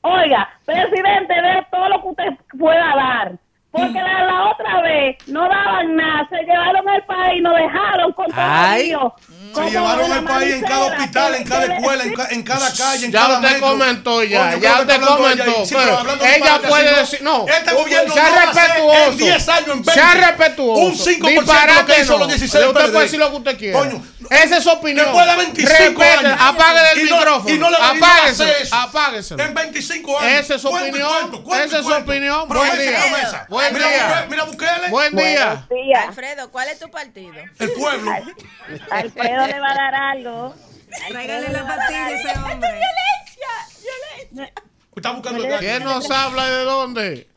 [SPEAKER 24] Oiga, presidente, dé todo lo que usted pueda dar. Porque la, la otra vez no daban nada, se llevaron el país, nos dejaron con todo.
[SPEAKER 6] Se llevaron el país en cada hospital, en cada escuela, en, ca- en cada calle, en
[SPEAKER 2] Ya
[SPEAKER 6] cada
[SPEAKER 2] usted
[SPEAKER 6] metro.
[SPEAKER 2] comentó ya, ya usted comentó,
[SPEAKER 6] ella, sí,
[SPEAKER 2] pero
[SPEAKER 6] pero
[SPEAKER 2] ella puede decir- no,
[SPEAKER 6] Este gobierno
[SPEAKER 2] sea
[SPEAKER 6] no
[SPEAKER 2] respetuoso.
[SPEAKER 6] en 10 años, en 20.
[SPEAKER 2] Sea respetuoso.
[SPEAKER 6] Un 5% de lo
[SPEAKER 2] Disparate
[SPEAKER 6] que hizo
[SPEAKER 2] no.
[SPEAKER 6] los 16
[SPEAKER 2] Usted puede decir lo que usted quiera.
[SPEAKER 6] Coño,
[SPEAKER 2] Esa es su opinión.
[SPEAKER 6] Después de 25
[SPEAKER 2] Respete,
[SPEAKER 6] años.
[SPEAKER 2] apague el
[SPEAKER 6] Y no-
[SPEAKER 2] micrófono.
[SPEAKER 6] y no le- y no
[SPEAKER 2] apáguese, apáguese.
[SPEAKER 6] En 25 años.
[SPEAKER 2] Esa es su opinión. Esa es su opinión. Buen día. Buen
[SPEAKER 6] Mira
[SPEAKER 2] día.
[SPEAKER 6] Mira Bukele.
[SPEAKER 2] Buen día.
[SPEAKER 5] Alfredo, ¿cuál es tu partido?
[SPEAKER 6] El pueblo.
[SPEAKER 24] Alfredo le va a dar algo.
[SPEAKER 4] Tráigale la pastilla a ese hombre. [laughs]
[SPEAKER 6] Está buscando
[SPEAKER 24] el
[SPEAKER 2] ¿Quién nos habla y de dónde?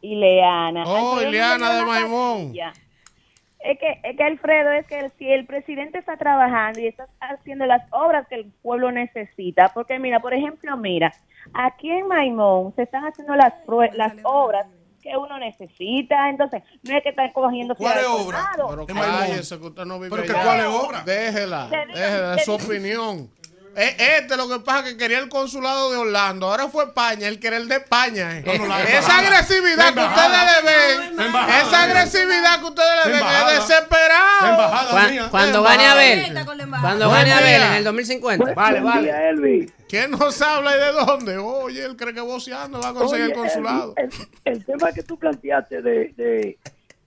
[SPEAKER 24] Ileana.
[SPEAKER 2] Oh,
[SPEAKER 24] Alfredo
[SPEAKER 2] Ileana
[SPEAKER 24] le
[SPEAKER 2] de Maimón.
[SPEAKER 24] Es que, es que Alfredo, es que si el presidente está trabajando y está haciendo las obras que el pueblo necesita, porque mira, por ejemplo, mira, aquí en Maimón se están haciendo las, las obras que uno necesita, entonces no es que están cogiendo
[SPEAKER 6] ¿Cuál es obra?
[SPEAKER 2] Pero
[SPEAKER 6] En Maimón.
[SPEAKER 2] cállese, que usted no vive
[SPEAKER 6] Pero que. ¿cuál es obra?
[SPEAKER 2] Déjela, déjela, es su
[SPEAKER 24] digo.
[SPEAKER 2] opinión. Eh, Este lo que pasa es que quería el consulado de Orlando, ahora fue España, él quería el de España. eh.
[SPEAKER 6] No, no, la
[SPEAKER 2] esa agresividad que ustedes le ven,
[SPEAKER 6] embajada.
[SPEAKER 2] esa agresividad que ustedes le ven
[SPEAKER 6] embajada.
[SPEAKER 2] es desesperado.
[SPEAKER 6] Embajada.
[SPEAKER 7] Cuando gane
[SPEAKER 2] embajada.
[SPEAKER 7] Abel. Cuando gane Abel
[SPEAKER 2] día.
[SPEAKER 7] en el 2050.
[SPEAKER 2] Vale, vale. ¿Quién nos habla y de dónde? Oye, él cree que voceando va a conseguir el consulado.
[SPEAKER 30] El, el- el tema que tú planteaste de, de,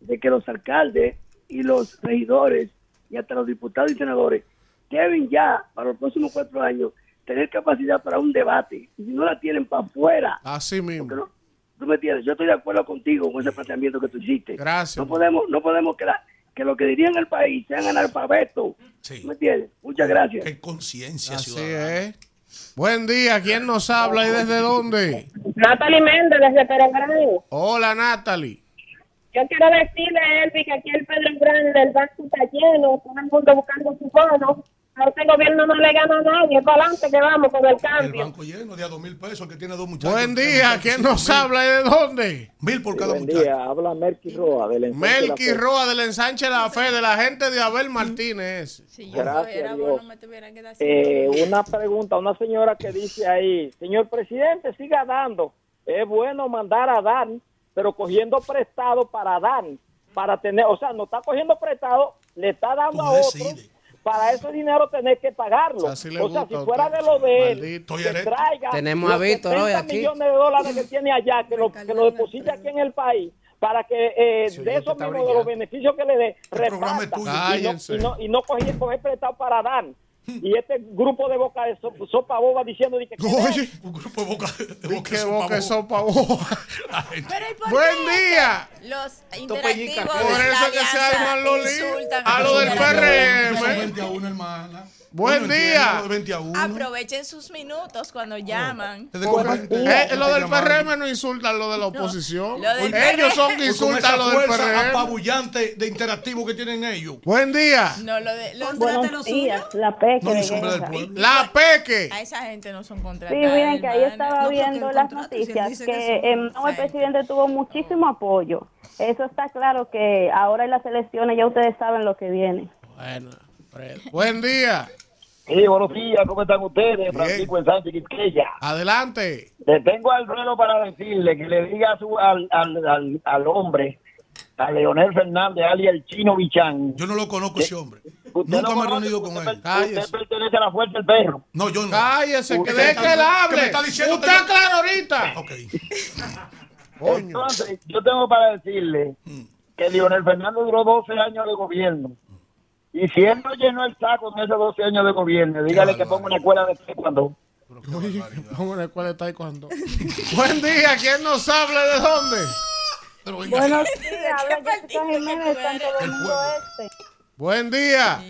[SPEAKER 30] de que los alcaldes y los regidores y hasta los diputados y senadores deben ya, para los próximos cuatro años, tener capacidad para un debate. Y si no la tienen para afuera,
[SPEAKER 2] Así mismo.
[SPEAKER 30] no- tú me entiendes, yo estoy de acuerdo contigo con ese planteamiento que tú hiciste.
[SPEAKER 2] Gracias.
[SPEAKER 30] No podemos, no podemos quedar que lo que dirían el país sean analfabetos. ¿Me entiendes? Muchas gracias.
[SPEAKER 6] Qué conciencia
[SPEAKER 2] Así
[SPEAKER 6] ciudadana.
[SPEAKER 2] es. Buen día, ¿quién nos habla y desde dónde?
[SPEAKER 31] Natalie Méndez desde Pedro Grande.
[SPEAKER 2] Hola, Natalie.
[SPEAKER 31] Yo quiero decirle Elvi que aquí el Pedro Grande, el banco está lleno, todo el mundo buscando su bono. A este gobierno no le gana a nadie, para adelante que vamos con el
[SPEAKER 6] El
[SPEAKER 31] cambio.
[SPEAKER 6] banco lleno de a dos mil pesos que tiene dos muchachos.
[SPEAKER 2] Buen día, ¿quién nos habla y de dónde?
[SPEAKER 6] Mil por cada
[SPEAKER 32] Buen
[SPEAKER 6] muchacho.
[SPEAKER 32] día, habla Melky Roa del Ensanche La
[SPEAKER 2] Melqui
[SPEAKER 32] Fe.
[SPEAKER 2] Roa del Ensanche La Fe, de la gente de Abel Martínez.
[SPEAKER 5] Si
[SPEAKER 32] yo Gracias,
[SPEAKER 5] fuera
[SPEAKER 32] Dios.
[SPEAKER 5] vos, no me tuvieran que dar
[SPEAKER 32] Eh, una pregunta, una señora que dice ahí, señor presidente, siga dando. Es bueno mandar a dar, pero cogiendo prestado para dar, para tener, o sea, no está cogiendo prestado, le está dando a otro. Para ese dinero tener que pagarlo.
[SPEAKER 2] Así
[SPEAKER 32] o sea, si
[SPEAKER 2] a
[SPEAKER 32] fuera de lo de él,
[SPEAKER 2] Maldito.
[SPEAKER 32] que traiga
[SPEAKER 7] Tenemos a
[SPEAKER 32] los
[SPEAKER 7] Víctor hoy
[SPEAKER 32] 70
[SPEAKER 7] aquí.
[SPEAKER 32] millones de dólares que tiene allá, que lo, que lo deposite aquí en el país, para que eh, de esos mismos, de los beneficios que le dé, reparta. Y no, y no, y no coger, coger prestado para dar. Y este grupo de boca de so- sopa boba diciendo de que,
[SPEAKER 2] Oye,
[SPEAKER 6] Un grupo de boca de
[SPEAKER 2] di
[SPEAKER 6] boca
[SPEAKER 2] que
[SPEAKER 6] de
[SPEAKER 2] boca
[SPEAKER 6] sopa
[SPEAKER 2] sopa
[SPEAKER 6] boba.
[SPEAKER 5] Pero ¿y por
[SPEAKER 2] Buen
[SPEAKER 5] qué
[SPEAKER 2] día.
[SPEAKER 5] Los interactivos
[SPEAKER 2] Por eso que se arman los líos.
[SPEAKER 5] insultan
[SPEAKER 2] A lo del PRM.
[SPEAKER 6] 20 a 1, hermana.
[SPEAKER 2] Buen día.
[SPEAKER 6] entiendo lo de 20 a 1.
[SPEAKER 5] Aprovechen sus minutos cuando llaman.
[SPEAKER 2] Porque,
[SPEAKER 6] competencia.
[SPEAKER 2] eh, lo del. PRM no insultan lo de la oposición.
[SPEAKER 5] lo del
[SPEAKER 2] Ellos son que insultan lo del PRM.
[SPEAKER 6] apabullante de interactivo que tienen ellos.
[SPEAKER 2] Buen día.
[SPEAKER 5] No, lo de los
[SPEAKER 31] la peque
[SPEAKER 6] No.
[SPEAKER 2] La Peque.
[SPEAKER 5] a esa gente no son
[SPEAKER 31] Sí,
[SPEAKER 5] contratados.
[SPEAKER 31] miren que ahí estaba
[SPEAKER 4] No,
[SPEAKER 31] viendo las noticias
[SPEAKER 4] dice que
[SPEAKER 31] que
[SPEAKER 4] son-
[SPEAKER 31] no, el presidente tuvo muchísimo apoyo. Eso está claro que ahora en las elecciones ya ustedes saben lo que viene.
[SPEAKER 2] Bueno. Buen día.
[SPEAKER 32] Sí, buenos días, ¿cómo están ustedes? Francisco en Sánchez Quisqueya.
[SPEAKER 2] Adelante.
[SPEAKER 32] Le tengo a Alfredo para decirle que le diga a su, al, al, al, al hombre, a Leonel Fernández, alias el chino Bichán.
[SPEAKER 6] Yo no lo conozco ese hombre. Nunca
[SPEAKER 32] no
[SPEAKER 6] me he reunido con él.
[SPEAKER 2] Cállese.
[SPEAKER 32] Usted pertenece a la fuerza del perro.
[SPEAKER 6] No, yo no.
[SPEAKER 2] Cállese, que deje
[SPEAKER 32] está-
[SPEAKER 2] que él
[SPEAKER 6] que
[SPEAKER 2] hable.
[SPEAKER 6] está diciendo
[SPEAKER 2] Usted
[SPEAKER 6] yo-
[SPEAKER 2] aclara ahorita.
[SPEAKER 6] Ok.
[SPEAKER 2] Coño. [laughs]
[SPEAKER 32] Entonces, yo tengo para decirle que Leonel Fernández duró 12 años de gobierno. Y si él no llenó el saco en esos 12 años de gobierno, dígale que ponga una escuela de taekwondo.
[SPEAKER 2] Oye, vamos a la escuela de taekwondo. Buen día, ¿quién nos habla de dónde?
[SPEAKER 6] Pero venga,
[SPEAKER 31] Buenos
[SPEAKER 5] ¿De
[SPEAKER 31] días,
[SPEAKER 5] qué
[SPEAKER 31] habla Jiménez, Santo? Domingo Este.
[SPEAKER 2] Buen día.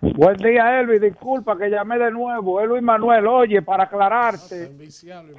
[SPEAKER 25] Buen día, Elvi. Disculpa que llamé de nuevo. Es Luis Manuel. Oye, para aclararte,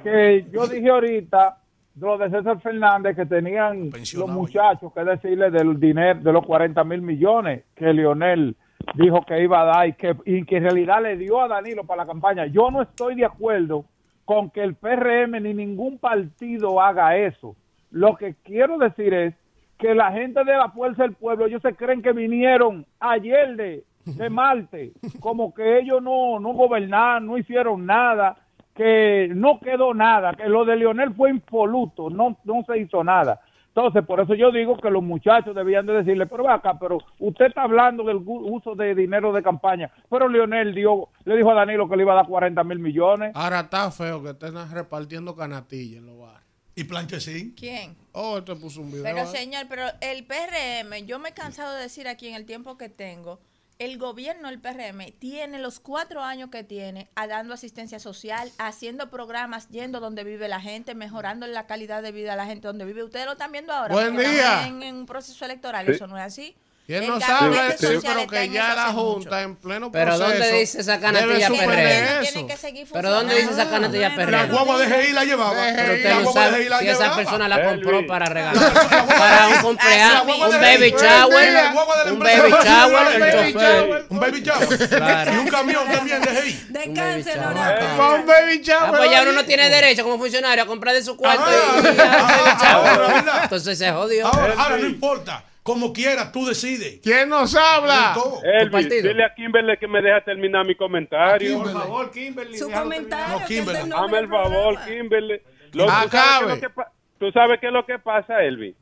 [SPEAKER 25] que yo dije ahorita lo de César Fernández que tenían los muchachos que decirle del dinero de los 40 mil millones que Lionel dijo que iba a dar y que, y que en realidad le dio a Danilo para la campaña. Yo no estoy de acuerdo con que el PRM ni ningún partido haga eso. Lo que quiero decir es que la gente de la Fuerza del Pueblo, ellos se creen que vinieron ayer de, de Marte, como que ellos no, no gobernaron, no hicieron nada, que no quedó nada, que lo de Leonel fue impoluto, no, no se hizo nada. Entonces, por eso yo digo que los muchachos debían de decirle, pero ve acá, pero usted está hablando del uso de dinero de campaña, pero Leonel dio, le dijo a Danilo que le iba a dar 40 mil millones.
[SPEAKER 2] Ahora está feo que estén repartiendo canatillas en los bares.
[SPEAKER 6] ¿Y Planchesín?
[SPEAKER 5] ¿Quién?
[SPEAKER 2] Oh, este puso un video.
[SPEAKER 5] Pero
[SPEAKER 2] ahí.
[SPEAKER 5] señor, pero el PRM, yo me he cansado de decir aquí en el tiempo que tengo, el gobierno del PRM tiene los cuatro años que tiene a dando asistencia social, haciendo programas, yendo donde vive la gente, mejorando la calidad de vida de la gente donde vive. Ustedes lo están viendo ahora.
[SPEAKER 2] Buen
[SPEAKER 5] porque
[SPEAKER 2] día.
[SPEAKER 5] En, en un proceso electoral,
[SPEAKER 2] Sí.
[SPEAKER 5] eso no es así.
[SPEAKER 2] ¿Quién
[SPEAKER 5] El
[SPEAKER 2] nos
[SPEAKER 5] gabinete
[SPEAKER 2] habla? Sí,
[SPEAKER 5] social
[SPEAKER 2] pero que ya
[SPEAKER 5] eso
[SPEAKER 2] la. Junta en pleno
[SPEAKER 7] Pero
[SPEAKER 2] proceso.
[SPEAKER 7] ¿dónde dice esa PRM?
[SPEAKER 2] eso.
[SPEAKER 7] ¿Pero dónde dice esa canatilla PRM?
[SPEAKER 6] La guagua de GI la llevaba.
[SPEAKER 7] Pero usted
[SPEAKER 6] La
[SPEAKER 7] no sabe si esa persona la compró
[SPEAKER 6] Elvis.
[SPEAKER 7] para regalar. Para un cumpleaños, un baby shower, un baby shower,
[SPEAKER 6] Un
[SPEAKER 7] el
[SPEAKER 6] baby
[SPEAKER 7] chofer.
[SPEAKER 6] shower. Un baby shower. Y un camión también de GI.
[SPEAKER 5] Descansen,
[SPEAKER 2] Va un baby shower.
[SPEAKER 7] Ah, pues ya uno no tiene derecho como funcionario a comprar de su cuarto y, y ya, baby shower. Entonces se jodió.
[SPEAKER 6] Ahora, ahora no importa. Como quieras, tú decides.
[SPEAKER 2] ¿Quién nos habla?
[SPEAKER 26] Elvis, dile a Kimberly que me deja terminar mi comentario.
[SPEAKER 2] Por favor, Kimberly.
[SPEAKER 5] Su comentario.
[SPEAKER 6] No, Kimberly.
[SPEAKER 26] Hazme el favor, Kimberly. Lo- ¿tú, sabes qué es
[SPEAKER 2] Acabe.
[SPEAKER 26] lo que pa- tú sabes qué es lo que pasa, Elvis?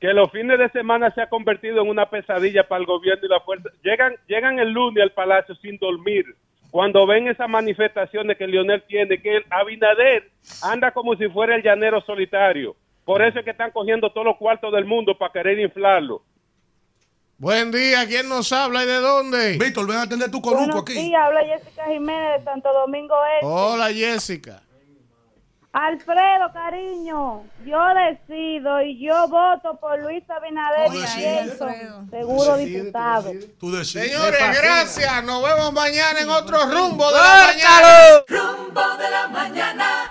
[SPEAKER 26] Que los fines de semana se ha convertido en una pesadilla para el gobierno y la fuerza. Llegan, llegan el lunes al palacio sin dormir. Cuando ven esas manifestaciones que Lionel tiene, que el Abinader anda como si fuera el llanero solitario. Por eso es que están cogiendo todos los cuartos del mundo para querer inflarlo.
[SPEAKER 2] Buen día, ¿quién nos habla y de dónde?
[SPEAKER 6] Víctor, ven a atender tu
[SPEAKER 23] Buenos días, habla Jessica Jiménez de Santo Domingo Este.
[SPEAKER 2] Hola, Jessica.
[SPEAKER 23] Alfredo, cariño, yo decido y yo voto por Luis Abinader y seguro diputado.
[SPEAKER 6] Tú decides.
[SPEAKER 2] Señores, gracias. Nos vemos mañana en otro rumbo de la mañana.
[SPEAKER 1] Rumbo de la mañana.